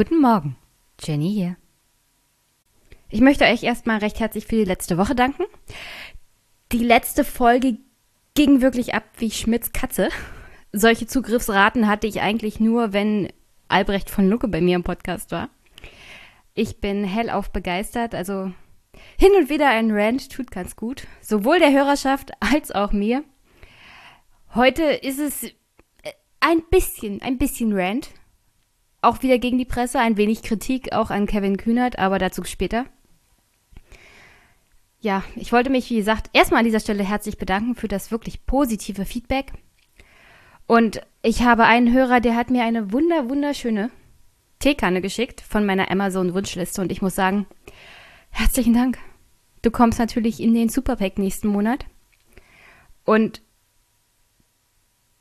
Guten Morgen, Jenny hier. Ich möchte euch erstmal recht herzlich für die letzte Woche danken. Die letzte Folge ging wirklich ab wie Schmidts Katze. Solche Zugriffsraten hatte ich eigentlich nur, wenn Albrecht von Lucke bei mir im Podcast war. Ich bin hellauf begeistert, also hin und wieder ein Rant tut ganz gut, sowohl der Hörerschaft als auch mir. Heute ist es äh, ein bisschen, ein bisschen Rant. Auch wieder gegen die Presse, ein wenig Kritik auch an Kevin Kühnert, aber dazu später. Ja, ich wollte mich, wie gesagt, erstmal an dieser Stelle herzlich bedanken für das wirklich positive Feedback. Und ich habe einen Hörer, der hat mir eine wunder, wunderschöne Teekanne geschickt von meiner Amazon-Wunschliste und ich muss sagen, herzlichen Dank. Du kommst natürlich in den Superpack nächsten Monat. Und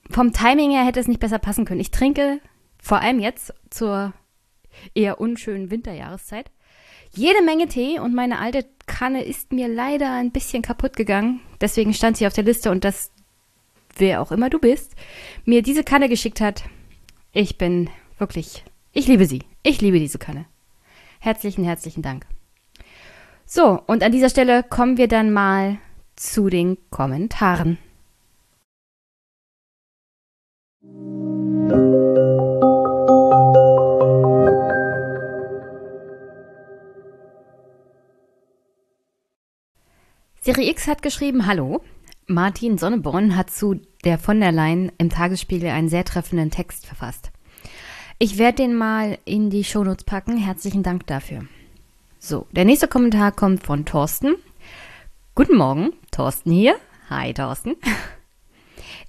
vom Timing her hätte es nicht besser passen können. Ich trinke vor allem jetzt zur eher unschönen Winterjahreszeit jede Menge Tee und meine alte Kanne ist mir leider ein bisschen kaputt gegangen. Deswegen stand sie auf der Liste und das, wer auch immer du bist, mir diese Kanne geschickt hat. Ich bin wirklich, ich liebe sie. Ich liebe diese Kanne. Herzlichen, herzlichen Dank. So, und an dieser Stelle kommen wir dann mal zu den Kommentaren. Serie X hat geschrieben, hallo. Martin Sonneborn hat zu der von der Leyen im Tagesspiegel einen sehr treffenden Text verfasst. Ich werde den mal in die Shownotes packen. Herzlichen Dank dafür. So, der nächste Kommentar kommt von Thorsten. Guten Morgen, Thorsten hier. Hi, Thorsten.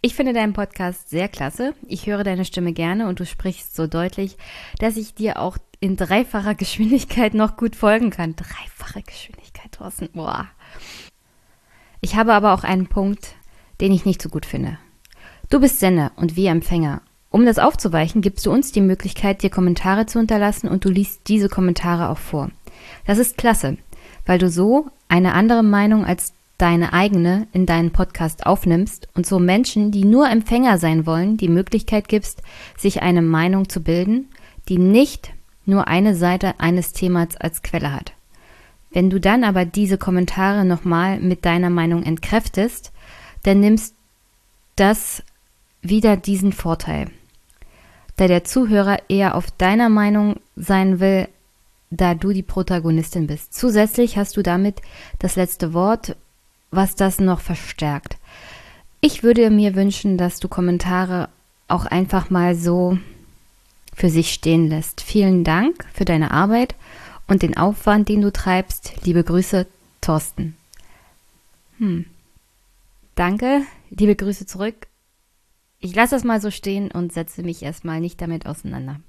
Ich finde deinen Podcast sehr klasse. Ich höre deine Stimme gerne und du sprichst so deutlich, dass ich dir auch in dreifacher Geschwindigkeit noch gut folgen kann. Dreifache Geschwindigkeit, Thorsten. Boah. Ich habe aber auch einen Punkt, den ich nicht so gut finde. Du bist Sender und wir Empfänger. Um das aufzuweichen, gibst du uns die Möglichkeit, dir Kommentare zu unterlassen und du liest diese Kommentare auch vor. Das ist klasse, weil du so eine andere Meinung als deine eigene in deinen Podcast aufnimmst und so Menschen, die nur Empfänger sein wollen, die Möglichkeit gibst, sich eine Meinung zu bilden, die nicht nur eine Seite eines Themas als Quelle hat. Wenn du dann aber diese Kommentare nochmal mit deiner Meinung entkräftest, dann nimmst das wieder diesen Vorteil. Da der Zuhörer eher auf deiner Meinung sein will, da du die Protagonistin bist. Zusätzlich hast du damit das letzte Wort, was das noch verstärkt. Ich würde mir wünschen, dass du Kommentare auch einfach mal so für sich stehen lässt. Vielen Dank für deine Arbeit und den Aufwand, den du treibst. Liebe Grüße, Thorsten. Hm. Danke, liebe Grüße zurück. Ich lasse das mal so stehen und setze mich erstmal nicht damit auseinander.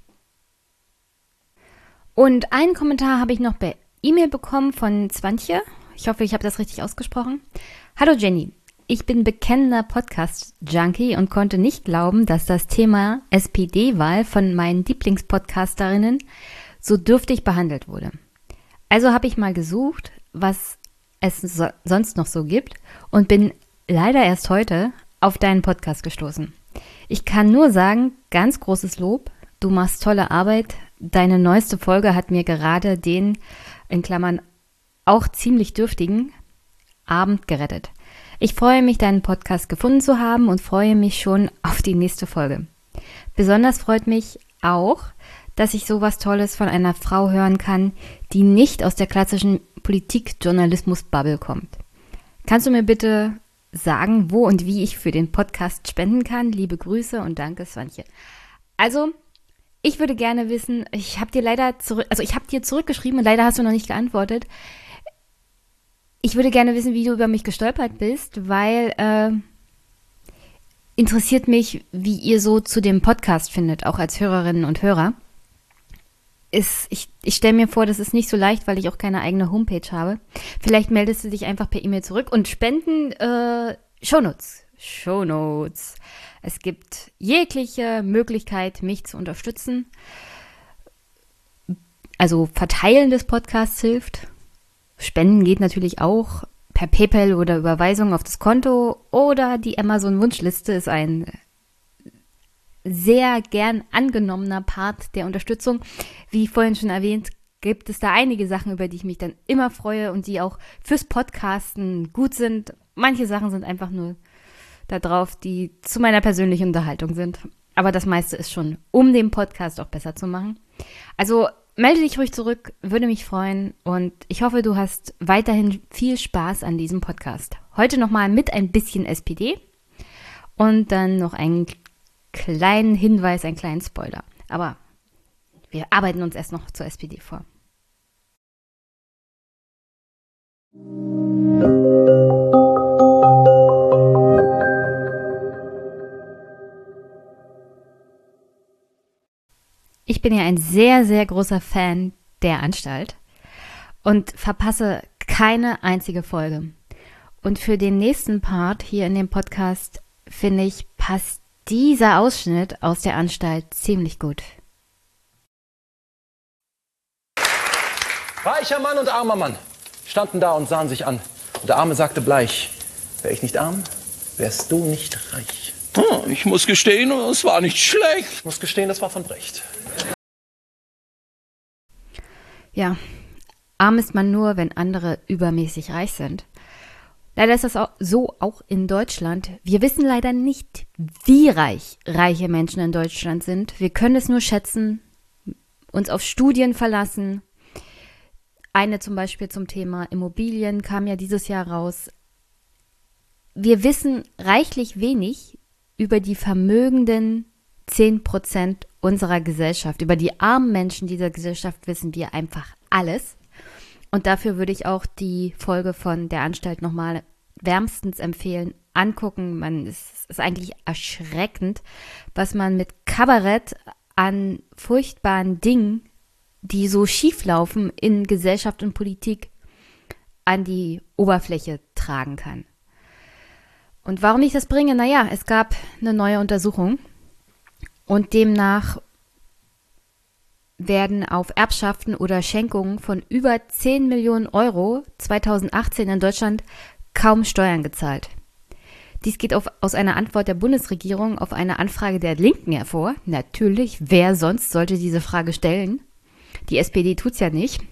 Und einen Kommentar habe ich noch per E-Mail bekommen von Zwantje. Ich hoffe, ich habe das richtig ausgesprochen. Hallo Jenny, ich bin bekennender Podcast-Junkie und konnte nicht glauben, dass das Thema SPD-Wahl von meinen Lieblingspodcasterinnen so dürftig behandelt wurde. Also habe ich mal gesucht, was es so, sonst noch so gibt und bin leider erst heute auf deinen Podcast gestoßen. Ich kann nur sagen, ganz großes Lob, du machst tolle Arbeit. Deine neueste Folge hat mir gerade den, in Klammern, auch ziemlich dürftigen Abend gerettet. Ich freue mich, deinen Podcast gefunden zu haben und freue mich schon auf die nächste Folge. Besonders freut mich auch, dass ich sowas Tolles von einer Frau hören kann, die nicht aus der klassischen Politikjournalismus-Bubble kommt. Kannst du mir bitte sagen, wo und wie ich für den Podcast spenden kann? Liebe Grüße und danke, Swantje. Also, ich würde gerne wissen, ich habe dir leider zurück, also ich habe dir zurückgeschrieben und leider hast du noch nicht geantwortet. Ich würde gerne wissen, wie du über mich gestolpert bist, weil äh, interessiert mich, wie ihr so zu dem Podcast findet, auch als Hörerinnen und Hörer ist, ich, ich stelle mir vor, das ist nicht so leicht, weil ich auch keine eigene Homepage habe. Vielleicht meldest du dich einfach per E-Mail zurück und spenden äh, Shownotes. Shownotes. Es gibt jegliche Möglichkeit, mich zu unterstützen. Also Verteilen des Podcasts hilft. Spenden geht natürlich auch per PayPal oder Überweisung auf das Konto oder die Amazon Wunschliste ist ein sehr gern angenommener Part der Unterstützung. Wie vorhin schon erwähnt, gibt es da einige Sachen, über die ich mich dann immer freue und die auch fürs Podcasten gut sind. Manche Sachen sind einfach nur da drauf, die zu meiner persönlichen Unterhaltung sind. Aber das meiste ist schon, um den Podcast auch besser zu machen. Also melde dich ruhig zurück, würde mich freuen und ich hoffe, du hast weiterhin viel Spaß an diesem Podcast. Heute nochmal mit ein bisschen SPD und dann noch einen kleinen Hinweis, einen kleinen Spoiler. Aber wir arbeiten uns erst noch zur SPD vor. Ich bin ja ein sehr, sehr großer Fan der Anstalt und verpasse keine einzige Folge. Und für den nächsten Part hier in dem Podcast, finde ich, passt dieser Ausschnitt aus der Anstalt ziemlich gut. Reicher Mann und armer Mann standen da und sahen sich an. Und der Arme sagte bleich, wäre ich nicht arm, wärst du nicht reich. Hm, ich muss gestehen, es war nicht schlecht. Ich muss gestehen, das war von Brecht. Ja, arm ist man nur, wenn andere übermäßig reich sind. Leider ist das auch so auch in Deutschland. Wir wissen leider nicht, wie reich reiche Menschen in Deutschland sind. Wir können es nur schätzen, uns auf Studien verlassen. Eine zum Beispiel zum Thema Immobilien kam ja dieses Jahr raus. Wir wissen reichlich wenig über die vermögenden 10 Prozent unserer Gesellschaft. Über die armen Menschen dieser Gesellschaft wissen wir einfach alles. Und dafür würde ich auch die Folge von der Anstalt nochmal wärmstens empfehlen. Angucken. Man es ist eigentlich erschreckend, was man mit Kabarett an furchtbaren Dingen, die so schief laufen in Gesellschaft und Politik, an die Oberfläche tragen kann. Und warum ich das bringe? Naja, es gab eine neue Untersuchung und demnach werden auf Erbschaften oder Schenkungen von über 10 Millionen Euro 2018 in Deutschland kaum Steuern gezahlt. Dies geht auf, aus einer Antwort der Bundesregierung auf eine Anfrage der Linken hervor. Natürlich, wer sonst sollte diese Frage stellen? Die SPD tut's ja nicht.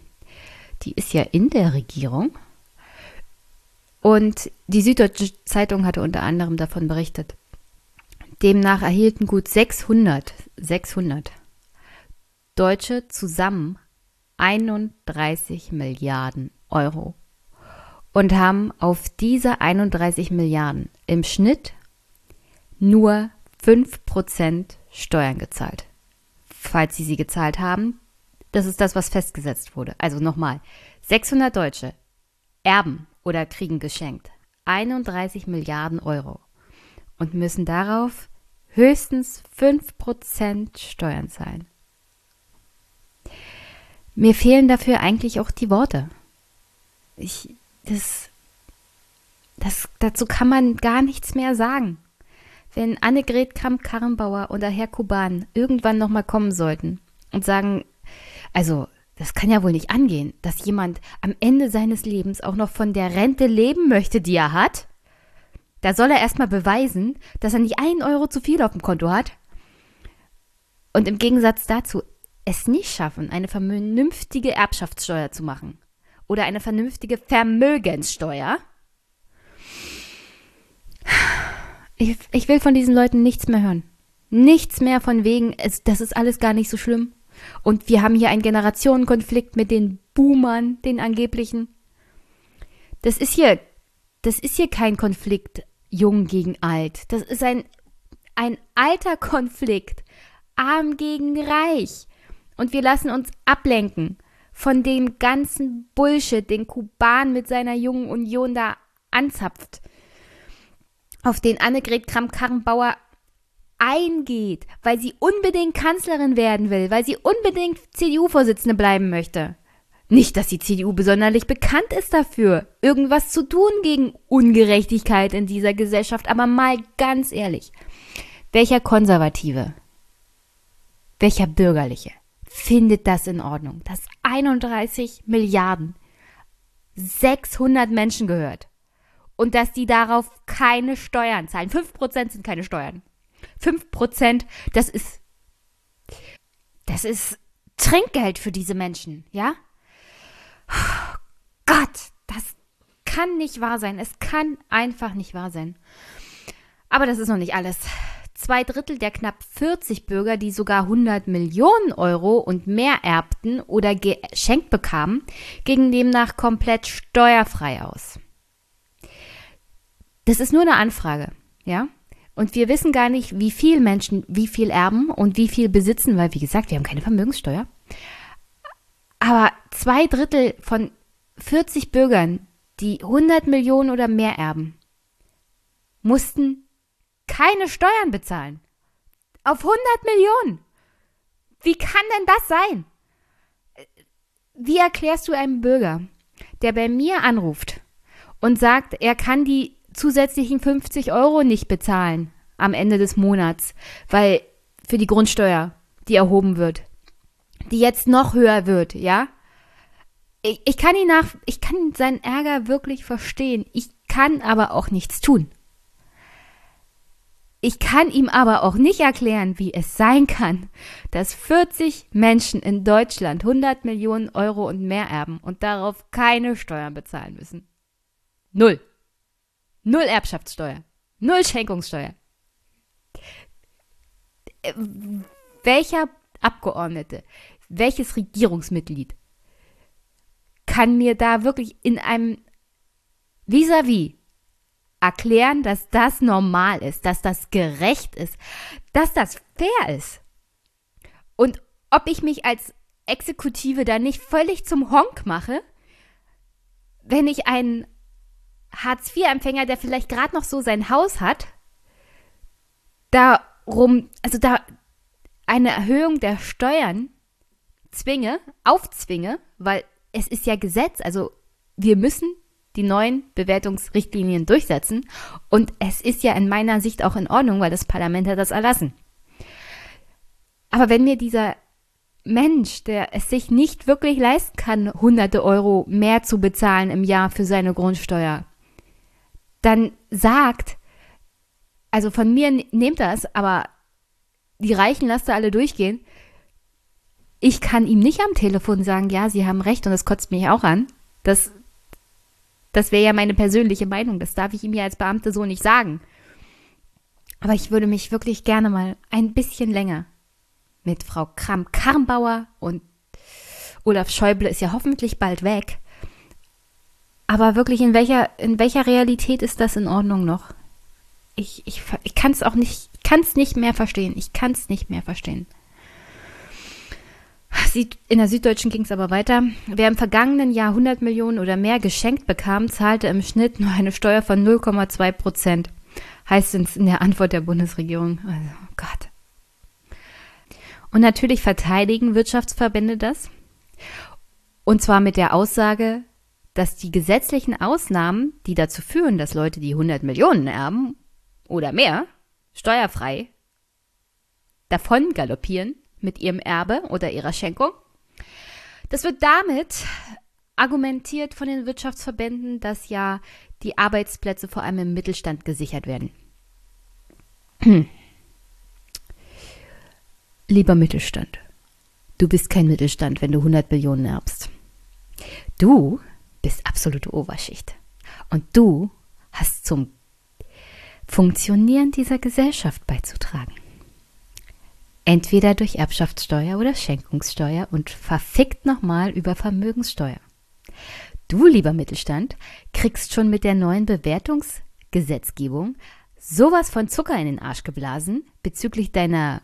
Die ist ja in der Regierung. Und die Süddeutsche Zeitung hatte unter anderem davon berichtet. Demnach erhielten gut 600, 600 Deutsche zusammen 31 Milliarden Euro und haben auf diese 31 Milliarden im Schnitt nur 5% Steuern gezahlt. Falls sie sie gezahlt haben, das ist das, was festgesetzt wurde. Also nochmal, 600 Deutsche erben oder kriegen geschenkt 31 Milliarden Euro und müssen darauf höchstens 5% Steuern zahlen. Mir fehlen dafür eigentlich auch die Worte. Ich, das, das, dazu kann man gar nichts mehr sagen. Wenn Annegret Kramp-Karrenbauer oder Herr Kuban irgendwann nochmal kommen sollten und sagen, also, das kann ja wohl nicht angehen, dass jemand am Ende seines Lebens auch noch von der Rente leben möchte, die er hat. Da soll er erstmal beweisen, dass er nicht einen Euro zu viel auf dem Konto hat. Und im Gegensatz dazu es nicht schaffen, eine vernünftige Erbschaftssteuer zu machen oder eine vernünftige Vermögenssteuer. Ich, ich will von diesen Leuten nichts mehr hören. Nichts mehr von wegen, es, das ist alles gar nicht so schlimm. Und wir haben hier einen Generationenkonflikt mit den Boomern, den angeblichen. Das ist hier, das ist hier kein Konflikt jung gegen alt. Das ist ein, ein alter Konflikt. Arm gegen reich. Und wir lassen uns ablenken von dem ganzen Bullshit, den Kuban mit seiner jungen Union da anzapft. Auf den Annegret Kramp-Karrenbauer eingeht, weil sie unbedingt Kanzlerin werden will, weil sie unbedingt CDU-Vorsitzende bleiben möchte. Nicht, dass die CDU besonders bekannt ist dafür, irgendwas zu tun gegen Ungerechtigkeit in dieser Gesellschaft, aber mal ganz ehrlich, welcher Konservative, welcher Bürgerliche findet das in Ordnung, dass 31 Milliarden 600 Menschen gehört und dass die darauf keine Steuern zahlen. 5% sind keine Steuern. 5%, das ist, das ist Trinkgeld für diese Menschen, ja? Gott, das kann nicht wahr sein. Es kann einfach nicht wahr sein. Aber das ist noch nicht alles. Zwei Drittel der knapp 40 Bürger, die sogar 100 Millionen Euro und mehr erbten oder geschenkt bekamen, gingen demnach komplett steuerfrei aus. Das ist nur eine Anfrage, ja? Und wir wissen gar nicht, wie viel Menschen wie viel erben und wie viel besitzen, weil, wie gesagt, wir haben keine Vermögenssteuer. Aber zwei Drittel von 40 Bürgern, die 100 Millionen oder mehr erben, mussten keine Steuern bezahlen. Auf 100 Millionen. Wie kann denn das sein? Wie erklärst du einem Bürger, der bei mir anruft und sagt, er kann die zusätzlichen 50 Euro nicht bezahlen am Ende des Monats, weil für die Grundsteuer, die erhoben wird, die jetzt noch höher wird, ja? Ich, ich kann ihn nach, ich kann seinen Ärger wirklich verstehen. Ich kann aber auch nichts tun. Ich kann ihm aber auch nicht erklären, wie es sein kann, dass 40 Menschen in Deutschland 100 Millionen Euro und mehr erben und darauf keine Steuern bezahlen müssen. Null. Null Erbschaftssteuer. Null Schenkungssteuer. Welcher Abgeordnete, welches Regierungsmitglied kann mir da wirklich in einem vis-à-vis -vis erklären, dass das normal ist, dass das gerecht ist, dass das fair ist. Und ob ich mich als Exekutive da nicht völlig zum Honk mache, wenn ich einen Hartz-IV-Empfänger, der vielleicht gerade noch so sein Haus hat, darum, also da eine Erhöhung der Steuern zwinge, aufzwinge, weil es ist ja Gesetz, also wir müssen die neuen Bewertungsrichtlinien durchsetzen. Und es ist ja in meiner Sicht auch in Ordnung, weil das Parlament hat das erlassen. Aber wenn mir dieser Mensch, der es sich nicht wirklich leisten kann, hunderte Euro mehr zu bezahlen im Jahr für seine Grundsteuer, dann sagt, also von mir nehmt das, aber die Reichen lasst ihr alle durchgehen. Ich kann ihm nicht am Telefon sagen, ja, Sie haben recht und das kotzt mich auch an. Das das wäre ja meine persönliche Meinung. Das darf ich ihm ja als Beamte so nicht sagen. Aber ich würde mich wirklich gerne mal ein bisschen länger mit Frau Kram-Karrenbauer und Olaf Schäuble ist ja hoffentlich bald weg. Aber wirklich, in welcher, in welcher Realität ist das in Ordnung noch? Ich, ich, ich kann es auch nicht, kann es nicht mehr verstehen. Ich kann es nicht mehr verstehen. In der Süddeutschen ging es aber weiter. Wer im vergangenen Jahr 100 Millionen oder mehr geschenkt bekam, zahlte im Schnitt nur eine Steuer von 0,2 Prozent. Heißt es in der Antwort der Bundesregierung. Also, oh Gott. Und natürlich verteidigen Wirtschaftsverbände das. Und zwar mit der Aussage, dass die gesetzlichen Ausnahmen, die dazu führen, dass Leute, die 100 Millionen erben oder mehr, steuerfrei davon galoppieren, mit ihrem Erbe oder ihrer Schenkung. Das wird damit argumentiert von den Wirtschaftsverbänden, dass ja die Arbeitsplätze vor allem im Mittelstand gesichert werden. Lieber Mittelstand, du bist kein Mittelstand, wenn du 100 Millionen erbst. Du bist absolute Oberschicht. Und du hast zum Funktionieren dieser Gesellschaft beizutragen. Entweder durch Erbschaftssteuer oder Schenkungssteuer und verfickt nochmal über Vermögenssteuer. Du, lieber Mittelstand, kriegst schon mit der neuen Bewertungsgesetzgebung sowas von Zucker in den Arsch geblasen bezüglich deiner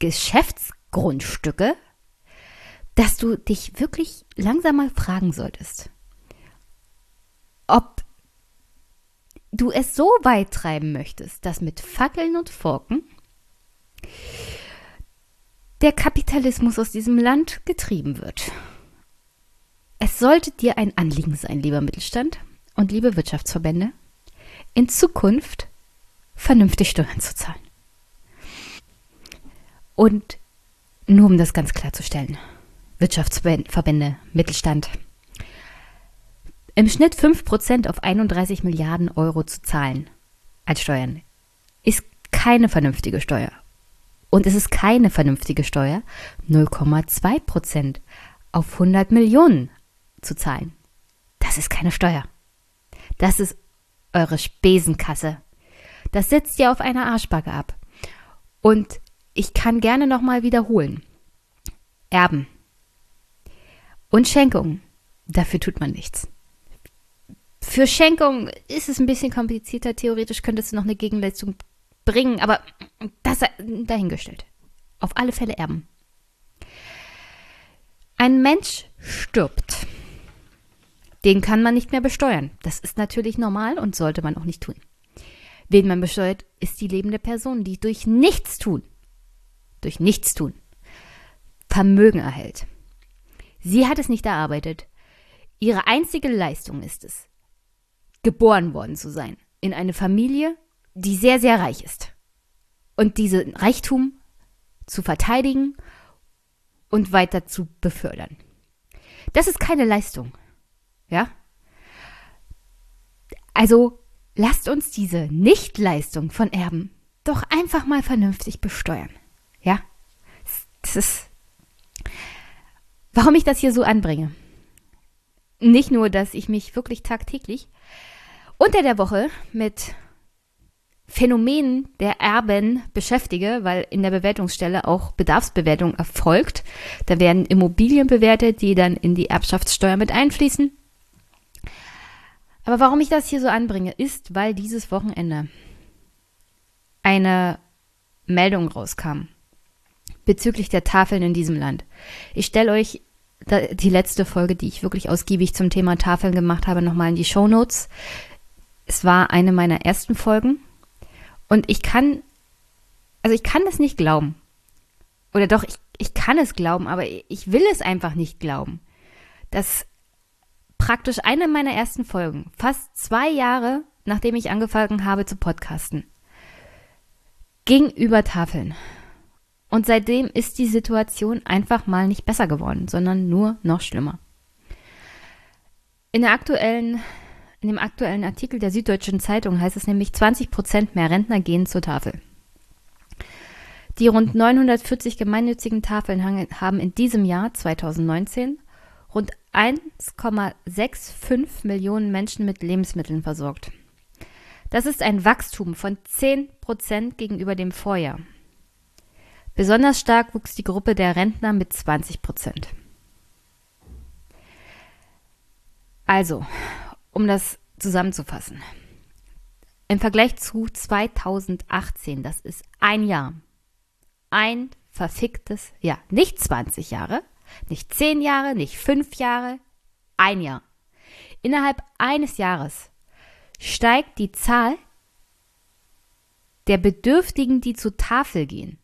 Geschäftsgrundstücke, dass du dich wirklich langsam mal fragen solltest, ob du es so weit treiben möchtest, dass mit Fackeln und Forken der Kapitalismus aus diesem Land getrieben wird. Es sollte dir ein Anliegen sein, lieber Mittelstand und liebe Wirtschaftsverbände, in Zukunft vernünftig Steuern zu zahlen. Und nur um das ganz klarzustellen, Wirtschaftsverbände, Mittelstand, im Schnitt 5% auf 31 Milliarden Euro zu zahlen als Steuern ist keine vernünftige Steuer. Und es ist keine vernünftige Steuer, 0,2 Prozent auf 100 Millionen zu zahlen. Das ist keine Steuer. Das ist eure Spesenkasse. Das setzt ihr auf einer Arschbacke ab. Und ich kann gerne nochmal wiederholen. Erben und Schenkungen, dafür tut man nichts. Für Schenkung ist es ein bisschen komplizierter. Theoretisch könntest du noch eine Gegenleistung bringen, aber das dahingestellt. Auf alle Fälle erben. Ein Mensch stirbt. Den kann man nicht mehr besteuern. Das ist natürlich normal und sollte man auch nicht tun. Wen man besteuert, ist die lebende Person, die durch nichts tun, durch nichts tun, Vermögen erhält. Sie hat es nicht erarbeitet. Ihre einzige Leistung ist es, geboren worden zu sein in eine Familie, die sehr, sehr reich ist. Und diesen Reichtum zu verteidigen und weiter zu befördern. Das ist keine Leistung. Ja? Also lasst uns diese Nichtleistung von Erben doch einfach mal vernünftig besteuern. Ja? Das ist. Warum ich das hier so anbringe. Nicht nur, dass ich mich wirklich tagtäglich unter der Woche mit Phänomenen der Erben beschäftige, weil in der Bewertungsstelle auch Bedarfsbewertung erfolgt. Da werden Immobilien bewertet, die dann in die Erbschaftssteuer mit einfließen. Aber warum ich das hier so anbringe, ist, weil dieses Wochenende eine Meldung rauskam bezüglich der Tafeln in diesem Land. Ich stelle euch die letzte Folge, die ich wirklich ausgiebig zum Thema Tafeln gemacht habe, nochmal in die Show Notes. Es war eine meiner ersten Folgen und ich kann, also ich kann das nicht glauben. Oder doch, ich, ich kann es glauben, aber ich will es einfach nicht glauben, dass praktisch eine meiner ersten Folgen, fast zwei Jahre nachdem ich angefangen habe zu podcasten, ging über Tafeln. Und seitdem ist die Situation einfach mal nicht besser geworden, sondern nur noch schlimmer. In, der aktuellen, in dem aktuellen Artikel der Süddeutschen Zeitung heißt es nämlich, 20 Prozent mehr Rentner gehen zur Tafel. Die rund 940 gemeinnützigen Tafeln haben in diesem Jahr 2019 rund 1,65 Millionen Menschen mit Lebensmitteln versorgt. Das ist ein Wachstum von 10 Prozent gegenüber dem Vorjahr. Besonders stark wuchs die Gruppe der Rentner mit 20 Prozent. Also, um das zusammenzufassen. Im Vergleich zu 2018, das ist ein Jahr, ein verficktes Jahr, nicht 20 Jahre, nicht zehn Jahre, nicht fünf Jahre, ein Jahr. Innerhalb eines Jahres steigt die Zahl der Bedürftigen, die zur Tafel gehen,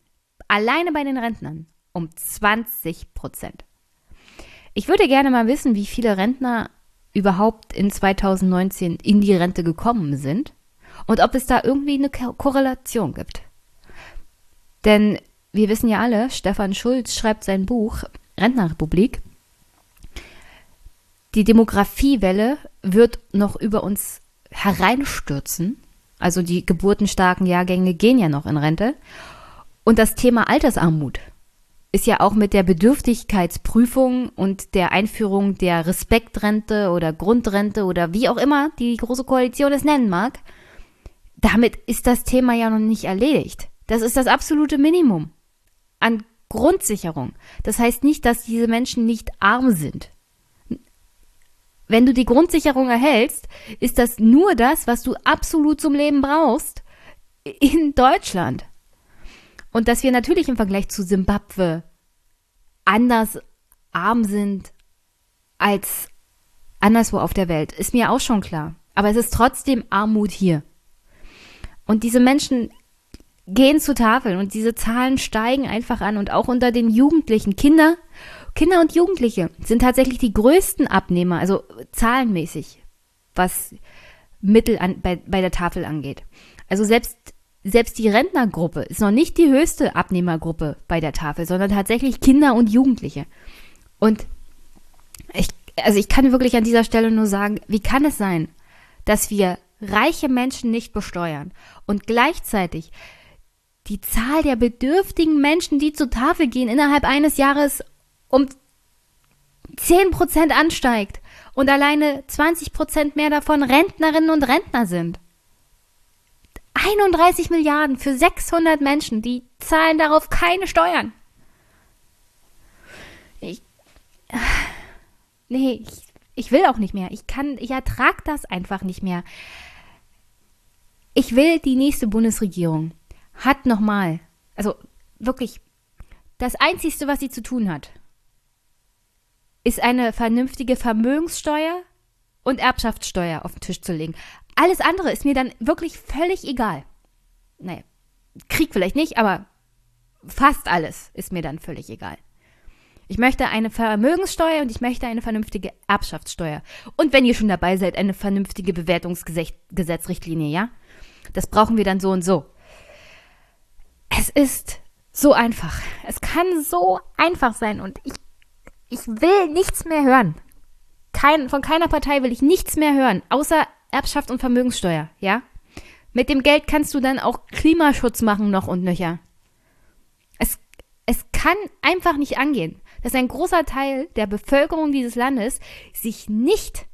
alleine bei den Rentnern, um 20 Prozent. Ich würde gerne mal wissen, wie viele Rentner überhaupt in 2019 in die Rente gekommen sind und ob es da irgendwie eine Korrelation gibt. Denn wir wissen ja alle, Stefan Schulz schreibt sein Buch Rentnerrepublik. Die Demografiewelle wird noch über uns hereinstürzen. Also die geburtenstarken Jahrgänge gehen ja noch in Rente. Und das Thema Altersarmut ist ja auch mit der Bedürftigkeitsprüfung und der Einführung der Respektrente oder Grundrente oder wie auch immer die Große Koalition es nennen mag, damit ist das Thema ja noch nicht erledigt. Das ist das absolute Minimum an Grundsicherung. Das heißt nicht, dass diese Menschen nicht arm sind. Wenn du die Grundsicherung erhältst, ist das nur das, was du absolut zum Leben brauchst in Deutschland. Und dass wir natürlich im Vergleich zu Simbabwe anders arm sind als anderswo auf der Welt, ist mir auch schon klar. Aber es ist trotzdem Armut hier. Und diese Menschen gehen zu Tafeln und diese Zahlen steigen einfach an und auch unter den Jugendlichen. Kinder, Kinder und Jugendliche sind tatsächlich die größten Abnehmer, also zahlenmäßig, was Mittel an, bei, bei der Tafel angeht. Also selbst, selbst die Rentnergruppe ist noch nicht die höchste Abnehmergruppe bei der Tafel, sondern tatsächlich Kinder und Jugendliche. Und ich, also ich kann wirklich an dieser Stelle nur sagen, wie kann es sein, dass wir reiche Menschen nicht besteuern und gleichzeitig die Zahl der bedürftigen Menschen, die zur Tafel gehen, innerhalb eines Jahres um 10% ansteigt und alleine 20% mehr davon Rentnerinnen und Rentner sind. 31 Milliarden für 600 Menschen, die zahlen darauf keine Steuern. Ich, nee, ich, ich will auch nicht mehr. Ich kann, ich ertrag das einfach nicht mehr. Ich will die nächste Bundesregierung hat nochmal, also wirklich, das Einzigste, was sie zu tun hat, ist eine vernünftige Vermögenssteuer und Erbschaftssteuer auf den Tisch zu legen. Alles andere ist mir dann wirklich völlig egal. Naja, Krieg vielleicht nicht, aber fast alles ist mir dann völlig egal. Ich möchte eine Vermögenssteuer und ich möchte eine vernünftige Erbschaftssteuer. Und wenn ihr schon dabei seid, eine vernünftige Bewertungsgesetzrichtlinie, ja? Das brauchen wir dann so und so. Es ist so einfach. Es kann so einfach sein und ich, ich will nichts mehr hören. Kein, von keiner Partei will ich nichts mehr hören, außer Erbschaft und Vermögenssteuer, ja? Mit dem Geld kannst du dann auch Klimaschutz machen noch und nöcher. Es, es kann einfach nicht angehen, dass ein großer Teil der Bevölkerung dieses Landes sich nicht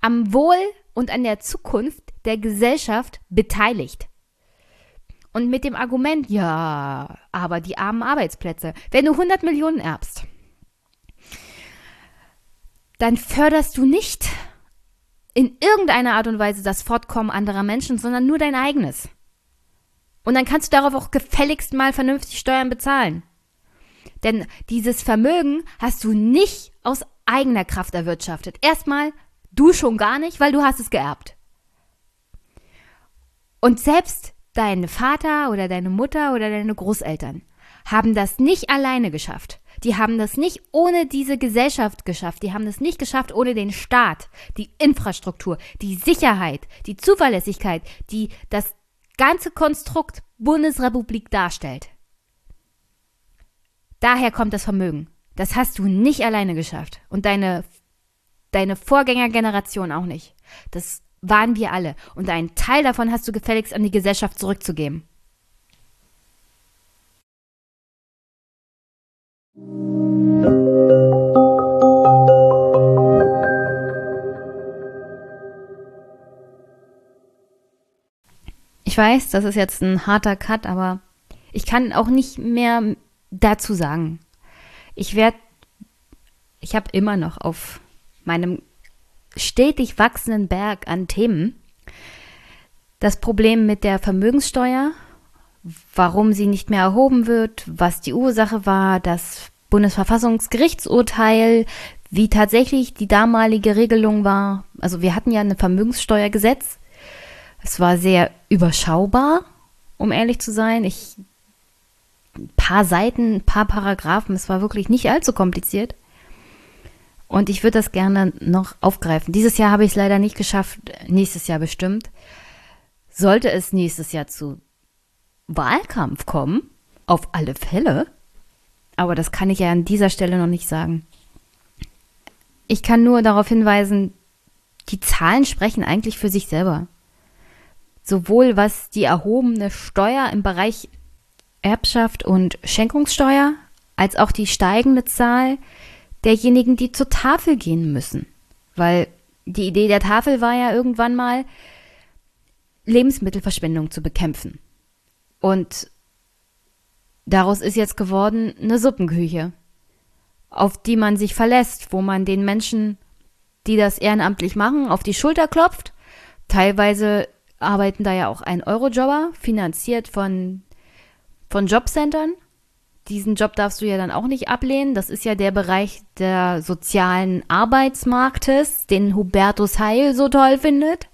am Wohl und an der Zukunft der Gesellschaft beteiligt. Und mit dem Argument, ja, aber die armen Arbeitsplätze. Wenn du 100 Millionen erbst, dann förderst du nicht in irgendeiner Art und Weise das Fortkommen anderer Menschen, sondern nur dein eigenes. Und dann kannst du darauf auch gefälligst mal vernünftig Steuern bezahlen. Denn dieses Vermögen hast du nicht aus eigener Kraft erwirtschaftet. Erstmal du schon gar nicht, weil du hast es geerbt. Und selbst dein Vater oder deine Mutter oder deine Großeltern haben das nicht alleine geschafft. Die haben das nicht ohne diese Gesellschaft geschafft. Die haben das nicht geschafft ohne den Staat, die Infrastruktur, die Sicherheit, die Zuverlässigkeit, die das ganze Konstrukt Bundesrepublik darstellt. Daher kommt das Vermögen. Das hast du nicht alleine geschafft. Und deine, deine Vorgängergeneration auch nicht. Das waren wir alle. Und einen Teil davon hast du gefälligst an die Gesellschaft zurückzugeben. Ich weiß, das ist jetzt ein harter Cut, aber ich kann auch nicht mehr dazu sagen. Ich werde, ich habe immer noch auf meinem stetig wachsenden Berg an Themen. Das Problem mit der Vermögenssteuer, warum sie nicht mehr erhoben wird, was die Ursache war, das Bundesverfassungsgerichtsurteil, wie tatsächlich die damalige Regelung war. Also wir hatten ja ein Vermögenssteuergesetz. Es war sehr überschaubar, um ehrlich zu sein. Ich ein paar Seiten, ein paar Paragraphen, es war wirklich nicht allzu kompliziert. Und ich würde das gerne noch aufgreifen. Dieses Jahr habe ich es leider nicht geschafft, nächstes Jahr bestimmt. Sollte es nächstes Jahr zu Wahlkampf kommen, auf alle Fälle, aber das kann ich ja an dieser Stelle noch nicht sagen. Ich kann nur darauf hinweisen, die Zahlen sprechen eigentlich für sich selber. Sowohl was die erhobene Steuer im Bereich Erbschaft und Schenkungssteuer, als auch die steigende Zahl derjenigen, die zur Tafel gehen müssen. Weil die Idee der Tafel war ja irgendwann mal, Lebensmittelverschwendung zu bekämpfen. Und daraus ist jetzt geworden eine Suppenküche, auf die man sich verlässt, wo man den Menschen, die das ehrenamtlich machen, auf die Schulter klopft. Teilweise arbeiten da ja auch ein Eurojobber, finanziert von, von Jobcentern diesen Job darfst du ja dann auch nicht ablehnen. Das ist ja der Bereich der sozialen Arbeitsmarktes, den Hubertus Heil so toll findet.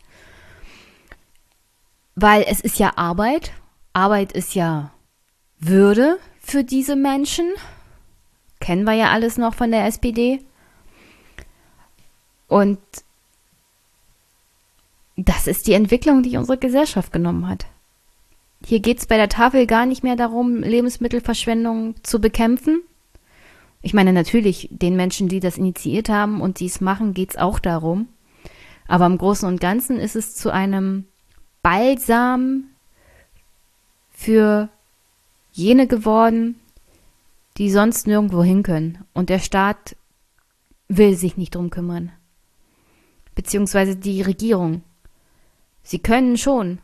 Weil es ist ja Arbeit. Arbeit ist ja Würde für diese Menschen. Kennen wir ja alles noch von der SPD. Und das ist die Entwicklung, die unsere Gesellschaft genommen hat. Hier geht es bei der Tafel gar nicht mehr darum, Lebensmittelverschwendung zu bekämpfen. Ich meine, natürlich, den Menschen, die das initiiert haben und dies machen, geht es auch darum. Aber im Großen und Ganzen ist es zu einem Balsam für jene geworden, die sonst nirgendwo hin können. Und der Staat will sich nicht drum kümmern. Beziehungsweise die Regierung. Sie können schon.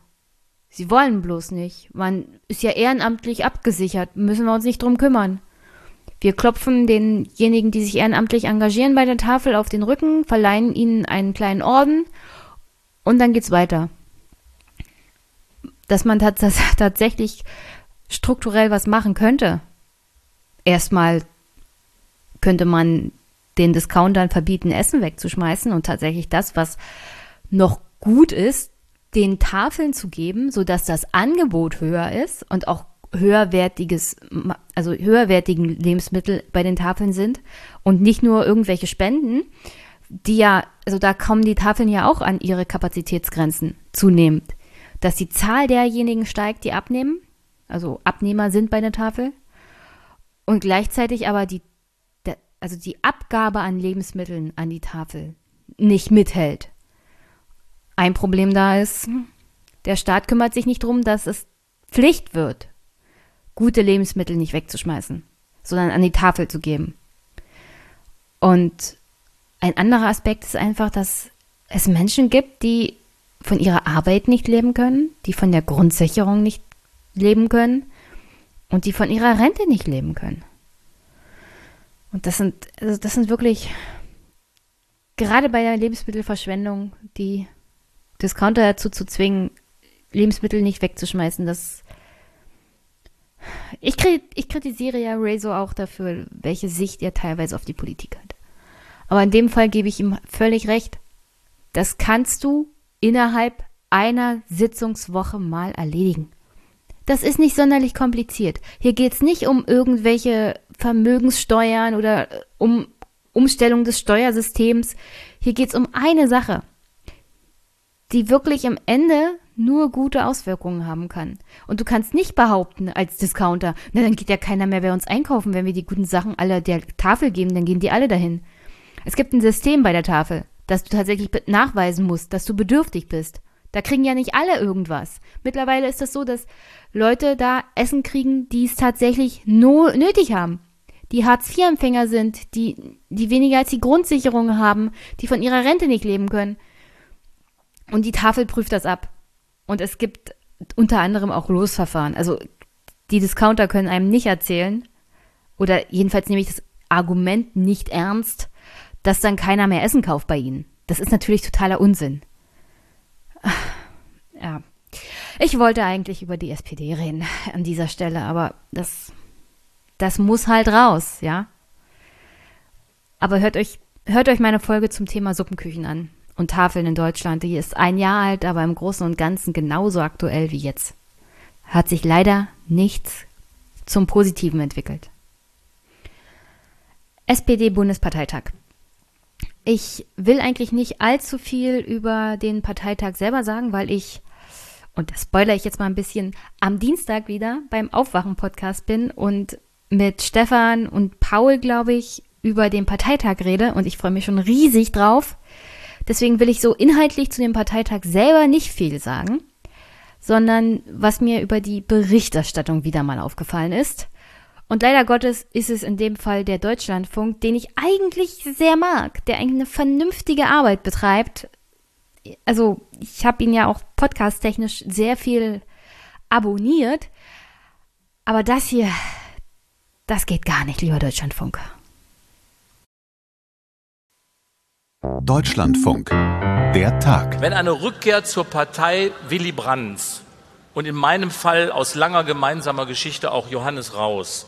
Sie wollen bloß nicht. Man ist ja ehrenamtlich abgesichert. Müssen wir uns nicht drum kümmern. Wir klopfen denjenigen, die sich ehrenamtlich engagieren bei der Tafel auf den Rücken, verleihen ihnen einen kleinen Orden und dann geht's weiter. Dass man tatsächlich strukturell was machen könnte. Erstmal könnte man den Discountern verbieten, Essen wegzuschmeißen und tatsächlich das, was noch gut ist, den Tafeln zu geben, sodass das Angebot höher ist und auch höherwertiges, also höherwertigen Lebensmittel bei den Tafeln sind und nicht nur irgendwelche Spenden, die ja, also da kommen die Tafeln ja auch an ihre Kapazitätsgrenzen zunehmend. Dass die Zahl derjenigen steigt, die abnehmen, also Abnehmer sind bei der Tafel und gleichzeitig aber die, also die Abgabe an Lebensmitteln an die Tafel nicht mithält. Ein Problem da ist, der Staat kümmert sich nicht darum, dass es Pflicht wird, gute Lebensmittel nicht wegzuschmeißen, sondern an die Tafel zu geben. Und ein anderer Aspekt ist einfach, dass es Menschen gibt, die von ihrer Arbeit nicht leben können, die von der Grundsicherung nicht leben können und die von ihrer Rente nicht leben können. Und das sind, also das sind wirklich gerade bei der Lebensmittelverschwendung die Discounter dazu zu zwingen, Lebensmittel nicht wegzuschmeißen, das ich, ich kritisiere ja Rezo auch dafür, welche Sicht er teilweise auf die Politik hat. Aber in dem Fall gebe ich ihm völlig recht. Das kannst du innerhalb einer Sitzungswoche mal erledigen. Das ist nicht sonderlich kompliziert. Hier geht es nicht um irgendwelche Vermögenssteuern oder äh, um Umstellung des Steuersystems. Hier geht es um eine Sache die wirklich am Ende nur gute Auswirkungen haben kann. Und du kannst nicht behaupten als Discounter, na dann geht ja keiner mehr bei uns einkaufen, wenn wir die guten Sachen alle der Tafel geben, dann gehen die alle dahin. Es gibt ein System bei der Tafel, dass du tatsächlich nachweisen musst, dass du bedürftig bist. Da kriegen ja nicht alle irgendwas. Mittlerweile ist es das so, dass Leute da Essen kriegen, die es tatsächlich no nötig haben. Die Hartz-IV-Empfänger sind, die, die weniger als die Grundsicherung haben, die von ihrer Rente nicht leben können. Und die Tafel prüft das ab. Und es gibt unter anderem auch Losverfahren. Also die Discounter können einem nicht erzählen, oder jedenfalls nehme ich das Argument nicht ernst, dass dann keiner mehr Essen kauft bei ihnen. Das ist natürlich totaler Unsinn. Ja. Ich wollte eigentlich über die SPD reden an dieser Stelle, aber das, das muss halt raus, ja. Aber hört euch, hört euch meine Folge zum Thema Suppenküchen an und Tafeln in Deutschland. Die ist ein Jahr alt, aber im Großen und Ganzen genauso aktuell wie jetzt. Hat sich leider nichts zum Positiven entwickelt. SPD-Bundesparteitag. Ich will eigentlich nicht allzu viel über den Parteitag selber sagen, weil ich, und das spoilere ich jetzt mal ein bisschen, am Dienstag wieder beim Aufwachen-Podcast bin und mit Stefan und Paul, glaube ich, über den Parteitag rede und ich freue mich schon riesig drauf. Deswegen will ich so inhaltlich zu dem Parteitag selber nicht viel sagen, sondern was mir über die Berichterstattung wieder mal aufgefallen ist. Und leider Gottes ist es in dem Fall der Deutschlandfunk, den ich eigentlich sehr mag, der eigentlich eine vernünftige Arbeit betreibt. Also ich habe ihn ja auch podcasttechnisch sehr viel abonniert. Aber das hier, das geht gar nicht, lieber Deutschlandfunk. Deutschlandfunk. Der Tag. Wenn eine Rückkehr zur Partei Willy Brandts und in meinem Fall aus langer gemeinsamer Geschichte auch Johannes Raus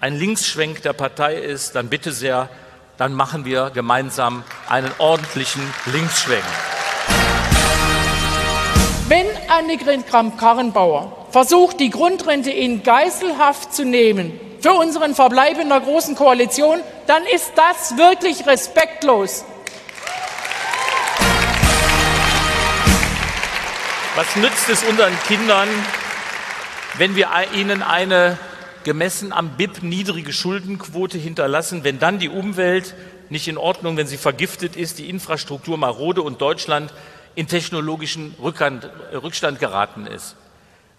ein Linksschwenk der Partei ist, dann bitte sehr, dann machen wir gemeinsam einen ordentlichen Linksschwenk. Wenn Annegret Kramp-Karrenbauer versucht, die Grundrente in Geiselhaft zu nehmen für unseren Verbleib in der Großen Koalition, dann ist das wirklich respektlos. Was nützt es unseren Kindern, wenn wir ihnen eine gemessen am BIP niedrige Schuldenquote hinterlassen, wenn dann die Umwelt nicht in Ordnung, wenn sie vergiftet ist, die Infrastruktur marode und Deutschland in technologischen Rückstand, Rückstand geraten ist?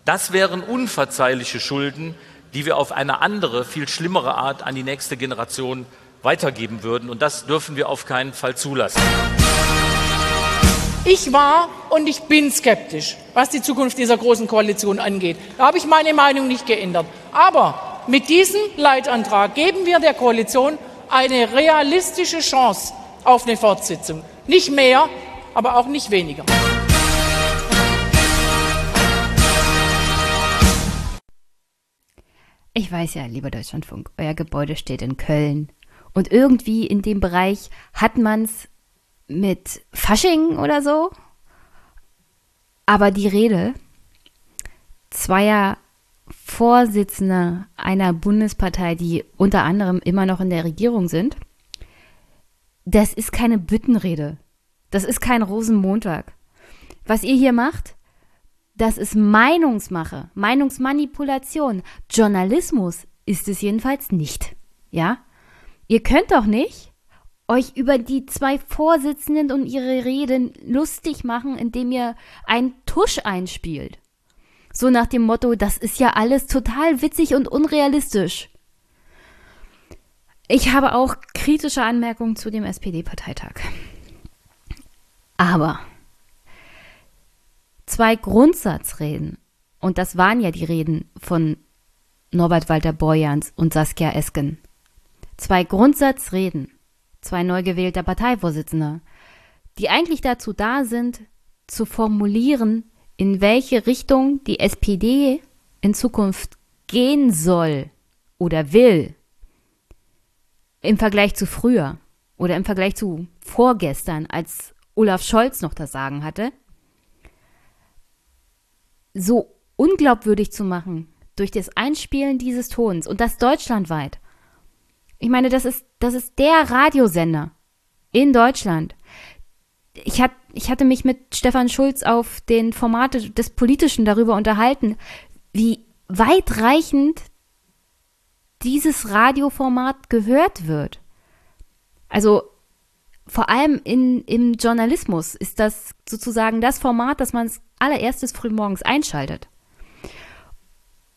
Das wären unverzeihliche Schulden, die wir auf eine andere, viel schlimmere Art an die nächste Generation weitergeben würden. Und das dürfen wir auf keinen Fall zulassen. Ich war und ich bin skeptisch, was die Zukunft dieser großen Koalition angeht. Da habe ich meine Meinung nicht geändert. Aber mit diesem Leitantrag geben wir der Koalition eine realistische Chance auf eine Fortsetzung. Nicht mehr, aber auch nicht weniger. Ich weiß ja, lieber Deutschlandfunk, euer Gebäude steht in Köln. Und irgendwie in dem Bereich hat man es mit Fasching oder so. Aber die Rede zweier Vorsitzender einer Bundespartei, die unter anderem immer noch in der Regierung sind, das ist keine Büttenrede. Das ist kein Rosenmontag. Was ihr hier macht, das ist Meinungsmache, Meinungsmanipulation. Journalismus ist es jedenfalls nicht. Ja? Ihr könnt doch nicht euch über die zwei Vorsitzenden und ihre Reden lustig machen, indem ihr einen Tusch einspielt. So nach dem Motto, das ist ja alles total witzig und unrealistisch. Ich habe auch kritische Anmerkungen zu dem SPD-Parteitag. Aber zwei Grundsatzreden, und das waren ja die Reden von Norbert Walter Borjans und Saskia Esken, zwei Grundsatzreden, zwei neu gewählter Parteivorsitzender, die eigentlich dazu da sind, zu formulieren, in welche Richtung die SPD in Zukunft gehen soll oder will, im Vergleich zu früher oder im Vergleich zu vorgestern, als Olaf Scholz noch das Sagen hatte, so unglaubwürdig zu machen durch das Einspielen dieses Tons und das deutschlandweit. Ich meine, das ist, das ist der Radiosender in Deutschland. Ich, hat, ich hatte mich mit Stefan Schulz auf den Formate des Politischen darüber unterhalten, wie weitreichend dieses Radioformat gehört wird. Also vor allem in, im Journalismus ist das sozusagen das Format, das man als allererstes frühmorgens einschaltet.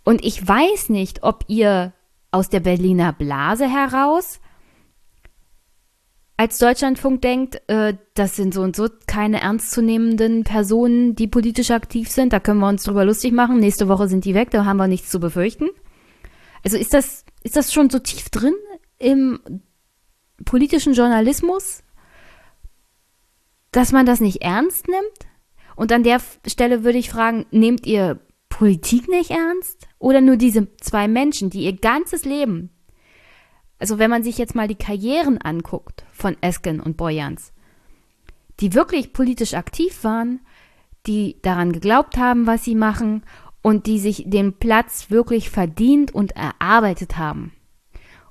Und ich weiß nicht, ob ihr aus der Berliner Blase heraus als Deutschlandfunk denkt, äh, das sind so und so keine ernstzunehmenden Personen, die politisch aktiv sind, da können wir uns drüber lustig machen, nächste Woche sind die weg, da haben wir nichts zu befürchten. Also ist das, ist das schon so tief drin im politischen Journalismus, dass man das nicht ernst nimmt? Und an der Stelle würde ich fragen, nehmt ihr Politik nicht ernst? Oder nur diese zwei Menschen, die ihr ganzes Leben, also wenn man sich jetzt mal die Karrieren anguckt von Esken und Boyans, die wirklich politisch aktiv waren, die daran geglaubt haben, was sie machen und die sich den Platz wirklich verdient und erarbeitet haben.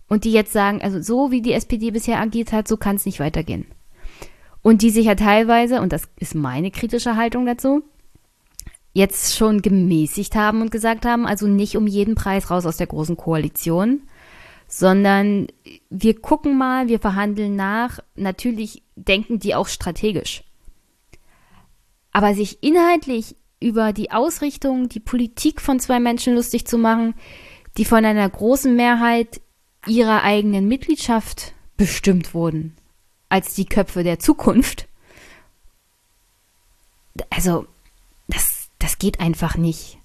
Und die jetzt sagen, also so wie die SPD bisher agiert hat, so kann es nicht weitergehen. Und die sich ja teilweise, und das ist meine kritische Haltung dazu, jetzt schon gemäßigt haben und gesagt haben, also nicht um jeden Preis raus aus der großen Koalition, sondern wir gucken mal, wir verhandeln nach. Natürlich denken die auch strategisch. Aber sich inhaltlich über die Ausrichtung, die Politik von zwei Menschen lustig zu machen, die von einer großen Mehrheit ihrer eigenen Mitgliedschaft bestimmt wurden, als die Köpfe der Zukunft. Also, das, das geht einfach nicht.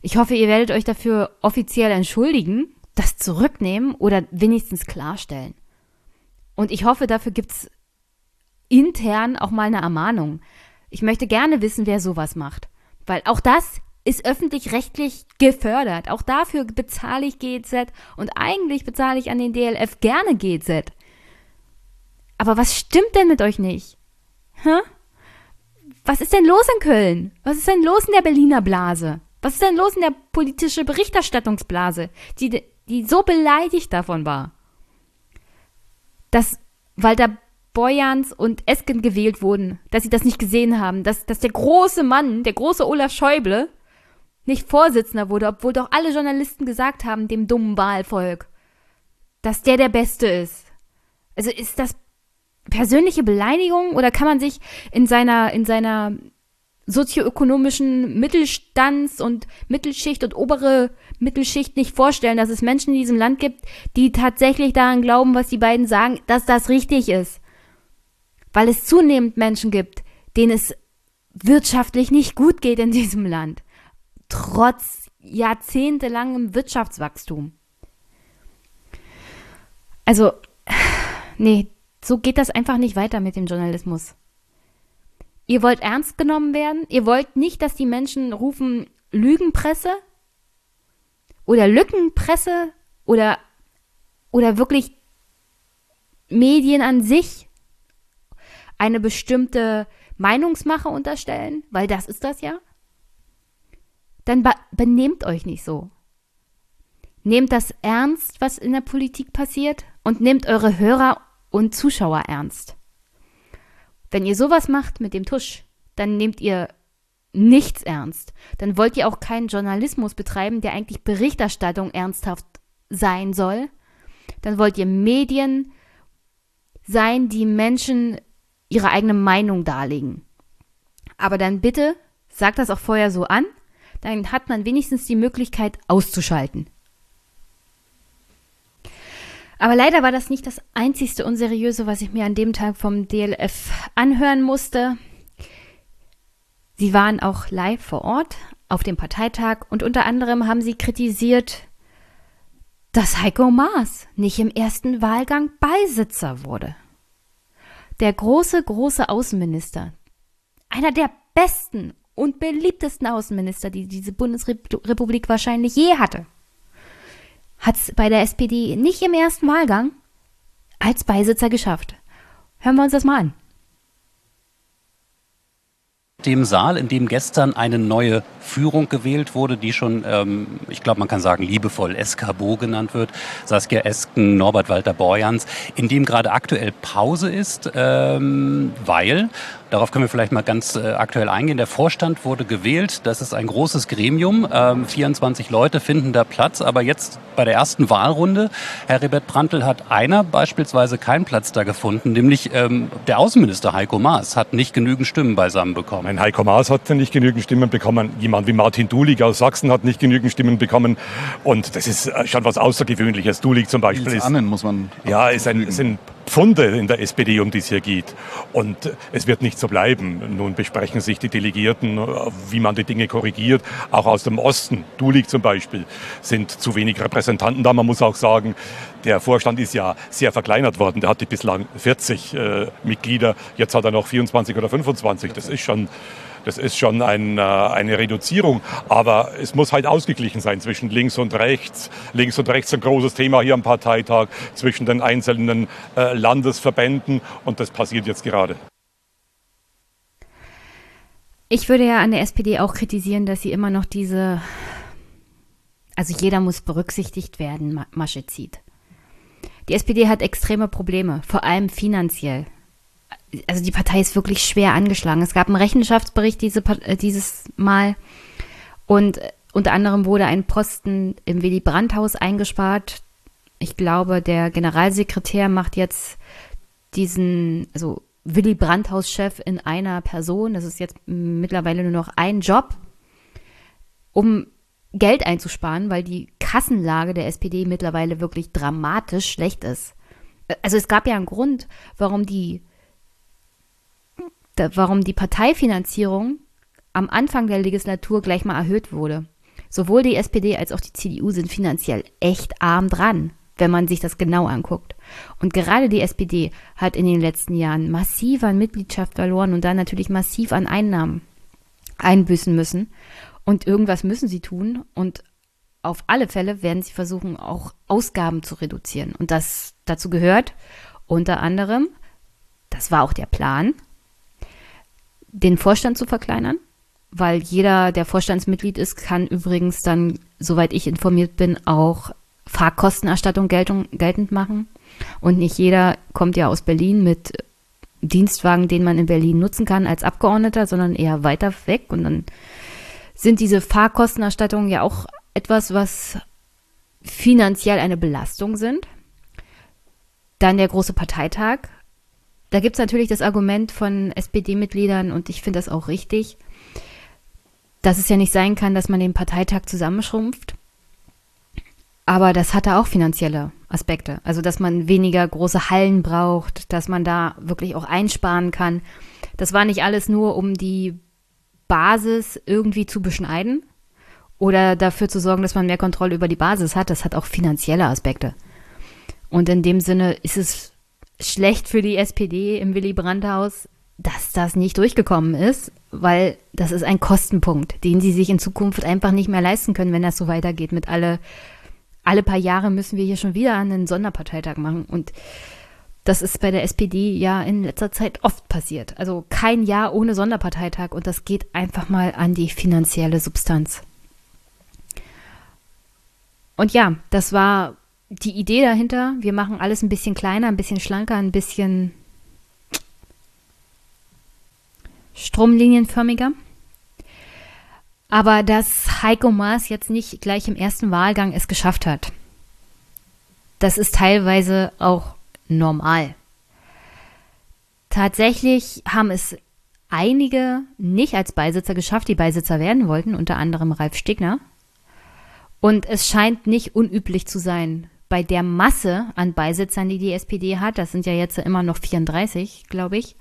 Ich hoffe, ihr werdet euch dafür offiziell entschuldigen, das zurücknehmen oder wenigstens klarstellen. Und ich hoffe, dafür gibt es intern auch mal eine Ermahnung. Ich möchte gerne wissen, wer sowas macht. Weil auch das ist öffentlich-rechtlich gefördert. Auch dafür bezahle ich GZ und eigentlich bezahle ich an den DLF gerne GZ. Aber was stimmt denn mit euch nicht? Hä? Was ist denn los in Köln? Was ist denn los in der Berliner Blase? Was ist denn los in der politischen Berichterstattungsblase, die, die so beleidigt davon war? Dass Walter Boyans und Esken gewählt wurden, dass sie das nicht gesehen haben, dass, dass der große Mann, der große Olaf Schäuble, nicht Vorsitzender wurde, obwohl doch alle Journalisten gesagt haben, dem dummen Wahlvolk, dass der der Beste ist. Also ist das persönliche Beleidigung oder kann man sich in seiner, in seiner sozioökonomischen Mittelstands- und Mittelschicht und obere Mittelschicht nicht vorstellen, dass es Menschen in diesem Land gibt, die tatsächlich daran glauben, was die beiden sagen, dass das richtig ist. Weil es zunehmend Menschen gibt, denen es wirtschaftlich nicht gut geht in diesem Land. Trotz jahrzehntelangem Wirtschaftswachstum. Also, nee, so geht das einfach nicht weiter mit dem Journalismus. Ihr wollt ernst genommen werden. Ihr wollt nicht, dass die Menschen rufen Lügenpresse oder Lückenpresse oder, oder wirklich Medien an sich eine bestimmte Meinungsmache unterstellen, weil das ist das ja. Dann benehmt euch nicht so. Nehmt das ernst, was in der Politik passiert und nehmt eure Hörer und Zuschauer ernst. Wenn ihr sowas macht mit dem Tusch, dann nehmt ihr nichts ernst. Dann wollt ihr auch keinen Journalismus betreiben, der eigentlich Berichterstattung ernsthaft sein soll. Dann wollt ihr Medien sein, die Menschen ihre eigene Meinung darlegen. Aber dann bitte sagt das auch vorher so an, dann hat man wenigstens die Möglichkeit auszuschalten. Aber leider war das nicht das einzigste Unseriöse, was ich mir an dem Tag vom DLF anhören musste. Sie waren auch live vor Ort auf dem Parteitag und unter anderem haben sie kritisiert, dass Heiko Maas nicht im ersten Wahlgang Beisitzer wurde. Der große, große Außenminister, einer der besten und beliebtesten Außenminister, die diese Bundesrepublik wahrscheinlich je hatte hat es bei der SPD nicht im ersten Wahlgang als Beisitzer geschafft. Hören wir uns das mal an dem Saal, in dem gestern eine neue Führung gewählt wurde, die schon, ähm, ich glaube, man kann sagen, liebevoll Eskabo genannt wird. Saskia Esken, Norbert Walter Borjans, in dem gerade aktuell Pause ist, ähm, weil Darauf können wir vielleicht mal ganz äh, aktuell eingehen. Der Vorstand wurde gewählt. Das ist ein großes Gremium. Ähm, 24 Leute finden da Platz. Aber jetzt bei der ersten Wahlrunde, Herr Rebert Prantl, hat einer beispielsweise keinen Platz da gefunden, nämlich ähm, der Außenminister Heiko Maas hat nicht genügend Stimmen beisammen bekommen. Ein Heiko Maas hat nicht genügend Stimmen bekommen. Jemand wie Martin Dulig aus Sachsen hat nicht genügend Stimmen bekommen. Und das ist äh, schon was Außergewöhnliches. Dulig zum Beispiel ist, Annen, muss man ja, ist ein, ist ein Pfunde in der SPD, um die es hier geht. Und es wird nicht so bleiben. Nun besprechen sich die Delegierten, wie man die Dinge korrigiert. Auch aus dem Osten, Dulig zum Beispiel, sind zu wenig Repräsentanten da. Man muss auch sagen, der Vorstand ist ja sehr verkleinert worden. Der hatte bislang 40 äh, Mitglieder. Jetzt hat er noch 24 oder 25. Das ist schon das ist schon ein, äh, eine Reduzierung. Aber es muss halt ausgeglichen sein zwischen links und rechts. Links und rechts ein großes Thema hier am Parteitag, zwischen den einzelnen äh, Landesverbänden. Und das passiert jetzt gerade. Ich würde ja an der SPD auch kritisieren, dass sie immer noch diese, also jeder muss berücksichtigt werden, Masche zieht. Die SPD hat extreme Probleme, vor allem finanziell also die Partei ist wirklich schwer angeschlagen. Es gab einen Rechenschaftsbericht diese, äh, dieses Mal und äh, unter anderem wurde ein Posten im Willy Brandt-Haus eingespart. Ich glaube, der Generalsekretär macht jetzt diesen, also Willy Brandt-Haus-Chef in einer Person. Das ist jetzt mittlerweile nur noch ein Job, um Geld einzusparen, weil die Kassenlage der SPD mittlerweile wirklich dramatisch schlecht ist. Also es gab ja einen Grund, warum die warum die Parteifinanzierung am Anfang der Legislatur gleich mal erhöht wurde. Sowohl die SPD als auch die CDU sind finanziell echt arm dran, wenn man sich das genau anguckt. Und gerade die SPD hat in den letzten Jahren massiv an Mitgliedschaft verloren und dann natürlich massiv an Einnahmen einbüßen müssen. Und irgendwas müssen sie tun. Und auf alle Fälle werden sie versuchen, auch Ausgaben zu reduzieren. Und das dazu gehört unter anderem, das war auch der Plan, den Vorstand zu verkleinern, weil jeder, der Vorstandsmitglied ist, kann übrigens dann, soweit ich informiert bin, auch Fahrkostenerstattung geltung, geltend machen. Und nicht jeder kommt ja aus Berlin mit Dienstwagen, den man in Berlin nutzen kann als Abgeordneter, sondern eher weiter weg. Und dann sind diese Fahrkostenerstattungen ja auch etwas, was finanziell eine Belastung sind. Dann der große Parteitag, da gibt es natürlich das Argument von SPD-Mitgliedern und ich finde das auch richtig. dass es ja nicht sein kann, dass man den Parteitag zusammenschrumpft. Aber das hatte auch finanzielle Aspekte. Also, dass man weniger große Hallen braucht, dass man da wirklich auch einsparen kann. Das war nicht alles nur, um die Basis irgendwie zu beschneiden oder dafür zu sorgen, dass man mehr Kontrolle über die Basis hat. Das hat auch finanzielle Aspekte. Und in dem Sinne ist es schlecht für die SPD im Willy Brandt-Haus, dass das nicht durchgekommen ist, weil das ist ein Kostenpunkt, den sie sich in Zukunft einfach nicht mehr leisten können, wenn das so weitergeht mit alle alle paar Jahre müssen wir hier schon wieder einen Sonderparteitag machen. Und das ist bei der SPD ja in letzter Zeit oft passiert. Also kein Jahr ohne Sonderparteitag und das geht einfach mal an die finanzielle Substanz. Und ja, das war die Idee dahinter. Wir machen alles ein bisschen kleiner, ein bisschen schlanker, ein bisschen stromlinienförmiger. Aber dass Heiko Maas jetzt nicht gleich im ersten Wahlgang es geschafft hat, das ist teilweise auch normal. Tatsächlich haben es einige nicht als Beisitzer geschafft, die Beisitzer werden wollten, unter anderem Ralf Stegner. Und es scheint nicht unüblich zu sein, bei der Masse an Beisitzern, die die SPD hat, das sind ja jetzt immer noch 34, glaube ich,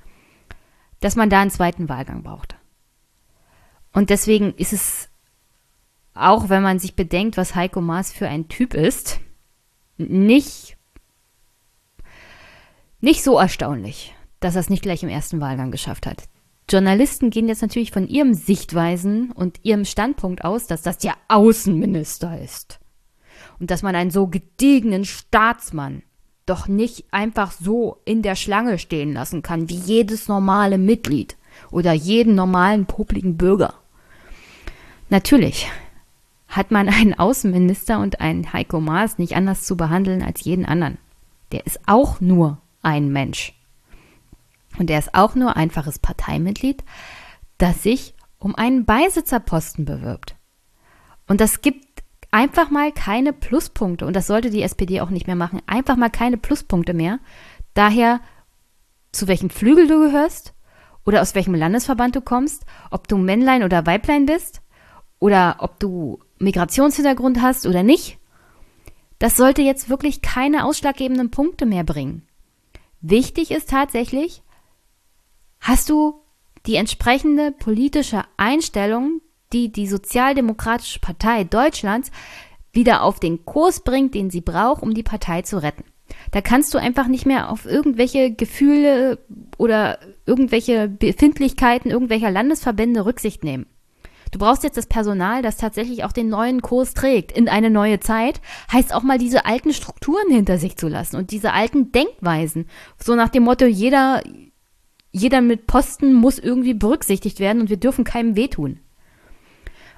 dass man da einen zweiten Wahlgang braucht. Und deswegen ist es, auch wenn man sich bedenkt, was Heiko Maas für ein Typ ist, nicht, nicht so erstaunlich, dass er es nicht gleich im ersten Wahlgang geschafft hat. Journalisten gehen jetzt natürlich von ihrem Sichtweisen und ihrem Standpunkt aus, dass das der Außenminister ist. Und dass man einen so gediegenen Staatsmann doch nicht einfach so in der Schlange stehen lassen kann, wie jedes normale Mitglied oder jeden normalen popligen Bürger. Natürlich hat man einen Außenminister und einen Heiko Maas nicht anders zu behandeln als jeden anderen. Der ist auch nur ein Mensch. Und er ist auch nur einfaches Parteimitglied, das sich um einen Beisitzerposten bewirbt. Und das gibt einfach mal keine Pluspunkte. Und das sollte die SPD auch nicht mehr machen. Einfach mal keine Pluspunkte mehr. Daher, zu welchem Flügel du gehörst oder aus welchem Landesverband du kommst, ob du Männlein oder Weiblein bist oder ob du Migrationshintergrund hast oder nicht, das sollte jetzt wirklich keine ausschlaggebenden Punkte mehr bringen. Wichtig ist tatsächlich, hast du die entsprechende politische Einstellung, die die Sozialdemokratische Partei Deutschlands wieder auf den Kurs bringt, den sie braucht, um die Partei zu retten. Da kannst du einfach nicht mehr auf irgendwelche Gefühle oder irgendwelche Befindlichkeiten irgendwelcher Landesverbände Rücksicht nehmen. Du brauchst jetzt das Personal, das tatsächlich auch den neuen Kurs trägt in eine neue Zeit. Heißt auch mal diese alten Strukturen hinter sich zu lassen und diese alten Denkweisen. So nach dem Motto, jeder, jeder mit Posten muss irgendwie berücksichtigt werden und wir dürfen keinem wehtun.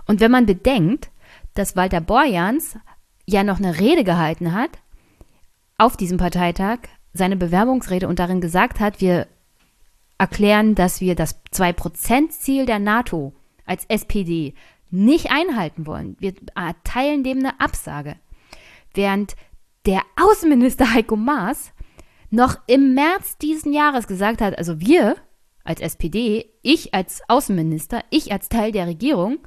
Und wenn man bedenkt, dass Walter Borjans ja noch eine Rede gehalten hat auf diesem Parteitag, seine Bewerbungsrede und darin gesagt hat, wir erklären, dass wir das 2%-Ziel der NATO als SPD nicht einhalten wollen. Wir erteilen dem eine Absage. Während der Außenminister Heiko Maas noch im März diesen Jahres gesagt hat, also wir als SPD, ich als Außenminister, ich als Teil der Regierung,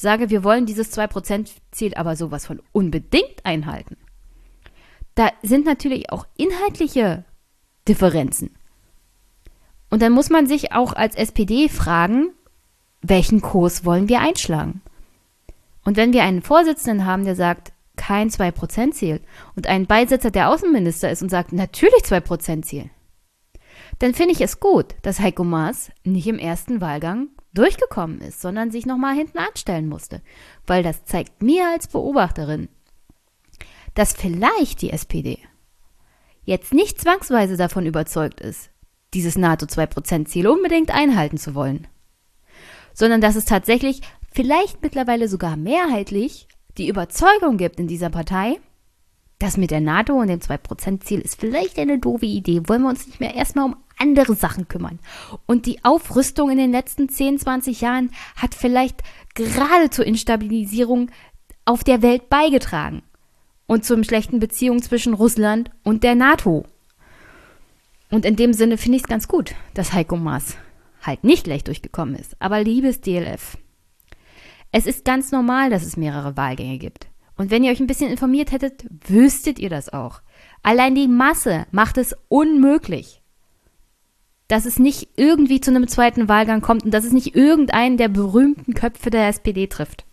sage, wir wollen dieses 2%-Ziel aber sowas von unbedingt einhalten. Da sind natürlich auch inhaltliche Differenzen. Und dann muss man sich auch als SPD fragen, welchen Kurs wollen wir einschlagen? Und wenn wir einen Vorsitzenden haben, der sagt, kein 2%-Ziel und einen Beisitzer, der Außenminister ist und sagt, natürlich 2%-Ziel, dann finde ich es gut, dass Heiko Maas nicht im ersten Wahlgang durchgekommen ist, sondern sich nochmal hinten anstellen musste. Weil das zeigt mir als Beobachterin, dass vielleicht die SPD jetzt nicht zwangsweise davon überzeugt ist, dieses NATO-2%-Ziel unbedingt einhalten zu wollen sondern dass es tatsächlich vielleicht mittlerweile sogar mehrheitlich die Überzeugung gibt in dieser Partei, das mit der NATO und dem 2%-Ziel ist vielleicht eine doofe Idee. Wollen wir uns nicht mehr erstmal um andere Sachen kümmern? Und die Aufrüstung in den letzten 10, 20 Jahren hat vielleicht gerade zur Instabilisierung auf der Welt beigetragen und zum schlechten Beziehung zwischen Russland und der NATO. Und in dem Sinne finde ich es ganz gut, dass Heiko Maas halt nicht leicht durchgekommen ist. Aber liebes DLF, Es ist ganz normal, dass es mehrere Wahlgänge gibt. Und wenn ihr euch ein bisschen informiert hättet, wüsstet ihr das auch. Allein die Masse macht es unmöglich, dass es nicht irgendwie zu einem zweiten Wahlgang kommt und dass es nicht irgendeinen der berühmten Köpfe der SPD trifft.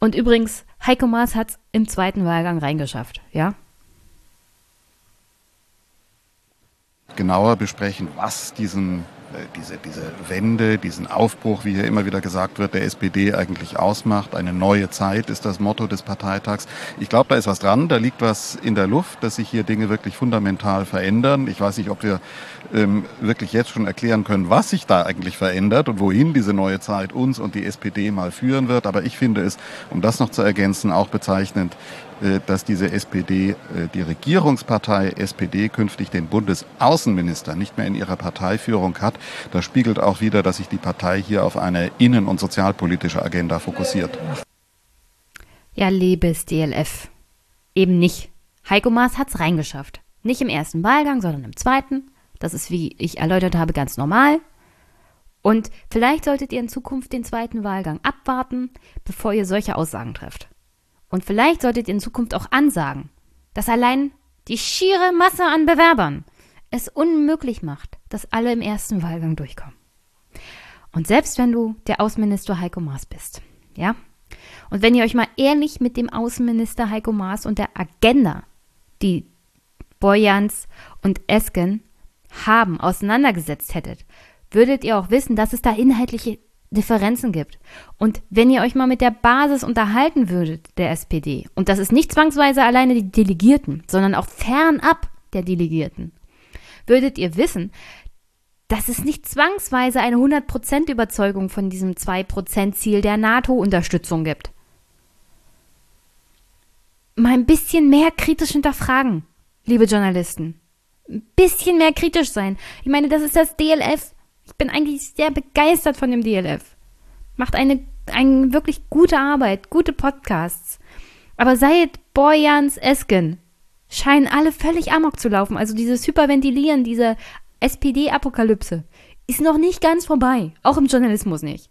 Und übrigens, Heiko Maas hat es im zweiten Wahlgang reingeschafft, ja? Genauer besprechen, was diesen diese, diese Wende, diesen Aufbruch, wie hier immer wieder gesagt wird, der SPD eigentlich ausmacht. Eine neue Zeit ist das Motto des Parteitags. Ich glaube, da ist was dran, da liegt was in der Luft, dass sich hier Dinge wirklich fundamental verändern. Ich weiß nicht, ob wir ähm, wirklich jetzt schon erklären können, was sich da eigentlich verändert und wohin diese neue Zeit uns und die SPD mal führen wird. Aber ich finde es, um das noch zu ergänzen, auch bezeichnend, äh, dass diese SPD, äh, die Regierungspartei SPD, künftig den Bundesaußenminister nicht mehr in ihrer Parteiführung hat. Das spiegelt auch wieder, dass sich die Partei hier auf eine innen- und sozialpolitische Agenda fokussiert. Ja, liebes DLF. Eben nicht. Heiko Maas hat's reingeschafft. Nicht im ersten Wahlgang, sondern im zweiten. Das ist, wie ich erläutert habe, ganz normal. Und vielleicht solltet ihr in Zukunft den zweiten Wahlgang abwarten, bevor ihr solche Aussagen trefft. Und vielleicht solltet ihr in Zukunft auch ansagen, dass allein die schiere Masse an Bewerbern es unmöglich macht, dass alle im ersten Wahlgang durchkommen. Und selbst wenn du der Außenminister Heiko Maas bist, ja? Und wenn ihr euch mal ehrlich mit dem Außenminister Heiko Maas und der Agenda, die Boyans und Esken haben, auseinandergesetzt hättet, würdet ihr auch wissen, dass es da inhaltliche Differenzen gibt. Und wenn ihr euch mal mit der Basis unterhalten würdet, der SPD, und das ist nicht zwangsweise alleine die Delegierten, sondern auch fernab der Delegierten, würdet ihr wissen, dass es nicht zwangsweise eine 100% Überzeugung von diesem 2% Ziel der NATO-Unterstützung gibt. Mal ein bisschen mehr kritisch hinterfragen, liebe Journalisten. Ein bisschen mehr kritisch sein. Ich meine, das ist das DLF. Bin eigentlich sehr begeistert von dem DLF. Macht eine, eine wirklich gute Arbeit, gute Podcasts. Aber seit Boyans Esken scheinen alle völlig amok zu laufen. Also dieses Hyperventilieren, diese SPD-Apokalypse ist noch nicht ganz vorbei. Auch im Journalismus nicht.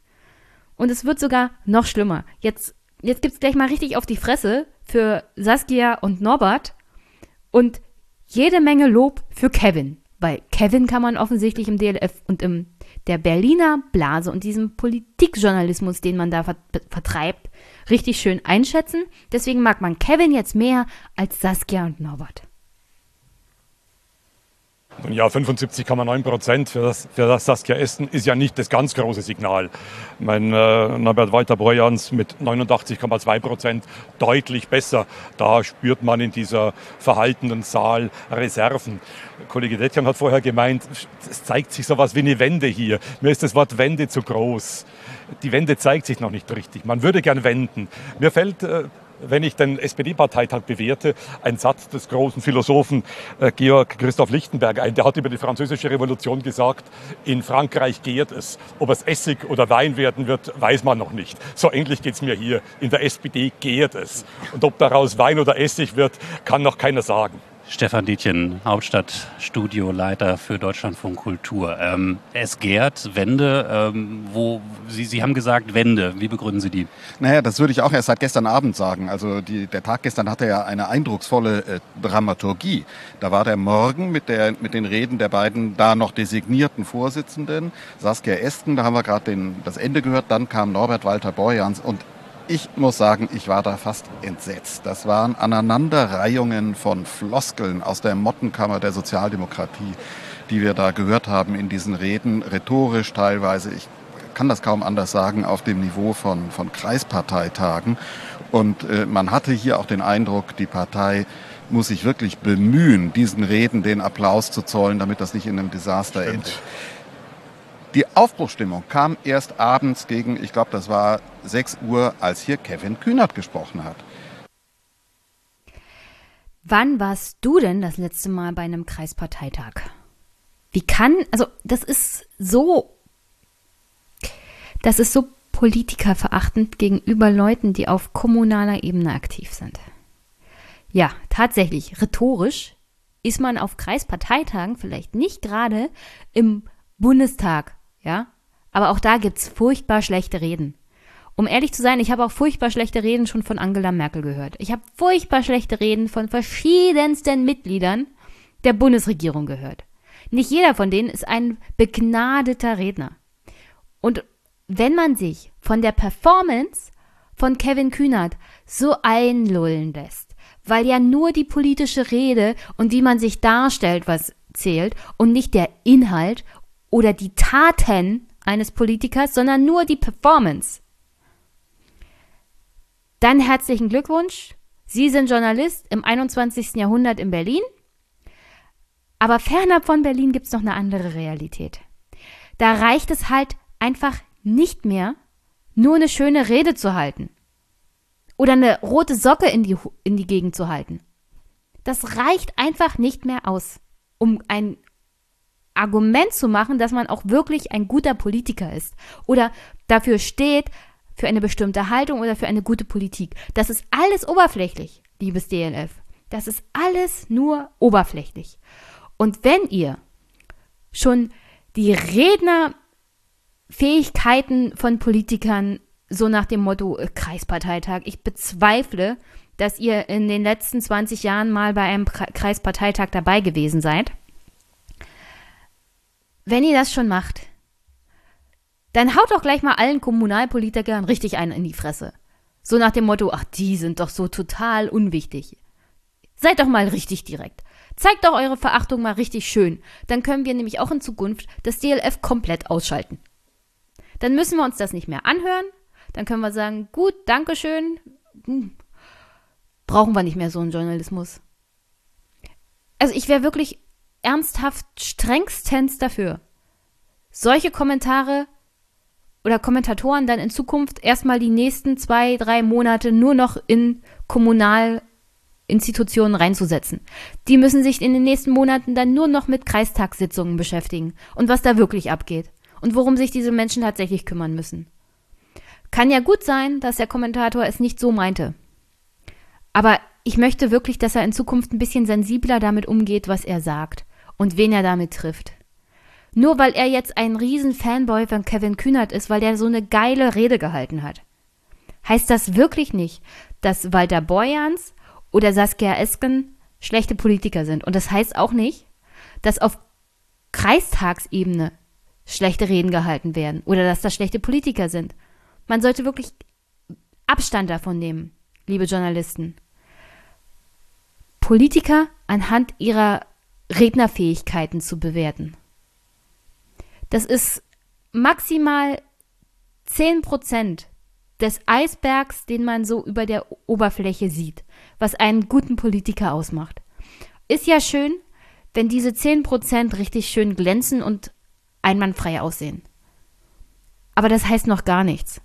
Und es wird sogar noch schlimmer. Jetzt, jetzt gibt's gleich mal richtig auf die Fresse für Saskia und Norbert und jede Menge Lob für Kevin. Weil Kevin kann man offensichtlich im DLF und im der Berliner Blase und diesem Politikjournalismus, den man da vertreibt, richtig schön einschätzen. Deswegen mag man Kevin jetzt mehr als Saskia und Norbert. Ja, 75,9 Prozent für das, für das Saskia Essen ist ja nicht das ganz große Signal. Mein äh, Norbert Walter-Borjans mit 89,2 Prozent deutlich besser. Da spürt man in dieser verhaltenen Saal Reserven. Kollege Detjan hat vorher gemeint, es zeigt sich sowas wie eine Wende hier. Mir ist das Wort Wende zu groß. Die Wende zeigt sich noch nicht richtig. Man würde gern wenden. Mir fällt äh, wenn ich den SPD-Parteitag bewerte, ein Satz des großen Philosophen äh, Georg Christoph Lichtenberg ein. Der hat über die französische Revolution gesagt, in Frankreich gärt es. Ob es Essig oder Wein werden wird, weiß man noch nicht. So ähnlich geht es mir hier. In der SPD gärt es. Und ob daraus Wein oder Essig wird, kann noch keiner sagen. Stefan Dietjen, Hauptstadtstudioleiter für Deutschlandfunk Kultur. Ähm, es gärt Wende. Ähm, wo, Sie, Sie haben gesagt Wende. Wie begründen Sie die? Naja, das würde ich auch erst seit gestern Abend sagen. Also die, der Tag gestern hatte ja eine eindrucksvolle äh, Dramaturgie. Da war der Morgen mit, der, mit den Reden der beiden da noch designierten Vorsitzenden. Saskia Esken, da haben wir gerade das Ende gehört. Dann kam Norbert Walter Borjans und ich muss sagen, ich war da fast entsetzt. Das waren Aneinanderreihungen von Floskeln aus der Mottenkammer der Sozialdemokratie, die wir da gehört haben in diesen Reden, rhetorisch teilweise. Ich kann das kaum anders sagen, auf dem Niveau von, von Kreisparteitagen. Und äh, man hatte hier auch den Eindruck, die Partei muss sich wirklich bemühen, diesen Reden den Applaus zu zollen, damit das nicht in einem Desaster Stimmt. endet. Die Aufbruchstimmung kam erst abends gegen, ich glaube, das war 6 Uhr, als hier Kevin Kühnert gesprochen hat. Wann warst du denn das letzte Mal bei einem Kreisparteitag? Wie kann, also das ist so, das ist so politikerverachtend gegenüber Leuten, die auf kommunaler Ebene aktiv sind. Ja, tatsächlich, rhetorisch ist man auf Kreisparteitagen vielleicht nicht gerade im Bundestag ja, Aber auch da gibt's furchtbar schlechte Reden. Um ehrlich zu sein, ich habe auch furchtbar schlechte Reden schon von Angela Merkel gehört. Ich habe furchtbar schlechte Reden von verschiedensten Mitgliedern der Bundesregierung gehört. Nicht jeder von denen ist ein begnadeter Redner. Und wenn man sich von der Performance von Kevin Kühnert so einlullen lässt, weil ja nur die politische Rede und wie man sich darstellt, was zählt und nicht der Inhalt oder die Taten eines Politikers, sondern nur die Performance. Dann herzlichen Glückwunsch. Sie sind Journalist im 21. Jahrhundert in Berlin. Aber fernab von Berlin gibt es noch eine andere Realität. Da reicht es halt einfach nicht mehr, nur eine schöne Rede zu halten. Oder eine rote Socke in die, in die Gegend zu halten. Das reicht einfach nicht mehr aus, um ein Argument zu machen, dass man auch wirklich ein guter Politiker ist. Oder dafür steht, für eine bestimmte Haltung oder für eine gute Politik. Das ist alles oberflächlich, liebes DLF. Das ist alles nur oberflächlich. Und wenn ihr schon die Rednerfähigkeiten von Politikern so nach dem Motto äh, Kreisparteitag, ich bezweifle, dass ihr in den letzten 20 Jahren mal bei einem Kreisparteitag dabei gewesen seid. Wenn ihr das schon macht, dann haut doch gleich mal allen Kommunalpolitikern richtig einen in die Fresse. So nach dem Motto, ach, die sind doch so total unwichtig. Seid doch mal richtig direkt. Zeigt doch eure Verachtung mal richtig schön. Dann können wir nämlich auch in Zukunft das DLF komplett ausschalten. Dann müssen wir uns das nicht mehr anhören. Dann können wir sagen, gut, Dankeschön. Hm. Brauchen wir nicht mehr so einen Journalismus. Also ich wäre wirklich ernsthaft strengstens dafür. Solche Kommentare oder Kommentatoren dann in Zukunft erstmal die nächsten zwei, drei Monate nur noch in kommunal Institutionen reinzusetzen. Die müssen sich in den nächsten Monaten dann nur noch mit Kreistagssitzungen beschäftigen und was da wirklich abgeht und worum sich diese Menschen tatsächlich kümmern müssen. Kann ja gut sein, dass der Kommentator es nicht so meinte. Aber ich möchte wirklich, dass er in Zukunft ein bisschen sensibler damit umgeht, was er sagt und wen er damit trifft. Nur weil er jetzt ein riesen Fanboy von Kevin Kühnert ist, weil der so eine geile Rede gehalten hat. Heißt das wirklich nicht, dass Walter Borjans oder Saskia Esken schlechte Politiker sind. Und das heißt auch nicht, dass auf Kreistagsebene schlechte Reden gehalten werden oder dass das schlechte Politiker sind. Man sollte wirklich Abstand davon nehmen, liebe Journalisten. Politiker anhand ihrer Rednerfähigkeiten zu bewerten. Das ist maximal 10 Prozent des Eisbergs, den man so über der Oberfläche sieht, was einen guten Politiker ausmacht. Ist ja schön, wenn diese 10% richtig schön glänzen und einwandfrei aussehen. Aber das heißt noch gar nichts.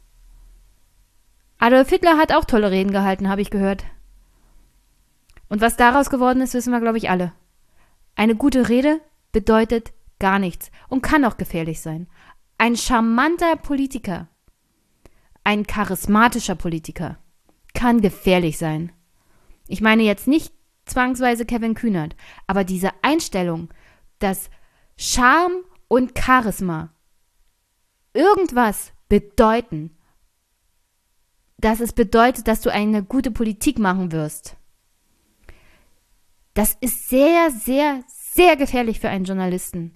Adolf Hitler hat auch tolle Reden gehalten, habe ich gehört. Und was daraus geworden ist, wissen wir, glaube ich, alle. Eine gute Rede bedeutet gar nichts und kann auch gefährlich sein. Ein charmanter Politiker ein charismatischer Politiker kann gefährlich sein. Ich meine jetzt nicht zwangsweise Kevin Kühnert, aber diese Einstellung, dass Charme und Charisma irgendwas bedeuten, dass es bedeutet, dass du eine gute Politik machen wirst. Das ist sehr, sehr, sehr gefährlich für einen Journalisten,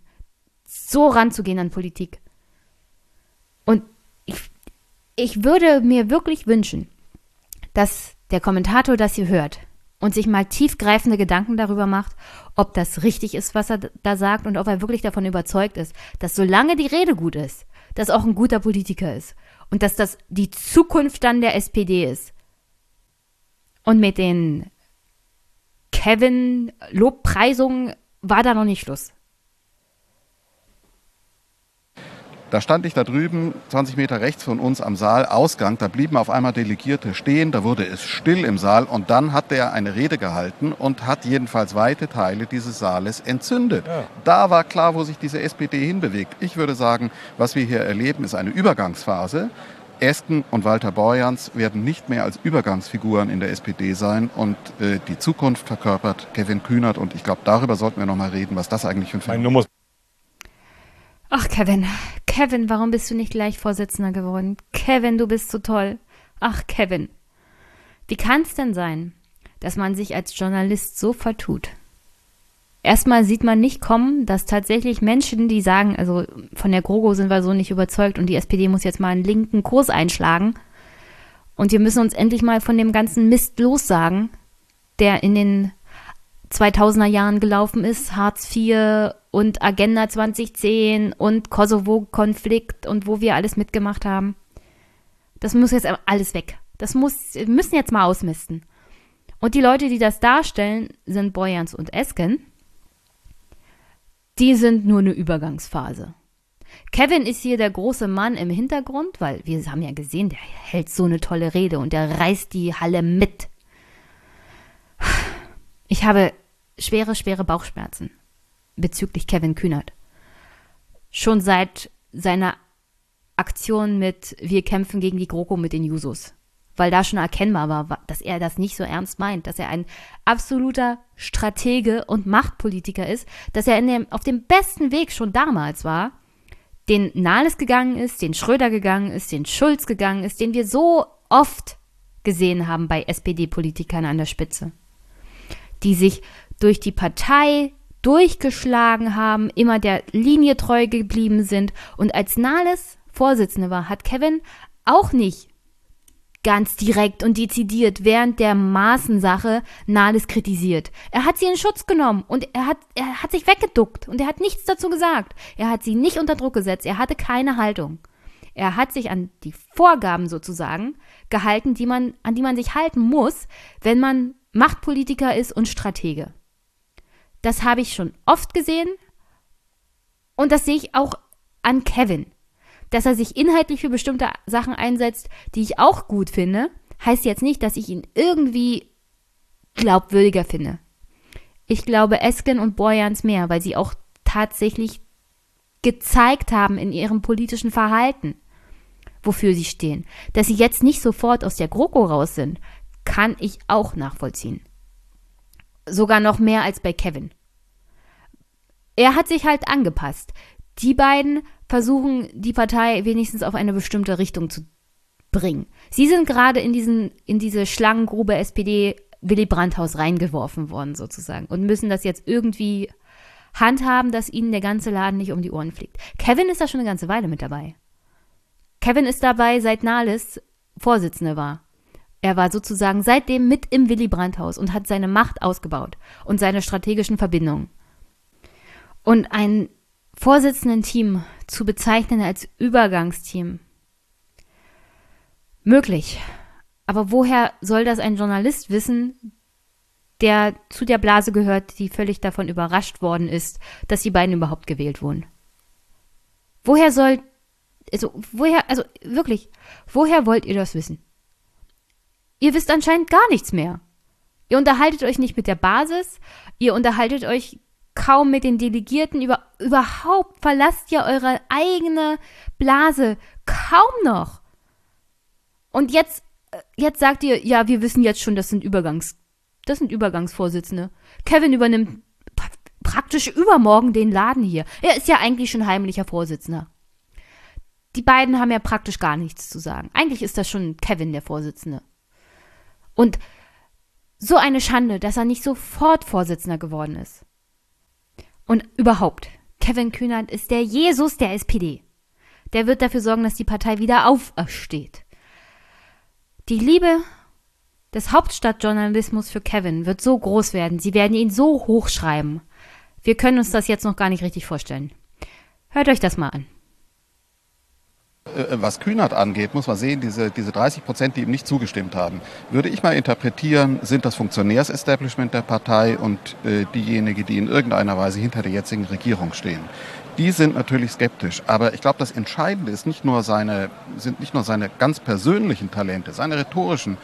so ranzugehen an Politik. Und ich ich würde mir wirklich wünschen, dass der Kommentator das hier hört und sich mal tiefgreifende Gedanken darüber macht, ob das richtig ist, was er da sagt und ob er wirklich davon überzeugt ist, dass solange die Rede gut ist, dass auch ein guter Politiker ist und dass das die Zukunft dann der SPD ist. Und mit den Kevin Lobpreisungen war da noch nicht Schluss. Da stand ich da drüben, 20 Meter rechts von uns am Saalausgang. Da blieben auf einmal Delegierte stehen. Da wurde es still im Saal. Und dann hat der eine Rede gehalten und hat jedenfalls weite Teile dieses Saales entzündet. Ja. Da war klar, wo sich diese SPD hinbewegt. Ich würde sagen, was wir hier erleben, ist eine Übergangsphase. Esken und Walter Borjans werden nicht mehr als Übergangsfiguren in der SPD sein und äh, die Zukunft verkörpert Kevin Kühnert und ich glaube, darüber sollten wir noch mal reden, was das eigentlich für ein Phänomen ist. Ach, Kevin, Kevin, warum bist du nicht gleich Vorsitzender geworden? Kevin, du bist so toll. Ach, Kevin. Wie kann es denn sein, dass man sich als Journalist so vertut? Erstmal sieht man nicht kommen, dass tatsächlich Menschen, die sagen, also von der GroGo sind wir so nicht überzeugt und die SPD muss jetzt mal einen linken Kurs einschlagen und wir müssen uns endlich mal von dem ganzen Mist lossagen, der in den 2000er Jahren gelaufen ist, Hartz IV und Agenda 2010 und Kosovo-Konflikt und wo wir alles mitgemacht haben. Das muss jetzt alles weg. Das muss, müssen jetzt mal ausmisten. Und die Leute, die das darstellen, sind Boyans und Esken. Die sind nur eine Übergangsphase. Kevin ist hier der große Mann im Hintergrund, weil wir haben ja gesehen, der hält so eine tolle Rede und der reißt die Halle mit. Ich habe schwere, schwere Bauchschmerzen bezüglich Kevin Kühnert. Schon seit seiner Aktion mit Wir kämpfen gegen die GroKo mit den Jusos. Weil da schon erkennbar war, dass er das nicht so ernst meint, dass er ein absoluter Stratege und Machtpolitiker ist, dass er dem, auf dem besten Weg schon damals war, den Nahles gegangen ist, den Schröder gegangen ist, den Schulz gegangen ist, den wir so oft gesehen haben bei SPD-Politikern an der Spitze, die sich durch die Partei durchgeschlagen haben, immer der Linie treu geblieben sind. Und als Nahles Vorsitzende war, hat Kevin auch nicht ganz direkt und dezidiert während der Maßensache Nahles kritisiert. Er hat sie in Schutz genommen und er hat, er hat sich weggeduckt und er hat nichts dazu gesagt. Er hat sie nicht unter Druck gesetzt, er hatte keine Haltung. Er hat sich an die Vorgaben sozusagen gehalten, die man, an die man sich halten muss, wenn man Machtpolitiker ist und Stratege. Das habe ich schon oft gesehen und das sehe ich auch an Kevin dass er sich inhaltlich für bestimmte Sachen einsetzt, die ich auch gut finde, heißt jetzt nicht, dass ich ihn irgendwie glaubwürdiger finde. Ich glaube Esken und Boyans mehr, weil sie auch tatsächlich gezeigt haben in ihrem politischen Verhalten, wofür sie stehen. Dass sie jetzt nicht sofort aus der GroKo raus sind, kann ich auch nachvollziehen. Sogar noch mehr als bei Kevin. Er hat sich halt angepasst. Die beiden versuchen, die Partei wenigstens auf eine bestimmte Richtung zu bringen. Sie sind gerade in diesen, in diese Schlangengrube SPD Willy Brandt-Haus reingeworfen worden, sozusagen, und müssen das jetzt irgendwie handhaben, dass ihnen der ganze Laden nicht um die Ohren fliegt. Kevin ist da schon eine ganze Weile mit dabei. Kevin ist dabei, seit Nahles Vorsitzende war. Er war sozusagen seitdem mit im Willy Brandt-Haus und hat seine Macht ausgebaut und seine strategischen Verbindungen. Und ein Vorsitzenden-Team zu bezeichnen als Übergangsteam. Möglich. Aber woher soll das ein Journalist wissen, der zu der Blase gehört, die völlig davon überrascht worden ist, dass die beiden überhaupt gewählt wurden? Woher soll, also, woher, also wirklich, woher wollt ihr das wissen? Ihr wisst anscheinend gar nichts mehr. Ihr unterhaltet euch nicht mit der Basis, ihr unterhaltet euch kaum mit den Delegierten, über, überhaupt verlasst ihr eure eigene Blase kaum noch. Und jetzt, äh, jetzt sagt ihr, ja, wir wissen jetzt schon, das sind Übergangs, das sind Übergangsvorsitzende. Kevin übernimmt praktisch übermorgen den Laden hier. Er ist ja eigentlich schon heimlicher Vorsitzender. Die beiden haben ja praktisch gar nichts zu sagen. Eigentlich ist das schon Kevin der Vorsitzende. Und so eine Schande, dass er nicht sofort Vorsitzender geworden ist. Und überhaupt, Kevin Kühnert ist der Jesus der SPD. Der wird dafür sorgen, dass die Partei wieder aufersteht. Die Liebe des Hauptstadtjournalismus für Kevin wird so groß werden. Sie werden ihn so hochschreiben. Wir können uns das jetzt noch gar nicht richtig vorstellen. Hört euch das mal an. Äh, was Kühnert angeht, muss man sehen, diese, diese 30 Prozent, die ihm nicht zugestimmt haben, würde ich mal interpretieren, sind das Funktionärsestablishment der Partei und äh, diejenigen, die in irgendeiner Weise hinter der jetzigen Regierung stehen. Die sind natürlich skeptisch, aber ich glaube, das Entscheidende ist nicht nur seine, sind nicht nur seine ganz persönlichen Talente, seine rhetorischen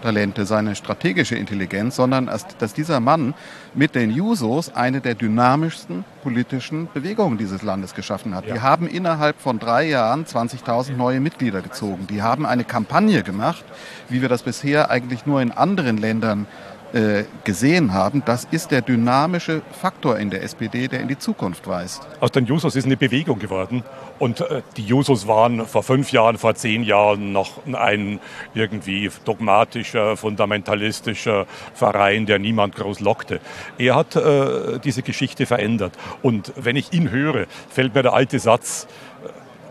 Talente, seine strategische Intelligenz, sondern dass dieser Mann mit den Jusos eine der dynamischsten politischen Bewegungen dieses Landes geschaffen hat. Ja. Die haben innerhalb von drei Jahren 20.000 neue Mitglieder gezogen. Die haben eine Kampagne gemacht, wie wir das bisher eigentlich nur in anderen Ländern äh, gesehen haben, das ist der dynamische Faktor in der SPD, der in die Zukunft weist. Aus den Jusos ist eine Bewegung geworden. Und äh, die Jusos waren vor fünf Jahren, vor zehn Jahren noch ein irgendwie dogmatischer, fundamentalistischer Verein, der niemand groß lockte. Er hat äh, diese Geschichte verändert. Und wenn ich ihn höre, fällt mir der alte Satz,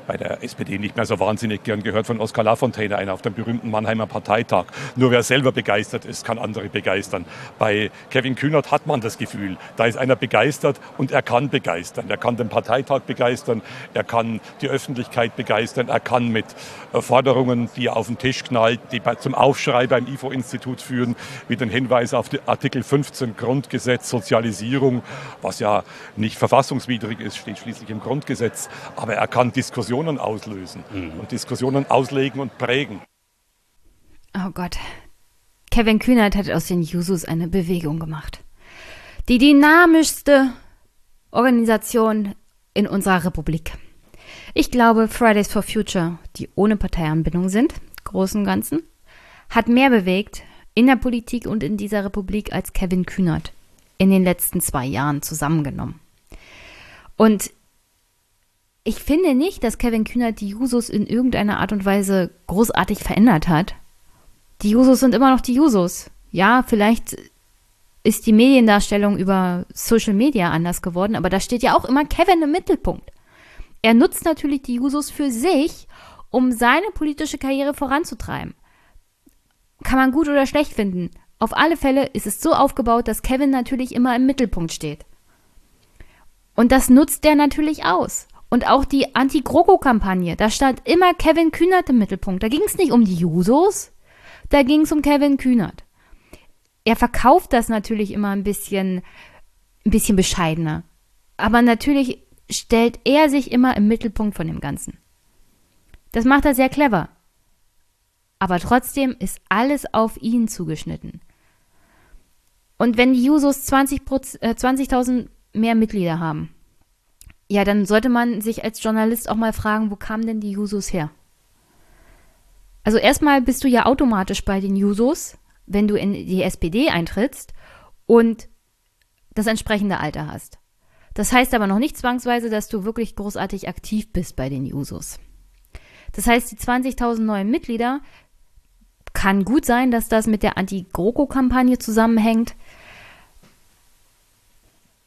bei der SPD nicht mehr so wahnsinnig gern gehört von Oskar Lafontaine, einer auf dem berühmten Mannheimer Parteitag. Nur wer selber begeistert ist, kann andere begeistern. Bei Kevin Kühnert hat man das Gefühl, da ist einer begeistert und er kann begeistern. Er kann den Parteitag begeistern, er kann die Öffentlichkeit begeistern, er kann mit äh, Forderungen, die er auf den Tisch knallt, die zum Aufschrei beim IFO-Institut führen, wie den Hinweis auf Artikel 15 Grundgesetz, Sozialisierung, was ja nicht verfassungswidrig ist, steht schließlich im Grundgesetz, aber er kann Diskussionen Diskussionen auslösen mhm. und Diskussionen auslegen und prägen. Oh Gott. Kevin Kühnert hat aus den Jusos eine Bewegung gemacht. Die dynamischste Organisation in unserer Republik. Ich glaube, Fridays for Future, die ohne Parteianbindung sind, großen und ganzen, hat mehr bewegt in der Politik und in dieser Republik als Kevin Kühnert in den letzten zwei Jahren zusammengenommen. Und ich finde nicht, dass Kevin Kühnert die Jusos in irgendeiner Art und Weise großartig verändert hat. Die Jusos sind immer noch die Jusos. Ja, vielleicht ist die Mediendarstellung über Social Media anders geworden, aber da steht ja auch immer Kevin im Mittelpunkt. Er nutzt natürlich die Jusos für sich, um seine politische Karriere voranzutreiben. Kann man gut oder schlecht finden. Auf alle Fälle ist es so aufgebaut, dass Kevin natürlich immer im Mittelpunkt steht. Und das nutzt er natürlich aus. Und auch die Anti-GroKo-Kampagne, da stand immer Kevin Kühnert im Mittelpunkt. Da ging es nicht um die Jusos, da ging es um Kevin Kühnert. Er verkauft das natürlich immer ein bisschen, ein bisschen bescheidener. Aber natürlich stellt er sich immer im Mittelpunkt von dem Ganzen. Das macht er sehr clever. Aber trotzdem ist alles auf ihn zugeschnitten. Und wenn die Jusos 20.000 äh, 20 mehr Mitglieder haben, ja, dann sollte man sich als Journalist auch mal fragen, wo kamen denn die Jusos her? Also erstmal bist du ja automatisch bei den Jusos, wenn du in die SPD eintrittst und das entsprechende Alter hast. Das heißt aber noch nicht zwangsweise, dass du wirklich großartig aktiv bist bei den Jusos. Das heißt, die 20.000 neuen Mitglieder kann gut sein, dass das mit der Anti-GroKo-Kampagne zusammenhängt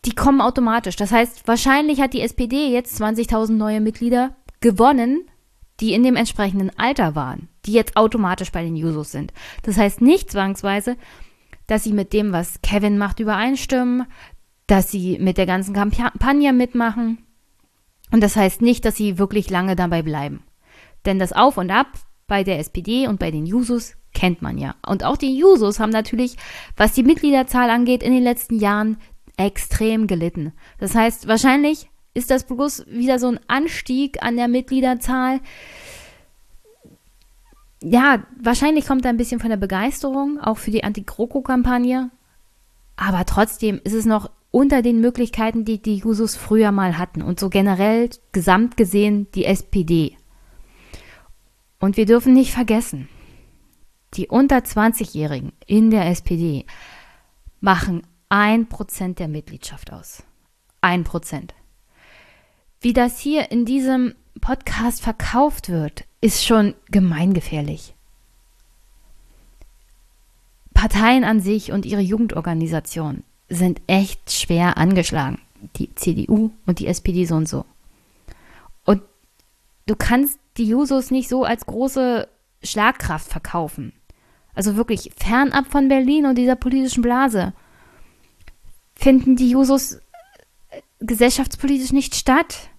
die kommen automatisch. Das heißt, wahrscheinlich hat die SPD jetzt 20.000 neue Mitglieder gewonnen, die in dem entsprechenden Alter waren, die jetzt automatisch bei den Jusos sind. Das heißt nicht zwangsweise, dass sie mit dem, was Kevin macht, übereinstimmen, dass sie mit der ganzen Kampagne mitmachen. Und das heißt nicht, dass sie wirklich lange dabei bleiben. Denn das Auf und Ab bei der SPD und bei den Jusos kennt man ja. Und auch die Jusos haben natürlich, was die Mitgliederzahl angeht, in den letzten Jahren extrem gelitten. Das heißt, wahrscheinlich ist das bloß wieder so ein Anstieg an der Mitgliederzahl. Ja, wahrscheinlich kommt da ein bisschen von der Begeisterung, auch für die Anti-GroKo-Kampagne. Aber trotzdem ist es noch unter den Möglichkeiten, die die Jusos früher mal hatten. Und so generell, gesamt gesehen, die SPD. Und wir dürfen nicht vergessen, die unter 20-Jährigen in der SPD machen ein Prozent der Mitgliedschaft aus. Ein Prozent. Wie das hier in diesem Podcast verkauft wird, ist schon gemeingefährlich. Parteien an sich und ihre Jugendorganisation sind echt schwer angeschlagen. Die CDU und die SPD so und so. Und du kannst die Jusos nicht so als große Schlagkraft verkaufen. Also wirklich fernab von Berlin und dieser politischen Blase finden die Jusos äh, gesellschaftspolitisch nicht statt.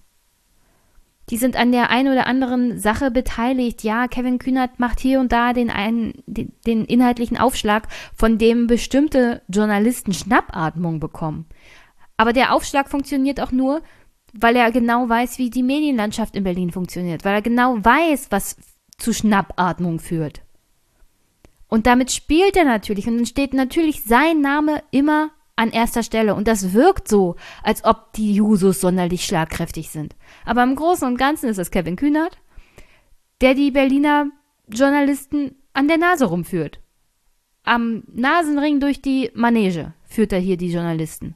Die sind an der einen oder anderen Sache beteiligt. Ja, Kevin Kühnert macht hier und da den, einen, den, den inhaltlichen Aufschlag, von dem bestimmte Journalisten Schnappatmung bekommen. Aber der Aufschlag funktioniert auch nur, weil er genau weiß, wie die Medienlandschaft in Berlin funktioniert, weil er genau weiß, was zu Schnappatmung führt. Und damit spielt er natürlich und dann steht natürlich sein Name immer an erster Stelle. Und das wirkt so, als ob die Jusos sonderlich schlagkräftig sind. Aber im Großen und Ganzen ist es Kevin Kühnert, der die Berliner Journalisten an der Nase rumführt. am Nasenring durch die Manege führt er hier die Journalisten.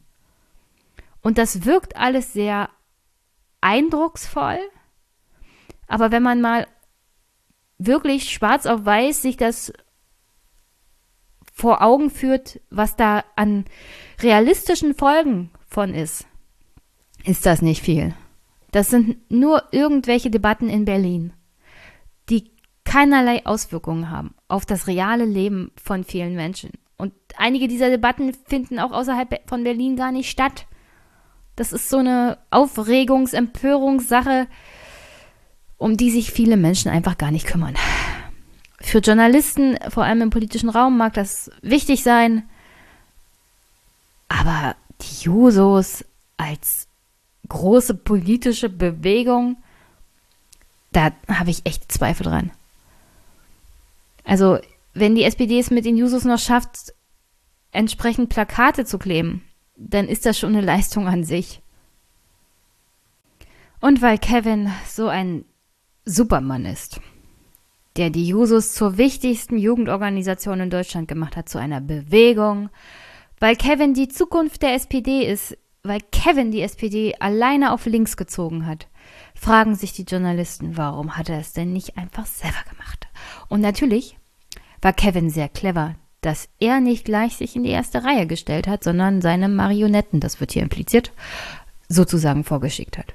Und das wirkt alles sehr eindrucksvoll. Aber wenn man mal wirklich schwarz auf weiß sich das vor Augen führt, was da an realistischen Folgen von ist, ist das nicht viel. Das sind nur irgendwelche Debatten in Berlin, die keinerlei Auswirkungen haben auf das reale Leben von vielen Menschen. Und einige dieser Debatten finden auch außerhalb von Berlin gar nicht statt. Das ist so eine Aufregungs-, Empörungssache, um die sich viele Menschen einfach gar nicht kümmern. Für Journalisten, vor allem im politischen Raum, mag das wichtig sein. Aber die Jusos als große politische Bewegung, da habe ich echt Zweifel dran. Also, wenn die SPD es mit den Jusos noch schafft, entsprechend Plakate zu kleben, dann ist das schon eine Leistung an sich. Und weil Kevin so ein Supermann ist, der die Jusos zur wichtigsten Jugendorganisation in Deutschland gemacht hat, zu einer Bewegung, weil Kevin die Zukunft der SPD ist, weil Kevin die SPD alleine auf links gezogen hat, fragen sich die Journalisten, warum hat er es denn nicht einfach selber gemacht? Und natürlich war Kevin sehr clever, dass er nicht gleich sich in die erste Reihe gestellt hat, sondern seine Marionetten, das wird hier impliziert, sozusagen vorgeschickt hat.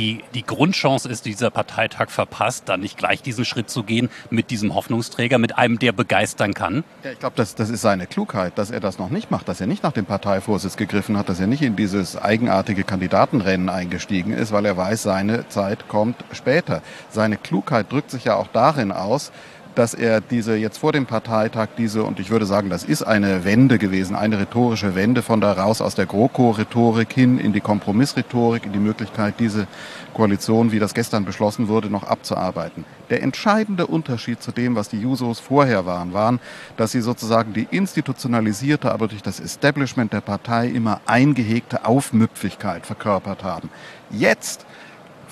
Die, die Grundchance ist dieser Parteitag verpasst, dann nicht gleich diesen Schritt zu gehen mit diesem Hoffnungsträger, mit einem, der begeistern kann. Ja, ich glaube, das, das ist seine Klugheit, dass er das noch nicht macht, dass er nicht nach dem Parteivorsitz gegriffen hat, dass er nicht in dieses eigenartige Kandidatenrennen eingestiegen ist, weil er weiß, seine Zeit kommt später. Seine Klugheit drückt sich ja auch darin aus, dass er diese jetzt vor dem Parteitag diese, und ich würde sagen, das ist eine Wende gewesen, eine rhetorische Wende von da raus aus der GroKo-Rhetorik hin in die Kompromissrhetorik, in die Möglichkeit, diese Koalition, wie das gestern beschlossen wurde, noch abzuarbeiten. Der entscheidende Unterschied zu dem, was die Jusos vorher waren, waren, dass sie sozusagen die institutionalisierte, aber durch das Establishment der Partei immer eingehegte Aufmüpfigkeit verkörpert haben. Jetzt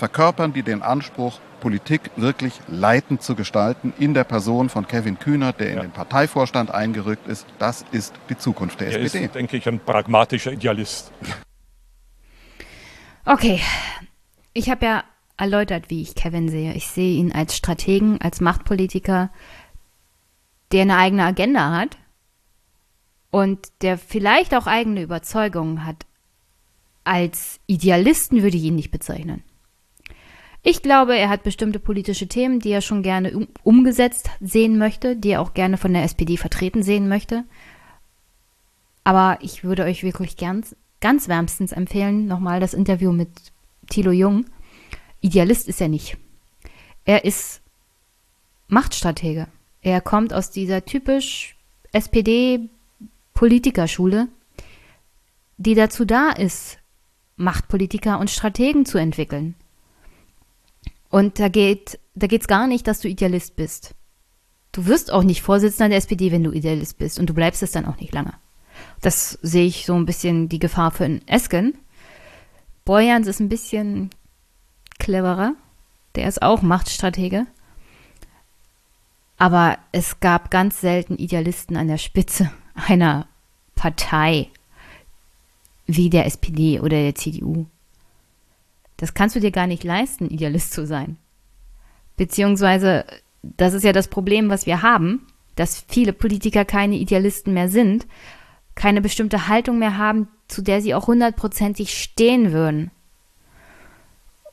verkörpern die den Anspruch, Politik wirklich leitend zu gestalten in der Person von Kevin Kühner, der in ja. den Parteivorstand eingerückt ist. Das ist die Zukunft der er SPD. ist, denke ich, ein pragmatischer Idealist. Okay, ich habe ja erläutert, wie ich Kevin sehe. Ich sehe ihn als Strategen, als Machtpolitiker, der eine eigene Agenda hat und der vielleicht auch eigene Überzeugungen hat. Als Idealisten würde ich ihn nicht bezeichnen. Ich glaube, er hat bestimmte politische Themen, die er schon gerne um, umgesetzt sehen möchte, die er auch gerne von der SPD vertreten sehen möchte. Aber ich würde euch wirklich ganz, ganz wärmstens empfehlen, nochmal das Interview mit Thilo Jung. Idealist ist er nicht. Er ist Machtstratege. Er kommt aus dieser typisch SPD-Politikerschule, die dazu da ist, Machtpolitiker und Strategen zu entwickeln. Und da geht da geht's gar nicht, dass du Idealist bist. Du wirst auch nicht Vorsitzender der SPD, wenn du Idealist bist und du bleibst es dann auch nicht lange. Das sehe ich so ein bisschen die Gefahr für einen Esken. Boyans ist ein bisschen cleverer. Der ist auch Machtstratege. Aber es gab ganz selten Idealisten an der Spitze einer Partei wie der SPD oder der CDU. Das kannst du dir gar nicht leisten, Idealist zu sein. Beziehungsweise, das ist ja das Problem, was wir haben, dass viele Politiker keine Idealisten mehr sind, keine bestimmte Haltung mehr haben, zu der sie auch hundertprozentig stehen würden.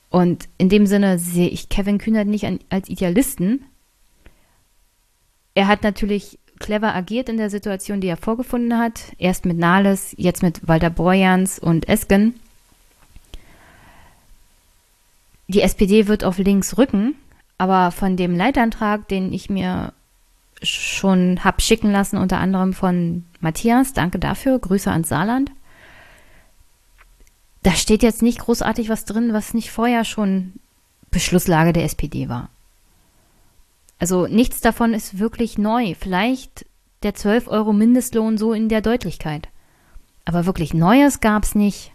Und in dem Sinne sehe ich Kevin Kühnert nicht als Idealisten. Er hat natürlich clever agiert in der Situation, die er vorgefunden hat. Erst mit Nahles, jetzt mit Walter Borjans und Esken die SPD wird auf links rücken, aber von dem Leitantrag, den ich mir schon hab schicken lassen, unter anderem von Matthias, danke dafür, Grüße ans Saarland. Da steht jetzt nicht großartig was drin, was nicht vorher schon Beschlusslage der SPD war. Also nichts davon ist wirklich neu. Vielleicht der 12 Euro Mindestlohn so in der Deutlichkeit. Aber wirklich Neues gab's nicht.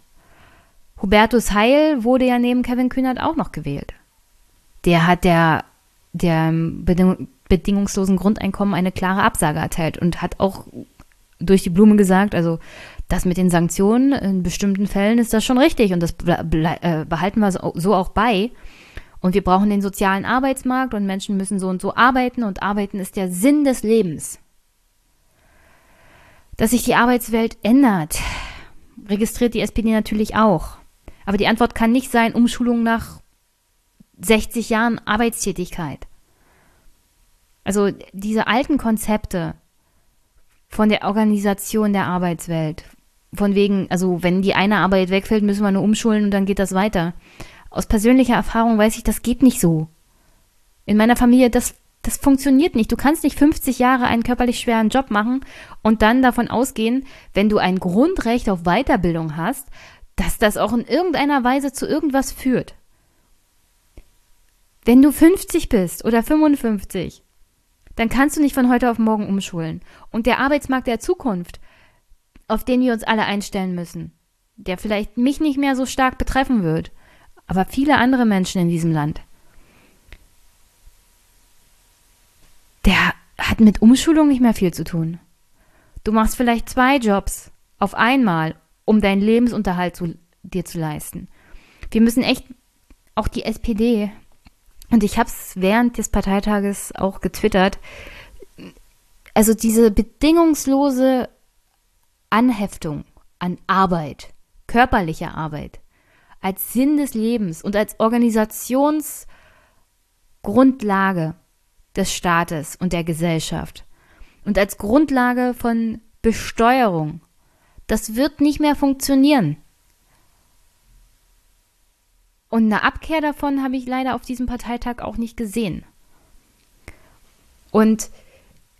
Hubertus Heil wurde ja neben Kevin Kühnert auch noch gewählt. Der hat der, der bedingungslosen Grundeinkommen eine klare Absage erteilt und hat auch durch die Blume gesagt, also das mit den Sanktionen in bestimmten Fällen ist das schon richtig und das äh, behalten wir so auch bei. Und wir brauchen den sozialen Arbeitsmarkt und Menschen müssen so und so arbeiten und arbeiten ist der Sinn des Lebens. Dass sich die Arbeitswelt ändert, registriert die SPD natürlich auch. Aber die Antwort kann nicht sein, Umschulung nach 60 Jahren Arbeitstätigkeit. Also diese alten Konzepte von der Organisation der Arbeitswelt, von wegen, also wenn die eine Arbeit wegfällt, müssen wir nur umschulen und dann geht das weiter. Aus persönlicher Erfahrung weiß ich, das geht nicht so. In meiner Familie, das, das funktioniert nicht. Du kannst nicht 50 Jahre einen körperlich schweren Job machen und dann davon ausgehen, wenn du ein Grundrecht auf Weiterbildung hast, dass das auch in irgendeiner Weise zu irgendwas führt. Wenn du 50 bist oder 55, dann kannst du nicht von heute auf morgen umschulen. Und der Arbeitsmarkt der Zukunft, auf den wir uns alle einstellen müssen, der vielleicht mich nicht mehr so stark betreffen wird, aber viele andere Menschen in diesem Land, der hat mit Umschulung nicht mehr viel zu tun. Du machst vielleicht zwei Jobs auf einmal, um deinen Lebensunterhalt zu, dir zu leisten. Wir müssen echt auch die SPD und ich habe es während des Parteitages auch getwittert. Also diese bedingungslose Anheftung an Arbeit, körperlicher Arbeit, als Sinn des Lebens und als Organisationsgrundlage des Staates und der Gesellschaft und als Grundlage von Besteuerung, das wird nicht mehr funktionieren. Und eine Abkehr davon habe ich leider auf diesem Parteitag auch nicht gesehen. Und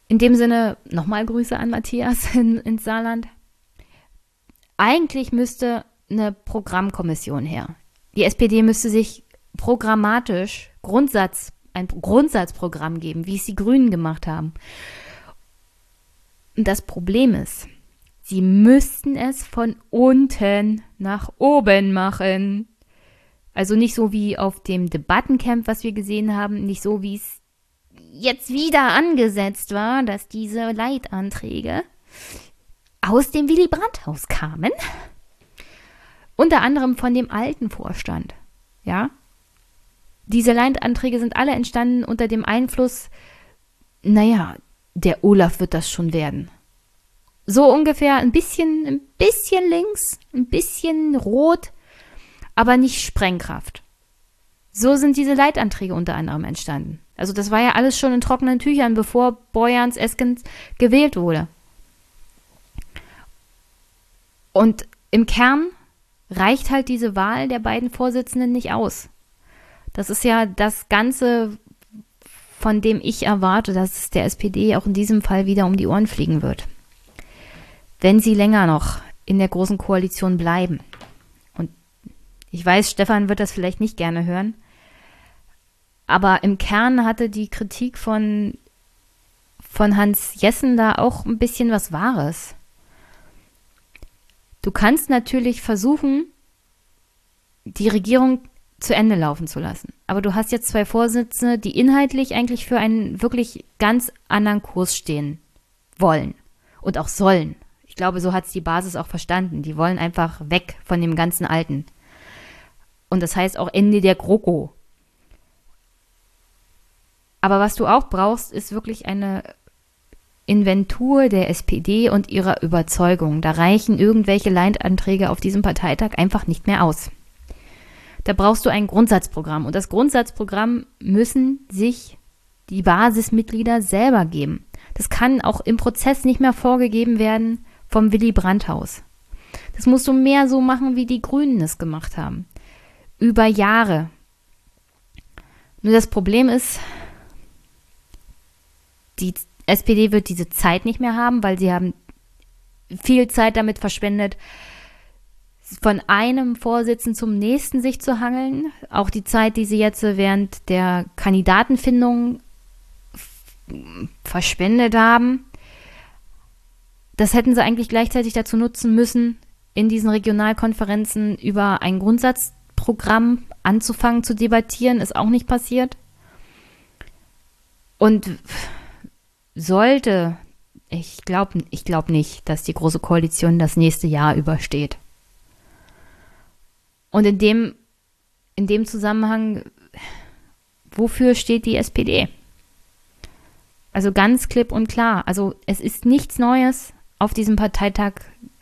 in dem Sinne nochmal Grüße an Matthias in, ins Saarland. Eigentlich müsste eine Programmkommission her. Die SPD müsste sich programmatisch Grundsatz, ein Grundsatzprogramm geben, wie es die Grünen gemacht haben. Und das Problem ist, sie müssten es von unten nach oben machen. Also nicht so wie auf dem Debattencamp, was wir gesehen haben, nicht so wie es jetzt wieder angesetzt war, dass diese Leitanträge aus dem Willy Brandt-Haus kamen. Unter anderem von dem alten Vorstand. Ja? Diese Leitanträge sind alle entstanden unter dem Einfluss, naja, der Olaf wird das schon werden. So ungefähr ein bisschen, ein bisschen links, ein bisschen rot, aber nicht Sprengkraft. So sind diese Leitanträge unter anderem entstanden. Also das war ja alles schon in trockenen Tüchern, bevor Boyans Eskens gewählt wurde. Und im Kern reicht halt diese Wahl der beiden Vorsitzenden nicht aus. Das ist ja das Ganze, von dem ich erwarte, dass es der SPD auch in diesem Fall wieder um die Ohren fliegen wird. Wenn sie länger noch in der großen Koalition bleiben. Ich weiß, Stefan wird das vielleicht nicht gerne hören. Aber im Kern hatte die Kritik von, von Hans Jessen da auch ein bisschen was Wahres. Du kannst natürlich versuchen, die Regierung zu Ende laufen zu lassen. Aber du hast jetzt zwei Vorsitzende, die inhaltlich eigentlich für einen wirklich ganz anderen Kurs stehen wollen und auch sollen. Ich glaube, so hat es die Basis auch verstanden. Die wollen einfach weg von dem ganzen Alten. Und das heißt auch Ende der GroKo. Aber was du auch brauchst, ist wirklich eine Inventur der SPD und ihrer Überzeugung. Da reichen irgendwelche Leitanträge auf diesem Parteitag einfach nicht mehr aus. Da brauchst du ein Grundsatzprogramm. Und das Grundsatzprogramm müssen sich die Basismitglieder selber geben. Das kann auch im Prozess nicht mehr vorgegeben werden vom Willy Brandt-Haus. Das musst du mehr so machen, wie die Grünen es gemacht haben über Jahre. Nur das Problem ist, die SPD wird diese Zeit nicht mehr haben, weil sie haben viel Zeit damit verschwendet, von einem Vorsitzenden zum nächsten sich zu hangeln. Auch die Zeit, die sie jetzt während der Kandidatenfindung verschwendet haben. Das hätten sie eigentlich gleichzeitig dazu nutzen müssen, in diesen Regionalkonferenzen über einen Grundsatz Programm anzufangen zu debattieren, ist auch nicht passiert. Und sollte, ich glaube ich glaub nicht, dass die Große Koalition das nächste Jahr übersteht. Und in dem, in dem Zusammenhang, wofür steht die SPD? Also ganz klipp und klar. Also es ist nichts Neues auf diesem Parteitag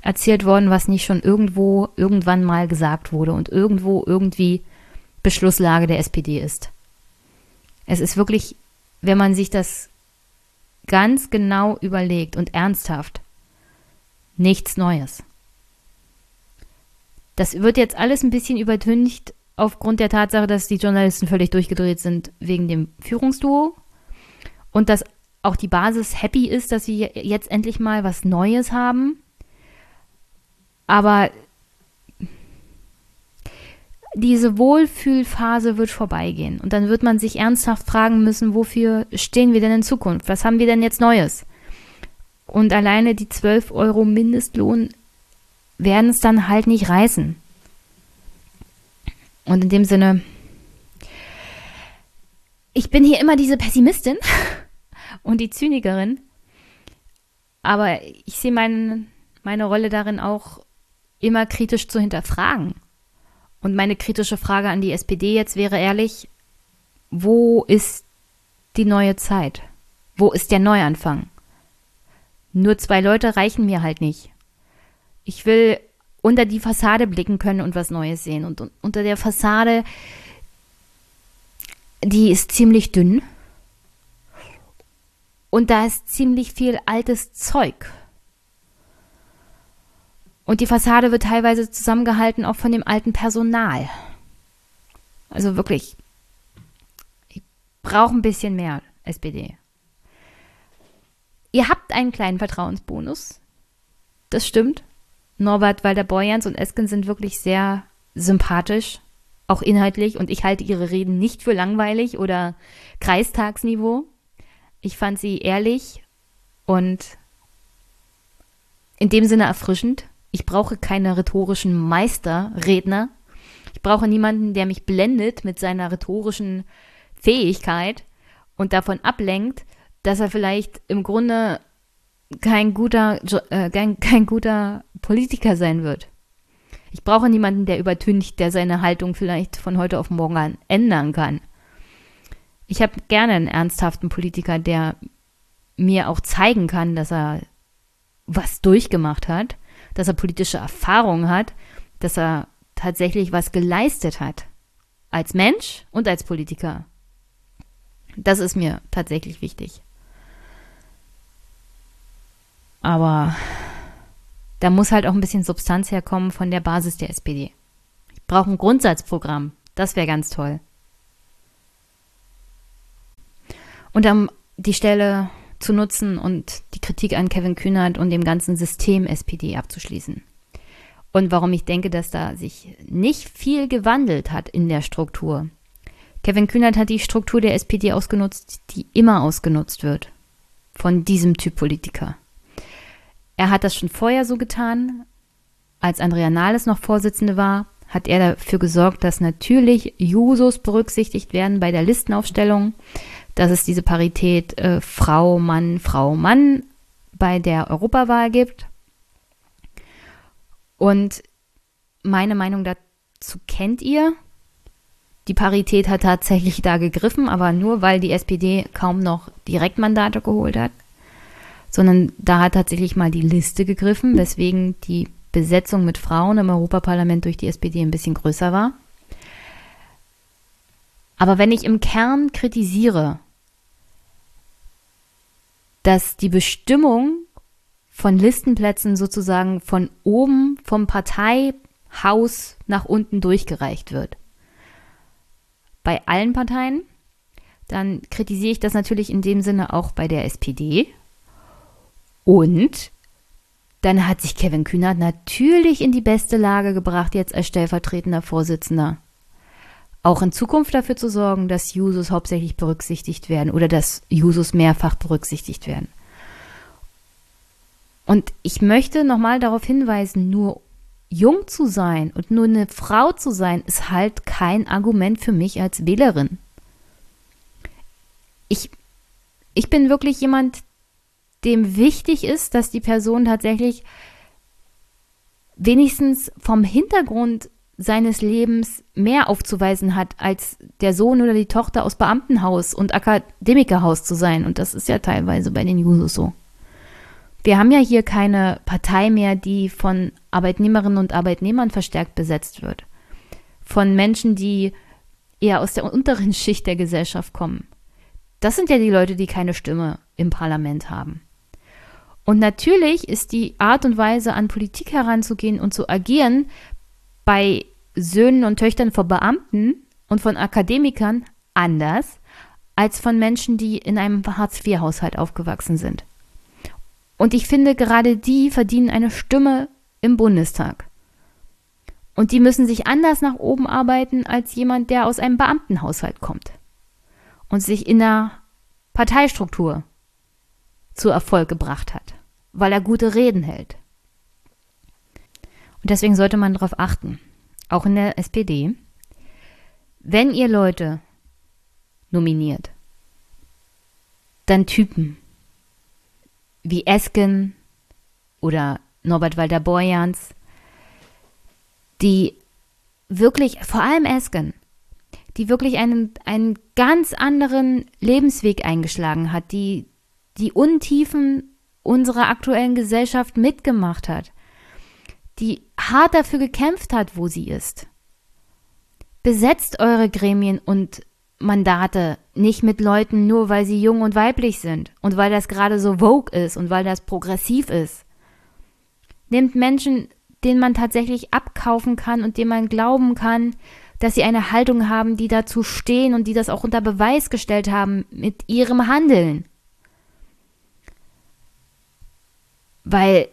erzählt worden, was nicht schon irgendwo, irgendwann mal gesagt wurde und irgendwo irgendwie Beschlusslage der SPD ist. Es ist wirklich, wenn man sich das ganz genau überlegt und ernsthaft, nichts Neues. Das wird jetzt alles ein bisschen übertüncht aufgrund der Tatsache, dass die Journalisten völlig durchgedreht sind wegen dem Führungsduo und dass auch die Basis happy ist, dass sie jetzt endlich mal was Neues haben. Aber diese Wohlfühlphase wird vorbeigehen. Und dann wird man sich ernsthaft fragen müssen, wofür stehen wir denn in Zukunft? Was haben wir denn jetzt Neues? Und alleine die 12 Euro Mindestlohn werden es dann halt nicht reißen. Und in dem Sinne, ich bin hier immer diese Pessimistin und die Zynikerin. Aber ich sehe mein, meine Rolle darin auch, immer kritisch zu hinterfragen. Und meine kritische Frage an die SPD jetzt wäre ehrlich, wo ist die neue Zeit? Wo ist der Neuanfang? Nur zwei Leute reichen mir halt nicht. Ich will unter die Fassade blicken können und was Neues sehen. Und, und unter der Fassade, die ist ziemlich dünn. Und da ist ziemlich viel altes Zeug. Und die Fassade wird teilweise zusammengehalten auch von dem alten Personal. Also wirklich, ich brauche ein bisschen mehr SPD. Ihr habt einen kleinen Vertrauensbonus. Das stimmt. Norbert Walder-Borjans und Esken sind wirklich sehr sympathisch, auch inhaltlich. Und ich halte ihre Reden nicht für langweilig oder Kreistagsniveau. Ich fand sie ehrlich und in dem Sinne erfrischend. Ich brauche keine rhetorischen Meisterredner. Ich brauche niemanden, der mich blendet mit seiner rhetorischen Fähigkeit und davon ablenkt, dass er vielleicht im Grunde kein guter, äh, kein, kein guter Politiker sein wird. Ich brauche niemanden, der übertüncht, der seine Haltung vielleicht von heute auf morgen ändern kann. Ich habe gerne einen ernsthaften Politiker, der mir auch zeigen kann, dass er was durchgemacht hat dass er politische Erfahrung hat, dass er tatsächlich was geleistet hat. Als Mensch und als Politiker. Das ist mir tatsächlich wichtig. Aber da muss halt auch ein bisschen Substanz herkommen von der Basis der SPD. Ich brauche ein Grundsatzprogramm. Das wäre ganz toll. Und um die Stelle zu nutzen und die Kritik an Kevin Kühnert und dem ganzen System SPD abzuschließen. Und warum ich denke, dass da sich nicht viel gewandelt hat in der Struktur. Kevin Kühnert hat die Struktur der SPD ausgenutzt, die immer ausgenutzt wird. Von diesem Typ Politiker. Er hat das schon vorher so getan. Als Andrea Nahles noch Vorsitzende war, hat er dafür gesorgt, dass natürlich Jusos berücksichtigt werden bei der Listenaufstellung dass es diese Parität äh, Frau, Mann, Frau, Mann bei der Europawahl gibt. Und meine Meinung dazu kennt ihr. Die Parität hat tatsächlich da gegriffen, aber nur weil die SPD kaum noch Direktmandate geholt hat, sondern da hat tatsächlich mal die Liste gegriffen, weswegen die Besetzung mit Frauen im Europaparlament durch die SPD ein bisschen größer war. Aber wenn ich im Kern kritisiere, dass die Bestimmung von Listenplätzen sozusagen von oben vom Parteihaus nach unten durchgereicht wird. Bei allen Parteien, dann kritisiere ich das natürlich in dem Sinne auch bei der SPD. Und dann hat sich Kevin Kühnert natürlich in die beste Lage gebracht, jetzt als stellvertretender Vorsitzender auch in Zukunft dafür zu sorgen, dass Jusos hauptsächlich berücksichtigt werden oder dass Jusos mehrfach berücksichtigt werden. Und ich möchte nochmal darauf hinweisen, nur jung zu sein und nur eine Frau zu sein, ist halt kein Argument für mich als Wählerin. Ich ich bin wirklich jemand, dem wichtig ist, dass die Person tatsächlich wenigstens vom Hintergrund seines Lebens mehr aufzuweisen hat, als der Sohn oder die Tochter aus Beamtenhaus und Akademikerhaus zu sein. Und das ist ja teilweise bei den Jusos so. Wir haben ja hier keine Partei mehr, die von Arbeitnehmerinnen und Arbeitnehmern verstärkt besetzt wird. Von Menschen, die eher aus der unteren Schicht der Gesellschaft kommen. Das sind ja die Leute, die keine Stimme im Parlament haben. Und natürlich ist die Art und Weise, an Politik heranzugehen und zu agieren, bei Söhnen und Töchtern von Beamten und von Akademikern anders als von Menschen, die in einem Hartz-IV-Haushalt aufgewachsen sind. Und ich finde, gerade die verdienen eine Stimme im Bundestag. Und die müssen sich anders nach oben arbeiten als jemand, der aus einem Beamtenhaushalt kommt und sich in der Parteistruktur zu Erfolg gebracht hat, weil er gute Reden hält. Und deswegen sollte man darauf achten, auch in der SPD, wenn ihr Leute nominiert, dann Typen wie Esken oder Norbert Walter Borjans, die wirklich, vor allem Esken, die wirklich einen, einen ganz anderen Lebensweg eingeschlagen hat, die die Untiefen unserer aktuellen Gesellschaft mitgemacht hat, die hart dafür gekämpft hat, wo sie ist. Besetzt eure Gremien und Mandate nicht mit Leuten nur, weil sie jung und weiblich sind und weil das gerade so vogue ist und weil das progressiv ist. Nehmt Menschen, denen man tatsächlich abkaufen kann und denen man glauben kann, dass sie eine Haltung haben, die dazu stehen und die das auch unter Beweis gestellt haben mit ihrem Handeln. Weil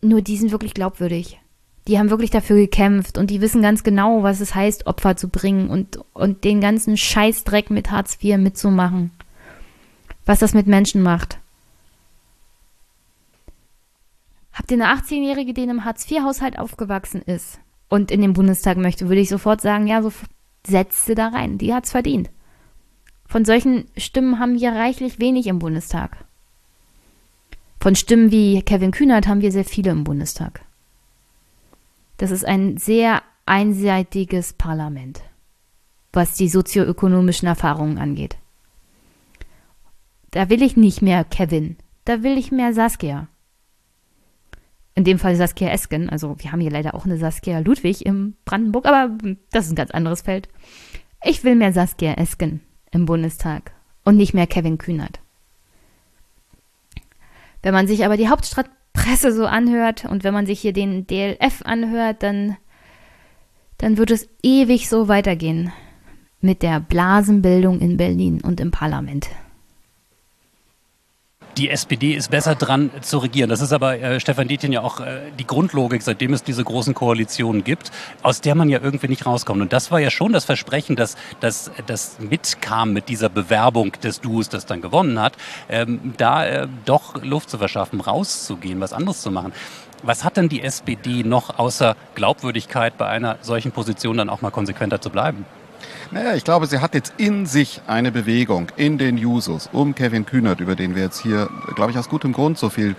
nur die sind wirklich glaubwürdig die haben wirklich dafür gekämpft und die wissen ganz genau, was es heißt, Opfer zu bringen und, und den ganzen Scheißdreck mit Hartz IV mitzumachen. Was das mit Menschen macht. Habt ihr eine 18-Jährige, die in einem Hartz-IV-Haushalt aufgewachsen ist und in den Bundestag möchte, würde ich sofort sagen, ja, so setzt sie da rein. Die hat's verdient. Von solchen Stimmen haben wir reichlich wenig im Bundestag. Von Stimmen wie Kevin Kühnert haben wir sehr viele im Bundestag. Das ist ein sehr einseitiges Parlament, was die sozioökonomischen Erfahrungen angeht. Da will ich nicht mehr Kevin, da will ich mehr Saskia. In dem Fall Saskia Esken, also wir haben hier leider auch eine Saskia Ludwig im Brandenburg, aber das ist ein ganz anderes Feld. Ich will mehr Saskia Esken im Bundestag und nicht mehr Kevin Kühnert. Wenn man sich aber die Hauptstadt Presse so anhört und wenn man sich hier den DLF anhört, dann, dann wird es ewig so weitergehen mit der Blasenbildung in Berlin und im Parlament die SPD ist besser dran zu regieren. Das ist aber, äh, Stefan Dietjen, ja auch äh, die Grundlogik, seitdem es diese großen Koalitionen gibt, aus der man ja irgendwie nicht rauskommt. Und das war ja schon das Versprechen, dass das dass mitkam mit dieser Bewerbung des Duos, das dann gewonnen hat, ähm, da äh, doch Luft zu verschaffen, rauszugehen, was anderes zu machen. Was hat denn die SPD noch außer Glaubwürdigkeit bei einer solchen Position dann auch mal konsequenter zu bleiben? Naja, ich glaube, sie hat jetzt in sich eine Bewegung in den Jusos um Kevin Kühnert, über den wir jetzt hier, glaube ich, aus gutem Grund so viel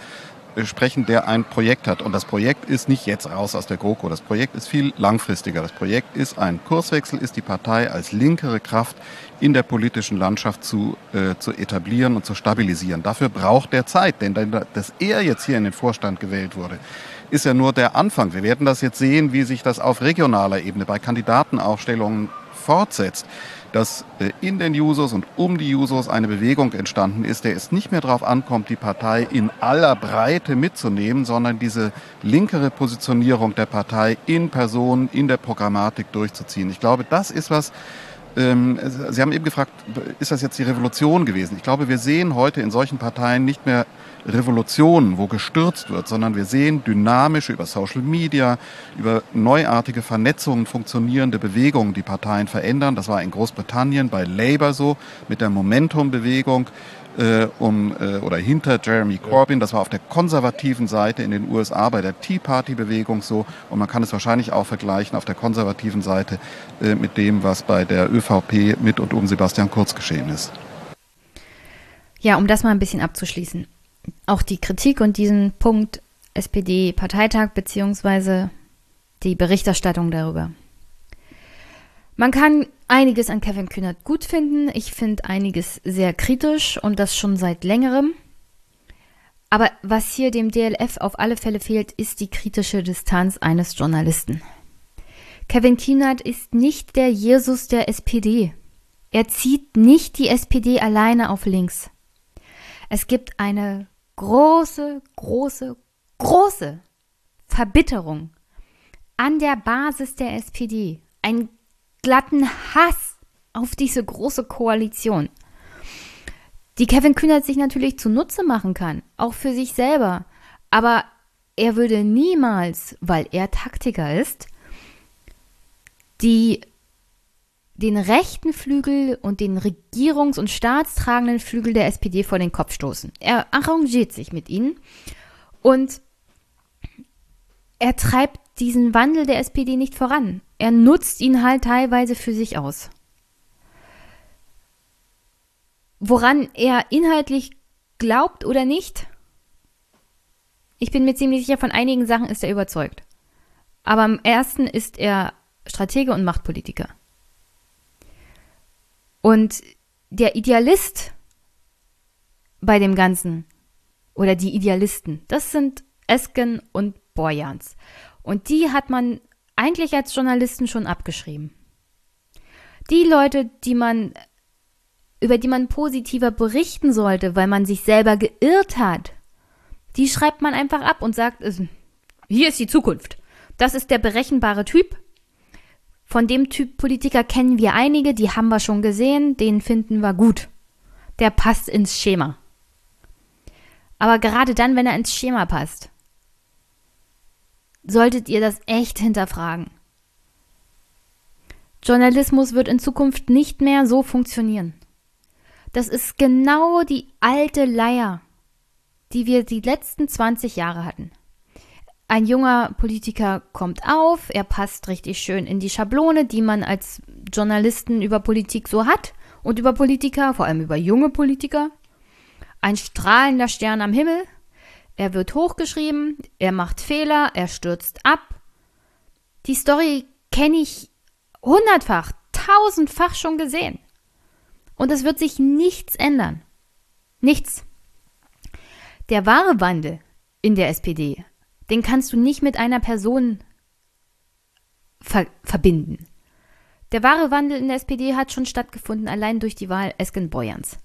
äh, sprechen, der ein Projekt hat. Und das Projekt ist nicht jetzt raus aus der GroKo. Das Projekt ist viel langfristiger. Das Projekt ist ein Kurswechsel, ist die Partei als linkere Kraft in der politischen Landschaft zu, äh, zu etablieren und zu stabilisieren. Dafür braucht er Zeit, denn dass er jetzt hier in den Vorstand gewählt wurde, ist ja nur der Anfang. Wir werden das jetzt sehen, wie sich das auf regionaler Ebene bei Kandidatenaufstellungen fortsetzt, dass äh, in den Jusos und um die Jusos eine Bewegung entstanden ist, der es nicht mehr darauf ankommt, die Partei in aller Breite mitzunehmen, sondern diese linkere Positionierung der Partei in Person, in der Programmatik durchzuziehen. Ich glaube, das ist was, ähm, Sie haben eben gefragt, ist das jetzt die Revolution gewesen? Ich glaube, wir sehen heute in solchen Parteien nicht mehr Revolutionen, wo gestürzt wird, sondern wir sehen dynamische über Social Media, über neuartige Vernetzungen funktionierende Bewegungen, die Parteien verändern. Das war in Großbritannien bei Labour so mit der Momentum-Bewegung äh, um, äh, oder hinter Jeremy Corbyn. Das war auf der konservativen Seite in den USA bei der Tea Party-Bewegung so. Und man kann es wahrscheinlich auch vergleichen auf der konservativen Seite äh, mit dem, was bei der ÖVP mit und um Sebastian Kurz geschehen ist. Ja, um das mal ein bisschen abzuschließen. Auch die Kritik und diesen Punkt SPD-Parteitag beziehungsweise die Berichterstattung darüber. Man kann einiges an Kevin Kühnert gut finden. Ich finde einiges sehr kritisch und das schon seit längerem. Aber was hier dem DLF auf alle Fälle fehlt, ist die kritische Distanz eines Journalisten. Kevin Kühnert ist nicht der Jesus der SPD. Er zieht nicht die SPD alleine auf links. Es gibt eine große, große, große Verbitterung an der Basis der SPD. Einen glatten Hass auf diese große Koalition die Kevin Kühnert sich natürlich zunutze machen kann, auch für sich selber. Aber er würde niemals, weil er Taktiker ist, die den rechten Flügel und den regierungs- und staatstragenden Flügel der SPD vor den Kopf stoßen. Er arrangiert sich mit ihnen und er treibt diesen Wandel der SPD nicht voran. Er nutzt ihn halt teilweise für sich aus. Woran er inhaltlich glaubt oder nicht, ich bin mir ziemlich sicher, von einigen Sachen ist er überzeugt. Aber am ersten ist er Stratege und Machtpolitiker. Und der Idealist bei dem Ganzen oder die Idealisten, das sind Esken und Borjans. Und die hat man eigentlich als Journalisten schon abgeschrieben. Die Leute, die man über die man positiver berichten sollte, weil man sich selber geirrt hat, die schreibt man einfach ab und sagt, hier ist die Zukunft. Das ist der berechenbare Typ. Von dem Typ Politiker kennen wir einige, die haben wir schon gesehen, den finden wir gut. Der passt ins Schema. Aber gerade dann, wenn er ins Schema passt, solltet ihr das echt hinterfragen. Journalismus wird in Zukunft nicht mehr so funktionieren. Das ist genau die alte Leier, die wir die letzten 20 Jahre hatten. Ein junger Politiker kommt auf, er passt richtig schön in die Schablone, die man als Journalisten über Politik so hat und über Politiker, vor allem über junge Politiker. Ein strahlender Stern am Himmel. Er wird hochgeschrieben, er macht Fehler, er stürzt ab. Die Story kenne ich hundertfach, tausendfach schon gesehen. Und es wird sich nichts ändern. Nichts. Der wahre Wandel in der SPD, den kannst du nicht mit einer Person ver verbinden. Der wahre Wandel in der SPD hat schon stattgefunden, allein durch die Wahl Esken Boyans.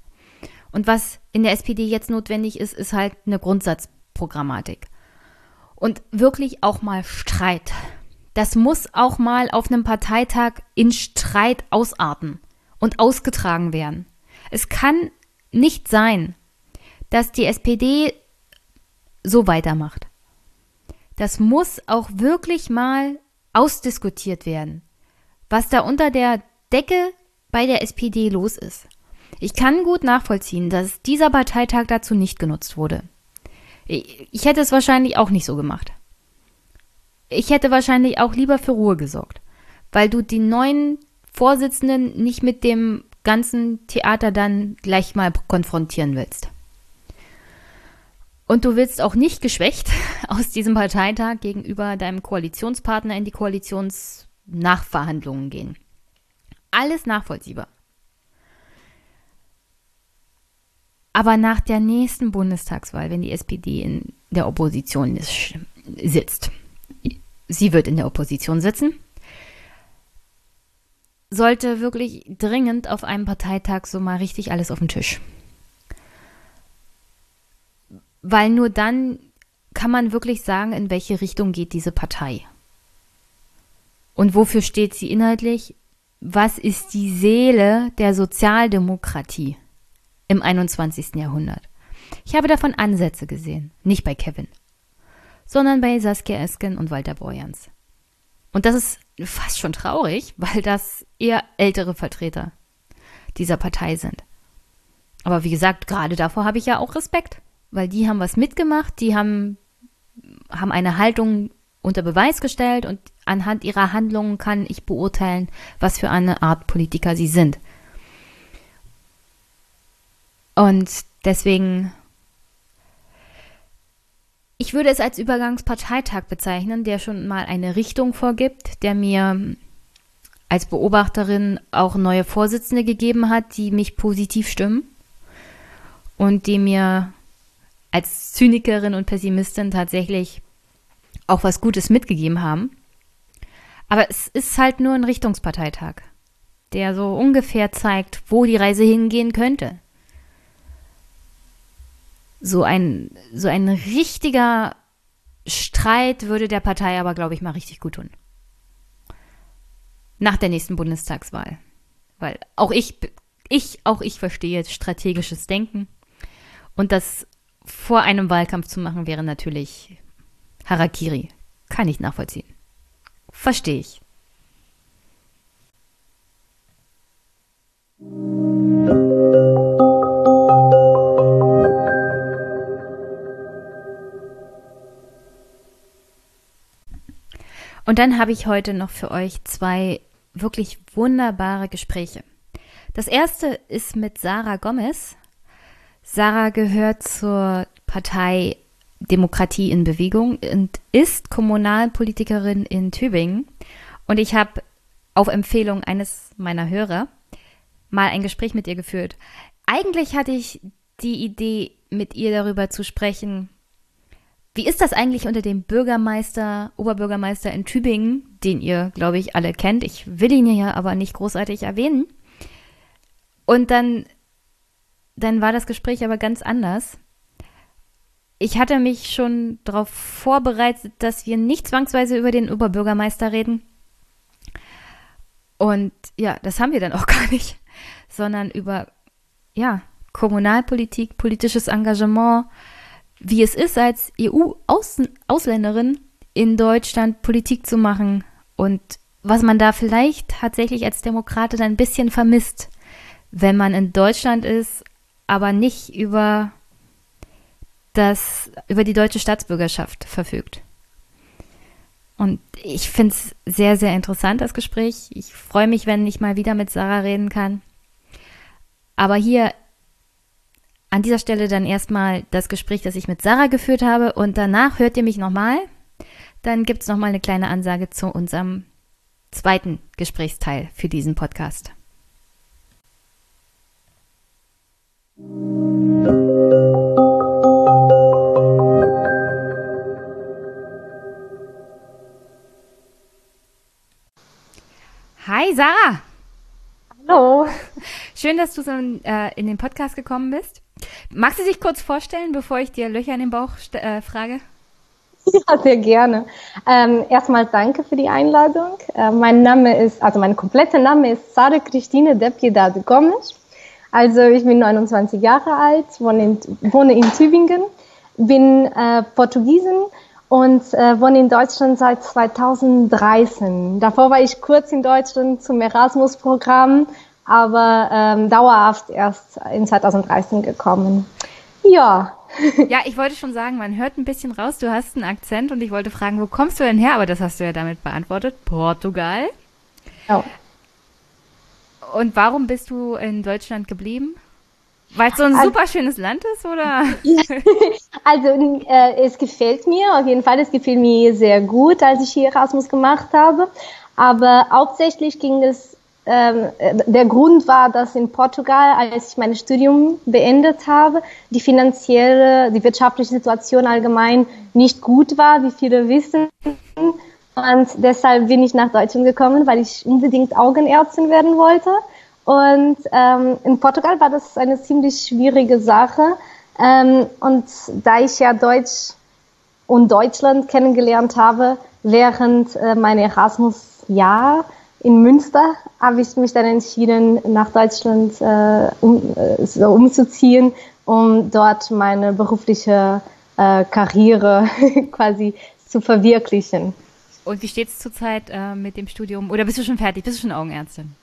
Und was in der SPD jetzt notwendig ist, ist halt eine Grundsatzprogrammatik. Und wirklich auch mal Streit. Das muss auch mal auf einem Parteitag in Streit ausarten und ausgetragen werden. Es kann nicht sein, dass die SPD so weitermacht. Das muss auch wirklich mal ausdiskutiert werden, was da unter der Decke bei der SPD los ist. Ich kann gut nachvollziehen, dass dieser Parteitag dazu nicht genutzt wurde. Ich hätte es wahrscheinlich auch nicht so gemacht. Ich hätte wahrscheinlich auch lieber für Ruhe gesorgt, weil du die neuen Vorsitzenden nicht mit dem ganzen Theater dann gleich mal konfrontieren willst. Und du willst auch nicht geschwächt aus diesem Parteitag gegenüber deinem Koalitionspartner in die Koalitionsnachverhandlungen gehen. Alles nachvollziehbar. Aber nach der nächsten Bundestagswahl, wenn die SPD in der Opposition ist, sitzt, sie wird in der Opposition sitzen, sollte wirklich dringend auf einem Parteitag so mal richtig alles auf den Tisch. Weil nur dann kann man wirklich sagen, in welche Richtung geht diese Partei. Und wofür steht sie inhaltlich? Was ist die Seele der Sozialdemokratie im 21. Jahrhundert? Ich habe davon Ansätze gesehen, nicht bei Kevin, sondern bei Saskia Esken und Walter Borjans. Und das ist fast schon traurig, weil das eher ältere Vertreter dieser Partei sind. Aber wie gesagt, gerade davor habe ich ja auch Respekt, weil die haben was mitgemacht, die haben, haben eine Haltung unter Beweis gestellt und anhand ihrer Handlungen kann ich beurteilen, was für eine Art Politiker sie sind. Und Deswegen, ich würde es als Übergangsparteitag bezeichnen, der schon mal eine Richtung vorgibt, der mir als Beobachterin auch neue Vorsitzende gegeben hat, die mich positiv stimmen und die mir als Zynikerin und Pessimistin tatsächlich auch was Gutes mitgegeben haben. Aber es ist halt nur ein Richtungsparteitag, der so ungefähr zeigt, wo die Reise hingehen könnte. So ein, so ein richtiger Streit würde der Partei aber, glaube ich, mal richtig gut tun. Nach der nächsten Bundestagswahl. Weil auch ich, ich, auch ich verstehe strategisches Denken. Und das vor einem Wahlkampf zu machen, wäre natürlich Harakiri. Kann ich nachvollziehen. Verstehe ich. Und dann habe ich heute noch für euch zwei wirklich wunderbare Gespräche. Das erste ist mit Sarah Gomez. Sarah gehört zur Partei Demokratie in Bewegung und ist Kommunalpolitikerin in Tübingen. Und ich habe auf Empfehlung eines meiner Hörer mal ein Gespräch mit ihr geführt. Eigentlich hatte ich die Idee, mit ihr darüber zu sprechen, wie ist das eigentlich unter dem Bürgermeister, Oberbürgermeister in Tübingen, den ihr, glaube ich, alle kennt? Ich will ihn ja aber nicht großartig erwähnen. Und dann, dann war das Gespräch aber ganz anders. Ich hatte mich schon darauf vorbereitet, dass wir nicht zwangsweise über den Oberbürgermeister reden. Und ja, das haben wir dann auch gar nicht, sondern über, ja, Kommunalpolitik, politisches Engagement, wie es ist, als EU-Ausländerin in Deutschland Politik zu machen und was man da vielleicht tatsächlich als Demokratin ein bisschen vermisst, wenn man in Deutschland ist, aber nicht über das, über die deutsche Staatsbürgerschaft verfügt. Und ich finde es sehr, sehr interessant, das Gespräch. Ich freue mich, wenn ich mal wieder mit Sarah reden kann. Aber hier an dieser Stelle dann erstmal das Gespräch, das ich mit Sarah geführt habe und danach hört ihr mich nochmal. Dann gibt es nochmal eine kleine Ansage zu unserem zweiten Gesprächsteil für diesen Podcast. Hi Sarah! Hallo! Schön, dass du so in, äh, in den Podcast gekommen bist. Magst du dich kurz vorstellen, bevor ich dir Löcher in den Bauch äh, frage? Ja, sehr gerne. Ähm, erstmal danke für die Einladung. Äh, mein Name ist, also mein kompletter Name ist Sara Christine de Piedade Gomes. Also ich bin 29 Jahre alt, wohne in, wohne in Tübingen, bin äh, Portugiesin und äh, wohne in Deutschland seit 2013. Davor war ich kurz in Deutschland zum Erasmus-Programm aber ähm, dauerhaft erst in 2013 gekommen. Ja. Ja, ich wollte schon sagen, man hört ein bisschen raus, du hast einen Akzent und ich wollte fragen, wo kommst du denn her? Aber das hast du ja damit beantwortet. Portugal. Ja. Und warum bist du in Deutschland geblieben? Weil es so ein also, super schönes Land ist, oder? also äh, es gefällt mir auf jeden Fall. Es gefällt mir sehr gut, als ich hier Erasmus gemacht habe. Aber hauptsächlich ging es ähm, der Grund war, dass in Portugal, als ich mein Studium beendet habe, die finanzielle, die wirtschaftliche Situation allgemein nicht gut war, wie viele wissen. Und deshalb bin ich nach Deutschland gekommen, weil ich unbedingt Augenärztin werden wollte. Und ähm, in Portugal war das eine ziemlich schwierige Sache. Ähm, und da ich ja Deutsch und Deutschland kennengelernt habe während äh, meiner Erasmus-Jahr, in Münster habe ich mich dann entschieden, nach Deutschland äh, um, äh, so umzuziehen, um dort meine berufliche äh, Karriere quasi zu verwirklichen. Und wie steht es zurzeit äh, mit dem Studium? Oder bist du schon fertig? Bist du schon Augenärztin?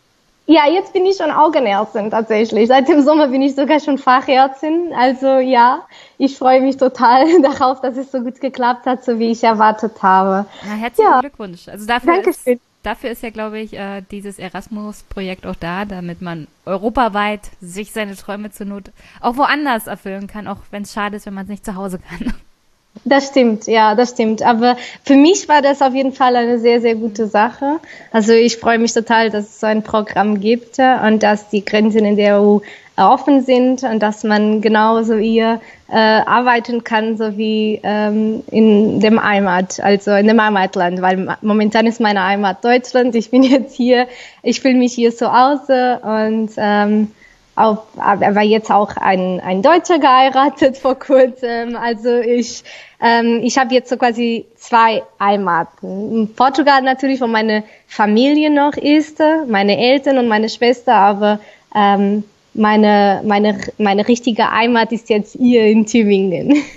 Ja, jetzt bin ich schon Augenärztin tatsächlich. Seit dem Sommer bin ich sogar schon Fachärztin. Also ja, ich freue mich total darauf, dass es so gut geklappt hat, so wie ich erwartet habe. Na, herzlichen ja. Glückwunsch. Also dafür Dankeschön. ist dafür ist ja, glaube ich, äh, dieses Erasmus-Projekt auch da, damit man europaweit sich seine Träume zur Not auch woanders erfüllen kann, auch wenn es schade ist, wenn man es nicht zu Hause kann. Das stimmt, ja, das stimmt. Aber für mich war das auf jeden Fall eine sehr, sehr gute Sache. Also ich freue mich total, dass es so ein Programm gibt und dass die Grenzen in der EU offen sind und dass man genauso hier äh, arbeiten kann, so wie ähm, in dem Heimat, also in dem Heimatland, weil momentan ist meine Heimat Deutschland. Ich bin jetzt hier, ich fühle mich hier zu Hause und ähm, auf, er war jetzt auch ein, ein Deutscher geheiratet vor kurzem. Also ich, ähm, ich habe jetzt so quasi zwei Heimaten. In Portugal natürlich, wo meine Familie noch ist, meine Eltern und meine Schwester, aber ähm, meine, meine, meine richtige Heimat ist jetzt hier in Tübingen.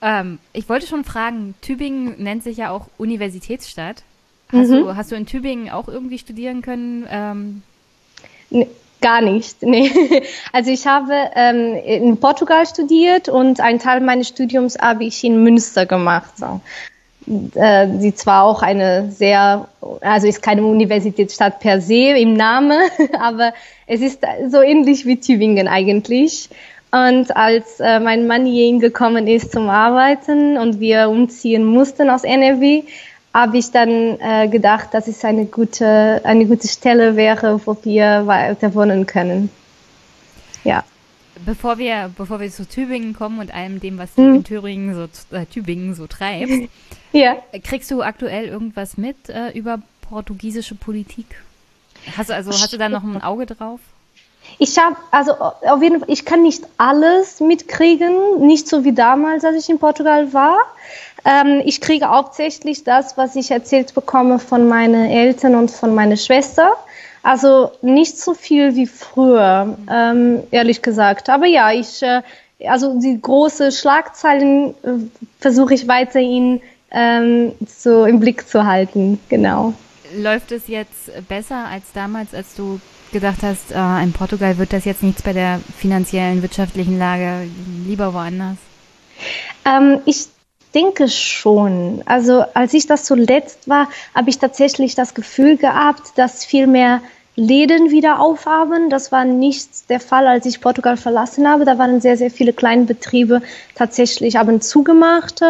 Ähm, ich wollte schon fragen, Tübingen nennt sich ja auch Universitätsstadt. Hast, mhm. du, hast du in Tübingen auch irgendwie studieren können? Ähm, gar nicht, nee. Also ich habe ähm, in Portugal studiert und einen Teil meines Studiums habe ich in Münster gemacht. So. Äh, sie zwar auch eine sehr, also ist keine Universitätsstadt per se im Namen, aber es ist so ähnlich wie Tübingen eigentlich. Und als äh, mein Mann hierhin gekommen ist zum Arbeiten und wir umziehen mussten aus NRW, habe ich dann äh, gedacht, dass es eine gute, eine gute Stelle wäre, wo wir weiter wohnen können. Ja. Bevor wir, bevor wir zu Tübingen kommen und allem dem, was du mhm. in Thüringen so, äh, Tübingen so treibst, ja. Kriegst du aktuell irgendwas mit äh, über portugiesische Politik? Hast du also hast du da noch ein Auge drauf? Ich habe also auf jeden Fall, ich kann nicht alles mitkriegen, nicht so wie damals, als ich in Portugal war. Ähm, ich kriege hauptsächlich das, was ich erzählt bekomme von meinen Eltern und von meiner Schwester. Also nicht so viel wie früher, ähm, ehrlich gesagt. Aber ja, ich äh, also die große Schlagzeilen äh, versuche ich weiterhin ähm, so im Blick zu halten. Genau. Läuft es jetzt besser als damals, als du gedacht hast, äh, in Portugal wird das jetzt nichts bei der finanziellen, wirtschaftlichen Lage, lieber woanders? Ähm, ich denke schon. Also als ich das zuletzt war, habe ich tatsächlich das Gefühl gehabt, dass viel mehr Läden wieder aufhaben. Das war nicht der Fall, als ich Portugal verlassen habe. Da waren sehr, sehr viele kleine Betriebe tatsächlich haben zugemacht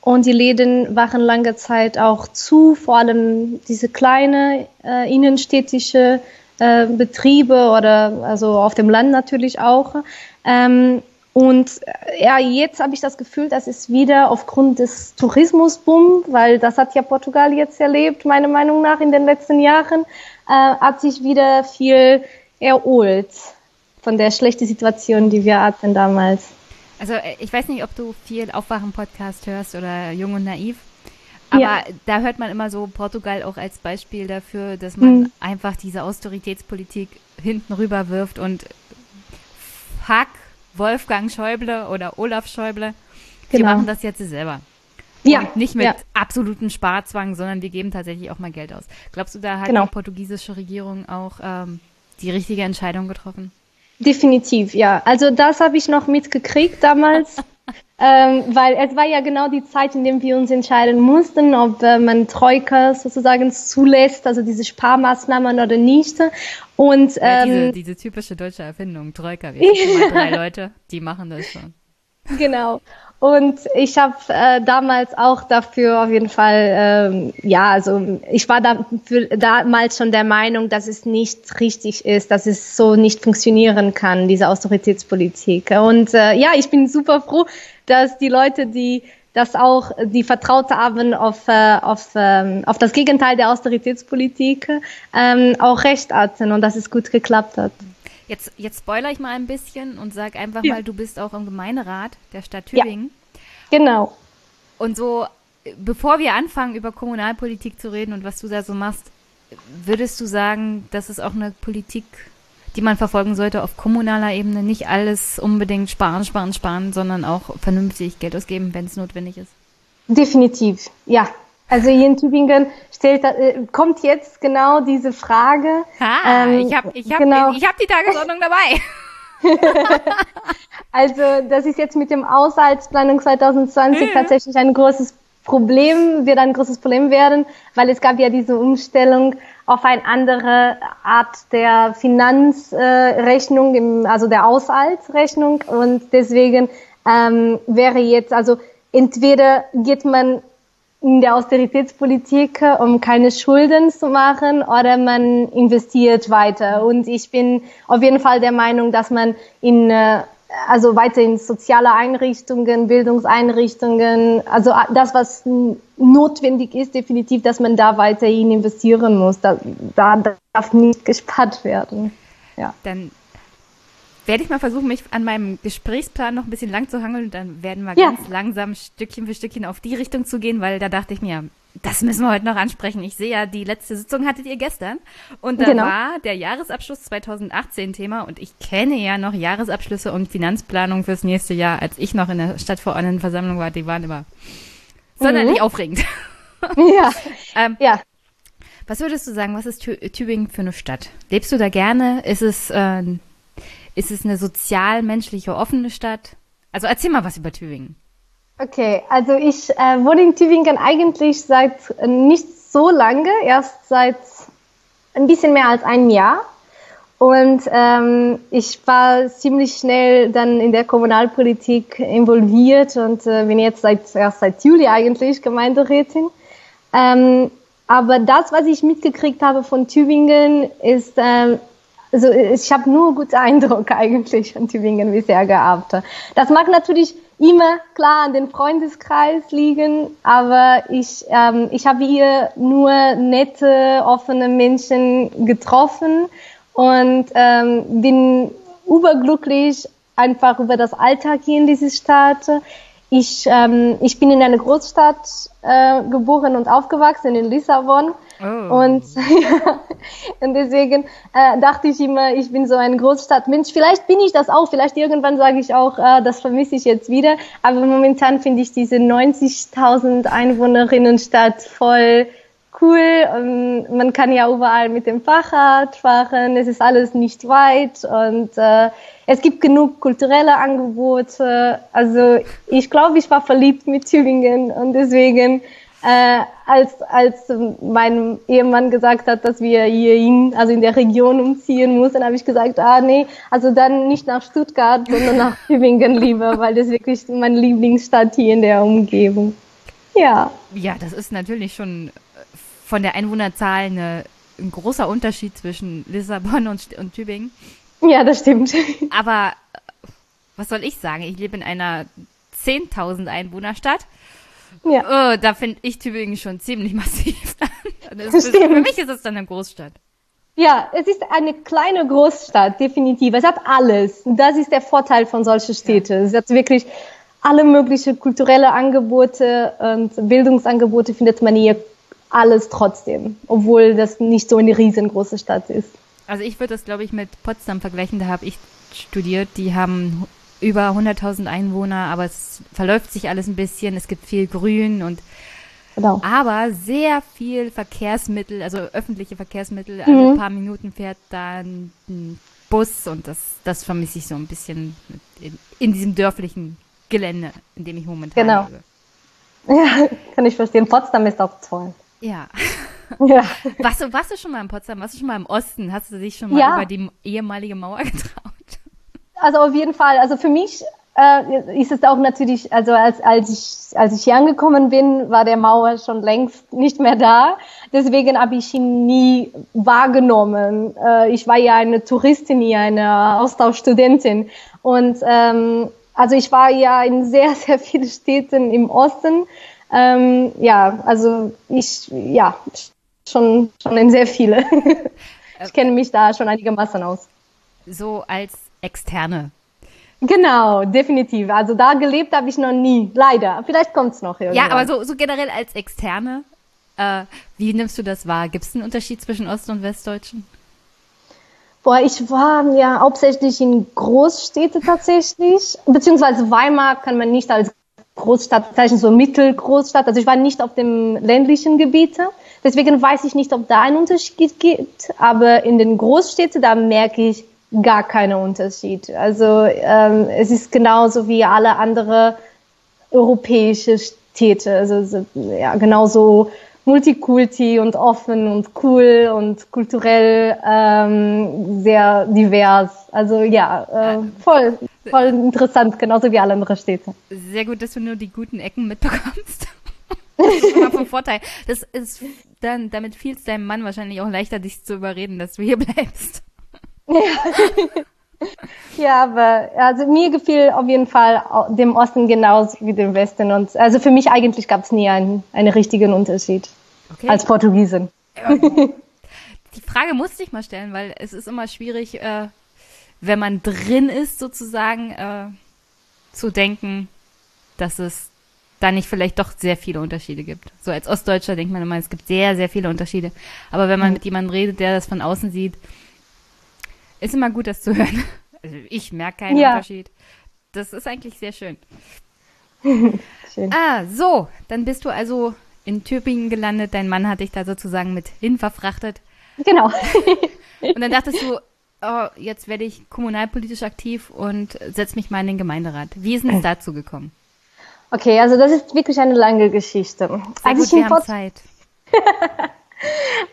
und die Läden waren lange Zeit auch zu, vor allem diese kleine äh, innenstädtische äh, Betriebe oder also auf dem Land natürlich auch. Ähm, und äh, ja, jetzt habe ich das Gefühl, dass es wieder aufgrund des Tourismusboom, weil das hat ja Portugal jetzt erlebt, meiner Meinung nach in den letzten Jahren, äh, hat sich wieder viel erholt von der schlechten Situation, die wir hatten damals. Also äh, ich weiß nicht, ob du viel Aufwachen-Podcast hörst oder Jung und Naiv. Aber ja. da hört man immer so Portugal auch als Beispiel dafür, dass man mhm. einfach diese Austeritätspolitik hinten rüber wirft und fuck Wolfgang Schäuble oder Olaf Schäuble, genau. die machen das jetzt selber. Ja. Und nicht mit ja. absolutem Sparzwang, sondern die geben tatsächlich auch mal Geld aus. Glaubst du, da hat genau. die portugiesische Regierung auch ähm, die richtige Entscheidung getroffen? Definitiv, ja. Also das habe ich noch mitgekriegt damals, ähm, weil es war ja genau die Zeit, in der wir uns entscheiden mussten, ob äh, man Troika sozusagen zulässt, also diese Sparmaßnahmen oder nicht. Und ähm, ja, diese, diese typische deutsche Erfindung, Troika, wir ja. drei Leute, die machen das schon. Genau. Und ich habe äh, damals auch dafür auf jeden Fall, ähm, ja, also ich war da für, damals schon der Meinung, dass es nicht richtig ist, dass es so nicht funktionieren kann, diese Austeritätspolitik. Und äh, ja, ich bin super froh, dass die Leute, die das auch, die vertraut haben auf, äh, auf, ähm, auf das Gegenteil der Austeritätspolitik, ähm, auch recht hatten und dass es gut geklappt hat. Jetzt, jetzt spoiler ich mal ein bisschen und sag einfach ja. mal, du bist auch im Gemeinderat der Stadt Tübingen. Ja, genau. Und so, bevor wir anfangen, über Kommunalpolitik zu reden und was du da so machst, würdest du sagen, das ist auch eine Politik, die man verfolgen sollte auf kommunaler Ebene? Nicht alles unbedingt sparen, sparen, sparen, sondern auch vernünftig Geld ausgeben, wenn es notwendig ist? Definitiv, ja. Also hier in Tübingen stellt, äh, kommt jetzt genau diese Frage. Ha, ähm, ich habe ich hab, genau. ich hab die Tagesordnung dabei. also das ist jetzt mit dem Haushaltsplanung 2020 hm. tatsächlich ein großes Problem, wird ein großes Problem werden, weil es gab ja diese Umstellung auf eine andere Art der Finanzrechnung, äh, also der Haushaltsrechnung und deswegen ähm, wäre jetzt, also entweder geht man in der Austeritätspolitik, um keine Schulden zu machen, oder man investiert weiter. Und ich bin auf jeden Fall der Meinung, dass man in äh, also weiter in soziale Einrichtungen, Bildungseinrichtungen, also das, was notwendig ist, definitiv, dass man da weiterhin investieren muss. Da, da darf nicht gespart werden. Ja. Dann werde ich mal versuchen, mich an meinem Gesprächsplan noch ein bisschen lang zu hangeln und dann werden wir Ja. ganz langsam Stückchen für Stückchen auf die Richtung zu gehen, weil da dachte ich mir, das müssen wir heute noch ansprechen. Ich sehe ja, die letzte Sitzung hattet ihr gestern und da Genau. war der Jahresabschluss 2018 Thema und ich kenne ja noch Jahresabschlüsse und Finanzplanung fürs nächste Jahr, als ich noch in der Stadtverordnetenversammlung war, die waren immer sonderlich aufregend. Ja. Ähm, ja. Was würdest du sagen, was ist Tü Tübingen für eine Stadt? Lebst du da gerne? Ist es, äh, ist es eine sozial-menschliche, offene Stadt? Also erzähl mal was über Tübingen. Okay, also ich äh, wohne in Tübingen eigentlich seit äh, nicht so lange, erst seit ein bisschen mehr als einem Jahr. Und ähm, ich war ziemlich schnell dann in der Kommunalpolitik involviert und äh, bin jetzt seit erst seit Juli eigentlich Gemeinderätin. Ähm, aber das, was ich mitgekriegt habe von Tübingen, ist ähm, also ich habe nur guten Eindruck eigentlich von Tübingen bisher gehabt. Das mag natürlich immer klar an den Freundeskreis liegen, aber ich, ähm, ich habe hier nur nette, offene Menschen getroffen und ähm, bin überglücklich einfach über das Alltag hier in dieser Stadt. Ich, ähm, ich bin in einer Großstadt äh, geboren und aufgewachsen, in Lissabon. Oh. Und, ja, und deswegen äh, dachte ich immer, ich bin so ein Großstadtmensch. Vielleicht bin ich das auch, vielleicht irgendwann sage ich auch, äh, das vermisse ich jetzt wieder. Aber momentan finde ich diese 90.000 Einwohnerinnenstadt voll cool. Ähm, man kann ja überall mit dem Fahrrad fahren, es ist alles nicht weit und äh, es gibt genug kulturelle Angebote. Also ich glaube, ich war verliebt mit Tübingen und deswegen äh, als als mein Ehemann gesagt hat, dass wir hier in, also in der Region umziehen müssen, habe ich gesagt, ah nee, also dann nicht nach Stuttgart, sondern nach Tübingen lieber, weil das wirklich meine Lieblingsstadt hier in der Umgebung. Ja. Ja, das ist natürlich schon äh, von der Einwohnerzahl eine, ein großer Unterschied zwischen Lissabon und, und Tübingen. Ja, das stimmt. Aber äh, was soll ich sagen? Ich lebe in einer 10.000 Einwohnerstadt. Ja. Oh, da finde ich Tübingen schon ziemlich massiv. Ist, für mich ist es dann eine Großstadt. Ja, es ist eine kleine Großstadt, definitiv. Es hat alles. Das ist der Vorteil von solchen Städten. Es hat wirklich alle möglichen kulturelle Angebote und Bildungsangebote findet man hier alles trotzdem, obwohl das nicht so eine riesengroße Stadt ist. Also ich würde das, glaube ich, mit Potsdam vergleichen. Da habe ich studiert. Die haben über 100.000 Einwohner, aber es verläuft sich alles ein bisschen. Es gibt viel Grün und Genau. aber sehr viel Verkehrsmittel, also öffentliche Verkehrsmittel. Mhm. Alle paar Minuten fährt da ein ein Bus und das, das vermisse ich so ein bisschen in, in diesem dörflichen Gelände, in dem ich momentan Genau. lebe. Ja, kann ich verstehen. Potsdam ist auch toll. Ja. Ja. Warst du, warst du schon mal in Potsdam? Warst du schon mal im Osten? Hast du dich schon mal Ja. über die ehemalige Mauer getraut? Also auf jeden Fall. Also für mich äh, ist es auch natürlich, also als, als ich als ich hier angekommen bin, war der Mauer schon längst nicht mehr da. Deswegen habe ich ihn nie wahrgenommen. Äh, ich war ja eine Touristin hier, eine Austauschstudentin. Und ähm, also ich war ja in sehr, sehr vielen Städten im Osten. Ähm, ja, also ich, ja, schon, schon in sehr viele. ich kenne mich da schon einigermaßen aus. So als Externe. Genau, definitiv. Also da gelebt habe ich noch nie, leider. Vielleicht kommt's noch irgendwann. Ja, aber so, so generell als Externe, äh, wie nimmst du das wahr? Gibt es einen Unterschied zwischen Ost- und Westdeutschen? Boah, ich war ja hauptsächlich in Großstädte tatsächlich, beziehungsweise Weimar kann man nicht als Großstadt bezeichnen, so Mittelgroßstadt. Also ich war nicht auf dem ländlichen Gebiet. Deswegen weiß ich nicht, ob da einen Unterschied gibt. Aber in den Großstädten, da merke ich gar keinen Unterschied. Also ähm, es ist genauso wie alle andere europäische Städte. Also so, ja, genauso Multikulti und offen und cool und kulturell ähm, sehr divers. Also ja, äh, voll, voll interessant, genauso wie alle anderen Städte. Sehr gut, dass du nur die guten Ecken mitbekommst. Das ist immer vom Vorteil. Das ist dann, damit fiel es deinem Mann wahrscheinlich auch leichter, dich zu überreden, dass du hier bleibst. Ja. aber also mir gefiel auf jeden Fall dem Osten genauso wie dem Westen. Und also für mich eigentlich gab es nie einen, einen richtigen Unterschied okay. als Portugiesin. Die Frage musste ich mal stellen, weil es ist immer schwierig, äh, wenn man drin ist, sozusagen, äh, zu denken, dass es da nicht vielleicht doch sehr viele Unterschiede gibt. So als Ostdeutscher denkt man immer, es gibt sehr, sehr viele Unterschiede. Aber wenn man mhm. mit jemandem redet, der das von außen sieht, ist immer gut, das zu hören. Also ich merke keinen ja. Unterschied. Das ist eigentlich sehr schön. schön. Ah, so, dann bist du also in Tübingen gelandet. Dein Mann hat dich da sozusagen mit hin verfrachtet. Genau. und dann dachtest du, oh, jetzt werde ich kommunalpolitisch aktiv und setze mich mal in den Gemeinderat. Wie ist es dazu gekommen? Okay, also das ist wirklich eine lange Geschichte. Sehr Als gut, ich wir haben Zeit.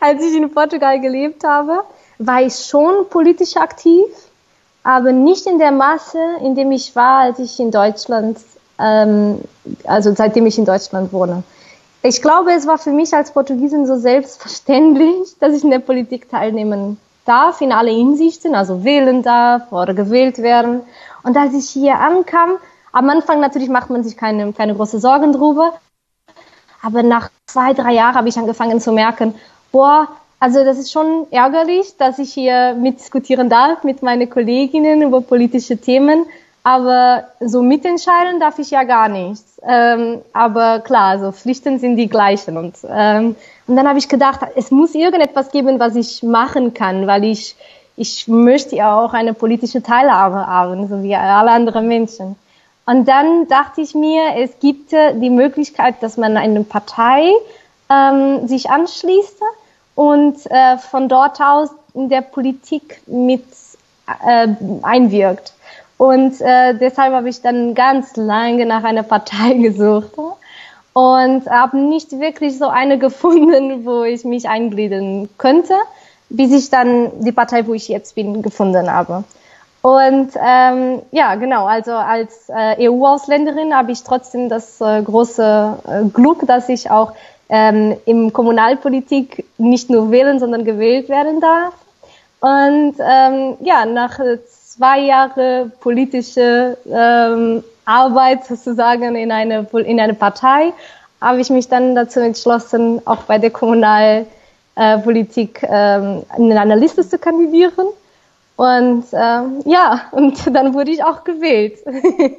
Als ich in Portugal gelebt habe, war ich schon politisch aktiv, aber nicht in der Masse, in dem ich war, als ich in Deutschland, ähm, also seitdem ich in Deutschland wohne. Ich glaube, es war für mich als Portugiesin so selbstverständlich, dass ich in der Politik teilnehmen darf, in alle Hinsichten, also wählen darf oder gewählt werden. Und als ich hier ankam, am Anfang natürlich macht man sich keine, keine große Sorgen drüber, aber nach zwei, drei Jahren habe ich angefangen zu merken, boah, also das ist schon ärgerlich, dass ich hier mitdiskutieren darf mit meinen Kolleginnen über politische Themen, aber so mitentscheiden darf ich ja gar nichts. Ähm, aber klar, also Pflichten sind die gleichen. Und, ähm, und dann habe ich gedacht, es muss irgendetwas geben, was ich machen kann, weil ich, ich möchte ja auch eine politische Teilhabe haben, so wie alle anderen Menschen. Und dann dachte ich mir, es gibt die Möglichkeit, dass man eine Partei ähm, sich anschließt und äh, von dort aus in der Politik mit äh, einwirkt. Und äh, deshalb habe ich dann ganz lange nach einer Partei gesucht und habe nicht wirklich so eine gefunden, wo ich mich eingliedern könnte, bis ich dann die Partei, wo ich jetzt bin, gefunden habe. Und ähm, ja, genau, also als äh, EU-Ausländerin habe ich trotzdem das äh, große äh, Glück, dass ich auch ähm, im Kommunalpolitik nicht nur wählen, sondern gewählt werden darf. Und ähm, ja, nach zwei Jahren politische ähm, Arbeit sozusagen in eine, in eine Partei habe ich mich dann dazu entschlossen, auch bei der Kommunalpolitik ähm, in einer Liste zu kandidieren. Und ähm, ja, und dann wurde ich auch gewählt.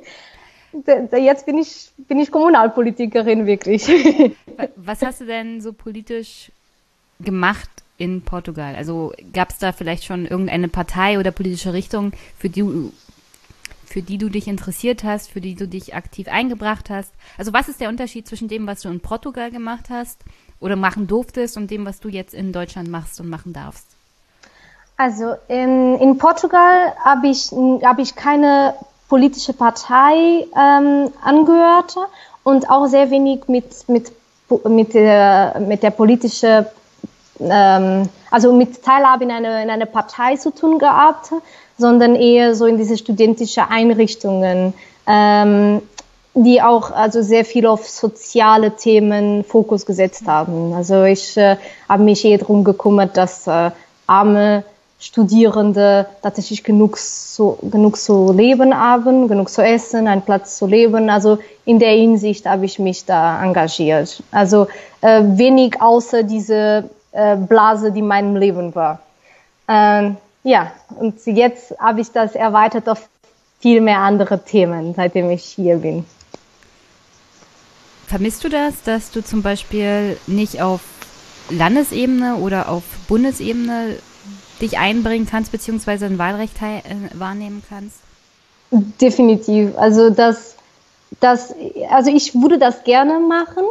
jetzt bin ich, bin ich Kommunalpolitikerin wirklich. Was hast du denn so politisch gemacht in Portugal? Also gab es da vielleicht schon irgendeine Partei oder politische Richtung, für die, für die du dich interessiert hast, für die du dich aktiv eingebracht hast? Also was ist der Unterschied zwischen dem, was du in Portugal gemacht hast oder machen durftest und dem, was du jetzt in Deutschland machst und machen darfst? Also in, in Portugal habe ich, hab ich keine politische Partei ähm, angehört und auch sehr wenig mit, mit, mit, der, mit der politischen, ähm, also mit Teilhabe in einer in eine Partei zu tun gehabt, sondern eher so in diese studentische Einrichtungen, ähm, die auch also sehr viel auf soziale Themen Fokus gesetzt haben. Also ich äh, habe mich eher darum gekümmert, dass äh, arme Studierende tatsächlich genug zu, genug zu leben haben, genug zu essen, einen Platz zu leben. Also in der Hinsicht habe ich mich da engagiert. Also äh, wenig außer diese äh, Blase, die mein Leben war. Ähm, ja, und jetzt habe ich das erweitert auf viel mehr andere Themen, seitdem ich hier bin. Vermisst du das, dass du zum Beispiel nicht auf Landesebene oder auf Bundesebene dich einbringen kannst, beziehungsweise ein Wahlrecht äh, wahrnehmen kannst? Definitiv. Also das, das, also ich würde das gerne machen.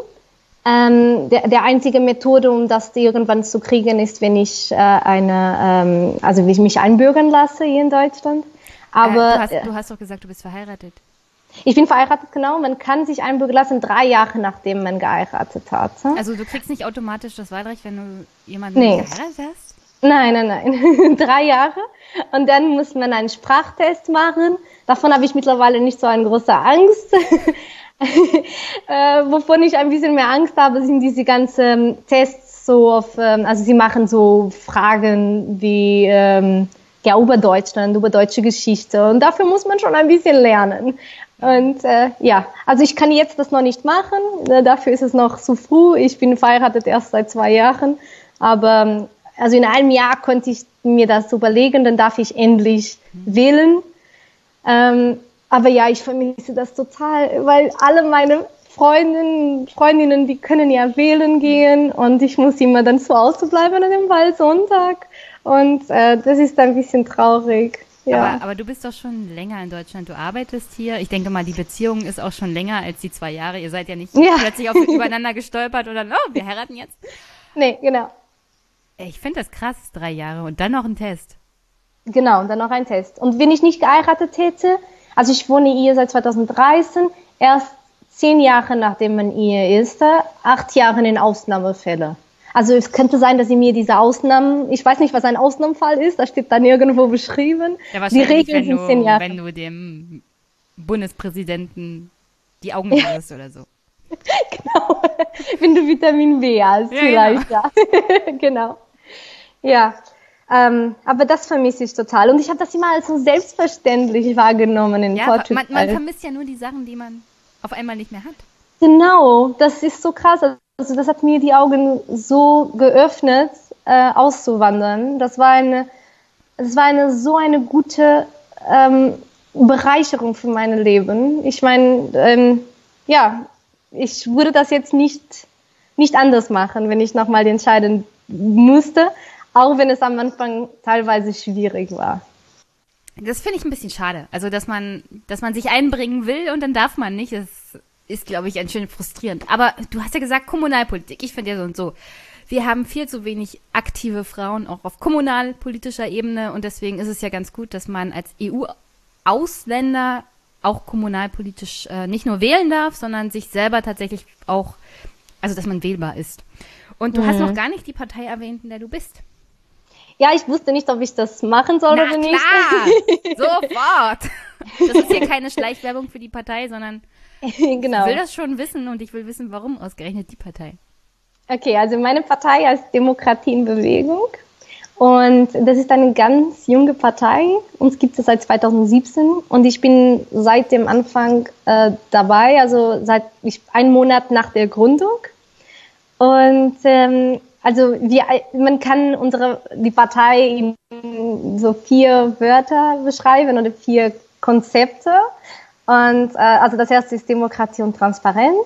Ähm, der, der einzige Methode, um das irgendwann zu kriegen, ist, wenn ich äh, eine, ähm, also wenn ich mich einbürgern lasse hier in Deutschland. Aber äh, du, hast, du hast doch gesagt, du bist verheiratet. Ich bin verheiratet, genau. Man kann sich einbürgern lassen drei Jahre nachdem man geheiratet hat. Also du kriegst nicht automatisch das Wahlrecht, wenn du jemanden Nee. geheiratet hast? Nein, nein, nein. drei Jahre. Und dann muss man einen Sprachtest machen. Davon habe ich mittlerweile nicht so eine große Angst. äh, wovon ich ein bisschen mehr Angst habe, sind diese ganzen Tests so auf, ähm, also sie machen so Fragen wie ähm, ja über Deutschland, über deutsche Geschichte und dafür muss man schon ein bisschen lernen. Und äh, ja, also ich kann jetzt das noch nicht machen, äh, dafür ist es noch zu früh. Ich bin verheiratet erst seit zwei Jahren, aber ähm, also in einem Jahr konnte ich mir das überlegen, dann darf ich endlich wählen. Ähm, aber ja, ich vermisse das total, weil alle meine Freundinnen, Freundinnen, die können ja wählen gehen und ich muss immer dann zu Hause bleiben an dem Wahlsonntag und äh, das ist ein bisschen traurig. Ja. Aber, aber du bist doch schon länger in Deutschland. Du arbeitest hier. Ich denke mal, die Beziehung ist auch schon länger als die zwei Jahre. Ihr seid ja nicht Ja. plötzlich auf, übereinander gestolpert oder oh, wir heiraten jetzt. nee, genau. Ich finde das krass, drei Jahre und dann noch ein Test. Genau, und dann noch ein Test. Und wenn ich nicht geheiratet hätte, also ich wohne hier seit 2013, erst zehn Jahre nachdem man Ehe ist, äh, acht Jahre in Ausnahmefälle. Also es könnte sein, dass sie mir diese Ausnahmen, ich weiß nicht, was ein Ausnahmefall ist, da steht dann irgendwo beschrieben. Ja, die wahrscheinlich, Regeln wenn du, zehn Jahre. wenn du dem Bundespräsidenten die Augen machst oder so. Genau. Wenn du Vitamin B hast, Ja, vielleicht, ja. genau. Ja. Ähm, aber das vermisse ich total. Und ich habe das immer als so selbstverständlich wahrgenommen in Ja, Portugal. man, man vermisst ja nur die Sachen, die man auf einmal nicht mehr hat. Genau, das ist so krass. Also das hat mir die Augen so geöffnet, äh, auszuwandern. Das war eine, das war eine so eine gute ähm, Bereicherung für mein Leben. Ich meine, ähm, ja, ich würde das jetzt nicht nicht anders machen, wenn ich nochmal entscheiden musste, auch wenn es am Anfang teilweise schwierig war. Das finde ich ein bisschen schade. Also, dass man, dass man sich einbringen will und dann darf man nicht. Das ist, glaube ich, ein schön frustrierend. Aber du hast ja gesagt, Kommunalpolitik. Ich finde ja so und so. Wir haben viel zu wenig aktive Frauen auch auf kommunalpolitischer Ebene und deswegen ist es ja ganz gut, dass man als EU-Ausländer auch kommunalpolitisch äh, nicht nur wählen darf, sondern sich selber tatsächlich auch, also dass man wählbar ist. Und du hast noch gar nicht die Partei erwähnt, in der du bist. Ja, ich wusste nicht, ob ich das machen soll Na oder nicht. klar, sofort. Das ist hier keine Schleichwerbung für die Partei, sondern genau. ich will das schon wissen und ich will wissen, warum ausgerechnet die Partei. Okay, also meine Partei heißt Demokratie in Bewegung. Und das ist eine ganz junge Partei. Uns gibt es seit 2017 und ich bin seit dem Anfang äh, dabei, also seit ich, einen Monat nach der Gründung. Und ähm, also wir, man kann unsere die Partei in so vier Wörter beschreiben oder vier Konzepte. Und äh, also das erste ist Demokratie und Transparenz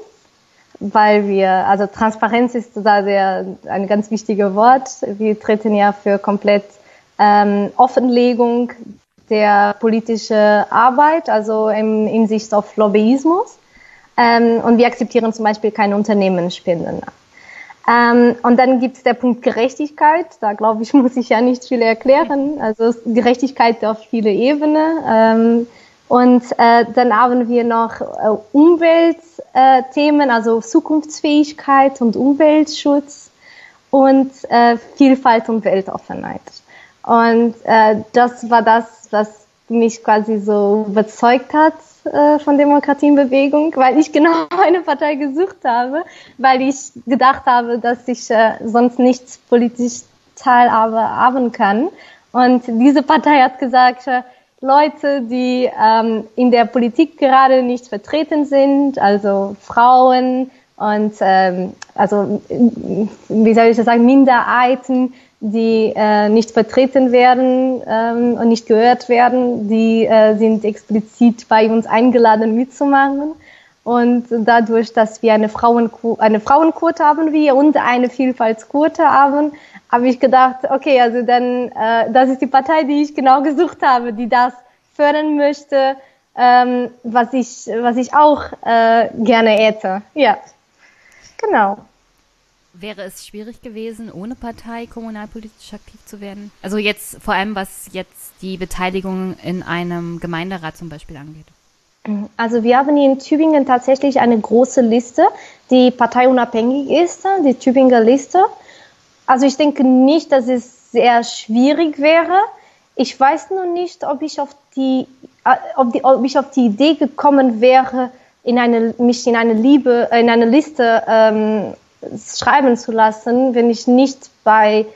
weil wir, also Transparenz ist da der, ein ganz wichtiges Wort. Wir treten ja für komplett ähm, Offenlegung der politischen Arbeit, also in Hinsicht auf Lobbyismus. Ähm, und wir akzeptieren zum Beispiel keine Unternehmensspenden. Ähm, und dann gibt es der Punkt Gerechtigkeit. Da glaube ich, muss ich ja nicht viel erklären. Also Gerechtigkeit auf viele Ebenen. Ähm, und äh, dann haben wir noch äh, Umweltthemen, äh, also Zukunftsfähigkeit und Umweltschutz und äh, Vielfalt und Weltoffenheit. Und äh, das war das, was mich quasi so überzeugt hat äh, von Demokratie in Bewegung, weil ich genau eine Partei gesucht habe, weil ich gedacht habe, dass ich äh, sonst nichts politisch teilhaben kann. Und diese Partei hat gesagt, äh, Leute, die ähm, in der Politik gerade nicht vertreten sind, also Frauen und ähm, also wie soll ich das sagen, Minderheiten, die äh, nicht vertreten werden ähm, und nicht gehört werden, die äh, sind explizit bei uns eingeladen mitzumachen. Und dadurch, dass wir eine, Frauenquote, eine Frauenquote haben wir und eine Vielfaltsquote haben, habe ich gedacht, okay, also dann, äh, das ist die Partei, die ich genau gesucht habe, die das fördern möchte, ähm, was ich, was ich auch äh, gerne hätte. Ja, genau. Wäre es schwierig gewesen, ohne Partei kommunalpolitisch aktiv zu werden? Also jetzt vor allem, was jetzt die Beteiligung in einem Gemeinderat zum Beispiel angeht. Also wir haben in Tübingen tatsächlich eine große Liste, die parteiunabhängig ist, die Tübinger Liste. Also ich denke nicht, dass es sehr schwierig wäre. Ich weiß nur nicht, ob ich auf die, äh, ob, die, ob ich auf die Idee gekommen wäre, in eine, mich in eine Liebe, in eine Liste ähm, schreiben zu lassen, wenn ich nicht bei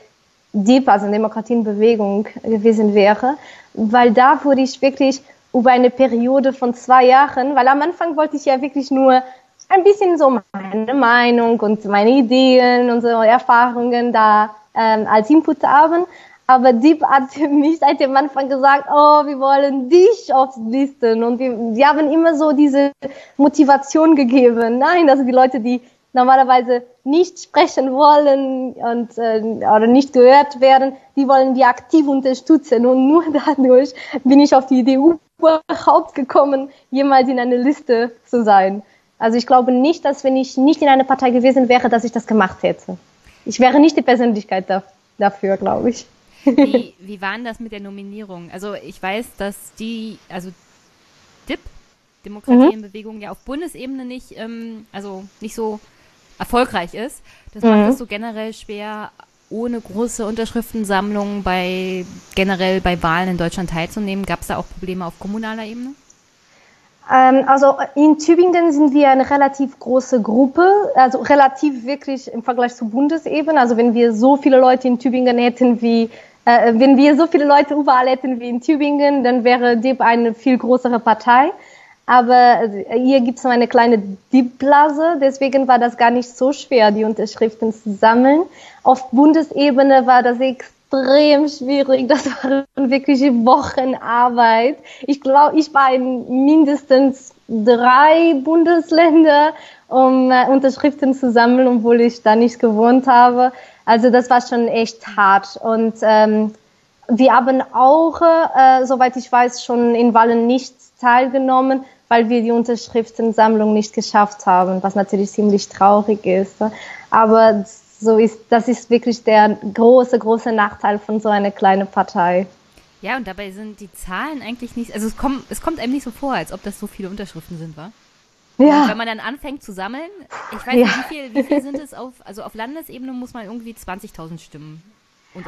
DIP, also Demokratienbewegung, gewesen wäre, weil da wurde ich wirklich über eine Periode von zwei Jahren, weil am Anfang wollte ich ja wirklich nur ein bisschen so meine Meinung und meine Ideen und so Erfahrungen da ähm, als Input haben. Aber Deep hat mich seit dem Anfang gesagt, oh, wir wollen dich aufs Listen. Und wir, die haben immer so diese Motivation gegeben. Nein, also die Leute, die normalerweise nicht sprechen wollen und äh, oder nicht gehört werden, die wollen die aktiv unterstützen. Und nur dadurch bin ich auf die Idee überhaupt gekommen, jemals in einer Liste zu sein. Also ich glaube nicht, dass wenn ich nicht in einer Partei gewesen wäre, dass ich das gemacht hätte. Ich wäre nicht die Persönlichkeit da, dafür, glaube ich. Wie, wie war denn das mit der Nominierung? Also ich weiß, dass die, also DIP, Demokratie in Bewegung, ja auf Bundesebene nicht, ähm, also nicht so erfolgreich ist. Das mhm. macht es so generell schwer, ohne große Unterschriftensammlungen bei generell bei Wahlen in Deutschland teilzunehmen. Gab es da auch Probleme auf kommunaler Ebene? Ähm, also in Tübingen sind wir eine relativ große Gruppe, also relativ wirklich im Vergleich zur Bundesebene. Also wenn wir so viele Leute in Tübingen hätten wie äh, wenn wir so viele Leute überall hätten wie in Tübingen, dann wäre DIP eine viel größere Partei. Aber also, hier gibt es eine kleine DIP-Blase, deswegen war das gar nicht so schwer, die Unterschriften zu sammeln. Auf Bundesebene war das extrem schwierig. Das waren wirklich Wochenarbeit. Ich glaube, ich war in mindestens drei Bundesländer, um äh, Unterschriften zu sammeln, obwohl ich da nicht gewohnt habe. Also das war schon echt hart. Und ähm, wir haben auch, äh, soweit ich weiß, schon in Wahlen nicht teilgenommen, weil wir die Unterschriftensammlung nicht geschafft haben, was natürlich ziemlich traurig ist. Aber so ist, das ist wirklich der große, große Nachteil von so einer kleinen Partei. Ja, und dabei sind die Zahlen eigentlich nicht, also es kommt, es kommt einem nicht so vor, als ob das so viele Unterschriften sind, wa? Ja. Und wenn man dann anfängt zu sammeln, ich weiß ja. nicht, wie viel, wie viel sind es auf, also auf Landesebene muss man irgendwie 20.000 Stimmen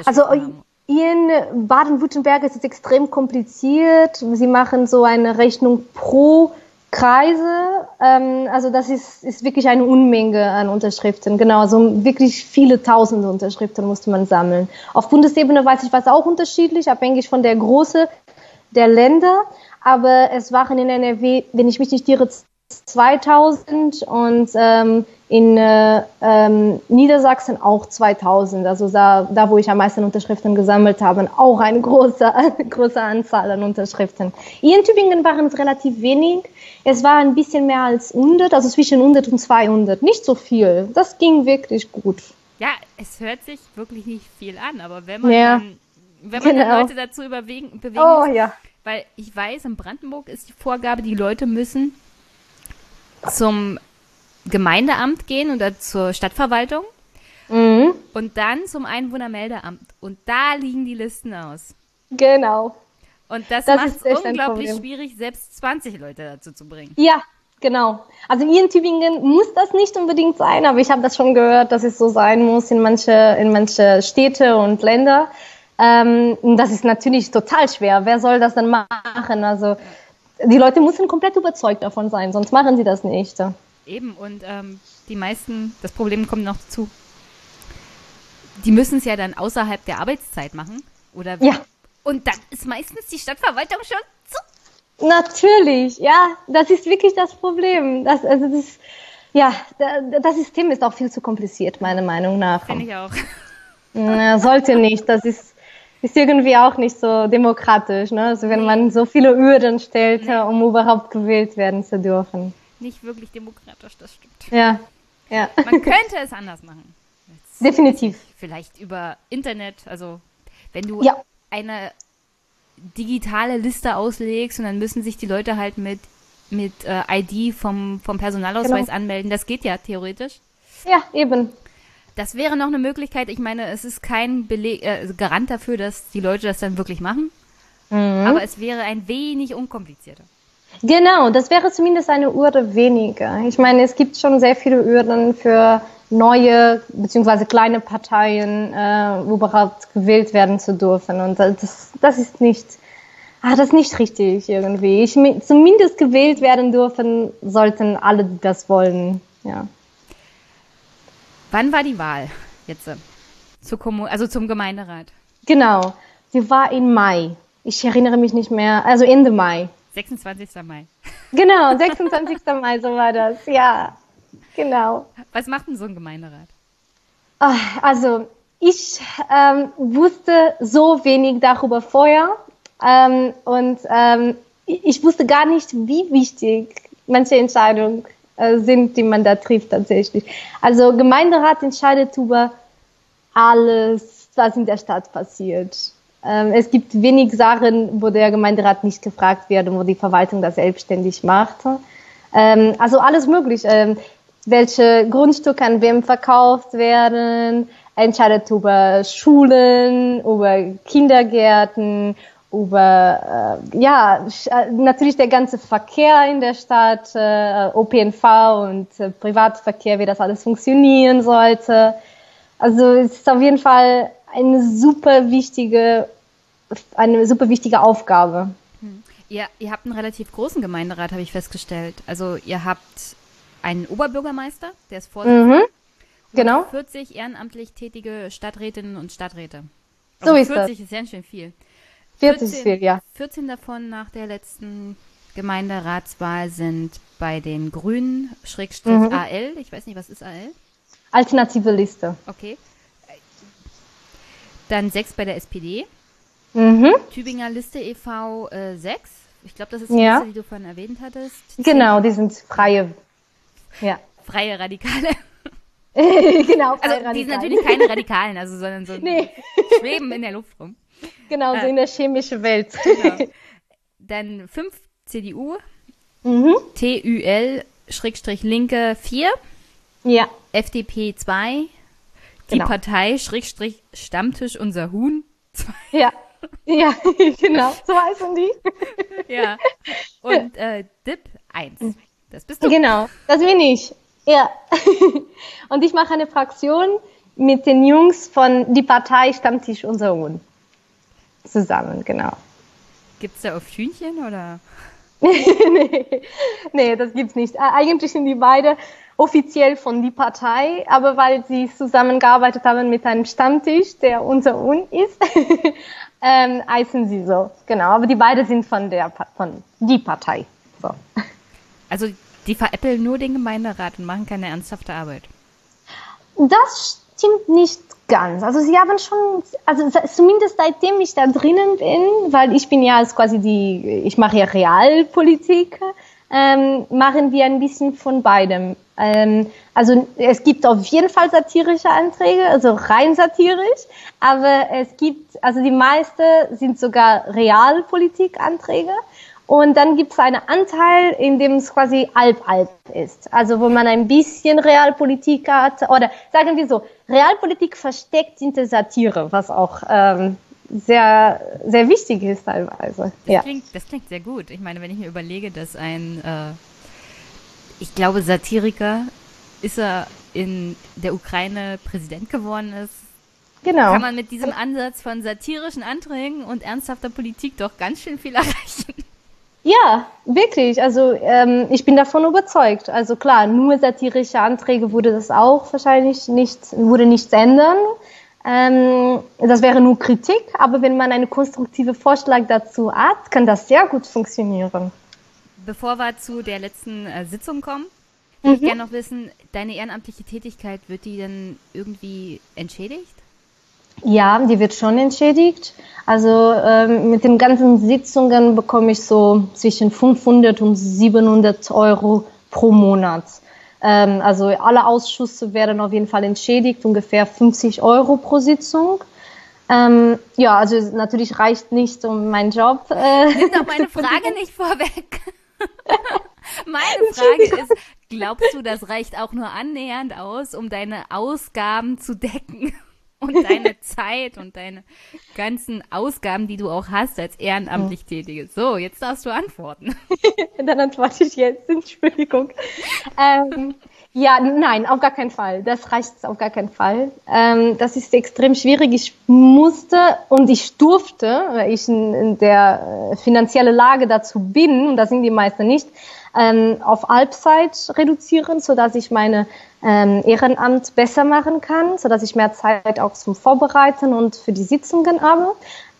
also haben. In Baden-Württemberg ist es extrem kompliziert. Sie machen so eine Rechnung pro Kreise. Ähm, also das ist, ist wirklich eine Unmenge an Unterschriften. Genau, also wirklich viele tausende Unterschriften musste man sammeln. Auf Bundesebene weiß ich, was auch unterschiedlich, abhängig von der Größe der Länder. Aber es waren in NRW, wenn ich mich nicht irre, 2000 und ähm, in äh, ähm, Niedersachsen auch 2000. Also da, da, wo ich am meisten Unterschriften gesammelt habe, auch eine große, große Anzahl an Unterschriften. Hier in Tübingen waren es relativ wenig. Es war ein bisschen mehr als 100, also zwischen 100 und 200. Nicht so viel. Das ging wirklich gut. Ja, es hört sich wirklich nicht viel an, aber wenn man, ja, dann, wenn man genau. Leute dazu überwegen, bewegen oh, muss, ja. weil ich weiß, in Brandenburg ist die Vorgabe, die Leute müssen zum Gemeindeamt gehen oder zur Stadtverwaltung mhm. und dann zum Einwohnermeldeamt. Und da liegen die Listen aus. Genau. Und das, das macht es unglaublich schwierig, selbst 20 Leute dazu zu bringen. Ja, genau. Also hier in Tübingen muss das nicht unbedingt sein, aber ich habe das schon gehört, dass es so sein muss in manche, in manche Städte und Länder. Ähm, das ist natürlich total schwer. Wer soll das denn machen? Also die Leute müssen komplett überzeugt davon sein, sonst machen sie das nicht. Eben, und ähm, die meisten, das Problem kommt noch dazu, die müssen es ja dann außerhalb der Arbeitszeit machen. Oder ja. Und dann ist meistens die Stadtverwaltung schon zu. Natürlich, ja, das ist wirklich das Problem. Das, also das, ja, das System ist auch viel zu kompliziert, meiner Meinung nach. Finde ich auch. Ja, sollte nicht. Das ist ist irgendwie auch nicht so demokratisch, ne? Also wenn man so viele Hürden stellt, um überhaupt gewählt werden zu dürfen. Nicht wirklich demokratisch, das stimmt. Ja, ja. Man könnte es anders machen. Jetzt Definitiv. Vielleicht über Internet, also wenn du ja. eine digitale Liste auslegst und dann müssen sich die Leute halt mit mit äh, ID vom, vom Personalausweis genau. anmelden. Das geht ja theoretisch. Ja, eben. Das wäre noch eine Möglichkeit. Ich meine, es ist kein Beleg, äh, Garant dafür, dass die Leute das dann wirklich machen. Mhm. Aber es wäre ein wenig unkomplizierter. Genau, das wäre zumindest eine Urne weniger. Ich meine, es gibt schon sehr viele Urnen für neue bzw. kleine Parteien äh, überhaupt gewählt werden zu dürfen. Und das, das ist nicht, ah, das ist nicht richtig irgendwie. Ich, zumindest gewählt werden dürfen sollten alle, die das wollen. Ja. Wann war die Wahl jetzt? Zu also zum Gemeinderat? Genau, sie war im Mai. Ich erinnere mich nicht mehr, also Ende Mai. 26. Mai. Genau, 26. Mai, so war das, ja. Genau. Was macht denn so ein Gemeinderat? Ah, also, ich ähm, wusste so wenig darüber vorher ähm, und ähm, ich wusste gar nicht, wie wichtig manche Entscheidungen äh, sind, die man da trifft tatsächlich. Also Gemeinderat entscheidet über alles, was in der Stadt passiert. Ähm, es gibt wenig Sachen, wo der Gemeinderat nicht gefragt wird und wo die Verwaltung das selbstständig macht. Ähm, also alles möglich. Ähm, welche Grundstücke an wem verkauft werden, entscheidet über Schulen, über Kindergärten, über äh, ja äh, natürlich der ganze Verkehr in der Stadt, äh, OPNV und äh, Privatverkehr, wie das alles funktionieren sollte. Also es ist auf jeden Fall eine super wichtige eine super wichtige Aufgabe. Hm. Ihr, ihr habt einen relativ großen Gemeinderat, habe ich festgestellt. Also ihr habt einen Oberbürgermeister, der ist Vorsitzender. Mhm. Genau. 40 ehrenamtlich tätige Stadträtinnen und Stadträte. Also so ist 40 das. ist ganz schön viel. 40 14, ist viel, ja. 14 davon nach der letzten Gemeinderatswahl sind bei den Grünen, Schrägstrich mhm. AL. Ich weiß nicht, was ist AL? Alternative Liste. Okay. Dann sechs bei der SPD. Mhm. Tübinger Liste e.V. Äh, 6. Ich glaube, das ist die ja. Liste, die du vorhin erwähnt hattest. Genau, die sind freie ja. Freie Radikale. genau, freie also, Die sind natürlich keine Radikalen, also, sondern so nee. schweben in der Luft rum. Genau, äh, so in der chemischen Welt. Genau. Dann 5 CDU, mhm. TUL, Schrägstrich Linke 4, ja. FDP 2, die genau. Partei, Schrägstrich Stammtisch unser Huhn 2. Ja. Ja, genau, so heißen die. ja. Und äh, DIP 1. Das bist du. Genau, das bin ich. Ja. Und ich mache eine Fraktion mit den Jungs von die Partei Stammtisch unser Sohn. Zusammen, genau. Gibt's da auf Hühnchen oder? nee, nee, das gibt's nicht. Eigentlich sind die beide offiziell von die Partei, aber weil sie zusammengearbeitet haben mit einem Stammtisch, der unser Un ist, ähm, heißen sie so. Genau, aber die beiden sind von der von die Partei. So. Also die veräppeln nur den Gemeinderat und machen keine ernsthafte Arbeit. Das stimmt nicht ganz. Also sie haben schon, also zumindest seitdem ich da drinnen bin, weil ich bin ja quasi die, ich mache ja Realpolitik, ähm, machen wir ein bisschen von beidem. Ähm, also es gibt auf jeden Fall satirische Anträge, also rein satirisch, aber es gibt, also die meisten sind sogar Realpolitik-Anträge. Und dann gibt es einen Anteil, in dem es quasi halb-halb ist. Also wo man ein bisschen Realpolitik hat. Oder sagen wir so, Realpolitik versteckt hinter Satire, was auch ähm, sehr, sehr wichtig ist teilweise. Das, ja. klingt, das klingt sehr gut. Ich meine, wenn ich mir überlege, dass ein, äh, ich glaube, Satiriker ist er in der Ukraine Präsident geworden ist, Genau. kann man mit diesem Ansatz von satirischen Anträgen und ernsthafter Politik doch ganz schön viel erreichen. Ja, wirklich. Also ähm, ich bin davon überzeugt. Also klar, nur satirische Anträge würde das auch wahrscheinlich nicht, würde nichts ändern. Ähm, das wäre nur Kritik, aber wenn man einen konstruktiven Vorschlag dazu hat, kann das sehr gut funktionieren. Bevor wir zu der letzten äh, Sitzung kommen, würde mhm. ich gerne noch wissen, deine ehrenamtliche Tätigkeit, wird die denn irgendwie entschädigt? Ja, die wird schon entschädigt. Also ähm, mit den ganzen Sitzungen bekomme ich so zwischen 500 und 700 Euro pro Monat. Ähm, also alle Ausschüsse werden auf jeden Fall entschädigt, ungefähr 50 Euro pro Sitzung. Ähm, ja, also natürlich reicht nicht um meinen Job. Äh, Nimm doch meine Frage nicht vorweg. meine Frage ist, glaubst du, das reicht auch nur annähernd aus, um deine Ausgaben zu decken? Und deine Zeit und deine ganzen Ausgaben, die du auch hast als ehrenamtlich Tätige. So, jetzt darfst du antworten. Dann antworte ich jetzt. Entschuldigung. ähm, ja, nein, auf gar keinen Fall. Das reicht auf gar keinen Fall. Ähm, das ist extrem schwierig. Ich musste und ich durfte, weil ich in, in der äh, finanzielle Lage dazu bin, und das sind die meisten nicht, ähm, auf Halbzeit reduzieren, so dass ich meine ähm, Ehrenamt besser machen kann, so dass ich mehr Zeit auch zum Vorbereiten und für die Sitzungen habe.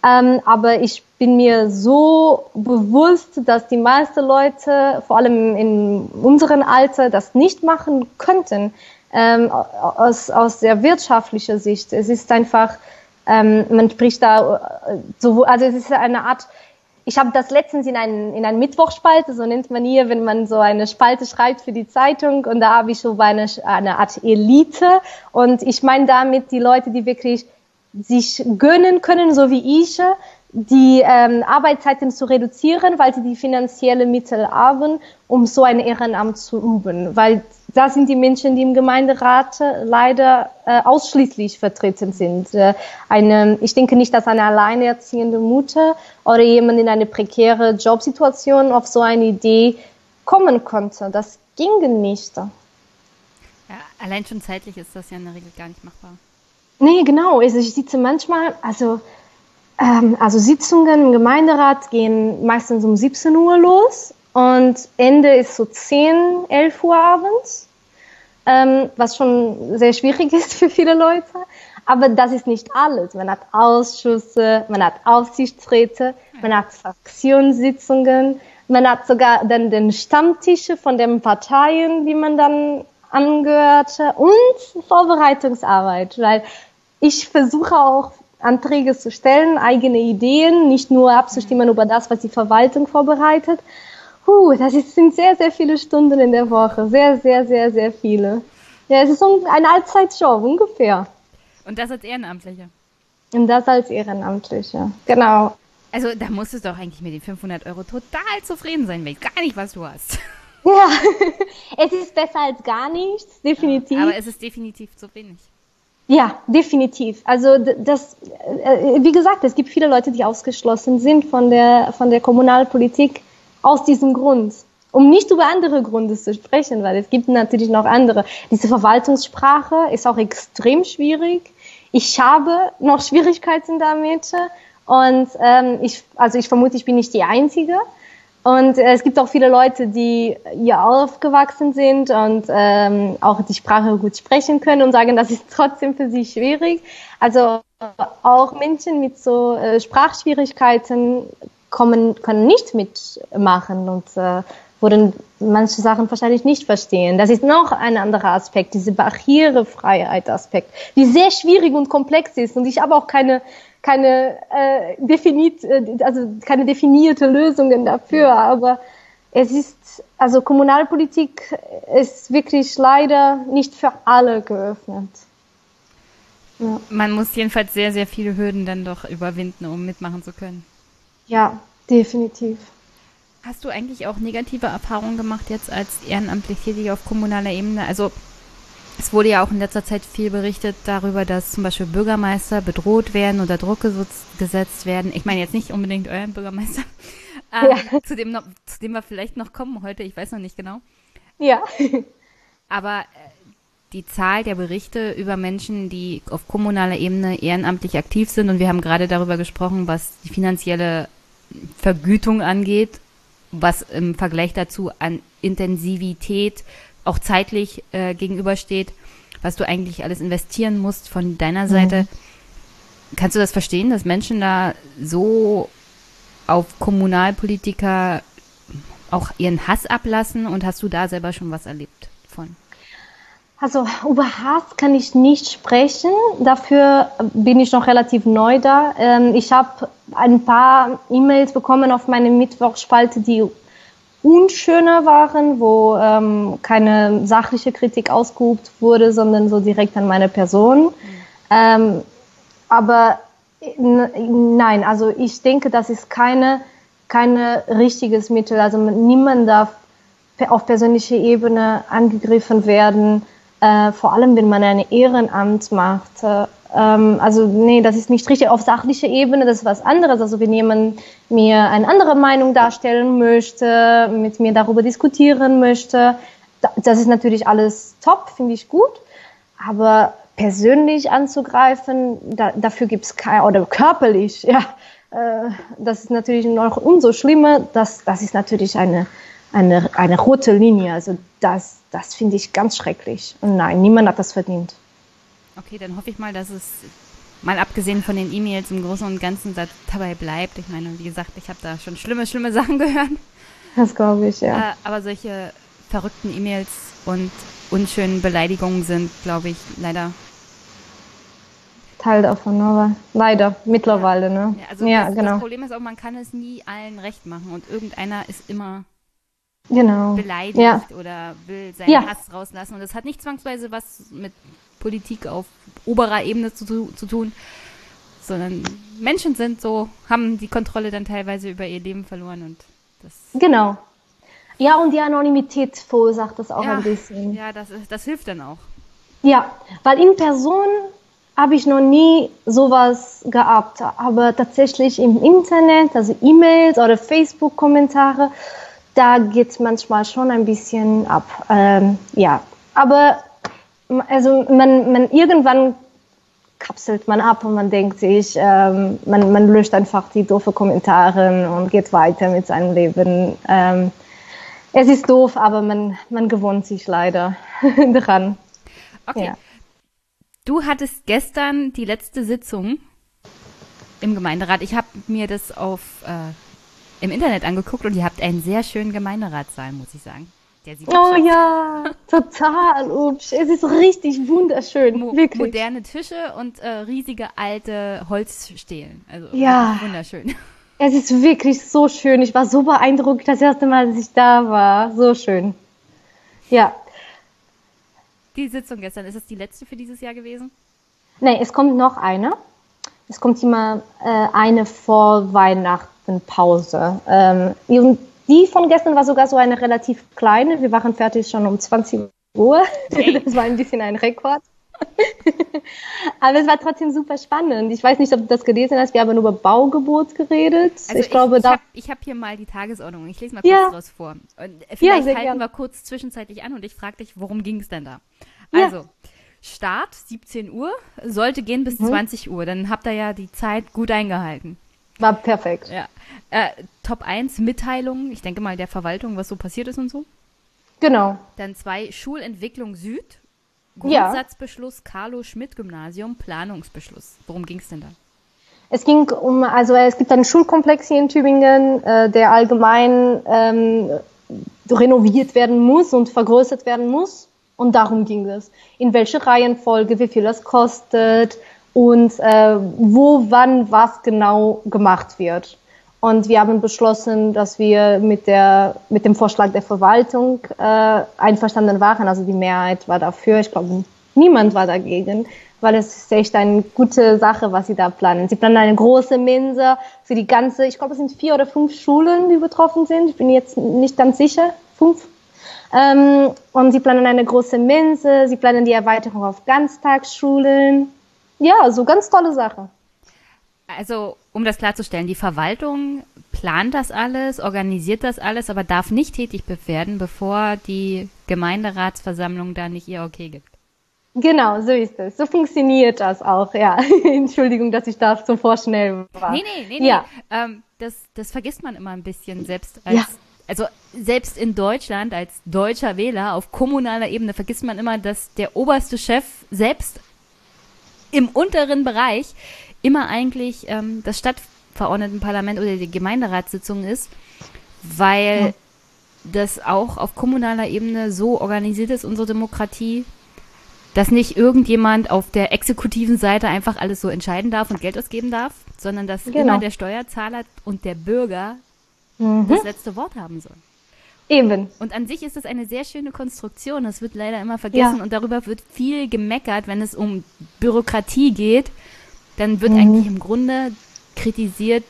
Ähm, aber ich bin mir so bewusst, dass die meisten Leute, vor allem in unserem Alter, das nicht machen könnten, ähm, aus, aus der wirtschaftlichen Sicht. Es ist einfach, ähm, man spricht da äh, so, also es ist eine Art, ich habe das letztens in einen in einen Mittwochspalte, so nennt man hier, wenn man so eine Spalte schreibt für die Zeitung. Und da habe ich so eine, eine Art Elite. Und ich meine damit die Leute, die wirklich sich gönnen können, so wie ich, die ähm, Arbeitszeiten zu reduzieren, weil sie die finanzielle Mittel haben, um so ein Ehrenamt zu üben. Weil da sind die Menschen, die im Gemeinderat leider äh, ausschließlich vertreten sind. Äh, eine, ich denke nicht, dass eine alleinerziehende Mutter oder jemand in eine prekäre Jobsituation auf so eine Idee kommen konnte. Das ginge nicht. Ja, allein schon zeitlich ist das ja in der Regel gar nicht machbar. Nee, genau. Also ich sitze manchmal, also, ähm, also Sitzungen im Gemeinderat gehen meistens um 17 Uhr los und Ende ist so 10, 11 Uhr abends, ähm, was schon sehr schwierig ist für viele Leute. Aber das ist nicht alles. Man hat Ausschüsse, man hat Aufsichtsräte, man hat Fraktionssitzungen, man hat sogar dann den Stammtische von den Parteien, die man dann angehörte und Vorbereitungsarbeit, weil ich versuche auch Anträge zu stellen, eigene Ideen, nicht nur abzustimmen über das, was die Verwaltung vorbereitet. Puh, das sind sehr, sehr viele Stunden in der Woche. Sehr, sehr, sehr, sehr viele. Ja, es ist ein Allzeitjob ungefähr. Und das als Ehrenamtliche? Und das als Ehrenamtliche, genau. Also da musstest du doch eigentlich mit den 500 Euro total zufrieden sein, weil ich gar nicht, was du hast. Ja, es ist besser als gar nichts, definitiv. Ja, aber es ist definitiv zu wenig. Ja, definitiv. Also das, äh, wie gesagt, es gibt viele Leute, die ausgeschlossen sind von der von der Kommunalpolitik aus diesem Grund. Um nicht über andere Gründe zu sprechen, weil es gibt natürlich noch andere. Diese Verwaltungssprache ist auch extrem schwierig. Ich habe noch Schwierigkeiten damit und ähm, ich, also ich vermute, ich bin nicht die Einzige. Und äh, es gibt auch viele Leute, die hier aufgewachsen sind und ähm, auch die Sprache gut sprechen können und sagen, das ist trotzdem für sie schwierig. Also auch Menschen mit so äh, Sprachschwierigkeiten kommen, können nicht mitmachen und äh, würden manche Sachen wahrscheinlich nicht verstehen. Das ist noch ein anderer Aspekt, diese Barrierefreiheit-Aspekt, die sehr schwierig und komplex ist. Und ich habe auch keine keine äh, definiert, äh, also keine definierte Lösungen dafür, aber es ist, also Kommunalpolitik ist wirklich leider nicht für alle geöffnet. Ja. Man muss jedenfalls sehr, sehr viele Hürden dann doch überwinden, um mitmachen zu können. Ja, definitiv. Hast du eigentlich auch negative Erfahrungen gemacht jetzt als ehrenamtlich tätig auf kommunaler Ebene? Also es wurde ja auch in letzter Zeit viel berichtet darüber, dass zum Beispiel Bürgermeister bedroht werden oder Druck gesetzt werden. Ich meine jetzt nicht unbedingt euren Bürgermeister, ähm, ja. zu, dem noch, zu dem wir vielleicht noch kommen heute, ich weiß noch nicht genau. Ja. Aber äh, die Zahl der Berichte über Menschen, die auf kommunaler Ebene ehrenamtlich aktiv sind, und wir haben gerade darüber gesprochen, was die finanzielle Vergütung angeht, was im Vergleich dazu an Intensivität auch zeitlich äh, gegenübersteht, was du eigentlich alles investieren musst von deiner Seite. Mhm. Kannst du das verstehen, dass Menschen da so auf Kommunalpolitiker auch ihren Hass ablassen und hast du da selber schon was erlebt von? Also über Hass kann ich nicht sprechen. Dafür bin ich noch relativ neu da. Ähm, ich habe ein paar E-Mails bekommen auf meine Mittwochspalte, die unschöner waren, wo ähm, keine sachliche Kritik ausgeübt wurde, sondern so direkt an meine Person. Ähm, aber nein, also ich denke, das ist keine, keine richtiges Mittel. Also niemand darf auf persönlicher Ebene angegriffen werden, äh, vor allem wenn man ein Ehrenamt macht. Äh, ähm, also nee, das ist nicht richtig auf sachlicher Ebene, das ist was anderes. Also wenn jemand mir eine andere Meinung darstellen möchte, mit mir darüber diskutieren möchte, das ist natürlich alles top, finde ich gut. Aber persönlich anzugreifen, da, dafür gibt es kein, oder körperlich, ja, äh, das ist natürlich noch umso schlimmer. Das, das ist natürlich eine, eine, eine rote Linie. Also das, das finde ich ganz schrecklich. Und nein, niemand hat das verdient. Okay, dann hoffe ich mal, dass es mal abgesehen von den E-Mails im Großen und Ganzen dabei bleibt. Ich meine, wie gesagt, ich habe da schon schlimme, schlimme Sachen gehört. Das glaube ich, ja. Äh, aber solche verrückten E-Mails und unschönen Beleidigungen sind, glaube ich, leider Teil davon, aber leider mittlerweile, ne? Ja, also ja, das, genau. das Problem ist auch, man kann es nie allen recht machen und irgendeiner ist immer genau. beleidigt ja. oder will seinen ja. Hass rauslassen und das hat nicht zwangsweise was mit Politik auf oberer Ebene zu, zu tun, sondern Menschen sind so, haben die Kontrolle dann teilweise über ihr Leben verloren und das. Genau. Ja, und die Anonymität verursacht das auch ja, ein bisschen. Ja, das, das hilft dann auch. Ja, weil in Person habe ich noch nie sowas gehabt, aber tatsächlich im Internet, also E-Mails oder Facebook-Kommentare, da geht es manchmal schon ein bisschen ab. Ähm, ja, aber also man, man irgendwann kapselt man ab und man denkt sich, ähm, man, man löscht einfach die doofe Kommentare und geht weiter mit seinem Leben. Ähm, es ist doof, aber man, man gewohnt sich leider dran. Okay. Ja. Du hattest gestern die letzte Sitzung im Gemeinderat. Ich habe mir das auf äh, im Internet angeguckt und ihr habt einen sehr schönen Gemeinderatssaal, muss ich sagen. Oh ja, total hübsch. Es ist richtig wunderschön, Mo wirklich. Moderne Tische und äh, riesige alte Holzstelen. Also ja. wunderschön. Es ist wirklich so schön. Ich war so beeindruckt das erste Mal, dass ich da war. So schön. Ja. Die Sitzung gestern, ist es die letzte für dieses Jahr gewesen? Nee, es kommt noch eine. Es kommt immer äh, eine vor Weihnachten Pause. Ähm, die von gestern war sogar so eine relativ kleine. Wir waren fertig schon um 20 Uhr. Das war ein bisschen ein Rekord. Aber es war trotzdem super spannend. Ich weiß nicht, ob du das gelesen hast. Wir haben über Baugebot geredet. Also ich, ich glaube, ich da. Ich habe hab hier mal die Tagesordnung. Ich lese mal kurz ja. draus vor. Und vielleicht ja, halten gern. wir kurz zwischenzeitlich an und ich frage dich, worum ging es denn da? Also, ja. Start 17 Uhr, sollte gehen bis mhm. 20 Uhr. Dann habt ihr ja die Zeit gut eingehalten. War perfekt. Ja. Äh, Top 1 Mitteilungen, ich denke mal der Verwaltung, was so passiert ist und so. Genau. Dann zwei Schulentwicklung Süd, Grundsatzbeschluss ja. Carlo Schmidt Gymnasium, Planungsbeschluss. Worum ging es denn da? Es ging um, also es gibt einen Schulkomplex hier in Tübingen, äh, der allgemein ähm, renoviert werden muss und vergrößert werden muss. Und darum ging es. In welcher Reihenfolge, wie viel das kostet und äh, wo, wann, was genau gemacht wird. Und wir haben beschlossen, dass wir mit, der, mit dem Vorschlag der Verwaltung äh, einverstanden waren. Also die Mehrheit war dafür. Ich glaube, niemand war dagegen, weil es ist echt eine gute Sache, was sie da planen. Sie planen eine große Mensa für die ganze, ich glaube, es sind vier oder fünf Schulen, die betroffen sind. Ich bin jetzt nicht ganz sicher. Fünf? Ähm, und sie planen eine große Mensa, sie planen die Erweiterung auf Ganztagsschulen. Ja, so ganz tolle Sache. Also, um das klarzustellen, die Verwaltung plant das alles, organisiert das alles, aber darf nicht tätig werden, bevor die Gemeinderatsversammlung da nicht ihr Okay gibt. Genau, so ist es. So funktioniert das auch, ja. Entschuldigung, dass ich da so vorschnell war. Nee, nee, nee, nee. Ja. Ähm, das, das vergisst man immer ein bisschen, selbst als, ja. also selbst in Deutschland als deutscher Wähler auf kommunaler Ebene vergisst man immer, dass der oberste Chef selbst im unteren Bereich immer eigentlich ähm, das Stadtverordnetenparlament oder die Gemeinderatssitzung ist, weil ja. das auch auf kommunaler Ebene so organisiert ist, unsere Demokratie, dass nicht irgendjemand auf der exekutiven Seite einfach alles so entscheiden darf und Geld ausgeben darf, sondern dass genau. immer der Steuerzahler und der Bürger mhm. das letzte Wort haben sollen. Eben. Und an sich ist das eine sehr schöne Konstruktion. Das wird leider immer vergessen ja. und darüber wird viel gemeckert, wenn es um Bürokratie geht dann wird mhm. eigentlich im Grunde kritisiert,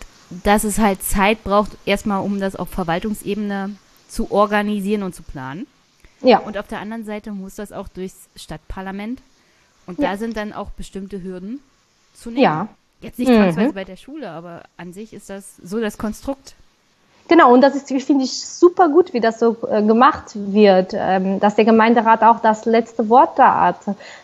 dass es halt Zeit braucht, erstmal um das auf Verwaltungsebene zu organisieren und zu planen. Ja. Und auf der anderen Seite muss das auch durchs Stadtparlament. Und Ja. da sind dann auch bestimmte Hürden zu nehmen. Ja. Jetzt nicht Mhm. zwangsweise bei der Schule, aber an sich ist das so das Konstrukt. Genau, und das ist, finde ich, super gut, wie das so äh, gemacht wird, ähm, dass der Gemeinderat auch das letzte Wort da hat.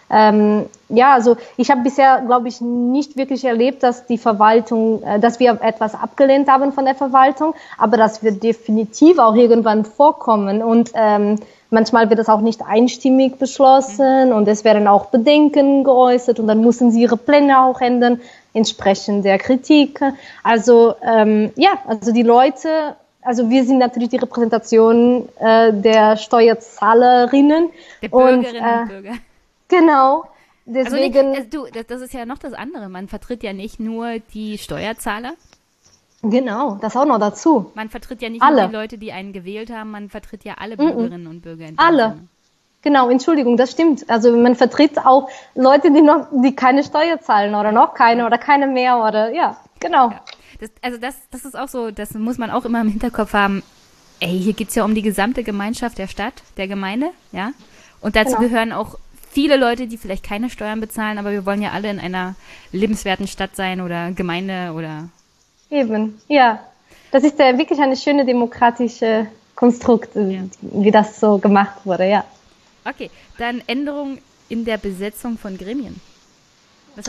Ähm, ja, also ich habe bisher, glaube ich, nicht wirklich erlebt, dass die Verwaltung, äh, dass wir etwas abgelehnt haben von der Verwaltung, aber das wird definitiv auch irgendwann vorkommen und ähm, manchmal wird es auch nicht einstimmig beschlossen und es werden auch Bedenken geäußert und dann müssen sie ihre Pläne auch ändern entsprechend der Kritik. Also ähm, ja, also die Leute, also wir sind natürlich die Repräsentation äh, der Steuerzahlerinnen Der und Bürgerinnen äh, und Bürger. genau. Also nicht, Deswegen, also du, das, das ist ja noch das andere. Man vertritt ja nicht nur die Steuerzahler, genau, das auch noch dazu. man vertritt ja nicht Alle. nur die Leute, die einen gewählt haben, man vertritt ja alle. Bürgerinnen und Bürger. in dem Alle. Sinne. Genau, Entschuldigung, das stimmt. Also man vertritt auch Leute, die noch, die keine Steuer zahlen oder noch keine oder keine mehr oder ja, genau. Das, also das, das ist auch so, das muss man auch immer im Hinterkopf haben. Ey, hier geht's ja um die gesamte Gemeinschaft der Stadt, der Gemeinde, ja. Und dazu Genau. gehören auch viele Leute, die vielleicht keine Steuern bezahlen, aber wir wollen ja alle in einer lebenswerten Stadt sein oder Gemeinde oder Eben, ja. Das ist ja wirklich eine schöne demokratische Konstrukt, äh, wie das so gemacht wurde, ja. Okay, dann Änderung in der Besetzung von Gremien.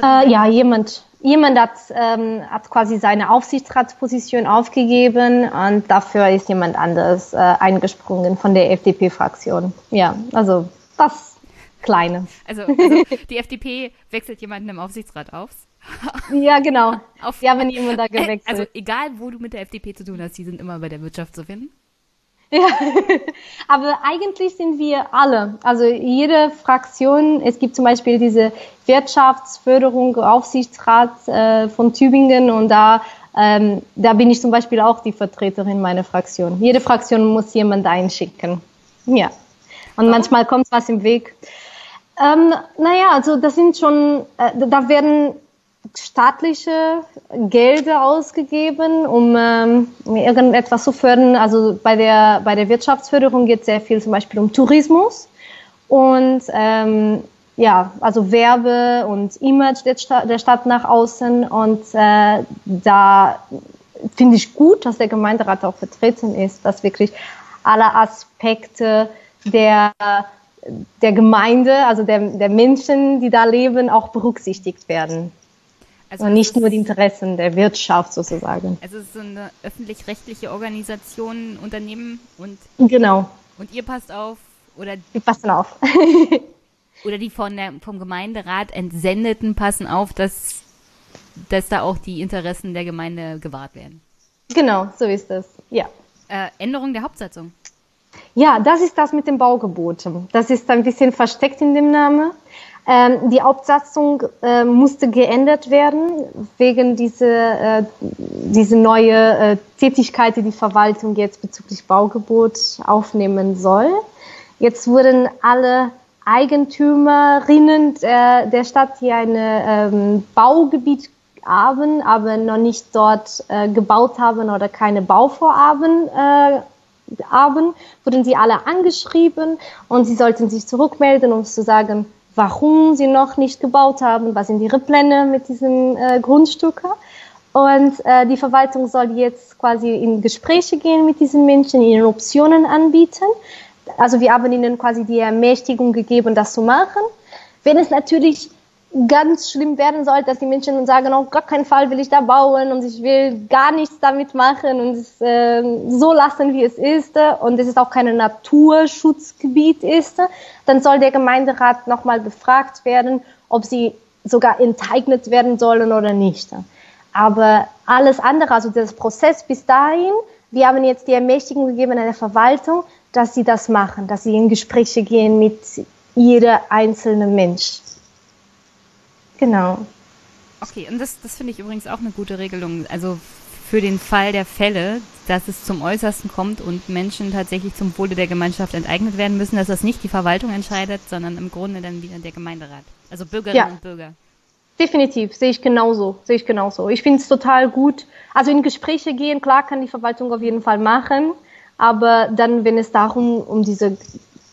Äh, ja, jemand, jemand hat, ähm, hat quasi seine Aufsichtsratsposition aufgegeben und dafür ist jemand anderes äh, eingesprungen von der FDP-Fraktion. Ja, also das Kleine. Also, also die FDP wechselt jemanden im Aufsichtsrat auf. Ja, genau. Auf, Wir haben jemanden da gewechselt. Also egal, wo du mit der FDP zu tun hast, die sind immer bei der Wirtschaft zu finden. Aber eigentlich sind wir alle, also jede Fraktion, es gibt zum Beispiel diese Wirtschaftsförderung, Aufsichtsrat äh, von Tübingen und da, ähm, da bin ich zum Beispiel auch die Vertreterin meiner Fraktion. Jede Fraktion muss jemand einschicken. Ja. Und manchmal kommt was im Weg. Ähm, naja, also das sind schon, äh, da werden staatliche Gelder ausgegeben, um ähm, irgendetwas zu fördern. Also bei der, bei der Wirtschaftsförderung geht sehr viel zum Beispiel um Tourismus und ähm, ja, also Werbe und Image der, Sta der Stadt nach außen. Und äh, da finde ich gut, dass der Gemeinderat auch vertreten ist, dass wirklich alle Aspekte der der Gemeinde, also der, der Menschen, die da leben, auch berücksichtigt werden. Also Und nicht nur die Interessen der Wirtschaft sozusagen. Also es ist so eine öffentlich-rechtliche Organisation, Unternehmen und, Genau, und ihr passt auf oder, die passen auf. oder die von der, vom Gemeinderat Entsendeten passen auf, dass, dass da auch die Interessen der Gemeinde gewahrt werden. genau, so ist es. Ja. Äh, Änderung der Hauptsatzung. Ja, das ist das mit dem Baugebot. Das ist ein bisschen versteckt in dem Namen. Ähm, die Hauptsatzung äh, musste geändert werden wegen dieser äh, diese neue äh, Tätigkeit, die die Verwaltung jetzt bezüglich Baugebot aufnehmen soll. Jetzt wurden alle Eigentümerinnen der, der Stadt, die ein ähm, Baugebiet haben, aber noch nicht dort äh, gebaut haben oder keine Bauvorhaben äh, haben, wurden sie alle angeschrieben und sie sollten sich zurückmelden, um zu sagen, warum sie noch nicht gebaut haben, was sind ihre Pläne mit diesem äh, Grundstück. Und äh, die Verwaltung soll jetzt quasi in Gespräche gehen mit diesen Menschen, ihnen Optionen anbieten. Also wir haben ihnen quasi die Ermächtigung gegeben, das zu machen. Wenn es natürlich ganz schlimm werden sollte, dass die Menschen sagen, auf gar keinen Fall will ich da bauen und ich will gar nichts damit machen und es äh, so lassen, wie es ist und es ist auch kein Naturschutzgebiet ist, dann soll der Gemeinderat nochmal befragt werden, ob sie sogar enteignet werden sollen oder nicht. Aber alles andere, also das Prozess bis dahin, wir haben jetzt die Ermächtigung gegeben an der Verwaltung, dass sie das machen, dass sie in Gespräche gehen mit jeder einzelne Mensch. Genau. Okay, und das, das finde ich übrigens auch eine gute Regelung. Also für den Fall der Fälle, dass es zum Äußersten kommt und Menschen tatsächlich zum Wohle der Gemeinschaft enteignet werden müssen, dass das nicht die Verwaltung entscheidet, sondern im Grunde dann wieder der Gemeinderat. Also Bürgerinnen Ja. und Bürger. Definitiv, sehe ich genauso, sehe ich genauso. Ich finde es total gut. Also in Gespräche gehen, klar kann die Verwaltung auf jeden Fall machen, aber dann, wenn es darum, um diese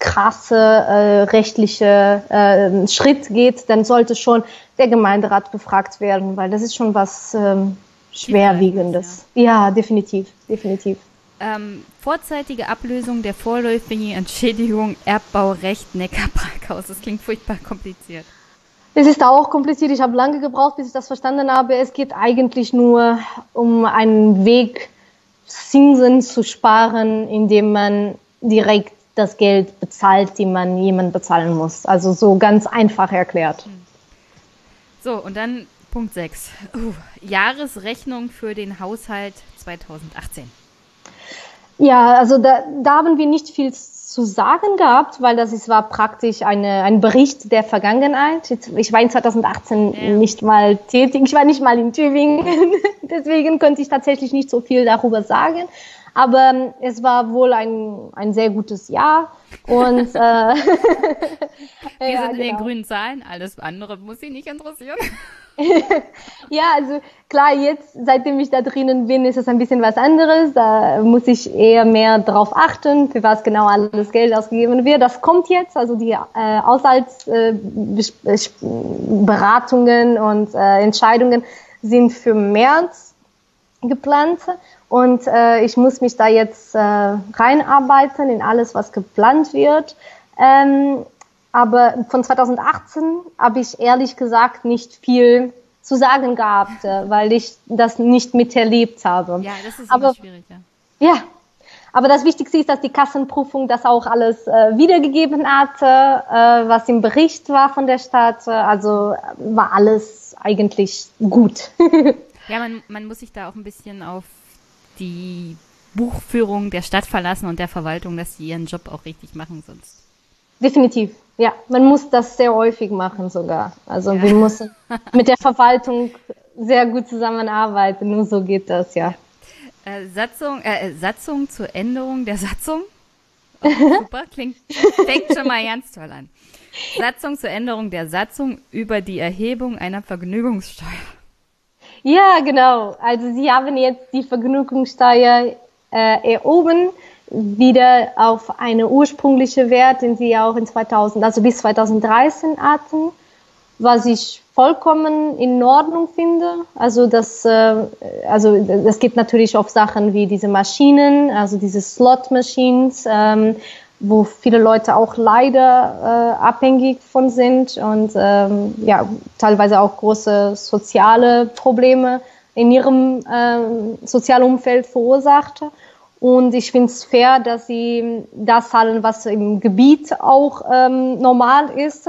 krasse äh, rechtliche äh, Schritt geht, dann sollte schon der Gemeinderat befragt werden, weil das ist schon was ähm, schwerwiegendes. Ja. ja, definitiv, definitiv. Ähm, vorzeitige Ablösung der vorläufigen Entschädigung Erbbaurecht Neckarparkhaus. Das klingt furchtbar kompliziert. Es ist auch kompliziert. Ich habe lange gebraucht, bis ich das verstanden habe. Es geht eigentlich nur um einen Weg, Zinsen zu sparen, indem man direkt das Geld bezahlt, die man jemand bezahlen muss. Also so ganz einfach erklärt. So, und dann Punkt 6. Uh, Jahresrechnung für den Haushalt 2018. Ja, also da, da haben wir nicht viel zu sagen gehabt, weil das ist, war praktisch eine, ein Bericht der Vergangenheit. Ich war in 2018 ja. nicht mal tätig, ich war nicht mal in Tübingen, deswegen konnte ich tatsächlich nicht so viel darüber sagen. Aber ähm, es war wohl ein, ein sehr gutes Jahr. Und äh, wir ja, sind in genau. den grünen Zahlen, alles andere muss Sie nicht interessieren. ja, also klar, jetzt, seitdem ich da drinnen bin, ist es ein bisschen was anderes. Da muss ich eher mehr drauf achten, für was genau alles Geld ausgegeben wird. Das kommt jetzt, also die äh, Haushaltsberatungen äh, und äh, Entscheidungen sind für März geplant. Und äh, ich muss mich da jetzt äh, reinarbeiten in alles, was geplant wird. Ähm, aber von 2018 habe ich ehrlich gesagt nicht viel zu sagen gehabt, äh, weil ich das nicht miterlebt habe. Ja, das ist aber, schwierig, ja. Ja, aber das Wichtigste ist, dass die Kassenprüfung das auch alles äh, wiedergegeben hatte, äh, was im Bericht war von der Stadt. Also war alles eigentlich gut. ja, man, man muss sich da auch ein bisschen auf die Buchführung der Stadt verlassen und der Verwaltung, dass sie ihren Job auch richtig machen sonst. Definitiv. Ja, man muss das sehr häufig machen sogar. Also ja. wir müssen mit der Verwaltung sehr gut zusammenarbeiten. Nur so geht das, ja. Äh, Satzung, äh, Satzung zur Änderung der Satzung. Oh, super, klingt, fängt schon mal ganz toll an. Satzung zur Änderung der Satzung über die Erhebung einer Vergnügungssteuer. Ja, genau. Also Sie haben jetzt die Vergnügungssteuer äh, erhoben wieder auf eine ursprüngliche Wert, den Sie auch in 2000, also bis 2013 hatten, was ich vollkommen in Ordnung finde. Also das, äh, also das geht natürlich auf Sachen wie diese Maschinen, also diese Slot-Machines, ähm, wo viele Leute auch leider äh, abhängig von sind und ähm, ja teilweise auch große soziale Probleme in ihrem äh, sozialen Umfeld verursacht. Und ich finde es fair, dass sie das zahlen, was im Gebiet auch ähm, normal ist.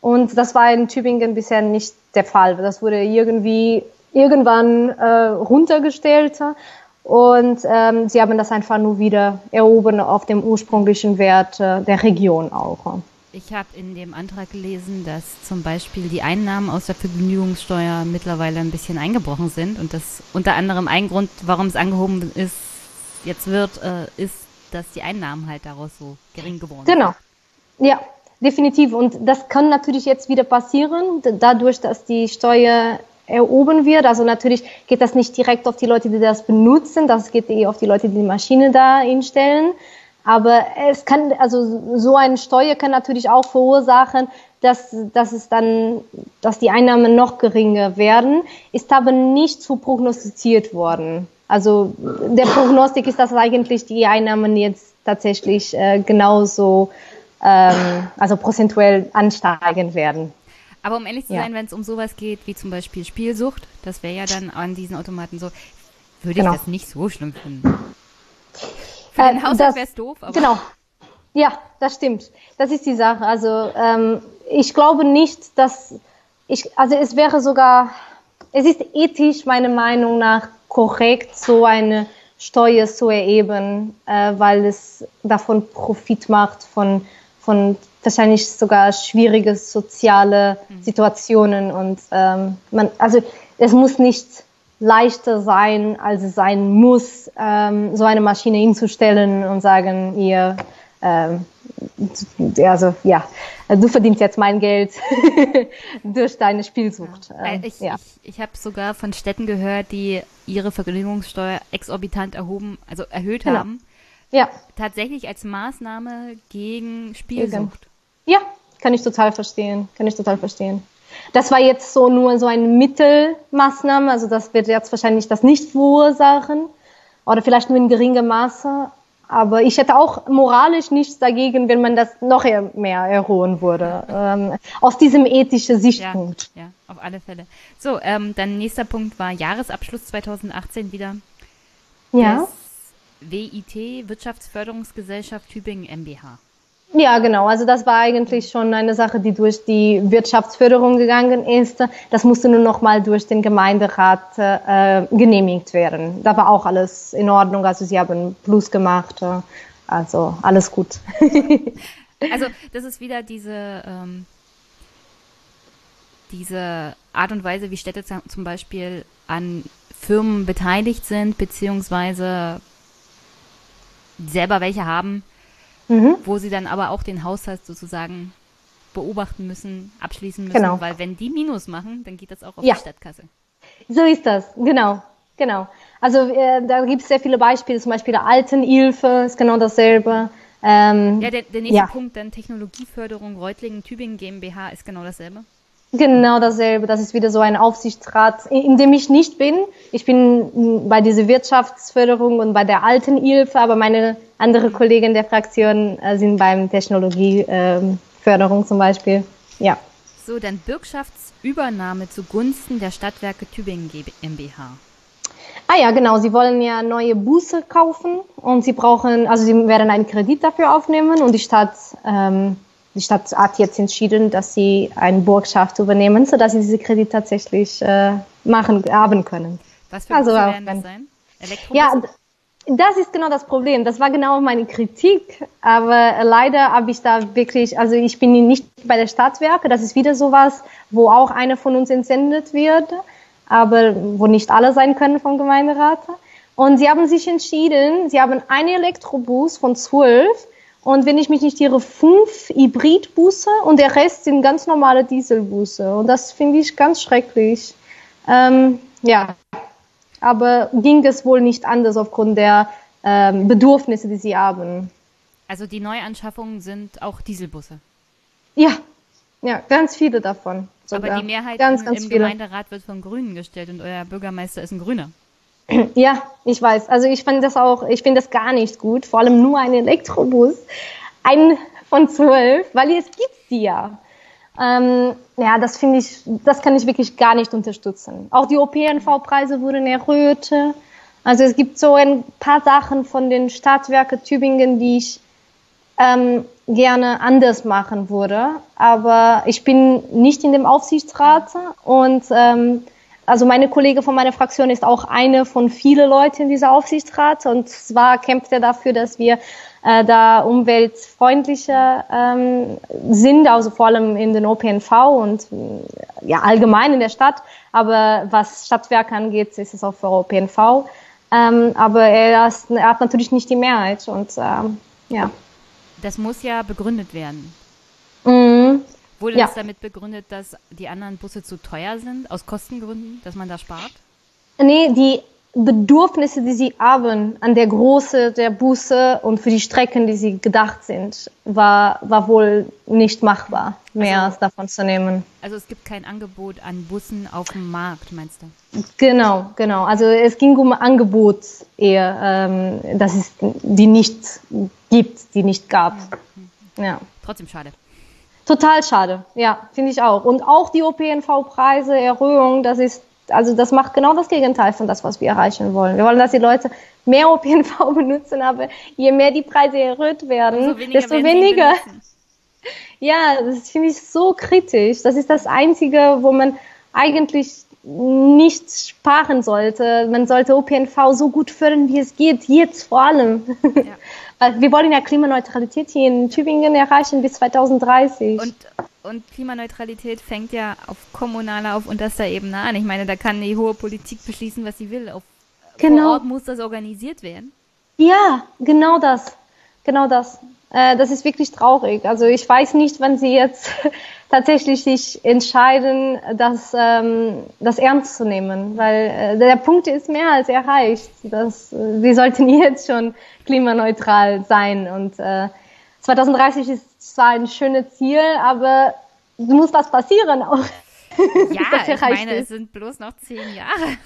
Und das war in Tübingen bisher nicht der Fall. Das wurde irgendwie irgendwann äh, runtergestellt. Und ähm, sie haben das einfach nur wieder erhoben auf dem ursprünglichen Wert äh, der Region auch. Ich habe in dem Antrag gelesen, dass zum Beispiel die Einnahmen aus der Vergnügungssteuer mittlerweile ein bisschen eingebrochen sind und das unter anderem ein Grund, warum es angehoben ist, jetzt wird, äh, ist, dass die Einnahmen halt daraus so gering geworden sind. Genau. Ja, definitiv. Und das kann natürlich jetzt wieder passieren, dadurch, dass die Steuer erhoben wird. Also natürlich geht das nicht direkt auf die Leute, die das benutzen, das geht eher auf die Leute, die die Maschine da hinstellen. Aber es kann, also so eine Steuer kann natürlich auch verursachen, dass, dass es dann, dass die Einnahmen noch geringer werden, ist aber nicht so prognostiziert worden. Also der Prognostik ist, dass eigentlich die Einnahmen jetzt tatsächlich äh, genauso, ähm, also prozentuell ansteigen werden. Aber um ehrlich zu sein, wenn es um sowas geht, wie zum Beispiel Spielsucht, das wäre ja dann an diesen Automaten so, würde genau. ich das nicht so schlimm finden. Für äh, den Haushalt wäre es doof, aber. Genau. Ja, das stimmt. Das ist die Sache. Also ähm, ich glaube nicht, dass ich, also es wäre sogar, es ist ethisch meiner Meinung nach korrekt, so eine Steuer zu erheben, äh, weil es davon Profit macht von, von wahrscheinlich sogar schwierige soziale mhm. Situationen und ähm, man, also es muss nicht leichter sein, als es sein muss, ähm, so eine Maschine hinzustellen und sagen, ihr, ähm, also ja, du verdienst jetzt mein Geld durch deine Spielsucht. Ja. Ähm, ich ja. ich, ich habe sogar von Städten gehört, die ihre Vergnügungssteuer exorbitant erhoben, also erhöht genau. haben Ja. Tatsächlich als Maßnahme gegen Spielsucht. Ja, kann ich total verstehen. Kann ich total verstehen. Das war jetzt so nur so eine Mittelmaßnahme, also das wird jetzt wahrscheinlich das nicht verursachen oder vielleicht nur in geringem Maße. Aber ich hätte auch moralisch nichts dagegen, wenn man das noch mehr erholen würde. Ähm, aus diesem ethischen Sichtpunkt. Ja, ja auf alle Fälle. So, ähm, dann nächster Punkt war Jahresabschluss 2018 wieder. Ja. Das WIT, Wirtschaftsförderungsgesellschaft Tübingen MBH. Ja, genau. Also das war eigentlich schon eine Sache, die durch die Wirtschaftsförderung gegangen ist. Das musste nur noch mal durch den Gemeinderat äh, genehmigt werden. Da war auch alles in Ordnung. Also sie haben Plus gemacht. Also alles gut. also das ist wieder diese ähm, diese Art und Weise, wie Städte zum Beispiel an Firmen beteiligt sind, beziehungsweise selber welche haben, mhm. wo sie dann aber auch den Haushalt sozusagen beobachten müssen, abschließen müssen, genau. weil wenn die Minus machen, dann geht das auch auf ja. die Stadtkasse. So ist das, genau, genau. Also äh, da gibt es sehr viele Beispiele, zum Beispiel der Altenhilfe ist genau dasselbe. Ähm, ja, der, der nächste ja. Punkt, dann Technologieförderung Reutlingen Tübingen GmbH ist genau dasselbe. Genau dasselbe. Das ist wieder so ein Aufsichtsrat, in dem ich nicht bin. Ich bin bei dieser Wirtschaftsförderung und bei der Altenhilfe, aber meine andere Kollegen der Fraktion äh, sind beim Technologieförderung zum Beispiel. Ja. So, dann Bürgschaftsübernahme zugunsten der Stadtwerke Tübingen GmbH. Ah ja, genau. Sie wollen ja neue Busse kaufen und sie brauchen, also sie werden einen Kredit dafür aufnehmen und die Stadt ähm, die Stadt hat jetzt entschieden, dass sie eine Bürgschaft übernehmen, sodass sie diese Kredit tatsächlich äh, machen, haben können. Was für also, werden das sein? Ja, das ist genau das Problem. Das war genau meine Kritik, aber leider habe ich da wirklich, also ich bin nicht bei der Stadtwerke, das ist wieder sowas, wo auch einer von uns entsendet wird, aber wo nicht alle sein können vom Gemeinderat. Und sie haben sich entschieden, sie haben einen Elektrobus von zwölf und wenn ich mich nicht irre, fünf Hybridbusse und der Rest sind ganz normale Dieselbusse. Und das finde ich ganz schrecklich. Ähm, ja, aber ging es wohl nicht anders aufgrund der ähm, Bedürfnisse, die sie haben. Also die Neuanschaffungen sind auch Dieselbusse? Ja, ja, ganz viele davon. Sogar. Aber die Mehrheit ganz, ganz im viele. Gemeinderat wird von Grünen gestellt und euer Bürgermeister ist ein Grüner. Ja, ich weiß. Also ich finde das auch, ich finde das gar nicht gut. Vor allem nur ein Elektrobus. Ein von zwölf, weil es gibt die ja. Ähm, ja, das finde ich, das kann ich wirklich gar nicht unterstützen. Auch die OPNV-Preise wurden erhöht. Also es gibt so ein paar Sachen von den Stadtwerken Tübingen, die ich ähm, gerne anders machen würde. Aber ich bin nicht in dem Aufsichtsrat und ähm, also meine Kollege von meiner Fraktion ist auch eine von vielen Leuten in dieser Aufsichtsrat und zwar kämpft er dafür, dass wir äh, da umweltfreundlicher ähm, sind, also vor allem in den OPNV und äh, ja allgemein in der Stadt. Aber was Stadtwerke angeht, ist es auch für OPNV. Ähm, aber er, ist, er, hat natürlich nicht die Mehrheit und ähm, ja. Das muss ja begründet werden. Mhm. Wurde ja. das damit begründet, dass die anderen Busse zu teuer sind, aus Kostengründen, dass man da spart? Nee, die Bedürfnisse, die sie haben an der Größe der Busse und für die Strecken, die sie gedacht sind, war, war wohl nicht machbar, mehr also, davon zu nehmen. Also es gibt kein Angebot an Bussen auf dem Markt, meinst du? Genau, genau. Also es ging um Angebot eher, ähm, dass es die nicht gibt, die nicht gab. Mhm. Ja. Trotzdem schade. Total schade, ja, finde ich auch. Und auch die OPNV-Preise, Erhöhung, das ist, also das macht genau das Gegenteil von das, was wir erreichen wollen. Wir wollen, dass die Leute mehr OPNV benutzen, aber je mehr die Preise erhöht werden, also weniger desto weniger. Ja, das finde ich so kritisch. Das ist das Einzige, wo man eigentlich nicht sparen sollte. Man sollte OPNV so gut fördern, wie es geht, jetzt vor allem. Ja. Wir wollen ja Klimaneutralität hier in Tübingen erreichen bis 2030. Und, und Klimaneutralität fängt ja auf kommunaler, auf unterster Ebene an. Ich meine, da kann die hohe Politik beschließen, was sie will. Auf, genau. Vor Ort muss das organisiert werden. Ja, genau das. Genau das. Äh, das ist wirklich traurig. Also ich weiß nicht, wann sie jetzt tatsächlich sich entscheiden, das, ähm, das ernst zu nehmen, weil äh, der Punkt ist mehr als erreicht. Das, äh, wir sollten jetzt schon klimaneutral sein und äh, 2030 ist zwar ein schönes Ziel, aber es muss was passieren auch. Ja, ich meine, ist. es sind bloß noch zehn Jahre.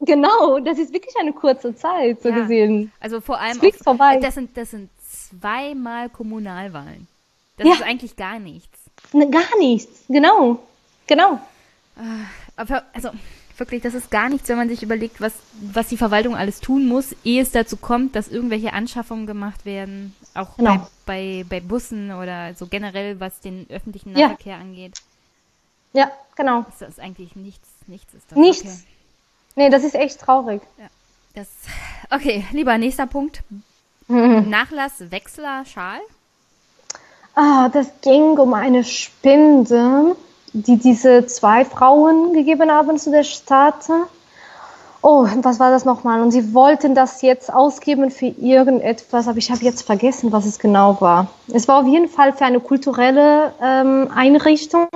Genau, das ist wirklich eine kurze Zeit, so ja. gesehen. Also vor allem, auf, vorbei. Das, sind, das sind zweimal Kommunalwahlen. Das ja. ist eigentlich gar nichts. Ne, gar nichts, genau, genau. Ah, aber, also wirklich, das ist gar nichts, wenn man sich überlegt, was, was die Verwaltung alles tun muss, ehe es dazu kommt, dass irgendwelche Anschaffungen gemacht werden, auch genau. bei, bei, bei Bussen oder so generell, was den öffentlichen Nahverkehr ja. angeht. Ja, genau. Das ist eigentlich nichts, nichts ist das. Nichts. Okay. Nee, das ist echt traurig. Ja. Das, okay, lieber nächster Punkt. Mhm. Nachlass Wechsler Schal. Ah, das ging um eine Spinde, die diese zwei Frauen gegeben haben zu der Stadt. Oh, was war das nochmal? Und sie wollten das jetzt ausgeben für irgendetwas, aber ich habe jetzt vergessen, was es genau war. Es war auf jeden Fall für eine kulturelle ähm, Einrichtung,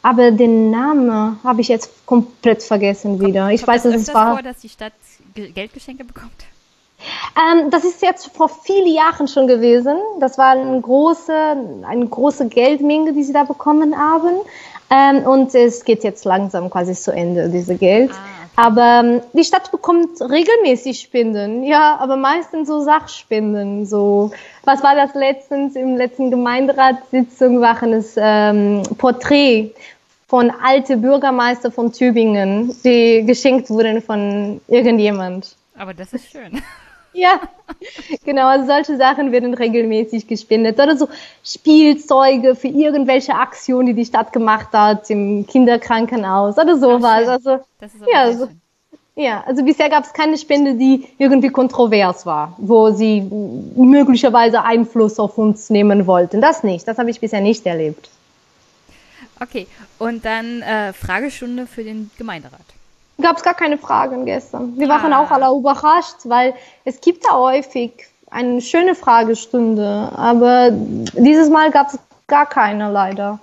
aber den Namen habe ich jetzt komplett vergessen wieder. Ich Kommt weiß, dass es war. vor, dass die Stadt Geldgeschenke bekommt? Ähm, das ist jetzt vor vielen Jahren schon gewesen. Das war eine große, eine große Geldmenge, die sie da bekommen haben. Ähm, und es geht jetzt langsam quasi zu Ende, diese Geld. Ah. Aber ähm, die Stadt bekommt regelmäßig Spenden, ja, aber meistens so Sachspenden. So, was war das letztens im letzten Gemeinderatssitzung? Waren es ähm, Porträt von alte Bürgermeister von Tübingen, die geschenkt wurden von irgendjemand. Aber das ist schön. Ja, genau. Also solche Sachen werden regelmäßig gespendet. Oder so Spielzeuge für irgendwelche Aktionen, die die Stadt gemacht hat im Kinderkrankenhaus oder sowas. Ach, also, das ist ja, so, ja, also bisher gab es keine Spende, die irgendwie kontrovers war, wo sie möglicherweise Einfluss auf uns nehmen wollten. Das nicht. Das habe ich bisher nicht erlebt. Okay, und dann äh, Fragestunde für den Gemeinderat gab es gar keine Fragen gestern. Wir ah. waren auch alle überrascht, weil es gibt ja häufig eine schöne Fragestunde, aber dieses Mal gab es gar keine leider.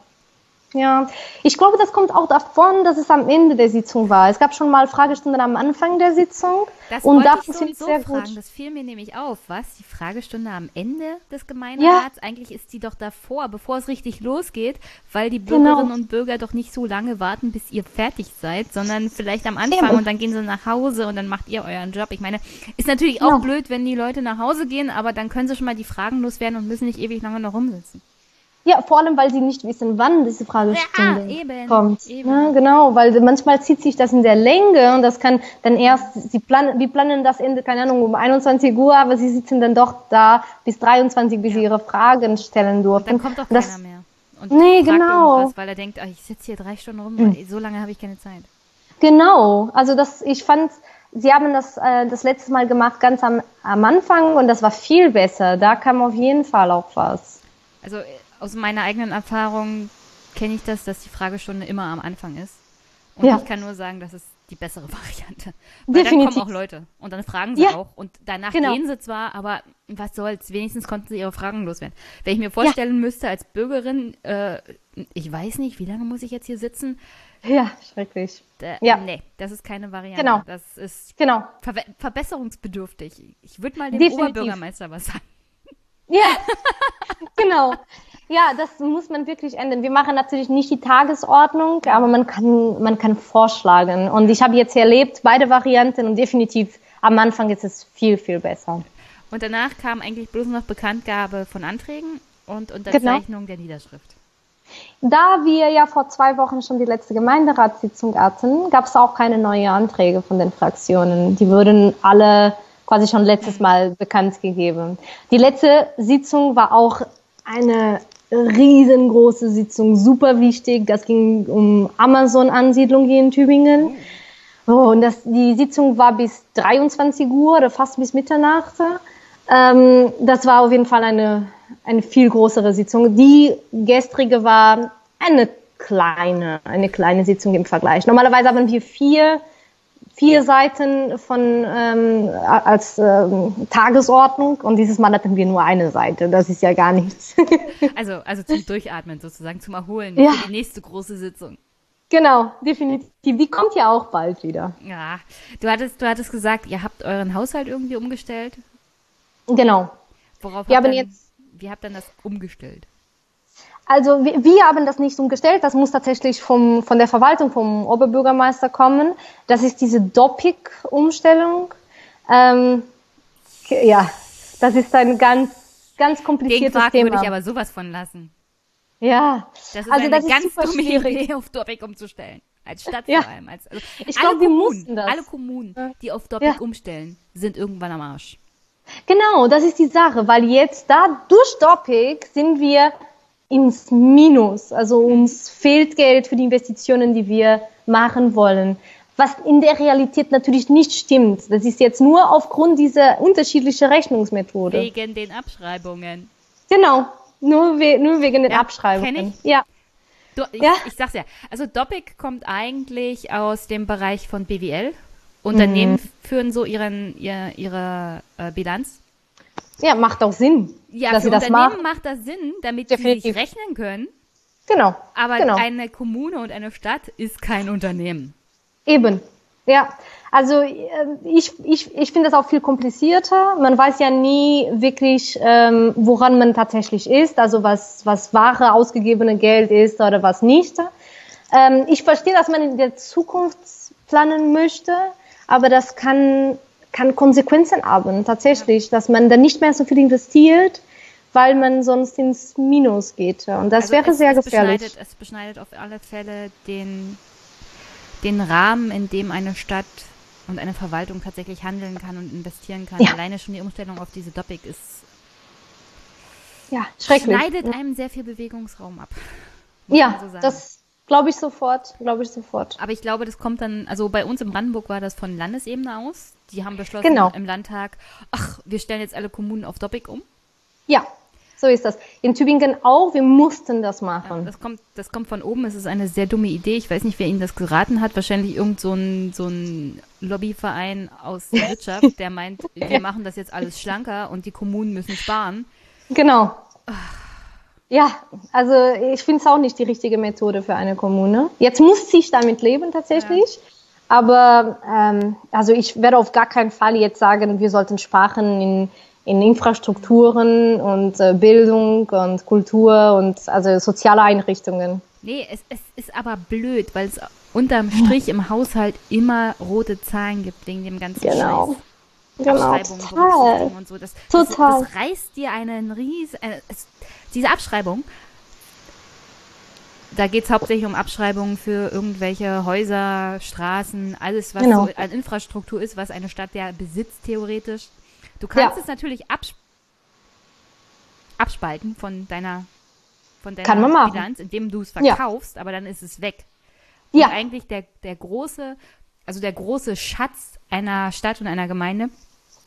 Ja, ich glaube, das kommt auch davon, dass es am Ende der Sitzung war. Es gab schon mal Fragestunden am Anfang der Sitzung. Das und wollte ich sowieso sehr fragen. Gut. Das fiel mir nämlich auf. Was? Die Fragestunde am Ende des Gemeinderats? Ja. Eigentlich ist die doch davor, bevor es richtig losgeht, weil die genau. Bürgerinnen genau. und Bürger doch nicht so lange warten, bis ihr fertig seid, sondern vielleicht am Anfang Eben. und dann gehen sie nach Hause und dann macht ihr euren Job. Ich meine, ist natürlich genau. auch blöd, wenn die Leute nach Hause gehen, aber dann können sie schon mal die Fragen loswerden und müssen nicht ewig lange noch rumsitzen. Ja, vor allem, weil sie nicht wissen, wann diese Fragestunde ja, eben, kommt. Eben. Ja, genau, weil manchmal zieht sich das in der Länge und das kann dann erst, sie planen, die planen das Ende, keine Ahnung, um 21 Uhr, aber sie sitzen dann doch da bis 23, bis ja. sie ihre Fragen stellen durften. Und dann kommt doch das, keiner mehr. Und nee, genau. weil er denkt, ach, ich sitze hier drei Stunden rum, mhm. so lange habe ich keine Zeit. Genau, also das, ich fand, Sie haben das äh, das letzte Mal gemacht, ganz am, am Anfang, und das war viel besser. Da kam auf jeden Fall auch was. Also aus meiner eigenen Erfahrung kenne ich das, dass die Fragestunde immer am Anfang ist. Und ja. ich kann nur sagen, das ist die bessere Variante. Weil Definitiv. dann kommen auch Leute und dann fragen sie ja. auch und danach genau. gehen sie zwar, aber was soll's, wenigstens konnten sie ihre Fragen loswerden. Wenn ich mir vorstellen ja. müsste als Bürgerin, äh, ich weiß nicht, wie lange muss ich jetzt hier sitzen? Ja, schrecklich. Da, ja. Nee, das ist keine Variante. Genau. Das ist genau. Ver verbesserungsbedürftig. Ich würde mal dem Definitiv. Oberbürgermeister was sagen. Ja, genau. Ja, das muss man wirklich ändern. Wir machen natürlich nicht die Tagesordnung, aber man kann, man kann vorschlagen. Und ich habe jetzt erlebt, beide Varianten und definitiv am Anfang ist es viel, viel besser. Und danach kam eigentlich bloß noch Bekanntgabe von Anträgen und Unterzeichnung genau. der Niederschrift. Da wir ja vor zwei Wochen schon die letzte Gemeinderatssitzung hatten, gab es auch keine neuen Anträge von den Fraktionen. Die wurden alle quasi schon letztes Mal bekannt gegeben. Die letzte Sitzung war auch eine riesengroße Sitzung, super wichtig. Das ging um Amazon-Ansiedlung hier in Tübingen. Oh, und das, die Sitzung war bis 23 Uhr oder fast bis Mitternacht. Ähm, das war auf jeden Fall eine, eine viel größere Sitzung. Die gestrige war eine kleine, eine kleine Sitzung im Vergleich. Normalerweise haben wir vier vier Seiten von ähm, als ähm, Tagesordnung und dieses Mal hatten wir nur eine Seite. Das ist ja gar nichts. Also, also zum Durchatmen sozusagen, zum Erholen Ja. für die nächste große Sitzung. genau, definitiv. Die kommt ja auch bald wieder. Ja, du hattest, du hattest gesagt, ihr habt euren Haushalt irgendwie umgestellt. Genau. Worauf Wir habt haben dann, jetzt- wie habt ihr das umgestellt? Also wir, wir haben das nicht umgestellt, das muss tatsächlich vom, von der Verwaltung, vom Oberbürgermeister kommen. Das ist diese Doppik-Umstellung. Ähm, ja, das ist ein ganz, ganz Gegen kompliziertes Quark Thema. würde ich aber sowas von lassen. ja, Das ist also eine das ist ganz super dumme schwierig. Idee, auf Doppik umzustellen. Als Stadt Ja. vor allem. Als, also Ich alle glaub, wir Kommunen, mussten das. Alle Kommunen, die auf Doppik Ja. umstellen, sind irgendwann am Arsch. Genau, das ist die Sache, weil jetzt da durch Doppik sind wir ins Minus. Also uns fehlt Geld für die Investitionen, die wir machen wollen. Was in der Realität natürlich nicht stimmt. Das ist jetzt nur aufgrund dieser unterschiedlichen Rechnungsmethode. Wegen den Abschreibungen. Genau, nur, we nur wegen den Ja, Abschreibungen. kenn ich. Ja, Du, ich, Ja. ich sag's ja. Also Doppik kommt eigentlich aus dem Bereich von BWL. Unternehmen Mhm. führen so ihren, ihr, ihre äh, Bilanz. Ja, macht auch Sinn, Ja, dass für sie das Unternehmen machen. macht das Sinn, damit sie Definitiv. sich rechnen können. Genau, Aber genau. eine Kommune und eine Stadt ist kein Unternehmen. Eben. Ja, also äh, ich, ich, ich finde das auch viel komplizierter. Man weiß ja nie wirklich, ähm, woran man tatsächlich ist, also was, was wahre ausgegebene Geld ist oder was nicht. Ähm, ich verstehe, dass man in der Zukunft planen möchte, aber das kann, kann Konsequenzen haben, tatsächlich, dass man dann nicht mehr so viel investiert, weil man sonst ins Minus geht. Und das Also wäre es, sehr es gefährlich. Beschneidet, es beschneidet auf alle Fälle den, den Rahmen, in dem eine Stadt und eine Verwaltung tatsächlich handeln kann und investieren kann. Ja. Alleine schon die Umstellung auf diese Doppik ist Ja, schrecklich. schneidet einem sehr viel Bewegungsraum ab. Ja, so das glaube ich sofort, glaube ich sofort. Aber ich glaube, das kommt dann, also bei uns in Brandenburg war das von Landesebene aus. Die haben beschlossen Genau. im Landtag, ach, wir stellen jetzt alle Kommunen auf Doppik um. Ja, so ist das. In Tübingen auch, wir mussten das machen. Das kommt, das kommt von oben. Es ist eine sehr dumme Idee. Ich weiß nicht, wer Ihnen das geraten hat. Wahrscheinlich irgend so ein, so ein Lobbyverein aus der Wirtschaft, der meint, wir machen das jetzt alles schlanker und die Kommunen müssen sparen. Genau. Ja, also ich finde es auch nicht die richtige Methode für eine Kommune. Jetzt muss ich damit leben tatsächlich. Aber ähm, also ich werde auf gar keinen Fall jetzt sagen, wir sollten sparen in, in Infrastrukturen und äh, Bildung und Kultur und also soziale Einrichtungen. Nee, es, es ist aber blöd, weil es unterm Strich im Haushalt immer rote Zahlen gibt wegen dem ganzen Genau. Scheiß. Genau, total. so. Das, Total. Das, das reißt dir einen riesen. Äh, es, diese Abschreibung, da geht es hauptsächlich um Abschreibungen für irgendwelche Häuser, Straßen, alles, was Genau. so an Infrastruktur ist, was eine Stadt ja besitzt, theoretisch. Du kannst Ja. es natürlich abs abspalten von deiner, von deiner. Bilanz, indem du es Ja. verkaufst, aber dann ist es weg. Und Ja. eigentlich der, der große, also der große Schatz einer Stadt und einer Gemeinde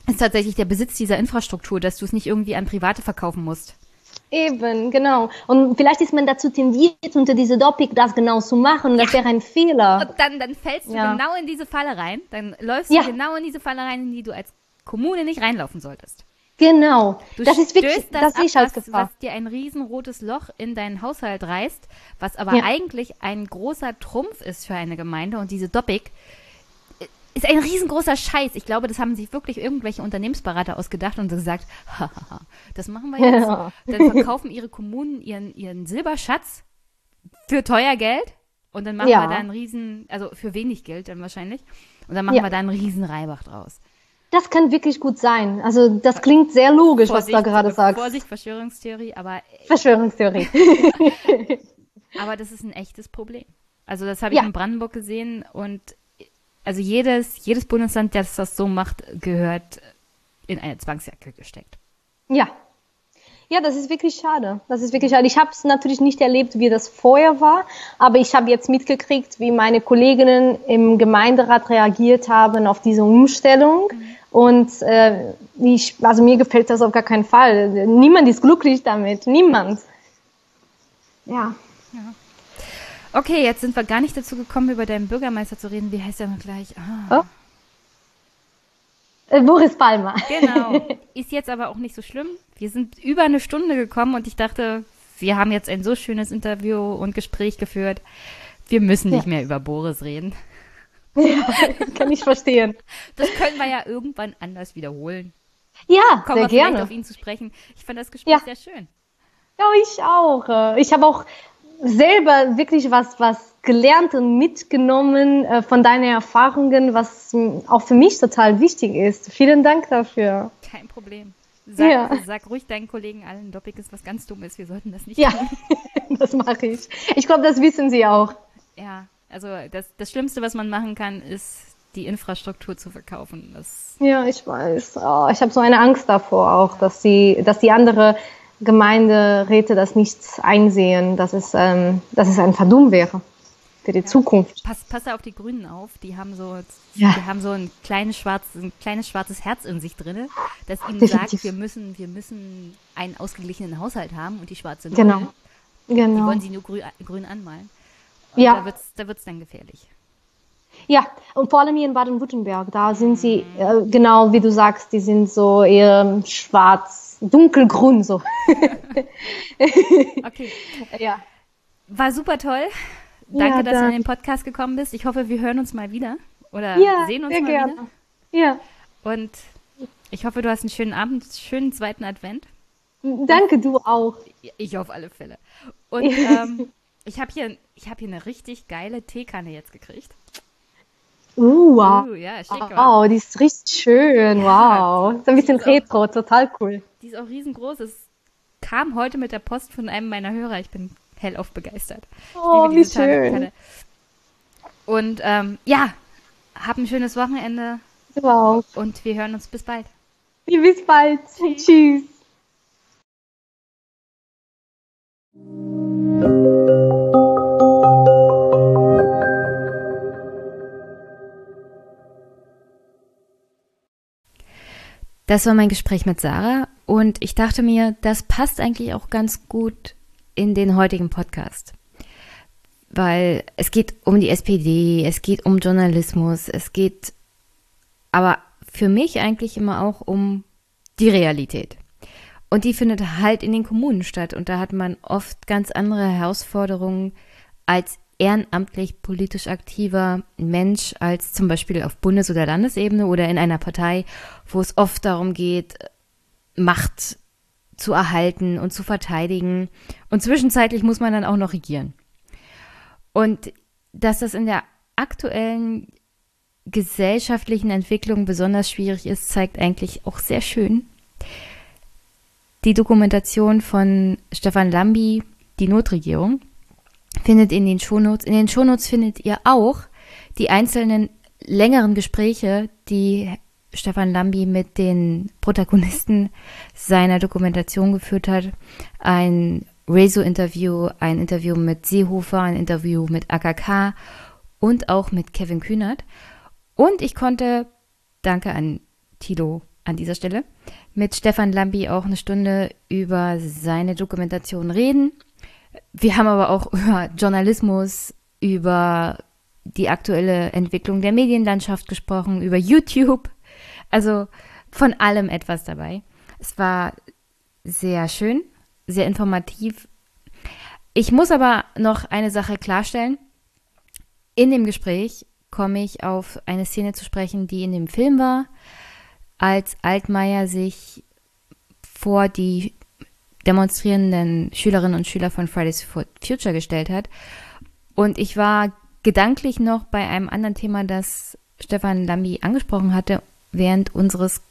ist tatsächlich der Besitz dieser Infrastruktur, dass du es nicht irgendwie an Private verkaufen musst. Eben, genau. Und vielleicht ist man dazu tendiert, unter diese Doppik das genau zu machen. Und das wäre ein Fehler. Und dann, dann fällst du Ja. genau in diese Falle rein. Dann läufst Ja. du genau in diese Falle rein, in die du als Kommune nicht reinlaufen solltest. Genau. Du das ist wirklich, das, das, sehe ich ab, als was, Gefahr. was dir ein riesenrotes Loch in deinen Haushalt reißt, was aber Ja. eigentlich ein großer Trumpf ist für eine Gemeinde. Und diese Doppik ist ein riesengroßer Scheiß. Ich glaube, das haben sich wirklich irgendwelche Unternehmensberater ausgedacht und gesagt, hahaha, das machen wir jetzt. Ja. Dann verkaufen ihre Kommunen ihren, ihren Silberschatz für teuer Geld und dann machen Ja. wir da einen riesen, also für wenig Geld dann wahrscheinlich. Und dann machen Ja. wir da einen riesen Reibach draus. Das kann wirklich gut sein. Also das klingt sehr logisch, was du da gerade sagst. Vorsicht, Verschwörungstheorie, aber Verschwörungstheorie. Aber das ist ein echtes Problem. Also das habe ich Ja. in Brandenburg gesehen und also jedes, jedes Bundesland, das das so macht, gehört in eine Zwangsjacke gesteckt. ja. Ja, das ist wirklich schade. Das ist wirklich schade. Ich habe es natürlich nicht erlebt, wie das vorher war, aber ich habe jetzt mitgekriegt, wie meine Kolleginnen im Gemeinderat reagiert haben auf diese Umstellung. Und äh, ich, also mir gefällt das auf gar keinen Fall. Niemand ist glücklich damit. Niemand. Ja. Okay, jetzt sind wir gar nicht dazu gekommen, über deinen Bürgermeister zu reden. Wie heißt der noch gleich? Ah, Oh, Äh, Boris Palmer. Genau. Ist jetzt aber auch nicht so schlimm. Wir sind über eine Stunde gekommen und ich dachte, wir haben jetzt ein so schönes Interview und Gespräch geführt. Wir müssen nicht Ja. mehr über Boris reden. Kann ich verstehen. Das können wir ja irgendwann anders wiederholen. Ja, Kommen sehr wir gerne. auf ihn zu sprechen. Ich fand das Gespräch Ja. sehr schön. Ja, ich auch. Äh, Ich habe auch selber wirklich was, was gelernt und mitgenommen äh, von deinen Erfahrungen, was mh, auch für mich total wichtig ist. Vielen Dank dafür. Kein Problem. Sag, Ja. sag ruhig deinen Kollegen allen, Doppig ist was ganz Dummes. Wir sollten das nicht Ja, tun. das mache ich. Ich glaube, das wissen Sie auch. Ja, also das, das Schlimmste, was man machen kann, ist die Infrastruktur zu verkaufen. Das, Ja, ich weiß. Oh, ich habe so eine Angst davor auch, dass die, dass die andere Gemeinderäte das nicht einsehen, dass es, ähm, dass es ein Verdum wäre für die Zukunft. pass, pass auf die Grünen auf. Die haben so, Ja. die haben so ein kleines schwarzes, ein kleines schwarzes Herz in sich drinne, das ihnen Definitiv. sagt, wir müssen, wir müssen einen ausgeglichenen Haushalt haben und die schwarze Null, Genau. die Genau. wollen sie nur grün, grün anmalen. Und Ja. da wird's, da wird's dann gefährlich. Ja, und vor allem hier in Baden-Württemberg, da sind sie, äh, genau wie du sagst, die sind so eher schwarz, dunkelgrün so. Okay. ja. War super toll. Danke, Ja, dass du in den Podcast gekommen bist. Ich hoffe, wir hören uns mal wieder. Oder Ja, sehen uns sehr mal gerne. wieder. Ja, Und ich hoffe, du hast einen schönen Abend, schönen zweiten Advent. danke du auch. Ich auf alle Fälle. Und ähm, ich habe hier, ich hab hier eine richtig geile Teekanne jetzt gekriegt. Uh, wow. Uh, ja, schick. Wow, die ist richtig schön. Ja, wow. So ein bisschen ist auch- retro, total cool. Die ist auch riesengroß. Es kam heute mit der Post von einem meiner Hörer. Ich bin hellauf begeistert. Oh, wie schön. Und ähm, ja, hab ein schönes Wochenende auch. und wir hören uns bis bald. Bis bald. Tschüss. Das war mein Gespräch mit Sarah und ich dachte mir, das passt eigentlich auch ganz gut in den heutigen Podcast. Weil es geht um die SPD, es geht um Journalismus, es geht aber für mich eigentlich immer auch um die Realität. Und die findet halt in den Kommunen statt und da hat man oft ganz andere Herausforderungen als ehrenamtlich politisch aktiver Mensch als zum Beispiel auf Bundes- oder Landesebene oder in einer Partei, wo es oft darum geht, Macht zu erhalten und zu verteidigen. Und zwischenzeitlich muss man dann auch noch regieren. Und dass das in der aktuellen gesellschaftlichen Entwicklung besonders schwierig ist, zeigt eigentlich auch sehr schön die Dokumentation von Stefan Lambi, die Notregierung, findet in den Shownotes. In den Shownotes findet ihr auch die einzelnen längeren Gespräche, die Stefan Lambi mit den Protagonisten seiner Dokumentation geführt hat. Ein Rezo-Interview, ein Interview mit Seehofer, ein Interview mit AKK und auch mit Kevin Kühnert. Und ich konnte, danke an Tilo an dieser Stelle, mit Stefan Lambi auch eine Stunde über seine Dokumentation reden. Wir haben aber auch über Journalismus, über die aktuelle Entwicklung der Medienlandschaft gesprochen, über YouTube. Also von allem etwas dabei. Es war sehr schön, sehr informativ. Ich muss aber noch eine Sache klarstellen. In dem Gespräch komme ich auf eine Szene zu sprechen, die in dem Film war, als Altmaier sich vor die demonstrierenden Schülerinnen und Schüler von Fridays for Future gestellt hat. Und ich war gedanklich noch bei einem anderen Thema, das Stefan Lambi angesprochen hatte, während unseres,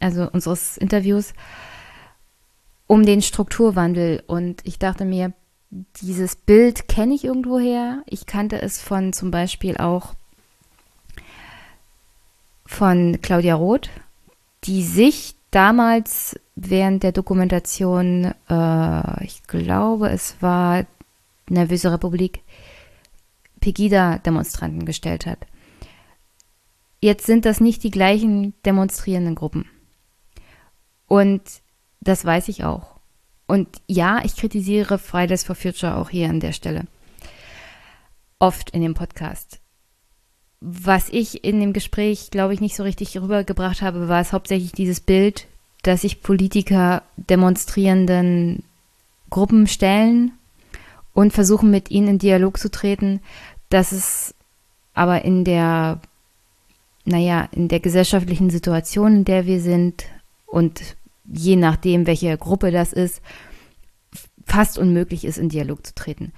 also unseres Interviews, um den Strukturwandel. Und ich dachte mir, dieses Bild kenne ich irgendwoher. Ich kannte es von zum Beispiel auch von Claudia Roth, die sich damals während der Dokumentation, äh, ich glaube, es war Nervöse Republik, Pegida-Demonstranten gestellt hat. Jetzt sind das nicht die gleichen demonstrierenden Gruppen. Und das weiß ich auch. Und ja, ich kritisiere Fridays for Future auch hier an der Stelle. Oft in dem Podcast. Was ich in dem Gespräch, glaube ich, nicht so richtig rübergebracht habe, war es hauptsächlich dieses Bild, dass sich Politiker demonstrierenden Gruppen stellen und versuchen, mit ihnen in Dialog zu treten, dass es aber in der, naja, in der gesellschaftlichen Situation, in der wir sind und je nachdem, welche Gruppe das ist, fast unmöglich ist, in Dialog zu treten.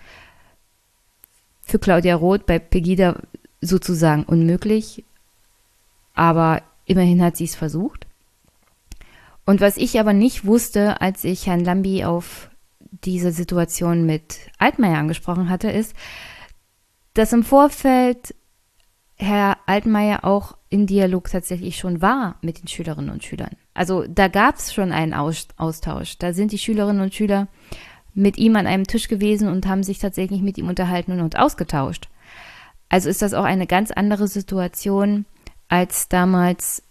Für Claudia Roth bei Pegida sozusagen unmöglich, aber immerhin hat sie es versucht. Und was ich aber nicht wusste, als ich Herrn Lambi auf diese Situation mit Altmaier angesprochen hatte, ist, dass im Vorfeld Herr Altmaier auch in Dialog tatsächlich schon war mit den Schülerinnen und Schülern. Also da gab es schon einen Austausch. Da sind die Schülerinnen und Schüler mit ihm an einem Tisch gewesen und haben sich tatsächlich mit ihm unterhalten und ausgetauscht. Also ist das auch eine ganz andere Situation als damals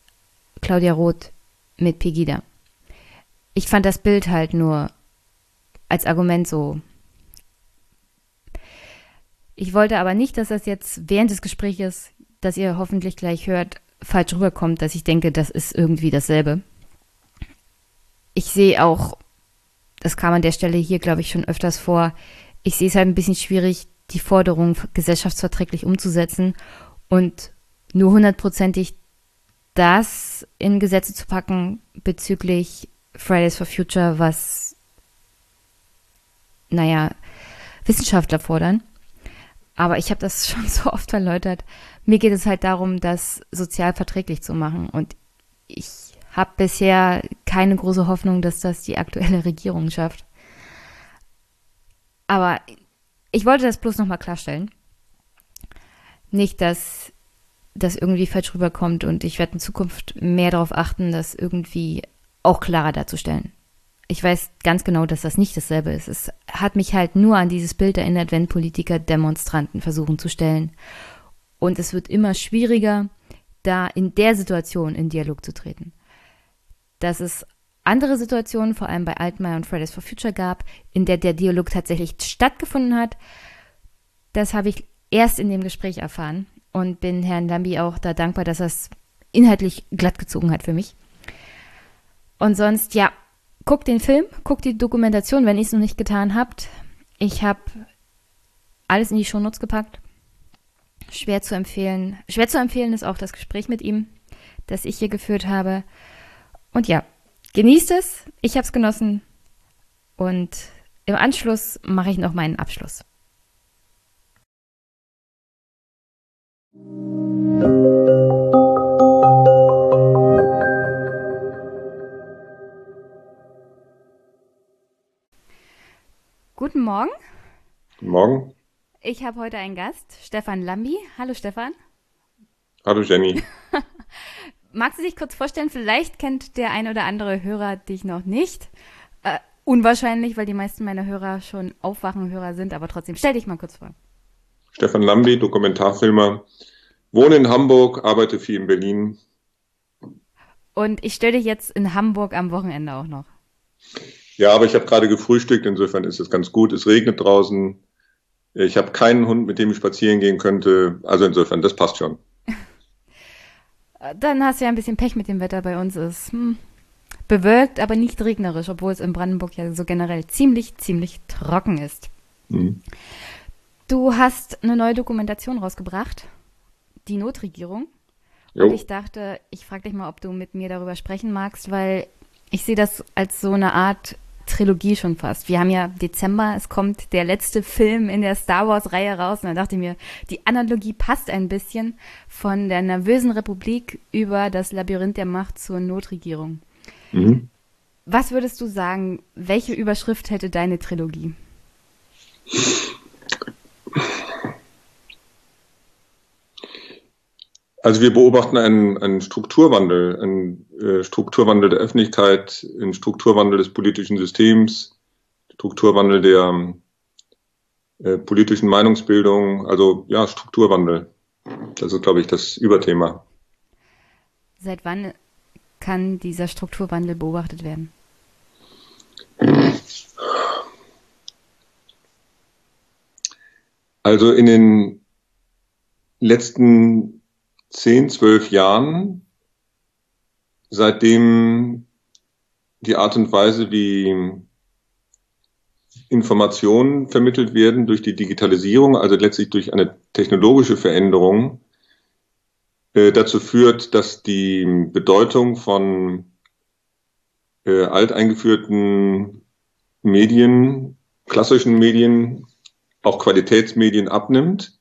Claudia Roth mit Pegida. Ich fand das Bild halt nur als Argument so. Ich wollte aber nicht, dass das jetzt während des Gespräches, das ihr hoffentlich gleich hört, falsch rüberkommt, dass ich denke, das ist irgendwie dasselbe. Ich sehe auch, das kam an der Stelle hier, glaube ich, schon öfters vor, ich sehe es halt ein bisschen schwierig, die Forderung gesellschaftsverträglich umzusetzen und nur hundertprozentig das in Gesetze zu packen bezüglich Fridays for Future, was, naja, Wissenschaftler fordern. Aber ich habe das schon so oft erläutert. Mir geht es halt darum, das sozial verträglich zu machen. Und ich habe bisher keine große Hoffnung, dass das die aktuelle Regierung schafft. Aber ich wollte das bloß nochmal klarstellen. Nicht, dass das irgendwie falsch rüberkommt und ich werde in Zukunft mehr darauf achten, das irgendwie auch klarer darzustellen. Ich weiß ganz genau, dass das nicht dasselbe ist. Es hat mich halt nur an dieses Bild erinnert, wenn Politiker Demonstranten versuchen zu stellen. Und es wird immer schwieriger, da in der Situation in Dialog zu treten. Dass es andere Situationen, vor allem bei Altmaier und Fridays for Future gab, in der der Dialog tatsächlich stattgefunden hat. Das habe ich erst in dem Gespräch erfahren und bin Herrn Lambi auch da dankbar, dass er es inhaltlich glatt gezogen hat für mich. Und sonst, ja, guckt den Film, guckt die Dokumentation, wenn ihr es noch nicht getan habt. Ich habe alles in die Shownotes gepackt. Schwer zu empfehlen. Schwer zu empfehlen ist auch das Gespräch mit ihm, das ich hier geführt habe. Und ja, Genießt es, ich habe es genossen und im Anschluss mache ich noch meinen Abschluss. Guten Morgen. Guten Morgen. Ich habe heute einen Gast, Stefan Lambi. Hallo Stefan. Hallo Jenny. Magst du dich kurz vorstellen? Vielleicht kennt der ein oder andere Hörer dich noch nicht. Äh, unwahrscheinlich, weil die meisten meiner Hörer schon Aufwachenhörer sind, aber trotzdem, stell dich mal kurz vor. Stefan Lambi, Dokumentarfilmer, wohne in Hamburg, arbeite viel in Berlin. Und ich stelle dich jetzt in Hamburg am Wochenende auch noch. Ja, aber ich habe gerade gefrühstückt, insofern ist es ganz gut. Es regnet draußen. Ich habe keinen Hund, mit dem ich spazieren gehen könnte. Also insofern, das passt schon. Dann hast du ja ein bisschen Pech mit dem Wetter bei uns ist. Hm. Bewölkt, aber nicht regnerisch, obwohl es in Brandenburg ja so generell ziemlich, ziemlich trocken ist. Mhm. Du hast eine neue Dokumentation rausgebracht, die Notregierung. Jo. Und ich dachte, ich frage dich mal, ob du mit mir darüber sprechen magst, weil ich sehe das als so eine Art Trilogie schon fast. Wir haben ja Dezember, es kommt der letzte Film in der Star Wars-Reihe raus und da dachte ich mir, die Analogie passt ein bisschen von der nervösen Republik über das Labyrinth der Macht zur Notregierung. Mhm. Was würdest du sagen, welche Überschrift hätte deine Trilogie? Also wir beobachten einen, einen Strukturwandel, einen äh, Strukturwandel der Öffentlichkeit, einen Strukturwandel des politischen Systems, Strukturwandel der äh, politischen Meinungsbildung, also ja, Strukturwandel. Das ist, glaube ich, das Überthema. Seit wann kann dieser Strukturwandel beobachtet werden? Also in den letzten zehn, zwölf Jahren, seitdem die Art und Weise, wie Informationen vermittelt werden durch die Digitalisierung, also letztlich durch eine technologische Veränderung, äh, dazu führt, dass die Bedeutung von äh, alteingeführten Medien, klassischen Medien, auch Qualitätsmedien abnimmt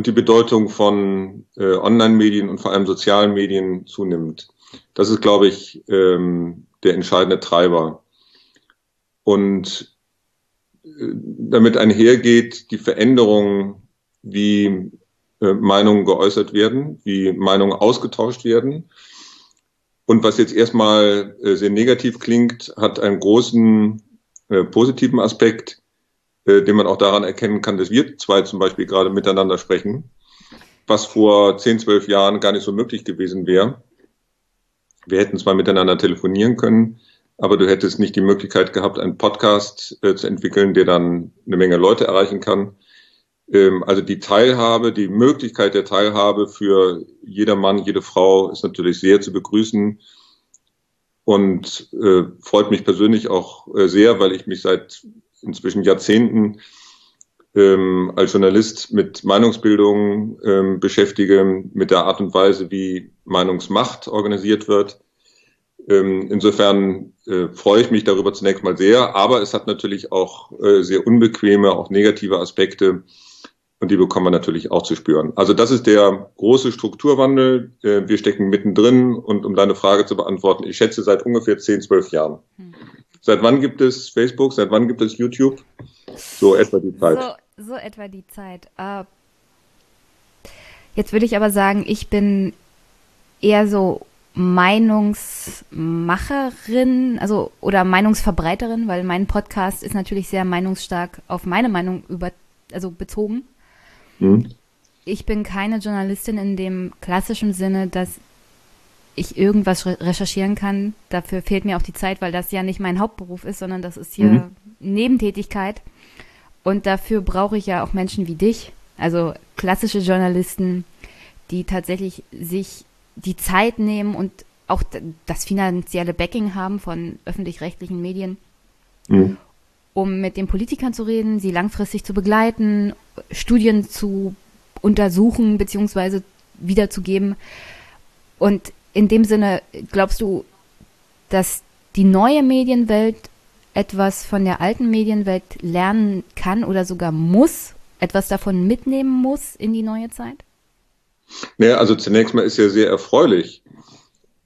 und die Bedeutung von äh, Online-Medien und vor allem sozialen Medien zunimmt. Das ist, glaube ich, ähm, der entscheidende Treiber. Und äh, damit einhergeht die Veränderung, wie äh, Meinungen geäußert werden, wie Meinungen ausgetauscht werden. Und was jetzt erstmal äh, sehr negativ klingt, hat einen großen äh, positiven Aspekt, äh, den man auch daran erkennen kann, dass wir zwei zum Beispiel gerade miteinander sprechen, was vor 10, 12 Jahren gar nicht so möglich gewesen wäre. Wir hätten zwar miteinander telefonieren können, aber du hättest nicht die Möglichkeit gehabt, einen Podcast äh, zu entwickeln, der dann eine Menge Leute erreichen kann. Ähm, also die Teilhabe, die Möglichkeit der Teilhabe für jeder Mann, jede Frau ist natürlich sehr zu begrüßen und äh, freut mich persönlich auch äh, sehr, weil ich mich seit inzwischen Jahrzehnten ähm, als Journalist mit Meinungsbildung ähm, beschäftige, mit der Art und Weise, wie Meinungsmacht organisiert wird. Ähm, insofern äh, freue ich mich darüber zunächst mal sehr, aber es hat natürlich auch äh, sehr unbequeme, auch negative Aspekte und die bekommen wir natürlich auch zu spüren. Also das ist der große Strukturwandel. Äh, wir stecken mittendrin und um deine Frage zu beantworten, ich schätze seit ungefähr 10, 12 Jahren. Hm. Seit wann gibt es Facebook? Seit wann gibt es YouTube? So etwa die Zeit. So, so etwa die Zeit. Uh, jetzt würde ich aber sagen, ich bin eher so Meinungsmacherin, also oder Meinungsverbreiterin, weil mein Podcast ist natürlich sehr meinungsstark auf meine Meinung über, also bezogen. Mhm. Ich bin keine Journalistin in dem klassischen Sinne, dass ich irgendwas recherchieren kann. Dafür fehlt mir auch die Zeit, weil das ja nicht mein Hauptberuf ist, sondern das ist hier mhm. Nebentätigkeit. Und dafür brauche ich ja auch Menschen wie dich, also klassische Journalisten, die tatsächlich sich die Zeit nehmen und auch das finanzielle Backing haben von öffentlich-rechtlichen Medien, mhm. um mit den Politikern zu reden, sie langfristig zu begleiten, Studien zu untersuchen bzw. wiederzugeben. Und in dem Sinne, glaubst du, dass die neue Medienwelt etwas von der alten Medienwelt lernen kann oder sogar muss, etwas davon mitnehmen muss in die neue Zeit? Naja, also zunächst mal ist ja sehr erfreulich,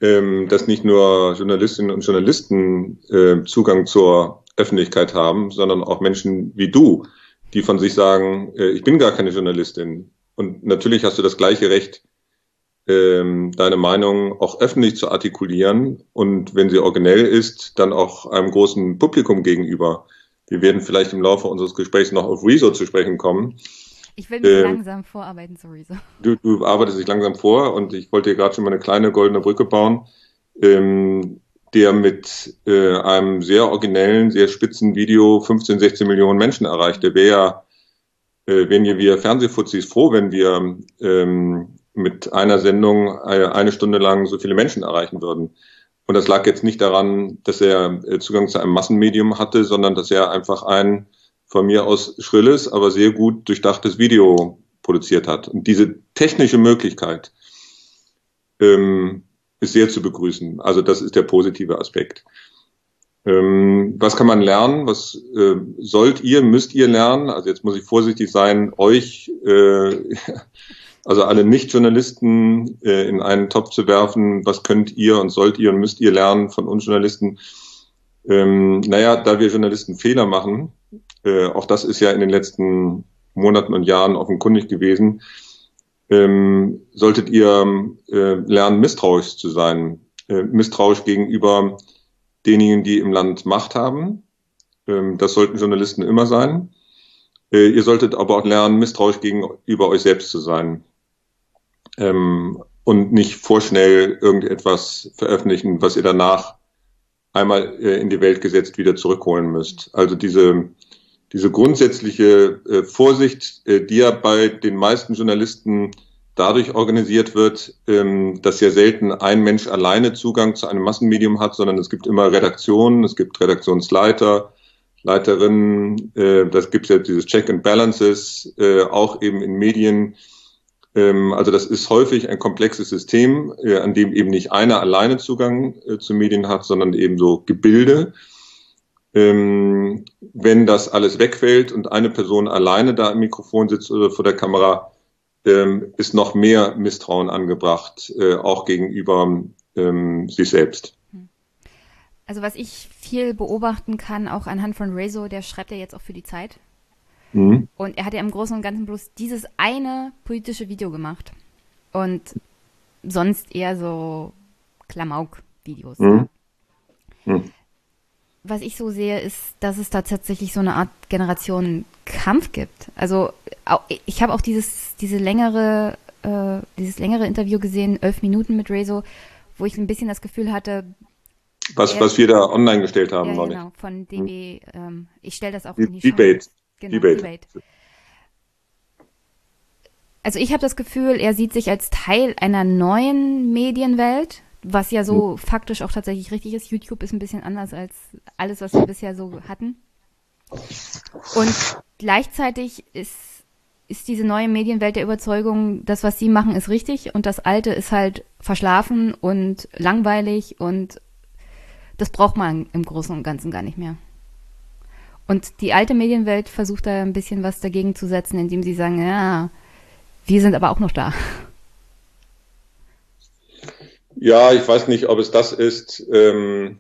ähm, dass nicht nur Journalistinnen und Journalisten äh, Zugang zur Öffentlichkeit haben, sondern auch Menschen wie du, die von sich sagen, äh, ich bin gar keine Journalistin. Und natürlich hast du das gleiche Recht, ähm, deine Meinung auch öffentlich zu artikulieren und wenn sie originell ist, dann auch einem großen Publikum gegenüber. Wir werden vielleicht im Laufe unseres Gesprächs noch auf Rezo zu sprechen kommen. Ich will mich ähm, langsam vorarbeiten zu Rezo. Du, du arbeitest dich langsam vor und ich wollte dir gerade schon mal eine kleine goldene Brücke bauen, ähm, der mit äh, einem sehr originellen, sehr spitzen Video 15, 16 Millionen Menschen erreichte. Wäre ja, äh, wenn wir Fernsehfuzis froh, wenn wir ähm, mit einer Sendung eine Stunde lang so viele Menschen erreichen würden. Und das lag jetzt nicht daran, dass er äh, Zugang zu einem Massenmedium hatte, sondern dass er einfach ein von mir aus schrilles, aber sehr gut durchdachtes Video produziert hat. Und diese technische Möglichkeit ähm, ist sehr zu begrüßen. Also das ist der positive Aspekt. Ähm, was kann man lernen? Was äh, sollt ihr, müsst ihr lernen? Also jetzt muss ich vorsichtig sein, euch äh, also alle Nicht-Journalisten äh, in einen Topf zu werfen, was könnt ihr und sollt ihr und müsst ihr lernen von uns Journalisten. Ähm, naja, da wir Journalisten Fehler machen, äh, auch das ist ja in den letzten Monaten und Jahren offenkundig gewesen, ähm, solltet ihr äh, lernen, misstrauisch zu sein. Äh, misstrauisch gegenüber denjenigen, die im Land Macht haben. Ähm, das sollten Journalisten immer sein. Äh, ihr solltet aber auch lernen, misstrauisch gegenüber euch selbst zu sein ähm, und nicht vorschnell irgendetwas veröffentlichen, was ihr danach einmal äh, in die Welt gesetzt wieder zurückholen müsst. Also diese, diese grundsätzliche äh, Vorsicht, äh, die ja bei den meisten Journalisten dadurch organisiert wird, ähm, dass ja selten ein Mensch alleine Zugang zu einem Massenmedium hat, sondern es gibt immer Redaktionen, es gibt Redaktionsleiter, Leiterinnen, äh, das gibt ja dieses Check and Balances, äh, auch eben in Medien. Ähm, also das ist häufig ein komplexes System, äh, an dem eben nicht einer alleine Zugang äh, zu Medien hat, sondern eben so Gebilde. Ähm, wenn das alles wegfällt und eine Person alleine da im Mikrofon sitzt oder vor der Kamera, ähm, ist noch mehr Misstrauen angebracht, äh, auch gegenüber sich selbst. Also was ich viel beobachten kann, auch anhand von Rezo, der schreibt ja jetzt auch für die Zeit. Mhm. Und er hat ja im Großen und Ganzen bloß dieses eine politische Video gemacht. Und sonst eher so Klamauk-Videos. Mhm. Mhm. Was ich so sehe, ist, dass es da tatsächlich so eine Art Generationenkampf gibt. Also ich habe auch dieses, diese längere, äh, dieses längere Interview gesehen, elf Minuten mit Rezo, wo ich ein bisschen das Gefühl hatte, was, was wir da online gestellt haben, ja, noch genau, nicht. von DB, ähm, ich stelle das auch in die Debate. Show. Genau, Debate. Debate. Also ich habe das Gefühl, er sieht sich als Teil einer neuen Medienwelt, was ja so faktisch auch tatsächlich richtig ist. YouTube ist ein bisschen anders als alles, was wir bisher so hatten. Und gleichzeitig ist, ist diese neue Medienwelt der Überzeugung, das, was sie machen, ist richtig und das Alte ist halt verschlafen und langweilig und das braucht man im Großen und Ganzen gar nicht mehr. Und die alte Medienwelt versucht da ein bisschen was dagegen zu setzen, indem sie sagen, ja, wir sind aber auch noch da. Ja, ich weiß nicht, ob es das ist, ähm,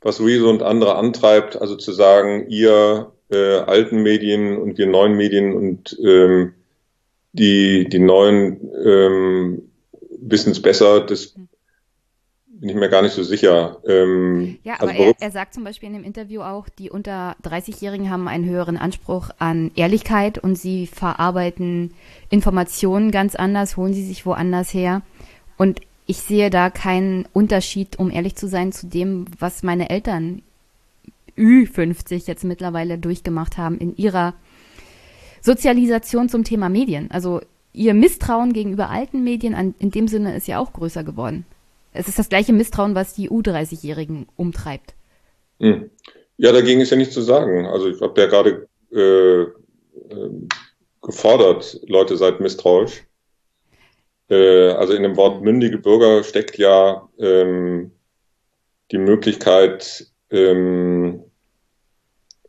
was Rezo und andere antreibt, also zu sagen, ihr äh, alten Medien und wir neuen Medien und ähm, die, die neuen ähm, wissen es besser, das bin ich mir gar nicht so sicher. Ähm, Ja, also aber er, worauf- er sagt zum Beispiel in dem Interview auch, die unter 30-Jährigen haben einen höheren Anspruch an Ehrlichkeit und sie verarbeiten Informationen ganz anders, holen sie sich woanders her. Und ich sehe da keinen Unterschied, um ehrlich zu sein, zu dem, was meine Eltern Ü50 jetzt mittlerweile durchgemacht haben in ihrer Sozialisation zum Thema Medien. Also ihr Misstrauen gegenüber alten Medien an, in dem Sinne ist ja auch größer geworden. Es ist das gleiche Misstrauen, was die U30-Jährigen umtreibt. Hm. Ja, dagegen ist ja nichts zu sagen. Also ich habe ja gerade äh, ähm, gefordert, Leute seid misstrauisch. Äh, also in dem Wort mündige Bürger steckt ja ähm, die Möglichkeit, ähm,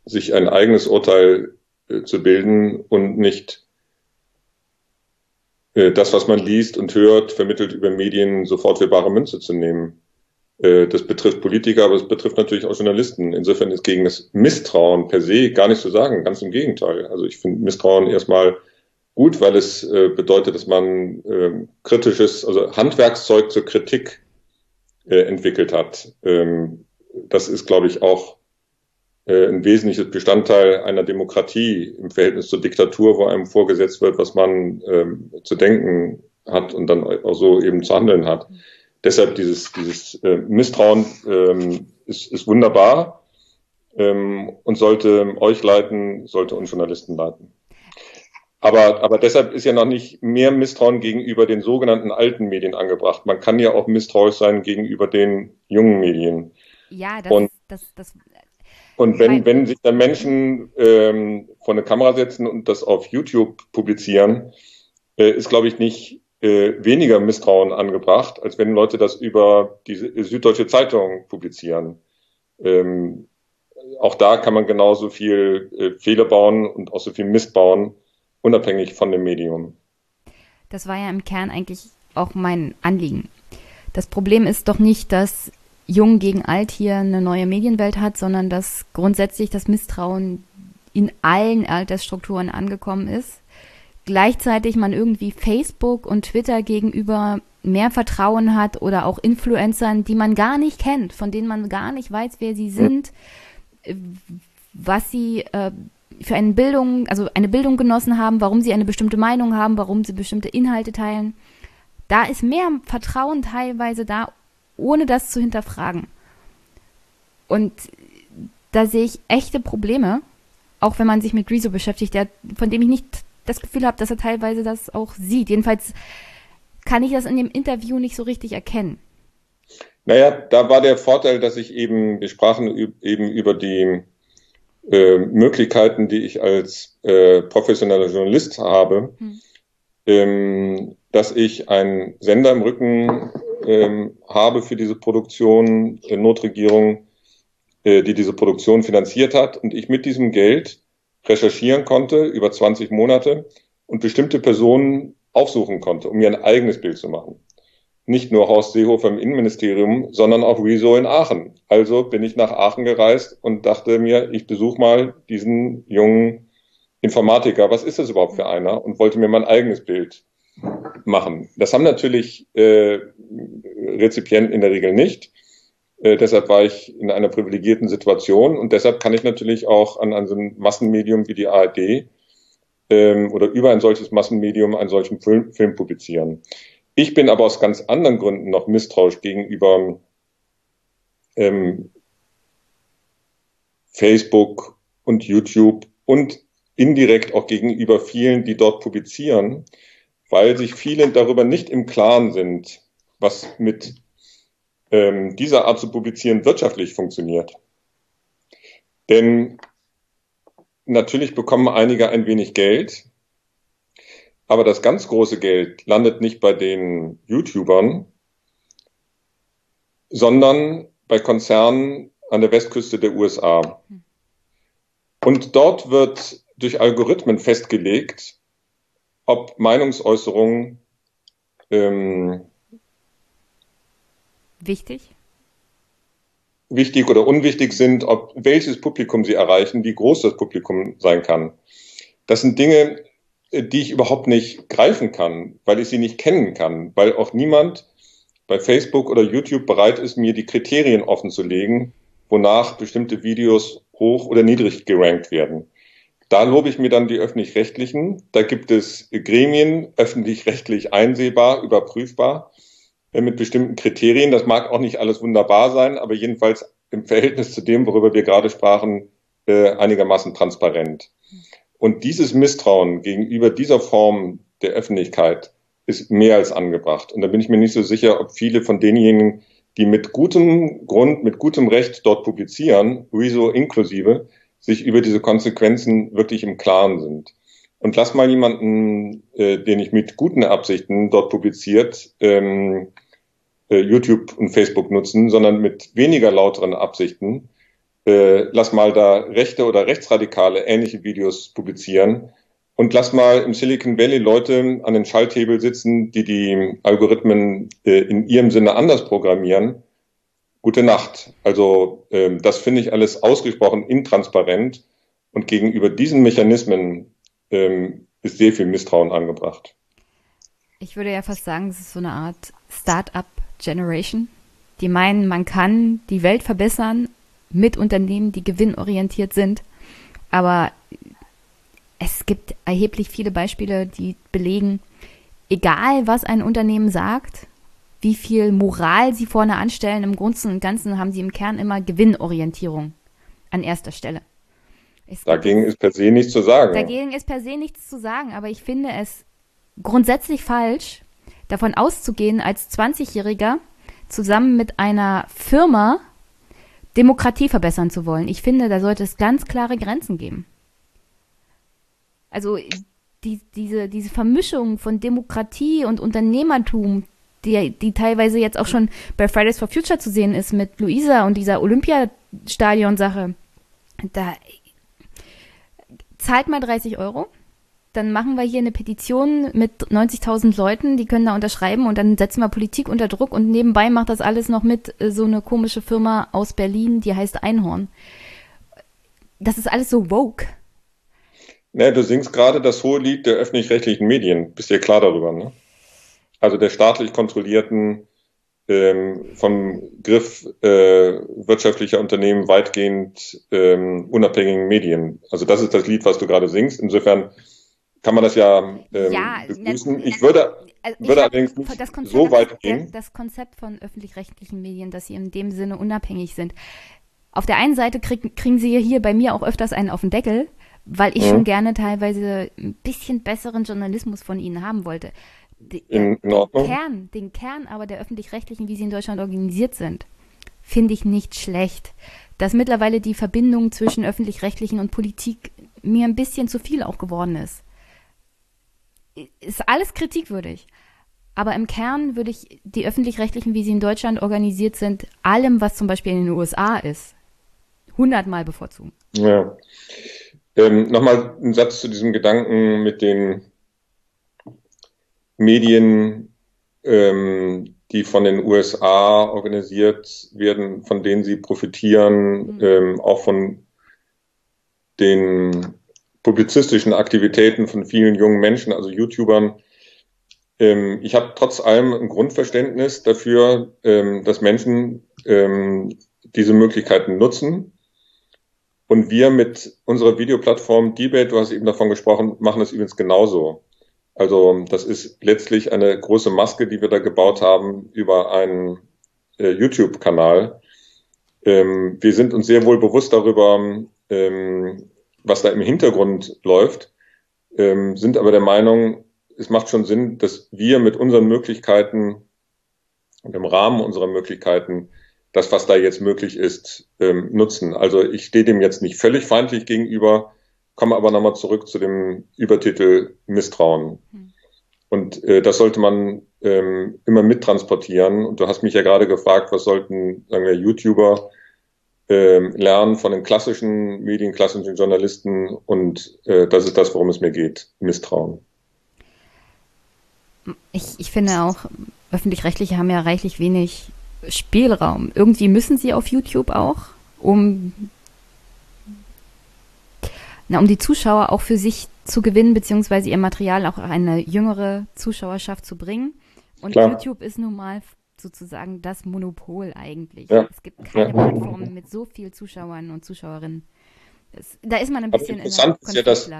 sich ein eigenes Urteil äh, zu bilden und nicht äh, das, was man liest und hört, vermittelt über Medien sofort für bare Münze zu nehmen. Äh, Das betrifft Politiker, aber es betrifft natürlich auch Journalisten. Insofern ist gegen das Misstrauen per se gar nicht zu sagen, ganz im Gegenteil. Also ich finde Misstrauen erstmal gut, weil es äh, bedeutet, dass man ähm, kritisches, also Handwerkszeug zur Kritik äh, entwickelt hat. Ähm, das ist, glaube ich, auch äh, ein wesentliches Bestandteil einer Demokratie im Verhältnis zur Diktatur, wo einem vorgesetzt wird, was man ähm, zu denken hat und dann auch so eben zu handeln hat. Deshalb dieses, dieses äh, Misstrauen ähm, ist, ist wunderbar ähm, und sollte euch leiten, sollte uns Journalisten leiten. Aber, aber deshalb ist ja noch nicht mehr Misstrauen gegenüber den sogenannten alten Medien angebracht. Man kann ja auch misstrauisch sein gegenüber den jungen Medien. Ja, das, Und- das, das, Und wenn, wenn sich dann Menschen ähm, vor eine Kamera setzen und das auf YouTube publizieren, äh, ist, glaube ich, nicht äh, weniger Misstrauen angebracht, als wenn Leute das über die Süddeutsche Zeitung publizieren. Ähm, auch da kann man genauso viel äh, Fehler bauen und auch so viel Mist bauen, unabhängig von dem Medium. das war ja im Kern eigentlich auch mein Anliegen. Das Problem ist doch nicht, dass Jung gegen Alt hier eine neue Medienwelt hat, sondern dass grundsätzlich das Misstrauen in allen Altersstrukturen angekommen ist. Gleichzeitig man irgendwie Facebook und Twitter gegenüber mehr Vertrauen hat oder auch Influencern, die man gar nicht kennt, von denen man gar nicht weiß, wer sie sind, äh, was sie äh, für eine Bildung, also eine Bildung genossen haben, warum sie eine bestimmte Meinung haben, warum sie bestimmte Inhalte teilen. Da ist mehr Vertrauen teilweise da, ohne das zu hinterfragen. Und da sehe ich echte Probleme, auch wenn man sich mit Rezo beschäftigt, der, von dem ich nicht das Gefühl habe, dass er teilweise das auch sieht. Jedenfalls kann ich das in dem Interview nicht so richtig erkennen. Naja, da war der Vorteil, dass ich eben, wir sprachen eben über die äh, Möglichkeiten, die ich als äh, professioneller Journalist habe, hm. ähm, dass ich einen Sender im Rücken ähm, habe für diese Produktion, äh, Notregierung, äh, die diese Produktion finanziert hat und ich mit diesem Geld recherchieren konnte über 20 Monate und bestimmte Personen aufsuchen konnte, um mir ein eigenes Bild zu machen. Nicht nur Horst Seehofer im Innenministerium, sondern auch Rezo in Aachen. Also bin ich nach Aachen gereist und dachte mir, ich besuche mal diesen jungen Informatiker. Was ist das überhaupt für einer? Und wollte mir mein eigenes Bild machen. Das haben natürlich äh, Rezipienten in der Regel nicht. Äh, deshalb war ich in einer privilegierten Situation und deshalb kann ich natürlich auch an, an so einem Massenmedium wie die ARD ähm, oder über ein solches Massenmedium einen solchen Film, Film publizieren. Ich bin aber aus ganz anderen Gründen noch misstrauisch gegenüber ähm, Facebook und YouTube und indirekt auch gegenüber vielen, die dort publizieren, weil sich viele darüber nicht im Klaren sind, was mit ähm, dieser Art zu publizieren wirtschaftlich funktioniert. Denn natürlich bekommen einige ein wenig Geld, aber das ganz große Geld landet nicht bei den YouTubern, sondern bei Konzernen an der Westküste der USA. Und dort wird durch Algorithmen festgelegt, ob Meinungsäußerungen ähm, wichtig? Wichtig oder unwichtig sind, ob welches Publikum sie erreichen, wie groß das Publikum sein kann. Das sind Dinge, die ich überhaupt nicht greifen kann, weil ich sie nicht kennen kann, weil auch niemand bei Facebook oder YouTube bereit ist, mir die Kriterien offen zu legen, wonach bestimmte Videos hoch oder niedrig gerankt werden. Da lobe ich mir dann die öffentlich-rechtlichen. Da gibt es Gremien, öffentlich-rechtlich einsehbar, überprüfbar, äh, mit bestimmten Kriterien. Das mag auch nicht alles wunderbar sein, aber jedenfalls im Verhältnis zu dem, worüber wir gerade sprachen, äh, einigermaßen transparent. Und dieses Misstrauen gegenüber dieser Form der Öffentlichkeit ist mehr als angebracht. Und da bin ich mir nicht so sicher, ob viele von denjenigen, die mit gutem Grund, mit gutem Recht dort publizieren, Rezo inklusive, sich über diese Konsequenzen wirklich im Klaren sind. Und lass mal jemanden, äh, den ich mit guten Absichten dort publiziert, ähm, äh, YouTube und Facebook nutzen, sondern mit weniger lauteren Absichten, äh, lass mal da rechte oder rechtsradikale ähnliche Videos publizieren und lass mal im Silicon Valley Leute an den Schalthebel sitzen, die die Algorithmen äh, in ihrem Sinne anders programmieren. Gute Nacht. Also äh, das finde ich alles ausgesprochen intransparent und gegenüber diesen Mechanismen ähm, ist sehr viel Misstrauen angebracht. Ich würde ja fast sagen, es ist so eine Art Start-up Generation, die meinen, man kann die Welt verbessern, mit Unternehmen, die gewinnorientiert sind. Aber es gibt erheblich viele Beispiele, die belegen, egal was ein Unternehmen sagt, wie viel Moral sie vorne anstellen, im Großen und Ganzen haben sie im Kern immer Gewinnorientierung an erster Stelle. Es dagegen ist per se nichts zu sagen. Dagegen ist per se nichts zu sagen, aber ich finde es grundsätzlich falsch, davon auszugehen, als 20-Jähriger zusammen mit einer Firma Demokratie verbessern zu wollen. Ich finde, da sollte es ganz klare Grenzen geben. Also die, diese, diese Vermischung von Demokratie und Unternehmertum, die, die teilweise jetzt auch schon bei Fridays for Future zu sehen ist mit Luisa und dieser Olympiastadion-Sache, da zahlt mal 30 Euro, dann machen wir hier eine Petition mit 90.000 Leuten, die können da unterschreiben und dann setzen wir Politik unter Druck und nebenbei macht das alles noch mit äh, so eine komische Firma aus Berlin, die heißt Einhorn. Das ist alles so woke. Ne, du singst gerade das hohe Lied der öffentlich-rechtlichen Medien. Bist dir klar darüber, ne? Also der staatlich kontrollierten, ähm, vom Griff äh, wirtschaftlicher Unternehmen weitgehend ähm, unabhängigen Medien. Also das ist das Lied, was du gerade singst. Insofern kann man das ja, ähm, ja begrüßen. Ich würde, also ich würde allerdings nicht so weit gehen. Das Konzept von öffentlich-rechtlichen Medien, dass sie in dem Sinne unabhängig sind. Auf der einen Seite krieg, kriegen sie hier bei mir auch öfters einen auf den Deckel, weil ich mhm. schon gerne teilweise ein bisschen besseren Journalismus von ihnen haben wollte. Den, in, in den Kern, den Kern aber der öffentlich-rechtlichen, wie sie in Deutschland organisiert sind, finde ich nicht schlecht. Dass mittlerweile die Verbindung zwischen öffentlich-rechtlichen und Politik mir ein bisschen zu viel auch geworden ist. Ist alles kritikwürdig. Aber im Kern würde ich die öffentlich-rechtlichen, wie sie in Deutschland organisiert sind, allem, was zum Beispiel in den USA ist, hundertmal bevorzugen. Ja. Ähm, Nochmal ein Satz zu diesem Gedanken mit den Medien, ähm, die von den USA organisiert werden, von denen sie profitieren, mhm. ähm, auch von den publizistischen Aktivitäten von vielen jungen Menschen, also YouTubern. Ähm, ich habe trotz allem ein Grundverständnis dafür, ähm, dass Menschen ähm, diese Möglichkeiten nutzen und wir mit unserer Videoplattform Debate, du hast eben davon gesprochen, machen das übrigens genauso. Also das ist letztlich eine große Maske, die wir da gebaut haben über einen äh, YouTube-Kanal. Ähm, wir sind uns sehr wohl bewusst darüber, ähm, was da im Hintergrund läuft, ähm, sind aber der Meinung, es macht schon Sinn, dass wir mit unseren Möglichkeiten und im Rahmen unserer Möglichkeiten das, was da jetzt möglich ist, ähm, nutzen. Also ich stehe dem jetzt nicht völlig feindlich gegenüber, komme aber nochmal zurück zu dem Übertitel Misstrauen. Hm. Und äh, das sollte man ähm, immer mittransportieren. Und du hast mich ja gerade gefragt, was sollten, sagen wir, YouTuber ähm, lernen von den klassischen Medien, klassischen Journalisten. Und äh, das ist das, worum es mir geht, Misstrauen. Ich, ich finde auch, öffentlich-rechtliche haben ja reichlich wenig Spielraum. Irgendwie müssen sie auf YouTube auch, um, na, um die Zuschauer auch für sich zu gewinnen, beziehungsweise ihr Material auch eine jüngere Zuschauerschaft zu bringen. Und Klar. YouTube ist nun mal sozusagen das Monopol eigentlich. Ja. Es gibt keine ja. Plattform mit so viel Zuschauern und Zuschauerinnen. Das, da ist man ein bisschen in der ist ja, dass,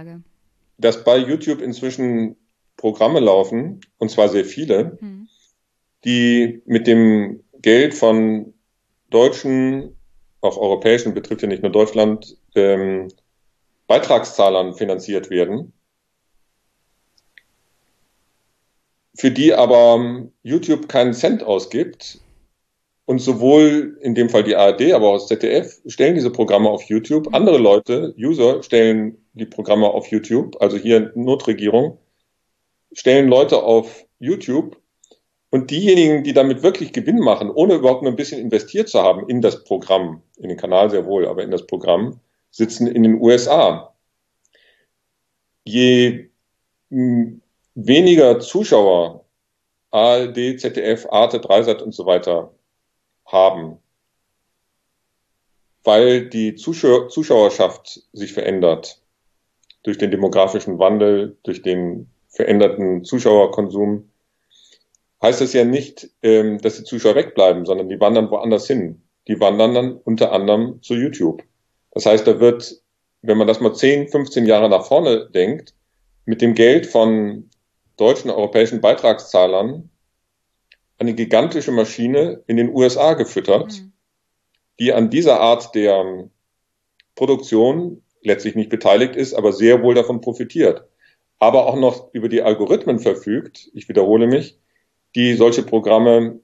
dass bei YouTube inzwischen Programme laufen, und zwar sehr viele, hm. die mit dem Geld von deutschen, auch europäischen, betrifft ja nicht nur Deutschland, ähm, Beitragszahlern finanziert werden, für die aber YouTube keinen Cent ausgibt. Und sowohl in dem Fall die ARD, aber auch das ZDF stellen diese Programme auf YouTube. Andere Leute, User, stellen die Programme auf YouTube, also hier Notregierung, stellen Leute auf YouTube und diejenigen, die damit wirklich Gewinn machen, ohne überhaupt nur ein bisschen investiert zu haben in das Programm, in den Kanal sehr wohl, aber in das Programm, sitzen in den USA. Je weniger Zuschauer ARD, ZDF, Arte, Dreisat und so weiter haben, weil die Zuschauer, Zuschauerschaft sich verändert durch den demografischen Wandel, durch den veränderten Zuschauerkonsum, heißt das ja nicht, ähm, dass die Zuschauer wegbleiben, sondern die wandern woanders hin. Die wandern dann unter anderem zu YouTube. Das heißt, da wird, wenn man das mal 10, 15 Jahre nach vorne denkt, mit dem Geld von deutschen, europäischen Beitragszahlern eine gigantische Maschine in den USA gefüttert, mhm. die an dieser Art der Produktion letztlich nicht beteiligt ist, aber sehr wohl davon profitiert. Aber auch noch über die Algorithmen verfügt, ich wiederhole mich, die solche Programme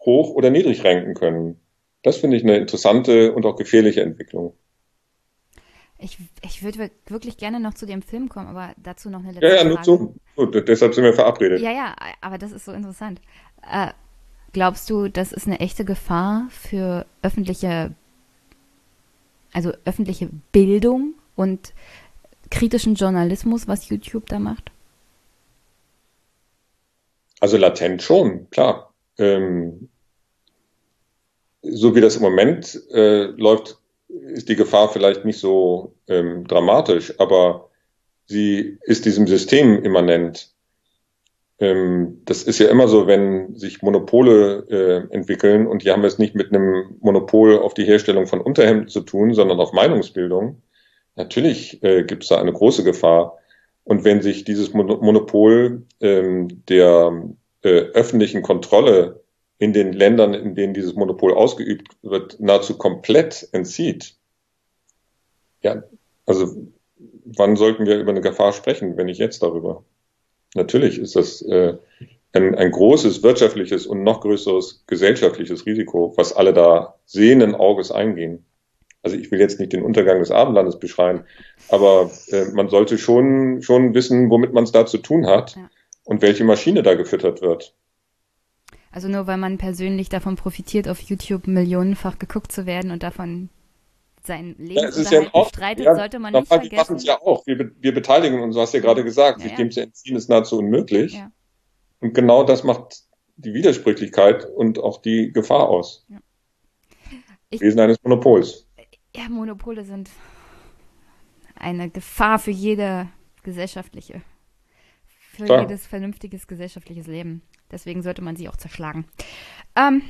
hoch oder niedrig ranken können. Das finde ich eine interessante und auch gefährliche Entwicklung. Ich, ich würde wirklich gerne noch zu dem Film kommen, aber dazu noch eine letzte Ja, ja, nur zu. Gut, deshalb sind wir verabredet. Ja, ja, aber das ist so interessant. Äh, glaubst du, das ist eine echte Gefahr für öffentliche, also öffentliche Bildung und kritischen Journalismus, was YouTube da macht? Also latent schon, klar. Ähm, so wie das im Moment äh, läuft, ist die Gefahr vielleicht nicht so ähm, dramatisch, aber sie ist diesem System immanent. Ähm, das ist ja immer so, wenn sich Monopole äh, entwickeln und hier haben wir es nicht mit einem Monopol auf die Herstellung von Unterhemden zu tun, sondern auf Meinungsbildung. Natürlich äh, gibt es da eine große Gefahr, und wenn sich dieses Monopol ähm, der äh, öffentlichen Kontrolle in den Ländern, in denen dieses Monopol ausgeübt wird, nahezu komplett entzieht, ja, also wann sollten wir über eine Gefahr sprechen, wenn nicht jetzt darüber? Natürlich ist das äh, ein, ein großes wirtschaftliches und noch größeres gesellschaftliches Risiko, was alle da sehenden Auges eingehen. Also ich will jetzt nicht den Untergang des Abendlandes beschreien, aber äh, man sollte schon, schon wissen, womit man es da zu tun hat ja. und welche Maschine da gefüttert wird. Also nur weil man persönlich davon profitiert, auf YouTube millionenfach geguckt zu werden und davon sein Leben ja, ja bestreitet, ja, sollte man nicht vergessen. Wir machen es ja auch. Wir, wir beteiligen uns, du hast ja gerade gesagt, sich dem zu entziehen ist nahezu unmöglich. Und genau das macht die Widersprüchlichkeit und auch die Gefahr aus. Ja. Wesen eines Monopols. Ja, Monopole sind eine Gefahr für jede gesellschaftliche, für Klar. jedes vernünftiges gesellschaftliches Leben. Deswegen sollte man sie auch zerschlagen. Ähm,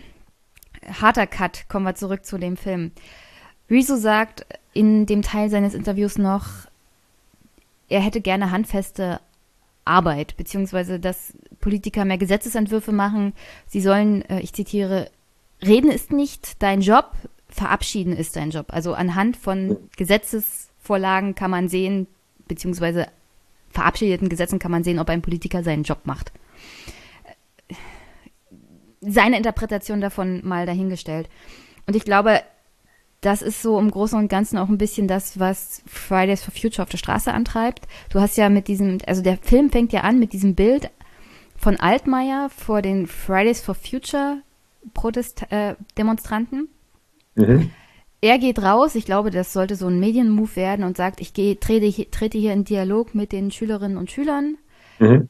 harter Cut, kommen wir zurück zu dem Film. Rezo sagt in dem Teil seines Interviews noch, er hätte gerne handfeste Arbeit, beziehungsweise dass Politiker mehr Gesetzesentwürfe machen. Sie sollen, äh, ich zitiere, reden ist nicht dein Job, verabschieden ist dein Job. Also anhand von Gesetzesvorlagen kann man sehen, beziehungsweise verabschiedeten Gesetzen kann man sehen, ob ein Politiker seinen Job macht. Seine Interpretation davon mal dahingestellt. Und ich glaube, das ist so im Großen und Ganzen auch ein bisschen das, was Fridays for Future auf der Straße antreibt. Du hast ja mit diesem, also der Film fängt ja an mit diesem Bild von Altmaier vor den Fridays for Future Protest, äh, Demonstranten. Mhm. Er geht raus, ich glaube, das sollte so ein Medienmove werden und sagt, ich gehe, trete, trete hier in Dialog mit den Schülerinnen und Schülern. Mhm.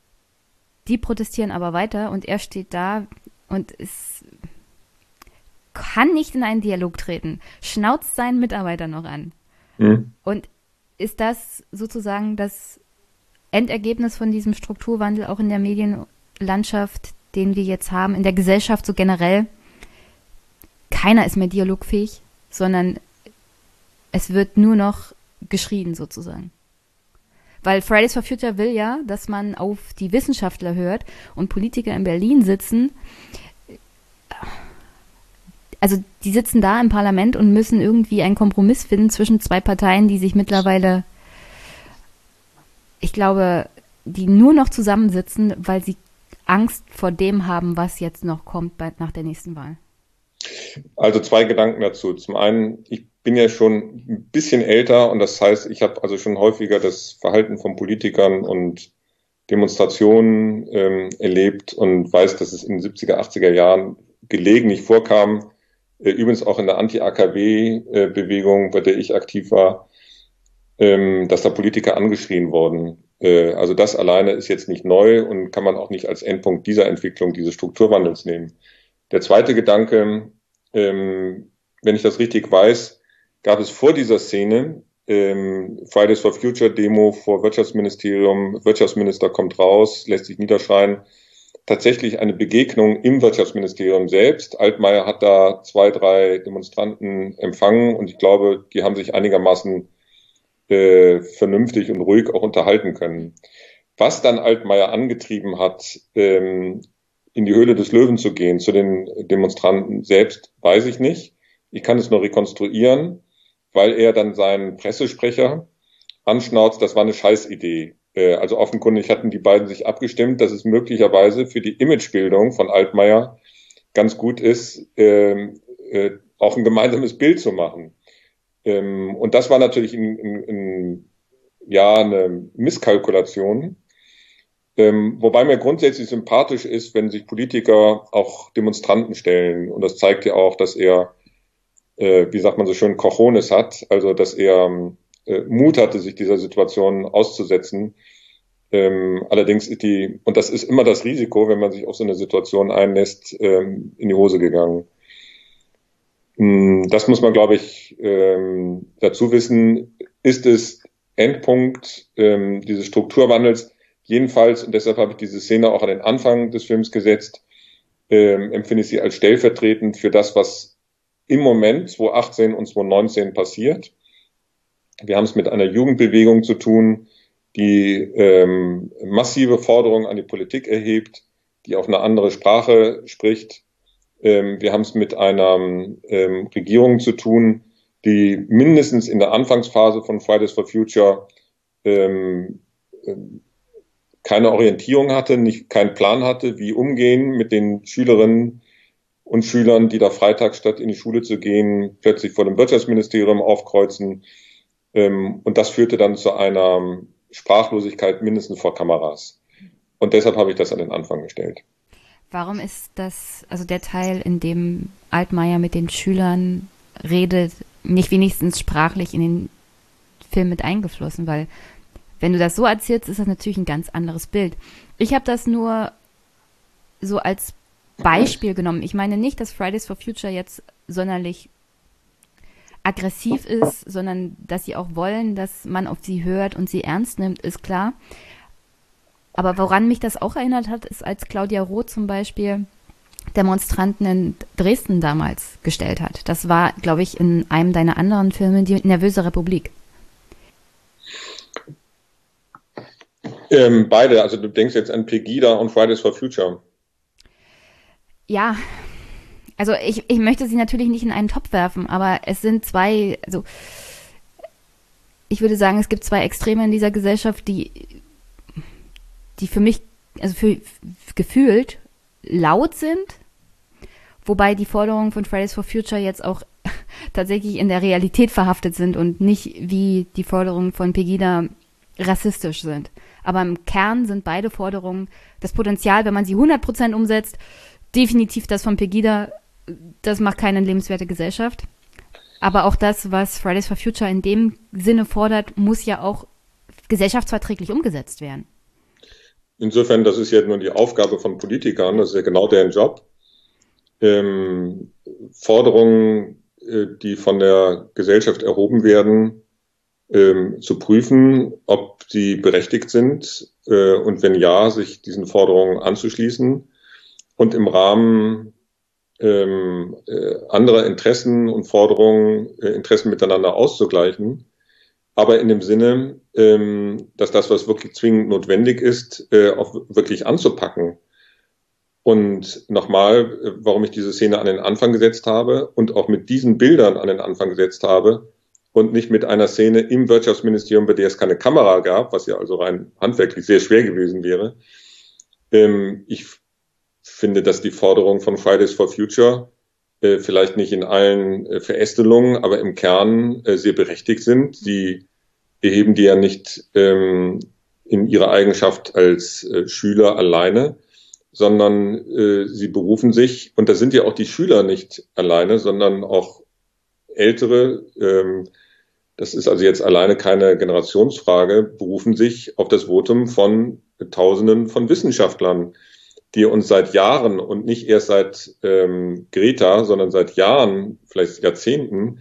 Die protestieren aber weiter und er steht da und ist kann nicht in einen Dialog treten, schnauzt seinen Mitarbeiter noch an. Mhm. Und ist das sozusagen das Endergebnis von diesem Strukturwandel auch in der Medienlandschaft, den wir jetzt haben, in der Gesellschaft so generell? Keiner ist mehr dialogfähig, sondern es wird nur noch geschrien sozusagen. Weil Fridays for Future will ja, dass man auf die Wissenschaftler hört und Politiker in Berlin sitzen, also die sitzen da im Parlament und müssen irgendwie einen Kompromiss finden zwischen zwei Parteien, die sich mittlerweile, ich glaube, die nur noch zusammensitzen, weil sie Angst vor dem haben, was jetzt noch kommt bei, nach der nächsten Wahl. Also zwei Gedanken dazu. Zum einen, ich bin ja schon ein bisschen älter und das heißt, ich habe also schon häufiger das Verhalten von Politikern und Demonstrationen ähm, erlebt und weiß, dass es in den 70er, 80er Jahren gelegentlich vorkam, übrigens auch in der Anti-AKW-Bewegung, bei der ich aktiv war, ähm, dass da Politiker angeschrien wurden. Äh, also das alleine ist jetzt nicht neu und kann man auch nicht als Endpunkt dieser Entwicklung, dieses Strukturwandels nehmen. Der zweite Gedanke, ähm, wenn ich das richtig weiß, gab es vor dieser Szene ähm, Fridays for Future Demo vor Wirtschaftsministerium, Wirtschaftsminister kommt raus, lässt sich niederschreien, tatsächlich eine Begegnung im Wirtschaftsministerium selbst. Altmaier hat da zwei, drei Demonstranten empfangen und ich glaube, die haben sich einigermaßen äh, vernünftig und ruhig auch unterhalten können. Was dann Altmaier angetrieben hat, ähm, in die Höhle des Löwen zu gehen, zu den Demonstranten selbst, weiß ich nicht. Ich kann es nur rekonstruieren, weil er dann seinen Pressesprecher anschnauzt, das war eine Scheißidee. Äh, also offenkundig hatten die beiden sich abgestimmt, dass es möglicherweise für die Imagebildung von Altmaier ganz gut ist, ähm, äh, auch ein gemeinsames Bild zu machen. Ähm, und das war natürlich in, in, in, ja eine Misskalkulation. Ähm, wobei mir grundsätzlich sympathisch ist, wenn sich Politiker auch Demonstranten stellen. Und das zeigt ja auch, dass er, äh, wie sagt man so schön, Cojones hat, also dass er äh, Mut hatte, sich dieser Situation auszusetzen. Ähm, allerdings ist die, und das ist immer das Risiko, wenn man sich auf so eine Situation einlässt, ähm, in die Hose gegangen. Ähm, das muss man, glaube ich, ähm, dazu wissen. Ist es Endpunkt ähm, dieses Strukturwandels? Jedenfalls, und deshalb habe ich diese Szene auch an den Anfang des Films gesetzt, ähm, empfinde ich sie als stellvertretend für das, was im Moment 2018 und 2019 passiert. Wir haben es mit einer Jugendbewegung zu tun, die ähm, massive Forderungen an die Politik erhebt, die auf eine andere Sprache spricht. Ähm, wir haben es mit einer ähm, Regierung zu tun, die mindestens in der Anfangsphase von Fridays for Future ähm, keine Orientierung hatte, nicht keinen Plan hatte, wie umgehen mit den Schülerinnen und Schülern, die da freitags statt in die Schule zu gehen, plötzlich vor dem Wirtschaftsministerium aufkreuzen. Ähm, und das führte dann zu einer Sprachlosigkeit mindestens vor Kameras. Und deshalb habe ich das an den Anfang gestellt. Warum ist das, also der Teil, in dem Altmaier mit den Schülern redet, nicht wenigstens sprachlich in den Film mit eingeflossen? Weil wenn du das so erzählst, ist das natürlich ein ganz anderes Bild. Ich habe das nur so als Beispiel genommen. Ich meine nicht, dass Fridays for Future jetzt sonderlich aggressiv ist, sondern dass sie auch wollen, dass man auf sie hört und sie ernst nimmt, ist klar. Aber woran mich das auch erinnert hat, ist, als Claudia Roth zum Beispiel Demonstranten in Dresden damals gestellt hat. Das war, glaube ich, in einem deiner anderen Filme, die Nervöse Republik. Ähm, beide, also du denkst jetzt an Pegida und Fridays for Future. Ja, also ich, ich möchte sie natürlich nicht in einen Topf werfen, aber es sind zwei, also ich würde sagen, es gibt zwei Extreme in dieser Gesellschaft, die die für mich, also für, gefühlt laut sind, wobei die Forderungen von Fridays for Future jetzt auch tatsächlich in der Realität verhaftet sind und nicht wie die Forderungen von Pegida rassistisch sind. Aber im Kern sind beide Forderungen das Potenzial, wenn man sie 100% umsetzt, definitiv das von Pegida, das macht keine lebenswerte Gesellschaft. Aber auch das, was Fridays for Future in dem Sinne fordert, muss ja auch gesellschaftsverträglich umgesetzt werden. Insofern, das ist ja nur die Aufgabe von Politikern, das ist ja genau deren Job. Ähm, Forderungen, äh, die von der Gesellschaft erhoben werden, ähm, zu prüfen, ob sie berechtigt sind äh, und wenn ja, sich diesen Forderungen anzuschließen und im Rahmen ähm, äh, anderer Interessen und Forderungen äh, Interessen miteinander auszugleichen aber in dem Sinne, ähm, dass das, was wirklich zwingend notwendig ist, äh, auch wirklich anzupacken. Und nochmal, äh, warum ich diese Szene an den Anfang gesetzt habe und auch mit diesen Bildern an den Anfang gesetzt habe und nicht mit einer Szene im Wirtschaftsministerium, bei der es keine Kamera gab, was ja also rein handwerklich sehr schwer gewesen wäre. Ähm, ich finde, dass die Forderungen von Fridays for Future äh, vielleicht nicht in allen äh, Verästelungen, aber im Kern äh, sehr berechtigt sind. Sie beheben die ja nicht ähm, in ihrer Eigenschaft als äh, Schüler alleine, sondern äh, sie berufen sich, und da sind ja auch die Schüler nicht alleine, sondern auch ältere, ähm, das ist also jetzt alleine keine Generationsfrage, berufen sich auf das Votum von Tausenden von Wissenschaftlern, die uns seit Jahren und nicht erst seit ähm, Greta, sondern seit Jahren, vielleicht Jahrzehnten,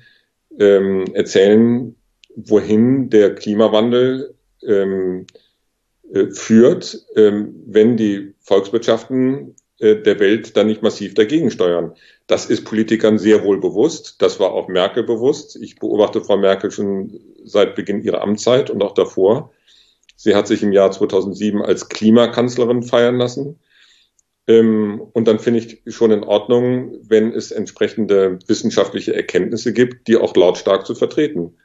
ähm, erzählen, wohin der Klimawandel ähm, äh, führt, ähm, wenn die Volkswirtschaften äh, der Welt dann nicht massiv dagegen steuern. Das ist Politikern sehr wohl bewusst. Das war auch Merkel bewusst. Ich beobachte Frau Merkel schon seit Beginn ihrer Amtszeit und auch davor. Sie hat sich im Jahr 2007 als Klimakanzlerin feiern lassen. Ähm, und dann finde ich schon in Ordnung, wenn es entsprechende wissenschaftliche Erkenntnisse gibt, die auch lautstark zu vertreten.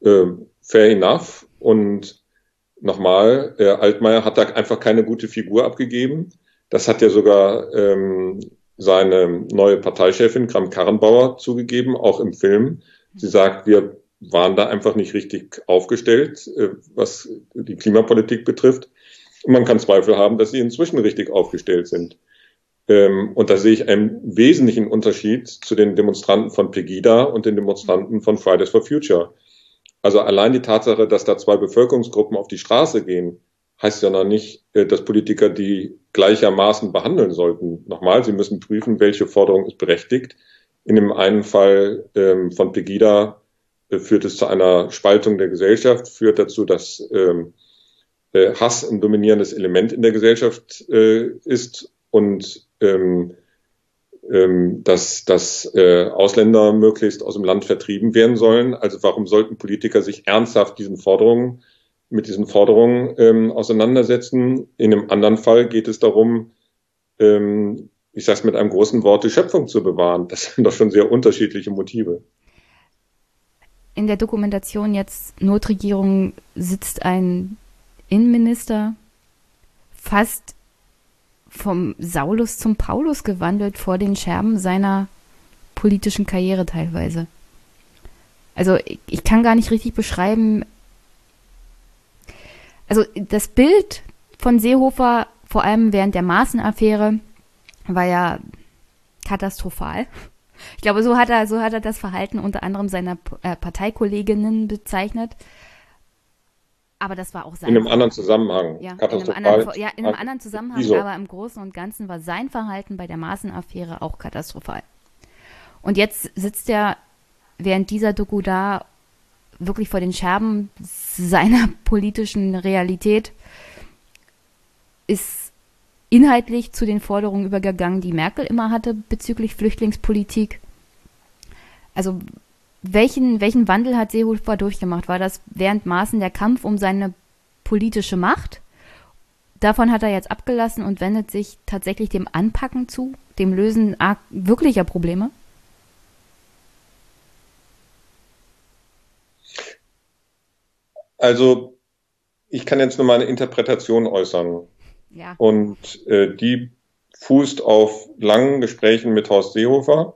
Äh, fair enough. Und nochmal, äh, Altmaier hat da einfach keine gute Figur abgegeben. Das hat ja sogar ähm, seine neue Parteichefin Kram Karrenbauer zugegeben, auch im Film. Sie sagt, wir waren da einfach nicht richtig aufgestellt, äh, was die Klimapolitik betrifft. Man kann Zweifel haben, dass sie inzwischen richtig aufgestellt sind. Ähm, und da sehe ich einen wesentlichen Unterschied zu den Demonstranten von Pegida und den Demonstranten von Fridays for Future. Also allein die Tatsache, dass da zwei Bevölkerungsgruppen auf die Straße gehen, heißt ja noch nicht, äh, dass Politiker die gleichermaßen behandeln sollten. Nochmal, sie müssen prüfen, welche Forderung ist berechtigt. In dem einen Fall ähm, von Pegida äh, führt es zu einer Spaltung der Gesellschaft, führt dazu, dass ähm, äh, Hass ein dominierendes Element in der Gesellschaft äh, ist und ähm, ähm, dass, dass äh, Ausländer möglichst aus dem Land vertrieben werden sollen. Also warum sollten Politiker sich ernsthaft diesen Forderungen, mit diesen Forderungen ähm, auseinandersetzen? In einem anderen Fall geht es darum, ähm, ich sage es mit einem großen Wort, die Schöpfung zu bewahren. Das sind doch schon sehr unterschiedliche Motive in der Dokumentation jetzt Notregierung sitzt ein Innenminister fast vom Saulus zum Paulus gewandelt vor den Scherben seiner politischen Karriere teilweise. Also ich, ich kann gar nicht richtig beschreiben. Also das Bild von Seehofer, vor allem während der Maßenaffäre, war ja katastrophal. Ich glaube, so hat er, so hat er das Verhalten unter anderem seiner äh, Parteikolleginnen bezeichnet. Aber das war auch sein. In einem anderen Zusammenhang. Ja, in einem anderen, ja, in einem anderen Zusammenhang, Wieso? aber im Großen und Ganzen war sein Verhalten bei der Maßenaffäre auch katastrophal. Und jetzt sitzt er während dieser Doku da wirklich vor den Scherben seiner politischen Realität, ist inhaltlich zu den Forderungen übergegangen, die Merkel immer hatte bezüglich Flüchtlingspolitik. Also welchen, welchen Wandel hat Seehofer durchgemacht? War das während Maßen der Kampf um seine politische Macht? Davon hat er jetzt abgelassen und wendet sich tatsächlich dem Anpacken zu, dem Lösen wirklicher Probleme? Also, ich kann jetzt nur meine Interpretation äußern. Ja. Und äh, die fußt auf langen Gesprächen mit Horst Seehofer,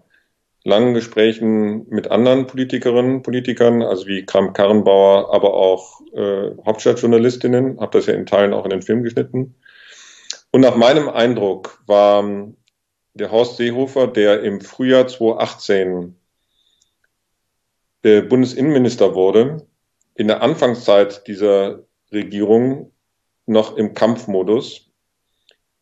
langen Gesprächen mit anderen Politikerinnen, Politikern, also wie Kram Karrenbauer, aber auch äh, Hauptstadtjournalistinnen, habe das ja in Teilen auch in den Film geschnitten. Und nach meinem Eindruck war der Horst Seehofer, der im Frühjahr 2018 äh, Bundesinnenminister wurde, in der Anfangszeit dieser Regierung noch im Kampfmodus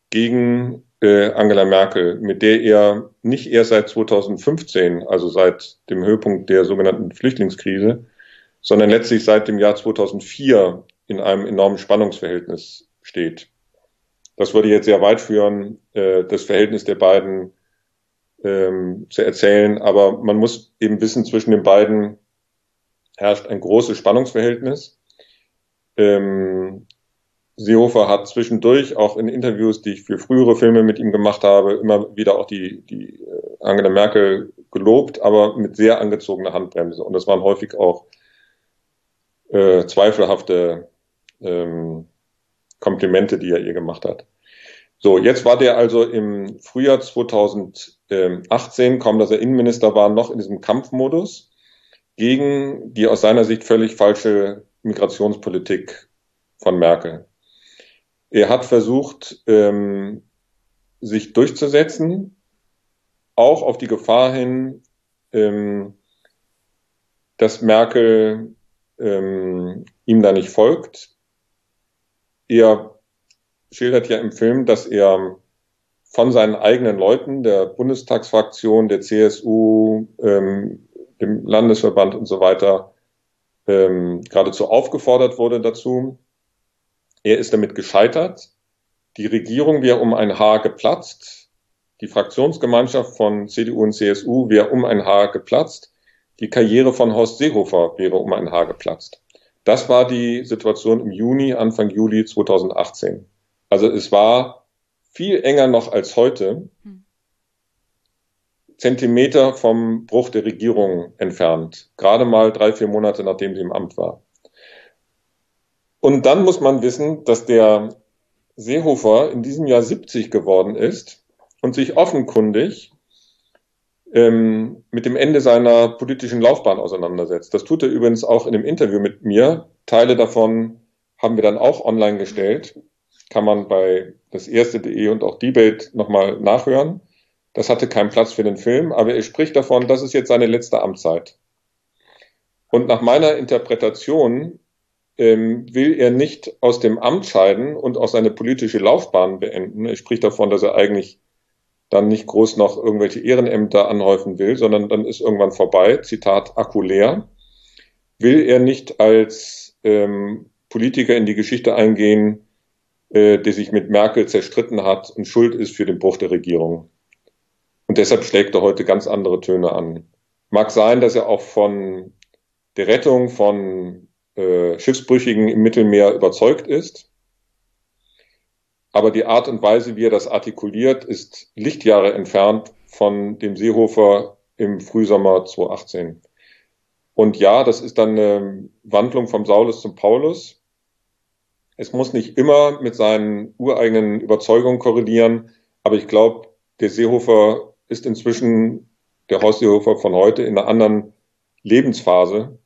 gegen äh, Angela Merkel, mit der er nicht erst seit 2015, also seit dem Höhepunkt der sogenannten Flüchtlingskrise, sondern letztlich seit dem Jahr 2004 in einem enormen Spannungsverhältnis steht. Das würde jetzt sehr weit führen, äh, das Verhältnis der beiden ähm, zu erzählen, aber man muss eben wissen, zwischen den beiden herrscht ein großes Spannungsverhältnis. Ähm, Seehofer hat zwischendurch auch in Interviews, die ich für frühere Filme mit ihm gemacht habe, immer wieder auch die, die äh, Angela Merkel gelobt, aber mit sehr angezogener Handbremse. Und das waren häufig auch äh, zweifelhafte ähm, Komplimente, die er ihr gemacht hat. So, jetzt war der also im Frühjahr 2018, kaum dass er Innenminister war, noch in diesem Kampfmodus gegen die aus seiner Sicht völlig falsche Migrationspolitik von Merkel. Er hat versucht, ähm, sich durchzusetzen, auch auf die Gefahr hin, ähm, dass Merkel ähm, ihm da nicht folgt. Er schildert ja im Film, dass er von seinen eigenen Leuten, der Bundestagsfraktion, der CSU, ähm, dem Landesverband und so weiter, ähm, geradezu aufgefordert wurde dazu, er ist damit gescheitert. Die Regierung wäre um ein Haar geplatzt. Die Fraktionsgemeinschaft von CDU und CSU wäre um ein Haar geplatzt. Die Karriere von Horst Seehofer wäre um ein Haar geplatzt. Das war die Situation im Juni, Anfang Juli 2018. Also es war viel enger noch als heute. Zentimeter vom Bruch der Regierung entfernt. Gerade mal drei, vier Monate nachdem sie im Amt war. Und dann muss man wissen, dass der Seehofer in diesem Jahr 70 geworden ist und sich offenkundig ähm, mit dem Ende seiner politischen Laufbahn auseinandersetzt. Das tut er übrigens auch in dem Interview mit mir. Teile davon haben wir dann auch online gestellt. Kann man bei das erste.de und auch Debate nochmal nachhören. Das hatte keinen Platz für den Film, aber er spricht davon, das ist jetzt seine letzte Amtszeit. Und nach meiner Interpretation ähm, will er nicht aus dem Amt scheiden und auch seine politische Laufbahn beenden. Er spricht davon, dass er eigentlich dann nicht groß noch irgendwelche Ehrenämter anhäufen will, sondern dann ist irgendwann vorbei. Zitat Akku leer. Will er nicht als ähm, Politiker in die Geschichte eingehen, äh, der sich mit Merkel zerstritten hat und schuld ist für den Bruch der Regierung. Und deshalb schlägt er heute ganz andere Töne an. Mag sein, dass er auch von der Rettung von äh, Schiffsbrüchigen im Mittelmeer überzeugt ist. Aber die Art und Weise, wie er das artikuliert, ist Lichtjahre entfernt von dem Seehofer im Frühsommer 2018. Und ja, das ist dann eine Wandlung vom Saulus zum Paulus. Es muss nicht immer mit seinen ureigenen Überzeugungen korrelieren, aber ich glaube, der Seehofer ist inzwischen der Horst Seehofer von heute in einer anderen Lebensphase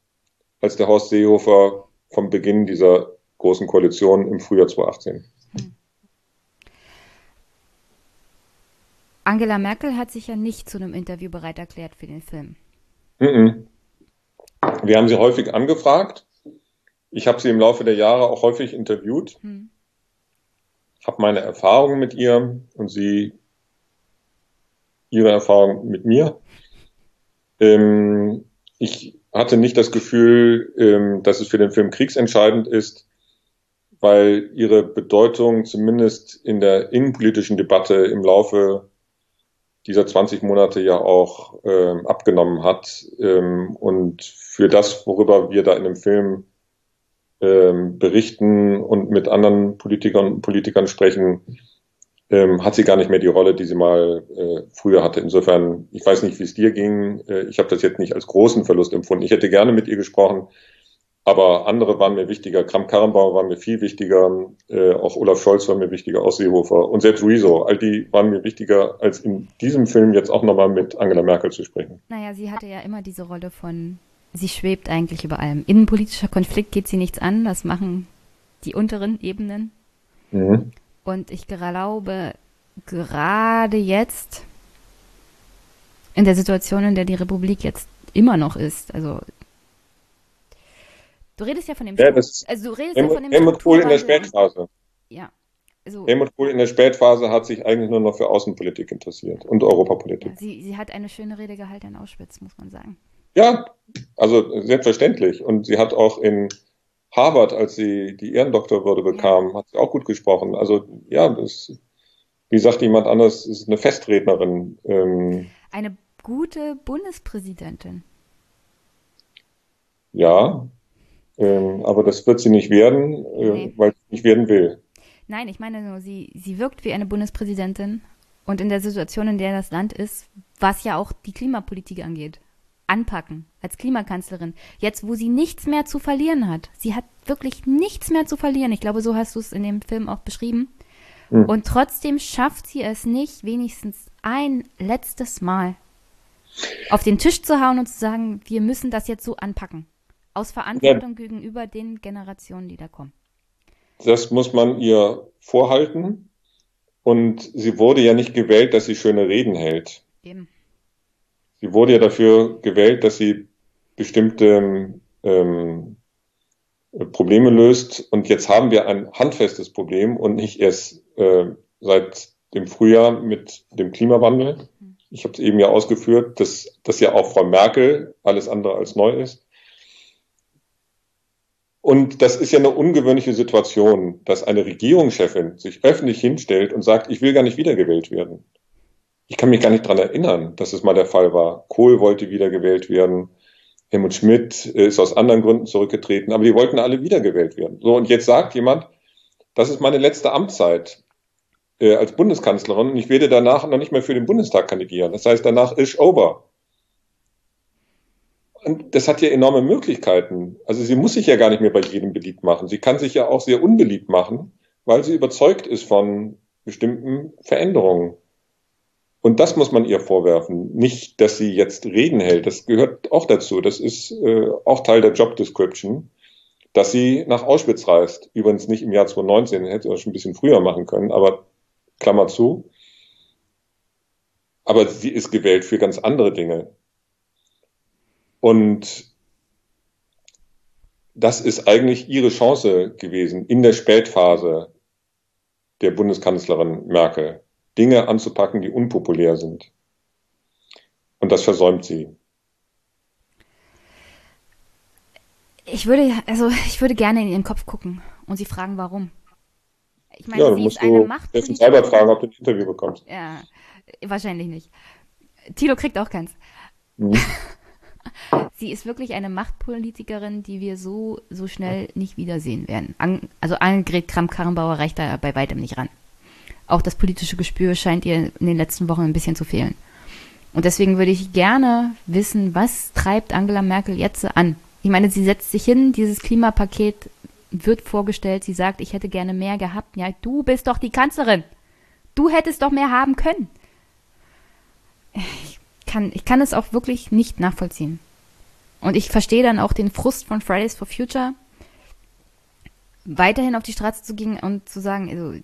als der Horst Seehofer vom Beginn dieser großen Koalition im Frühjahr 2018. Angela Merkel hat sich ja nicht zu einem Interview bereit erklärt für den Film. Wir haben sie häufig angefragt. Ich habe sie im Laufe der Jahre auch häufig interviewt. Hm. Habe meine Erfahrungen mit ihr und sie ihre Erfahrungen mit mir. Ähm, ich hatte nicht das Gefühl, ähm, dass es für den Film kriegsentscheidend ist, weil ihre Bedeutung zumindest in der innenpolitischen Debatte im Laufe dieser 20 Monate ja auch ähm, abgenommen hat. Ähm, und für das, worüber wir da in dem Film ähm, berichten und mit anderen Politikern und Politikern sprechen, ähm, hat sie gar nicht mehr die Rolle, die sie mal äh, früher hatte. Insofern, ich weiß nicht, wie es dir ging. Äh, ich habe das jetzt nicht als großen Verlust empfunden. Ich hätte gerne mit ihr gesprochen, aber andere waren mir wichtiger. Kram-Karrenbauer war mir viel wichtiger. Äh, auch Olaf Scholz war mir wichtiger, auch Seehofer und selbst Rezo. All die waren mir wichtiger, als in diesem Film jetzt auch nochmal mit Angela Merkel zu sprechen. Naja, sie hatte ja immer diese Rolle von, sie schwebt eigentlich über allem. Innenpolitischer Konflikt geht sie nichts an. Das machen die unteren Ebenen. Mhm. Und ich glaube, gerade jetzt, in der Situation, in der die Republik jetzt immer noch ist, also du redest ja von dem ja, also du redest Helmut, ja von dem Helmut Kohl in der Spätphase. Ja. Also, Helmut Kohl in der Spätphase hat sich eigentlich nur noch für Außenpolitik interessiert und Europapolitik. Ja, sie, sie hat eine schöne Rede gehalten in Auschwitz, muss man sagen. Ja, also selbstverständlich. Und sie hat auch in Harvard, als sie die Ehrendoktorwürde bekam, hat sie auch gut gesprochen. Also ja, das, wie sagt jemand anders, ist eine Festrednerin. Ähm, eine gute Bundespräsidentin. Ja, ähm, aber das wird sie nicht werden, äh, nee. weil sie nicht werden will. Nein, ich meine nur, sie, sie wirkt wie eine Bundespräsidentin und in der Situation, in der das Land ist, was ja auch die Klimapolitik angeht anpacken als Klimakanzlerin. Jetzt, wo sie nichts mehr zu verlieren hat. Sie hat wirklich nichts mehr zu verlieren. Ich glaube, so hast du es in dem Film auch beschrieben. Mhm. Und trotzdem schafft sie es nicht, wenigstens ein letztes Mal auf den Tisch zu hauen und zu sagen, wir müssen das jetzt so anpacken. Aus Verantwortung ja. gegenüber den Generationen, die da kommen. Das muss man ihr vorhalten. Und sie wurde ja nicht gewählt, dass sie schöne Reden hält. Eben. Sie wurde ja dafür gewählt, dass sie bestimmte ähm, Probleme löst. Und jetzt haben wir ein handfestes Problem und nicht erst äh, seit dem Frühjahr mit dem Klimawandel. Ich habe es eben ja ausgeführt, dass das ja auch Frau Merkel alles andere als neu ist. Und das ist ja eine ungewöhnliche Situation, dass eine Regierungschefin sich öffentlich hinstellt und sagt, ich will gar nicht wiedergewählt werden ich kann mich gar nicht dran erinnern, dass es mal der Fall war. Kohl wollte wiedergewählt werden. Helmut Schmidt ist aus anderen Gründen zurückgetreten, aber die wollten alle wiedergewählt werden. So, und jetzt sagt jemand, das ist meine letzte Amtszeit äh, als Bundeskanzlerin und ich werde danach noch nicht mehr für den Bundestag kandidieren. Das heißt, danach ist over. Und das hat ja enorme Möglichkeiten. Also sie muss sich ja gar nicht mehr bei jedem beliebt machen. Sie kann sich ja auch sehr unbeliebt machen, weil sie überzeugt ist von bestimmten Veränderungen. Und das muss man ihr vorwerfen. Nicht, dass sie jetzt Reden hält. Das gehört auch dazu. Das ist äh, auch Teil der Job Description, dass sie nach Auschwitz reist. Übrigens nicht im Jahr 2019, hätte sie das schon ein bisschen früher machen können, aber Klammer zu. Aber sie ist gewählt für ganz andere Dinge. Und das ist eigentlich ihre Chance gewesen in der Spätphase der Bundeskanzlerin Merkel. Dinge anzupacken, die unpopulär sind. Und das versäumt sie. Ich würde, also ich würde gerne in ihren Kopf gucken und sie fragen, warum. Ich meine, ja, sie ist eine Macht. Selber fragen, ob du ein Interview bekommst. Ja, wahrscheinlich nicht. Tilo kriegt auch keins. Mhm. sie ist wirklich eine Machtpolitikerin, die wir so, so schnell nicht wiedersehen werden. An, also Annegret Kramp-Karrenbauer reicht da bei weitem nicht ran auch das politische Gespür scheint ihr in den letzten Wochen ein bisschen zu fehlen. Und deswegen würde ich gerne wissen, was treibt Angela Merkel jetzt an? Ich meine, sie setzt sich hin, dieses Klimapaket wird vorgestellt, sie sagt, ich hätte gerne mehr gehabt. Ja, du bist doch die Kanzlerin. Du hättest doch mehr haben können. Ich kann, ich kann es auch wirklich nicht nachvollziehen. Und ich verstehe dann auch den Frust von Fridays for Future, weiterhin auf die Straße zu gehen und zu sagen, also,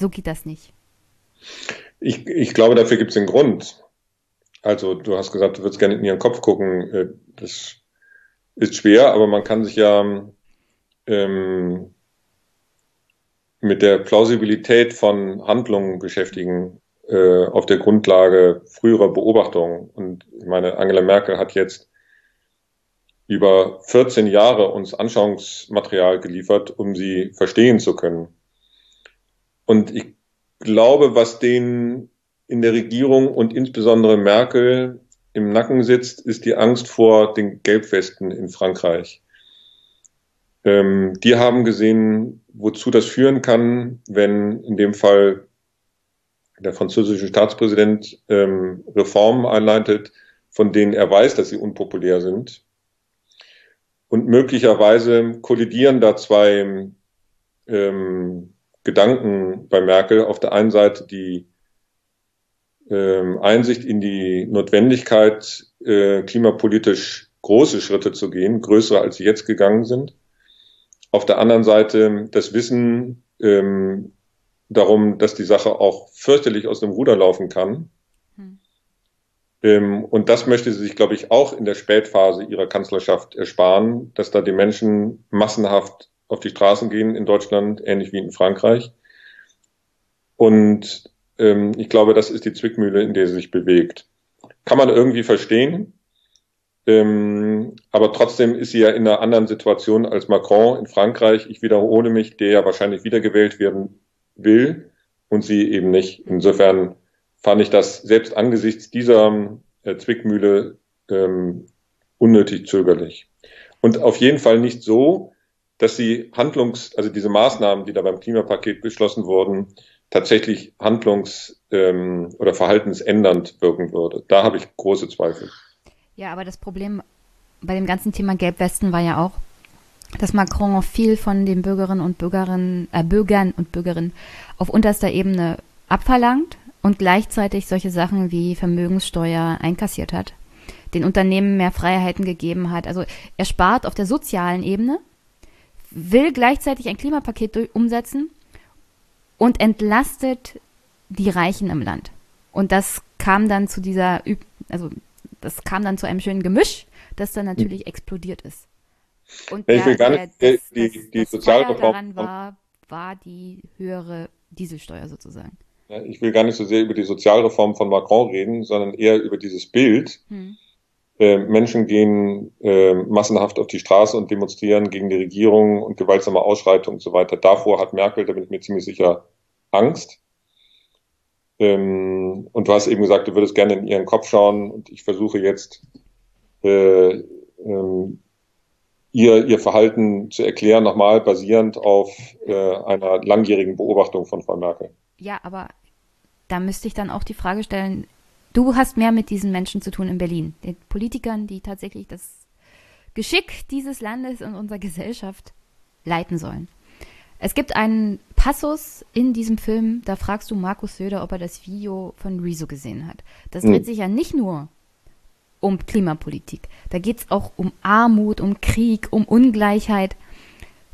so geht das nicht. Ich, ich glaube, dafür gibt es einen Grund. Also du hast gesagt, du würdest gerne in ihren Kopf gucken. Äh, das ist schwer, aber man kann sich ja ähm, mit der Plausibilität von Handlungen beschäftigen äh, auf der Grundlage früherer Beobachtungen. Und ich meine, Angela Merkel hat jetzt über 14 Jahre uns Anschauungsmaterial geliefert, um sie verstehen zu können. Und ich glaube, was denen in der Regierung und insbesondere Merkel im Nacken sitzt, ist die Angst vor den Gelbwesten in Frankreich. Ähm, die haben gesehen, wozu das führen kann, wenn in dem Fall der französische Staatspräsident ähm, Reformen einleitet, von denen er weiß, dass sie unpopulär sind und möglicherweise kollidieren da zwei ähm, Gedanken bei Merkel. Auf der einen Seite die ähm, Einsicht in die Notwendigkeit, äh, klimapolitisch große Schritte zu gehen, größere als sie jetzt gegangen sind. Auf der anderen Seite das Wissen ähm, darum, dass die Sache auch fürchterlich aus dem Ruder laufen kann ähm, und das möchte sie sich, glaube ich, auch in der Spätphase ihrer Kanzlerschaft ersparen, dass da die Menschen massenhaft auf die Straßen gehen in Deutschland, ähnlich wie in Frankreich. Und ähm, ich glaube, das ist die Zwickmühle, in der sie sich bewegt. Kann man irgendwie verstehen, ähm, aber trotzdem ist sie ja in einer anderen Situation als Macron in Frankreich. Ich wiederhole mich, der ja wahrscheinlich wiedergewählt werden will und sie eben nicht. Insofern fand ich das selbst angesichts dieser äh, Zwickmühle ähm, unnötig zögerlich. Und auf jeden Fall nicht so, dass sie Handlungs, also diese Maßnahmen, die da beim Klimapaket beschlossen wurden, tatsächlich handlungs- ähm, oder verhaltensändernd wirken würde. Da habe ich große Zweifel. Ja, aber das Problem bei dem ganzen Thema Gelbwesten war ja auch, dass Macron viel von den Bürgerinnen und Bürgerinnen, äh, Bürgern und Bürgerinnen auf unterster Ebene abverlangt und gleichzeitig solche Sachen wie Vermögenssteuer einkassiert hat, den Unternehmen mehr Freiheiten gegeben hat. Also er spart auf der sozialen Ebene, will gleichzeitig ein Klimapaket umsetzen und entlastet die Reichen im Land. Und das kam dann zu dieser, also das kam dann zu einem schönen Gemisch, das dann natürlich explodiert ist. Und ich will gar nicht, der, das, die, das, die das Sozialreform daran war, war die höhere Dieselsteuer sozusagen. Ja, ich will gar nicht so sehr über die Sozialreform von Macron reden, sondern eher über dieses Bild. Hm. Äh, Menschen gehen äh, massenhaft auf die Straße und demonstrieren gegen die Regierung und gewaltsame Ausschreitungen und so weiter. Davor hat Merkel, da bin ich mir ziemlich sicher, Angst. Ähm, und du hast eben gesagt, du würdest gerne in ihren Kopf schauen und ich versuche jetzt äh, ähm, ihr, ihr Verhalten zu erklären, nochmal basierend auf äh, einer langjährigen Beobachtung von Frau Merkel. Ja, aber da müsste ich dann auch die Frage stellen, du hast mehr mit diesen Menschen zu tun in Berlin, den Politikern, die tatsächlich das Geschick dieses Landes und unserer Gesellschaft leiten sollen. Es gibt einen Passus in diesem Film, da fragst du Markus Söder, ob er das Video von Rezo gesehen hat. Das dreht Hm. sich ja nicht nur um Klimapolitik. Da geht es auch um Armut, um Krieg, um Ungleichheit.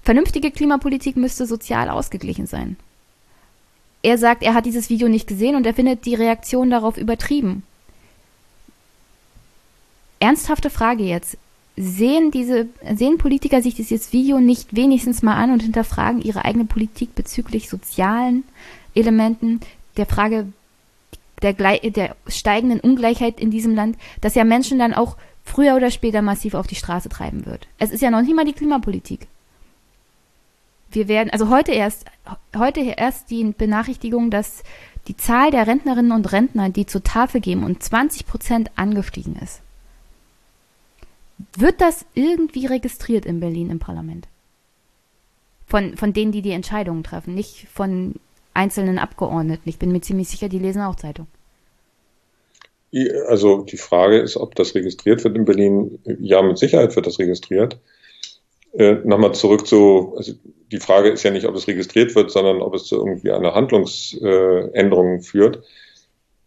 Vernünftige Klimapolitik müsste sozial ausgeglichen sein. Er sagt, er hat dieses Video nicht gesehen und er findet die Reaktion darauf übertrieben. Ernsthafte Frage jetzt. Sehen diese, sehen Politiker sich dieses Video nicht wenigstens mal an und hinterfragen ihre eigene Politik bezüglich sozialen Elementen, der Frage der, der steigenden Ungleichheit in diesem Land, dass ja Menschen dann auch früher oder später massiv auf die Straße treiben wird. Es ist ja noch nicht mal die Klimapolitik. Wir werden, also heute erst, heute erst die Benachrichtigung, dass die Zahl der Rentnerinnen und Rentner, die zur Tafel gehen, um 20 Prozent angestiegen ist. Wird das irgendwie registriert in Berlin im Parlament? Von, von denen, die die Entscheidungen treffen, nicht von einzelnen Abgeordneten. Ich bin mir ziemlich sicher, die lesen auch Zeitung. Also die Frage ist, ob das registriert wird in Berlin. Ja, mit Sicherheit wird das registriert. Äh, Nochmal zurück zu, also die Frage ist ja nicht, ob es registriert wird, sondern ob es zu irgendwie einer Handlungsänderung äh, führt.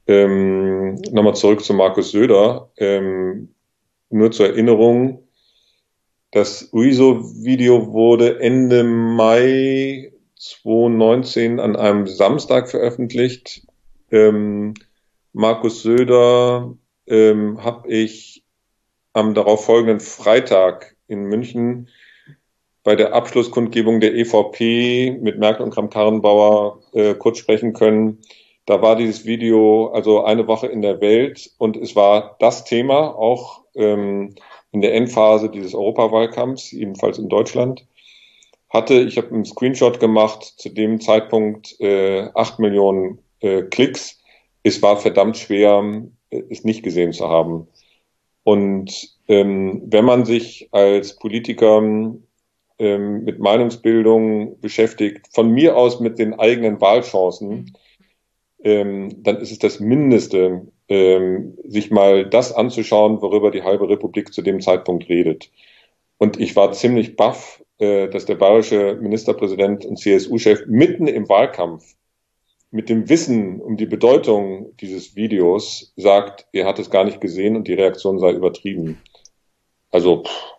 Ähm, Nochmal zurück zu Markus Söder. Ähm, nur zur Erinnerung, das Rezo-Video wurde Ende Mai 2019 an einem Samstag veröffentlicht. Ähm, Markus Söder ähm, habe ich am darauffolgenden Freitag in München bei der Abschlusskundgebung der EVP mit Merkel und Kramp-Karrenbauer äh, kurz sprechen können. Da war dieses Video also eine Woche in der Welt und es war das Thema auch ähm, in der Endphase dieses Europawahlkampfs, ebenfalls in Deutschland. Hatte, ich habe einen Screenshot gemacht, zu dem Zeitpunkt äh, 8 Millionen äh, Klicks. Es war verdammt schwer, äh, es nicht gesehen zu haben. Und ähm, wenn man sich als Politiker ähm, mit Meinungsbildung beschäftigt, von mir aus mit den eigenen Wahlchancen, ähm, dann ist es das Mindeste, ähm, sich mal das anzuschauen, worüber die halbe Republik zu dem Zeitpunkt redet. Und ich war ziemlich baff, äh, dass der bayerische Ministerpräsident und CSU-Chef mitten im Wahlkampf mit dem Wissen um die Bedeutung dieses Videos sagt, er hat es gar nicht gesehen und die Reaktion sei übertrieben. Also, pff.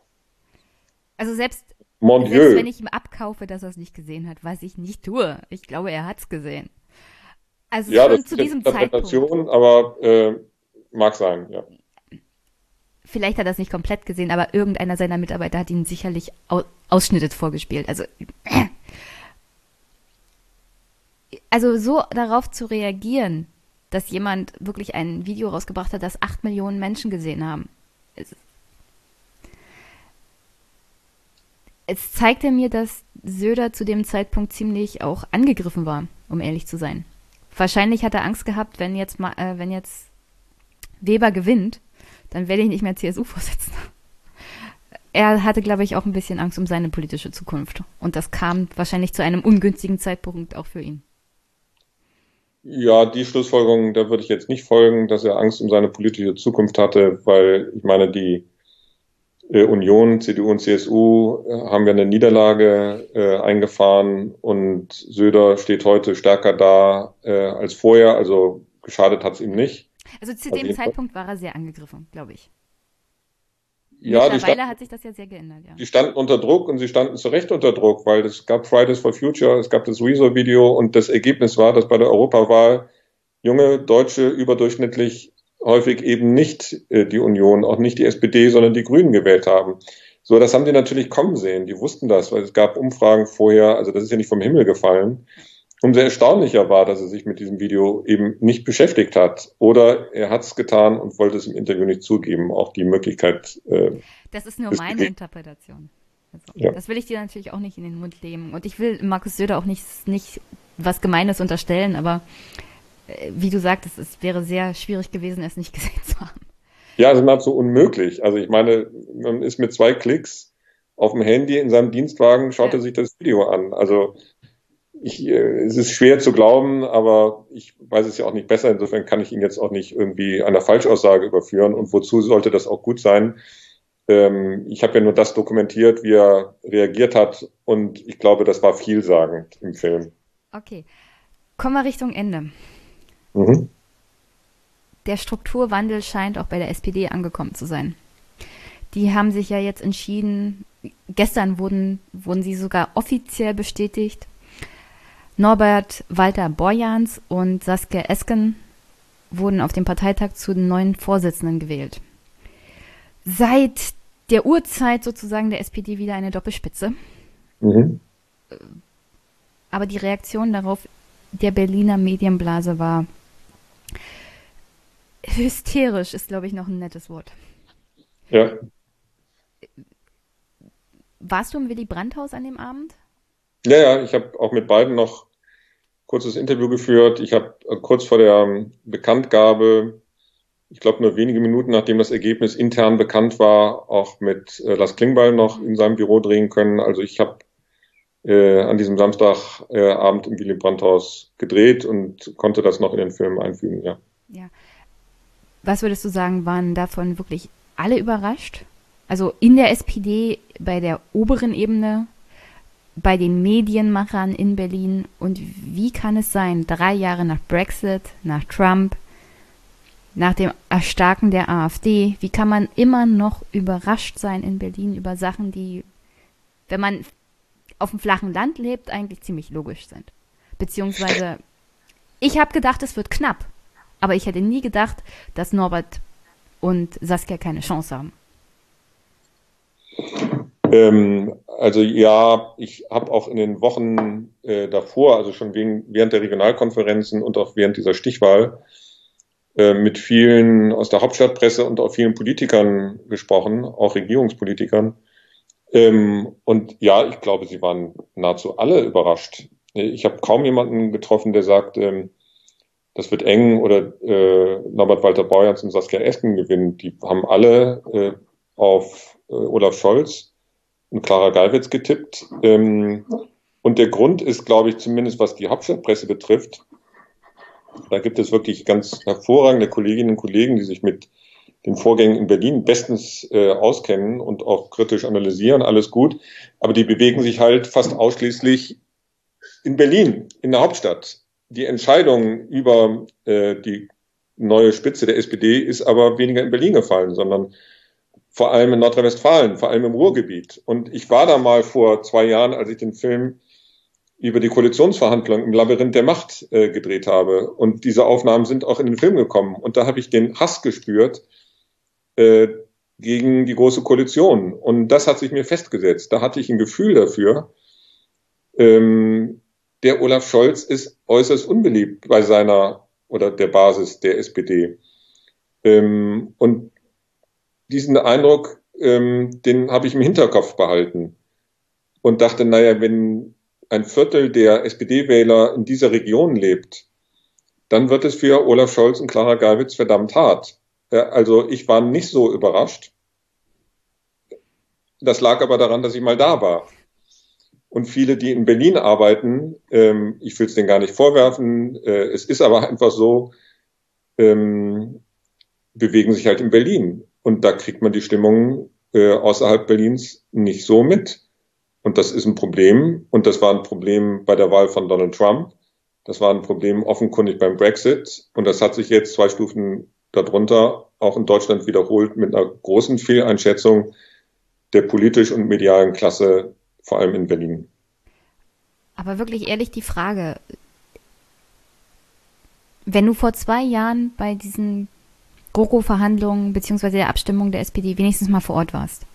also selbst Mon Selbst wenn ich ihm abkaufe, dass er es nicht gesehen hat, was ich nicht tue. Ich glaube, er hat es gesehen. Also ja, schon zu diesem Zeitpunkt. Aber äh, mag sein, ja. Vielleicht hat er es nicht komplett gesehen, aber irgendeiner seiner Mitarbeiter hat ihn sicherlich Ausschnitte vorgespielt. Also, äh. also so darauf zu reagieren, dass jemand wirklich ein Video rausgebracht hat, das acht Millionen Menschen gesehen haben, ist es zeigte mir, dass Söder zu dem Zeitpunkt ziemlich auch angegriffen war, um ehrlich zu sein. Wahrscheinlich hat er Angst gehabt, wenn jetzt mal, äh, wenn jetzt Weber gewinnt, dann werde ich nicht mehr CSU-Vorsitzender. Er hatte, glaube ich, auch ein bisschen Angst um seine politische Zukunft. Und das kam wahrscheinlich zu einem ungünstigen Zeitpunkt auch für ihn. Ja, die Schlussfolgerung, da würde ich jetzt nicht folgen, dass er Angst um seine politische Zukunft hatte, weil ich meine, die Union, CDU und CSU äh, haben wir eine Niederlage äh, eingefahren und Söder steht heute stärker da äh, als vorher. Also geschadet hat es ihm nicht. Also zu dem Zeitpunkt war er sehr angegriffen, glaube ich. Ja, Mittlerweile standen, hat sich das ja sehr geändert, ja. Die standen unter Druck und sie standen zu Recht unter Druck, weil es gab Fridays for Future, es gab das Rezo-Video und das Ergebnis war, dass bei der Europawahl junge Deutsche überdurchschnittlich häufig eben nicht äh, die Union, auch nicht die SPD, sondern die Grünen gewählt haben. So, das haben die natürlich kommen sehen. Die wussten das, weil es gab Umfragen vorher, also das ist ja nicht vom Himmel gefallen. Umso erstaunlicher war, dass er sich mit diesem Video eben nicht beschäftigt hat. Oder er hat es getan und wollte es im Interview nicht zugeben. Auch die Möglichkeit. Äh, das ist nur meine Interpretation. Also, ja. Das will ich dir natürlich auch nicht in den Mund nehmen. Und ich will Markus Söder auch nicht, nicht was Gemeines unterstellen, aber wie du sagtest, es wäre sehr schwierig gewesen, es nicht gesehen zu haben. Ja, es ist nahezu unmöglich. Also ich meine, man ist mit zwei Klicks auf dem Handy in seinem Dienstwagen, schaut ja. er sich das Video an. Also ich, äh, es ist schwer zu glauben, aber ich weiß es ja auch nicht besser. Insofern kann ich ihn jetzt auch nicht irgendwie einer Falschaussage überführen. Und wozu sollte das auch gut sein? Ähm, ich habe ja nur das dokumentiert, wie er reagiert hat. Und ich glaube, das war vielsagend im Film. Okay. Kommen wir Richtung Ende. Mhm. Der Strukturwandel scheint auch bei der SPD angekommen zu sein. Die haben sich ja jetzt entschieden, gestern wurden, wurden sie sogar offiziell bestätigt. Norbert Walter Borjans und Saskia Esken wurden auf dem Parteitag zu den neuen Vorsitzenden gewählt. Seit der Urzeit sozusagen der SPD wieder eine Doppelspitze. Mhm. Aber die Reaktion darauf der Berliner Medienblase war Hysterisch ist, glaube ich, noch ein nettes Wort. Ja. Warst du im Willy Brandt-Haus an dem Abend? Ja, ja, ich habe auch mit beiden noch kurzes Interview geführt. Ich habe äh, kurz vor der ähm, Bekanntgabe, ich glaube nur wenige Minuten nachdem das Ergebnis intern bekannt war, auch mit äh, Lars Klingbeil noch in seinem Büro drehen können. Also ich habe äh, an diesem Samstagabend äh, im Willy Brandt-Haus gedreht und konnte das noch in den Film einfügen, ja. Ja Was würdest du sagen, waren davon wirklich alle überrascht? Also in der SPD, bei der oberen Ebene, bei den Medienmachern in Berlin. Und wie kann es sein, drei Jahre nach Brexit, nach Trump, nach dem Erstarken der AfD, wie kann man immer noch überrascht sein in Berlin über Sachen, die, wenn man auf dem flachen Land lebt, eigentlich ziemlich logisch sind? Beziehungsweise, ich habe gedacht, es wird knapp. Aber ich hätte nie gedacht, dass Norbert und Saskia keine Chance haben. Ähm, also ja, ich habe auch in den Wochen äh, davor, also schon wegen, während der Regionalkonferenzen und auch während dieser Stichwahl, äh, mit vielen aus der Hauptstadtpresse und auch vielen Politikern gesprochen, auch Regierungspolitikern. Ähm, und ja, ich glaube, sie waren nahezu alle überrascht. Ich habe kaum jemanden getroffen, der sagt, ähm, das wird eng oder äh, Norbert Walter Borjans und Saskia Esken gewinnen. Die haben alle äh, auf äh, Olaf Scholz und Clara Geiwitz getippt. Ähm, und der Grund ist, glaube ich, zumindest was die Hauptstadtpresse betrifft, da gibt es wirklich ganz hervorragende Kolleginnen und Kollegen, die sich mit den Vorgängen in Berlin bestens äh, auskennen und auch kritisch analysieren, alles gut. Aber die bewegen sich halt fast ausschließlich in Berlin, in der Hauptstadt. Die Entscheidung über äh, die neue Spitze der SPD ist aber weniger in Berlin gefallen, sondern vor allem in Nordrhein-Westfalen, vor allem im Ruhrgebiet. Und ich war da mal vor zwei Jahren, als ich den Film über die Koalitionsverhandlungen im Labyrinth der Macht äh, gedreht habe. Und diese Aufnahmen sind auch in den Film gekommen. Und da habe ich den Hass gespürt äh, gegen die Große Koalition. Und das hat sich mir festgesetzt. Da hatte ich ein Gefühl dafür. Ähm, der Olaf Scholz ist äußerst unbeliebt bei seiner oder der Basis der SPD. Ähm, und diesen Eindruck, ähm, den habe ich im Hinterkopf behalten und dachte, naja, wenn ein Viertel der SPD-Wähler in dieser Region lebt, dann wird es für Olaf Scholz und Clara Geiwitz verdammt hart. Also ich war nicht so überrascht. Das lag aber daran, dass ich mal da war. Und viele, die in Berlin arbeiten, ähm, ich will es denen gar nicht vorwerfen, äh, es ist aber einfach so, ähm, bewegen sich halt in Berlin. Und da kriegt man die Stimmung äh, außerhalb Berlins nicht so mit. Und das ist ein Problem. Und das war ein Problem bei der Wahl von Donald Trump. Das war ein Problem offenkundig beim Brexit. Und das hat sich jetzt zwei Stufen darunter auch in Deutschland wiederholt mit einer großen Fehleinschätzung der politisch und medialen Klasse, vor allem in Berlin. Aber wirklich ehrlich die Frage, wenn du vor zwei Jahren bei diesen GroKo-Verhandlungen beziehungsweise der Abstimmung der SPD wenigstens mal vor Ort warst,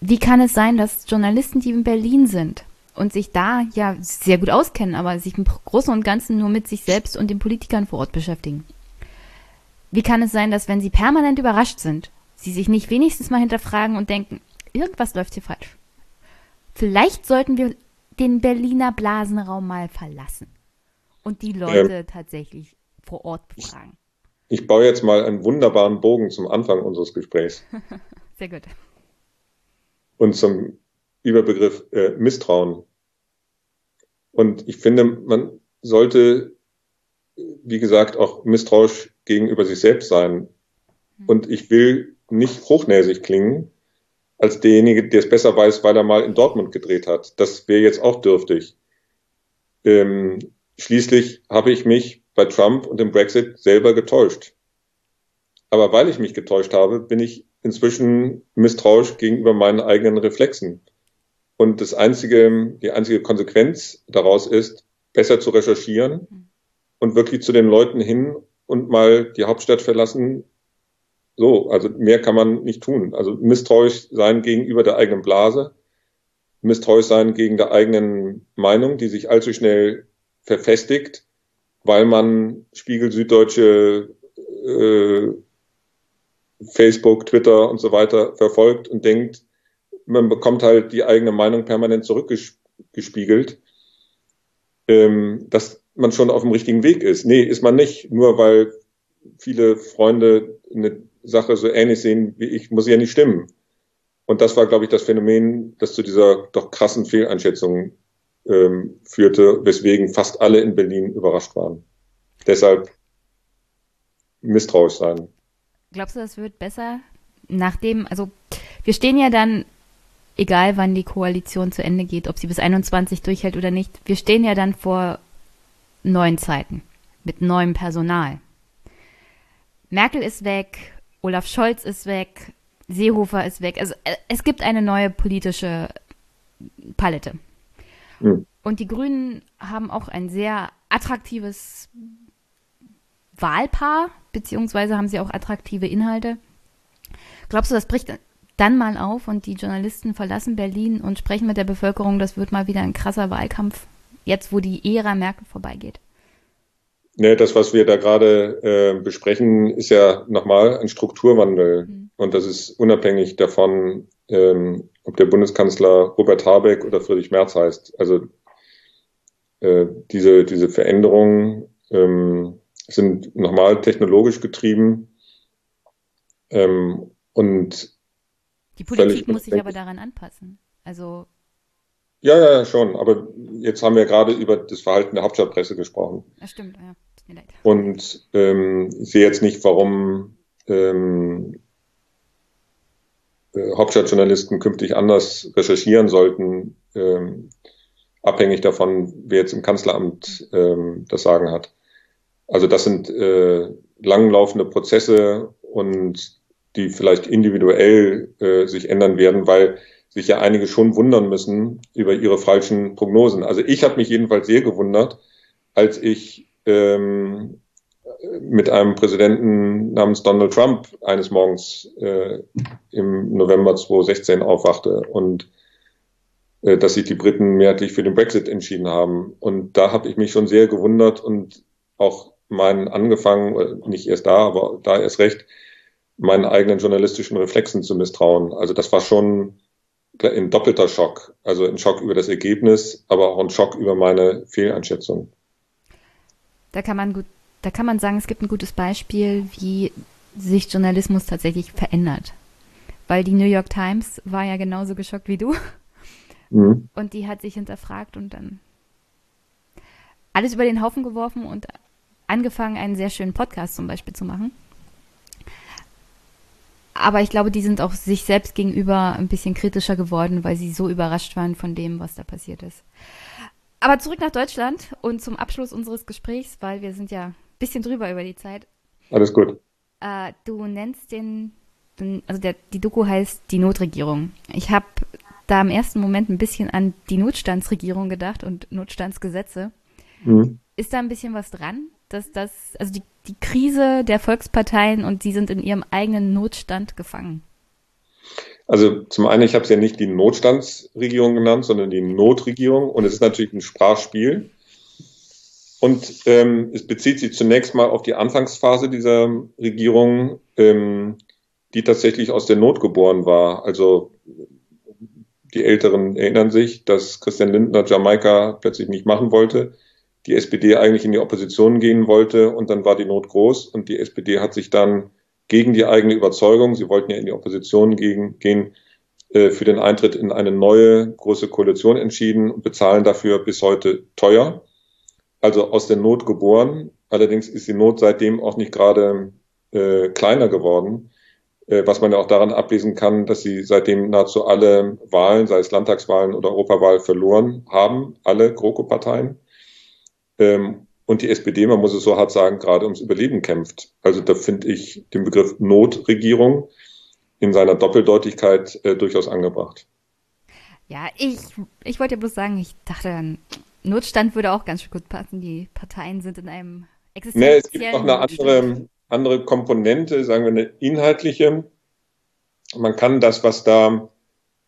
wie kann es sein, dass Journalisten, die in Berlin sind und sich da ja sehr gut auskennen, aber sich im Großen und Ganzen nur mit sich selbst und den Politikern vor Ort beschäftigen? Wie kann es sein, dass wenn sie permanent überrascht sind, sie sich nicht wenigstens mal hinterfragen und denken, irgendwas läuft hier falsch? Vielleicht sollten wir den Berliner Blasenraum mal verlassen und die Leute ähm, tatsächlich vor Ort befragen. Ich baue jetzt mal einen wunderbaren Bogen zum Anfang unseres Gesprächs. Sehr gut und zum Überbegriff äh, Misstrauen. Und ich finde, man sollte, wie gesagt, auch misstrauisch gegenüber sich selbst sein. Hm. Und ich will nicht hochnäsig klingen als derjenige, der es besser weiß, weil er mal in Dortmund gedreht hat. Das wäre jetzt auch dürftig. Ähm, schließlich habe ich mich bei Trump und dem Brexit selber getäuscht. Aber weil ich mich getäuscht habe, bin ich inzwischen misstrauisch gegenüber meinen eigenen Reflexen. Und das einzige, die einzige Konsequenz daraus ist, besser zu recherchieren und wirklich zu den Leuten hin und mal die Hauptstadt verlassen. So, also mehr kann man nicht tun. Also misstrauisch sein gegenüber der eigenen Blase, misstrauisch sein gegen der eigenen Meinung, die sich allzu schnell verfestigt, weil man Spiegel Süddeutsche äh, Facebook, Twitter und so weiter verfolgt und denkt, man bekommt halt die eigene Meinung permanent zurückgespiegelt, ähm, dass man schon auf dem richtigen Weg ist. Nee, ist man nicht. Nur weil viele Freunde eine Sache so ähnlich sehen wie ich, muss ja nicht stimmen. Und das war, glaube ich, das Phänomen, das zu dieser doch krassen Fehleinschätzung ähm, führte, weswegen fast alle in Berlin überrascht waren. Deshalb misstrauisch sein. Glaubst du, das wird besser? Nachdem, also wir stehen ja dann, egal wann die Koalition zu Ende geht, ob sie bis 21 durchhält oder nicht, wir stehen ja dann vor neuen Zeiten mit neuem Personal. Merkel ist weg, Olaf Scholz ist weg, Seehofer ist weg. Also äh, es gibt eine neue politische Palette. Mhm. Und die Grünen haben auch ein sehr attraktives Wahlpaar, beziehungsweise haben sie auch attraktive Inhalte. Glaubst du, das bricht dann mal auf und die Journalisten verlassen Berlin und sprechen mit der Bevölkerung, das wird mal wieder ein krasser Wahlkampf, jetzt wo die Ära Merkel vorbeigeht? Ne, das, was wir da gerade äh, besprechen, ist ja nochmal ein Strukturwandel. Mhm. Und das ist unabhängig davon, ähm, ob der Bundeskanzler Robert Habeck oder Friedrich Merz heißt. Also äh, diese, diese Veränderungen ähm, sind nochmal technologisch getrieben. Ähm, und die Politik muss sich aber daran anpassen. Also ja, ja, schon. Aber jetzt haben wir gerade über das Verhalten der Hauptstadtpresse gesprochen. Das stimmt, ja. Tut mir leid. Und ähm, ich sehe jetzt nicht, warum ähm, äh, Hauptstadtjournalisten künftig anders recherchieren sollten, ähm, abhängig davon, wer jetzt im Kanzleramt ähm, das Sagen hat. Also das sind äh, langlaufende Prozesse und die vielleicht individuell äh, sich ändern werden, weil sich ja einige schon wundern müssen über ihre falschen Prognosen. Also ich habe mich jedenfalls sehr gewundert, als ich ähm, mit einem Präsidenten namens Donald Trump eines Morgens äh, im November 2016 aufwachte und äh, dass sich die Briten mehrheitlich für den Brexit entschieden haben. Und da habe ich mich schon sehr gewundert und auch meinen angefangen, nicht erst da, aber da erst recht, meinen eigenen journalistischen Reflexen zu misstrauen. Also das war schon ein doppelter Schock. Also ein Schock über das Ergebnis, aber auch ein Schock über meine Fehleinschätzung. Da kann man gut, da kann man sagen, es gibt ein gutes Beispiel, wie sich Journalismus tatsächlich verändert. Weil die New York Times war ja genauso geschockt wie du. Mhm. Und die hat sich hinterfragt und dann alles über den Haufen geworfen und angefangen, einen sehr schönen Podcast zum Beispiel zu machen. Aber ich glaube, die sind auch sich selbst gegenüber ein bisschen kritischer geworden, weil sie so überrascht waren von dem, was da passiert ist. Aber zurück nach Deutschland und zum Abschluss unseres Gesprächs, weil wir sind ja ein bisschen drüber über die Zeit. Alles gut. Äh, du nennst den, also der, die Doku heißt Die Notregierung. Ich habe da im ersten Moment ein bisschen an die Notstandsregierung gedacht und Notstandsgesetze. Mhm. Ist da ein bisschen was dran? Dass das, also die, die Krise der Volksparteien und sie sind in ihrem eigenen Notstand gefangen? Also zum einen, ich habe es ja nicht die Notstandsregierung genannt, sondern die Notregierung und es ist natürlich ein Sprachspiel. Und ähm, es bezieht sich zunächst mal auf die Anfangsphase dieser Regierung, ähm, die tatsächlich aus der Not geboren war. Also die Älteren erinnern sich, dass Christian Lindner Jamaika plötzlich nicht machen wollte die SPD eigentlich in die Opposition gehen wollte und dann war die Not groß und die SPD hat sich dann gegen die eigene Überzeugung, sie wollten ja in die Opposition gegen, gehen, äh, für den Eintritt in eine neue große Koalition entschieden und bezahlen dafür bis heute teuer. Also aus der Not geboren. Allerdings ist die Not seitdem auch nicht gerade äh, kleiner geworden, äh, was man ja auch daran ablesen kann, dass sie seitdem nahezu alle Wahlen, sei es Landtagswahlen oder Europawahl, verloren haben, alle GroKo-Parteien ähm, und die SPD, man muss es so hart sagen, gerade ums Überleben kämpft. Also da finde ich den Begriff Notregierung in seiner Doppeldeutigkeit äh, durchaus angebracht. Ja, ich, ich wollte ja bloß sagen, ich dachte, Notstand würde auch ganz gut passen. Die Parteien sind in einem existenziellen nee, es gibt noch eine andere, andere Komponente, sagen wir eine inhaltliche. Man kann das, was da,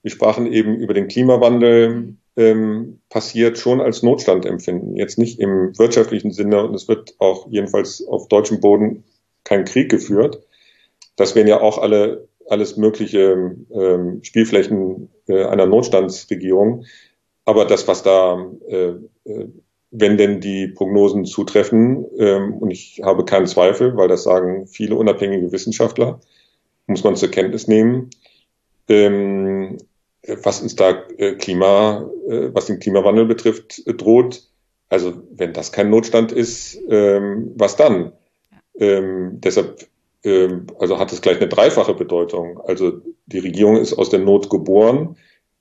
wir sprachen eben über den Klimawandel, ähm, passiert, schon als Notstand empfinden. Jetzt nicht im wirtschaftlichen Sinne und es wird auch jedenfalls auf deutschem Boden kein Krieg geführt. Das wären ja auch alle alles mögliche ähm, Spielflächen äh, einer Notstandsregierung. Aber das, was da, äh, äh, wenn denn die Prognosen zutreffen, ähm, und ich habe keinen Zweifel, weil das sagen viele unabhängige Wissenschaftler, muss man zur Kenntnis nehmen, ähm, was uns da äh, Klima, äh, was den Klimawandel betrifft, äh, droht. Also wenn das kein Notstand ist, ähm, was dann? Ähm, deshalb ähm, also hat es gleich eine dreifache Bedeutung. Also die Regierung ist aus der Not geboren,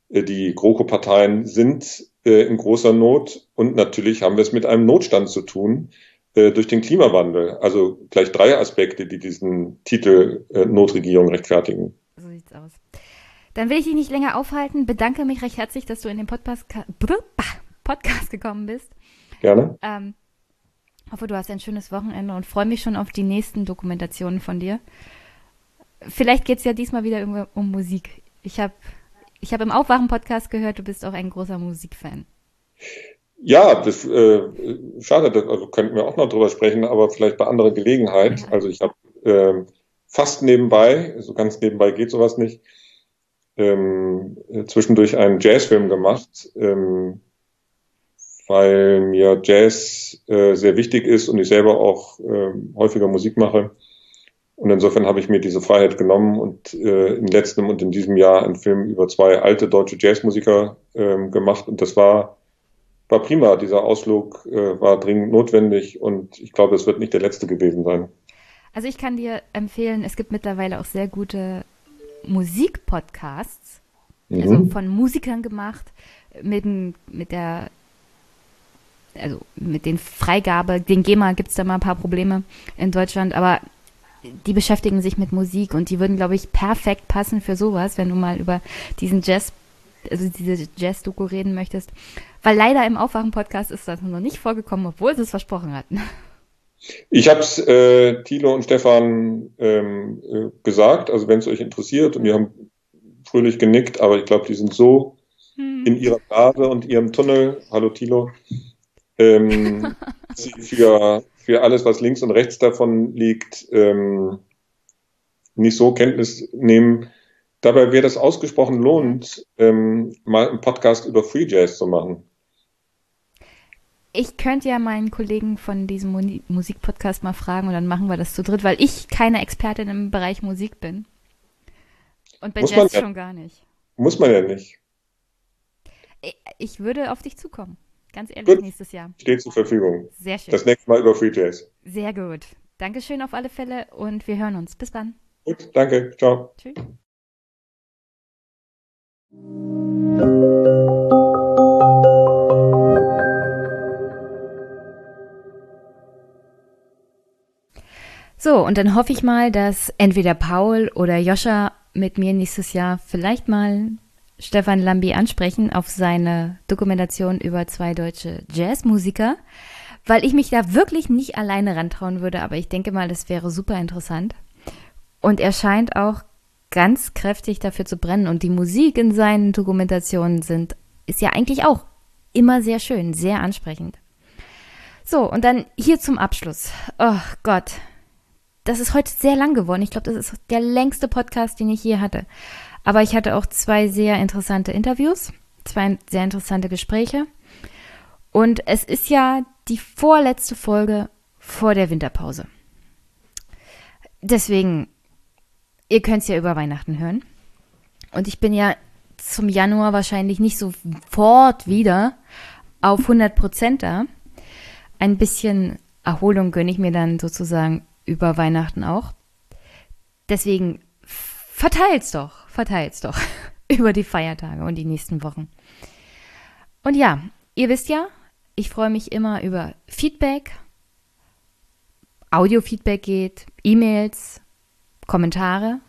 die GroKo-Parteien sind in großer Not und natürlich haben wir es mit einem Notstand zu tun durch den Klimawandel. Also gleich drei Aspekte, die diesen Titel Notregierung rechtfertigen. So sieht's aus. Dann will ich dich nicht länger aufhalten. Bedanke mich recht herzlich, dass du in den Podcast, Podcast gekommen bist. Gerne. Ähm, hoffe, du hast ein schönes Wochenende und freue mich schon auf die nächsten Dokumentationen von dir. Vielleicht geht es ja diesmal wieder um Musik. Ich habe ich hab im Aufwachen-Podcast gehört, du bist auch ein großer Musikfan. Ja, das äh, schade, das, also könnten wir auch noch drüber sprechen, aber vielleicht bei anderer Gelegenheit. Also ich habe äh, fast nebenbei, so ganz nebenbei geht sowas nicht, ähm, zwischendurch einen Jazzfilm gemacht, ähm, weil mir Jazz äh, sehr wichtig ist und ich selber auch äh, häufiger Musik mache. Und insofern habe ich mir diese Freiheit genommen und äh, im letzten und in diesem Jahr einen Film über zwei alte deutsche Jazzmusiker äh, gemacht. Und das war, war prima. Dieser Ausflug äh, war dringend notwendig und ich glaube, es wird nicht der letzte gewesen sein. Also ich kann dir empfehlen, es gibt mittlerweile auch sehr gute Musikpodcasts, mhm. also von Musikern gemacht, mit, mit der, also mit den Freigabe, den GEMA gibt es da mal ein paar Probleme in Deutschland, aber die beschäftigen sich mit Musik und die würden, glaube ich, perfekt passen für sowas, wenn du mal über diesen Jazz, also diese Jazz-Doku reden möchtest. Weil leider im Aufwachen-Podcast ist das noch nicht vorgekommen, obwohl sie es versprochen hatten. Ich habe es äh, Thilo und Stefan ähm, äh, gesagt, also wenn es euch interessiert und die haben fröhlich genickt, aber ich glaube, die sind so hm. in ihrer Blase und ihrem Tunnel, hallo Thilo, ähm, für, für alles, was links und rechts davon liegt, ähm, nicht so Kenntnis nehmen. Dabei wäre das ausgesprochen lohnt, ähm, mal einen Podcast über Free Jazz zu machen. Ich könnte ja meinen Kollegen von diesem Musikpodcast mal fragen und dann machen wir das zu dritt, weil ich keine Expertin im Bereich Musik bin. Und bei Muss Jazz ja, schon gar nicht. Muss man ja nicht. Ich würde auf dich zukommen. Ganz ehrlich, gut. nächstes Jahr. Steht zur Verfügung. Sehr schön. Das nächste Mal über Free Jazz. Sehr gut. Dankeschön auf alle Fälle und wir hören uns. Bis dann. Gut, danke. Ciao. Tschüss. So, und dann hoffe ich mal, dass entweder Paul oder Joscha mit mir nächstes Jahr vielleicht mal Stefan Lambi ansprechen auf seine Dokumentation über zwei deutsche Jazzmusiker, weil ich mich da wirklich nicht alleine rantrauen würde, aber ich denke mal, das wäre super interessant. Und er scheint auch ganz kräftig dafür zu brennen und die Musik in seinen Dokumentationen sind, ist ja eigentlich auch immer sehr schön, sehr ansprechend. So, und dann hier zum Abschluss. Oh Gott, das ist heute sehr lang geworden. Ich glaube, das ist der längste Podcast, den ich je hatte. Aber ich hatte auch zwei sehr interessante Interviews, zwei sehr interessante Gespräche. Und es ist ja die vorletzte Folge vor der Winterpause. Deswegen, ihr könnt es ja über Weihnachten hören. Und ich bin ja zum Januar wahrscheinlich nicht sofort wieder auf 100 Prozent da. Ein bisschen Erholung gönne ich mir dann sozusagen über Weihnachten auch. Deswegen verteilt's doch, verteilt's doch über die Feiertage und die nächsten Wochen. Und ja, ihr wisst ja, ich freue mich immer über Feedback. Audio-Feedback geht, E-Mails, Kommentare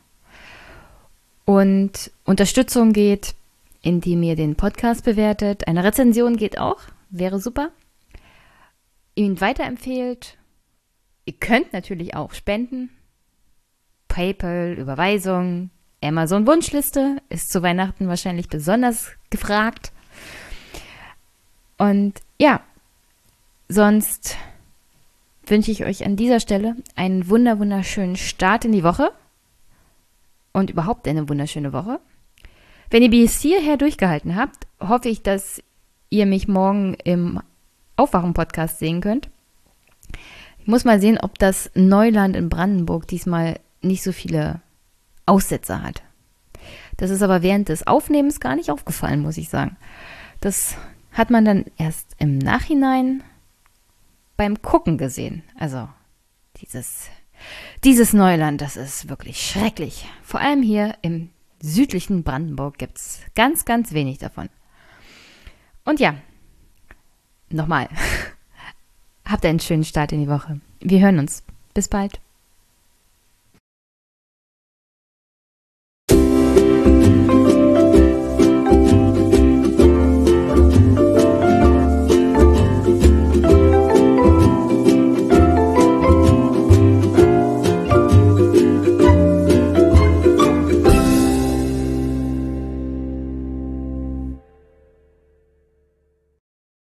und Unterstützung geht, indem ihr den Podcast bewertet. Eine Rezension geht auch, wäre super. Ihn weiterempfehlt Ihr könnt natürlich auch spenden. PayPal, Überweisung, Amazon Wunschliste ist zu Weihnachten wahrscheinlich besonders gefragt. Und ja, sonst wünsche ich euch an dieser Stelle einen wunder wunderschönen Start in die Woche und überhaupt eine wunderschöne Woche. Wenn ihr bis hierher durchgehalten habt, hoffe ich, dass ihr mich morgen im Aufwachen-Podcast sehen könnt. Ich muss mal sehen, ob das Neuland in Brandenburg diesmal nicht so viele Aussetzer hat. Das ist aber während des Aufnehmens gar nicht aufgefallen, muss ich sagen. Das hat man dann erst im Nachhinein beim Gucken gesehen. Also dieses Dieses Neuland, das ist wirklich schrecklich. Vor allem hier im südlichen Brandenburg gibt es ganz, ganz wenig davon. Und ja, nochmal, habt einen schönen Start in die Woche. Wir hören uns. Bis bald.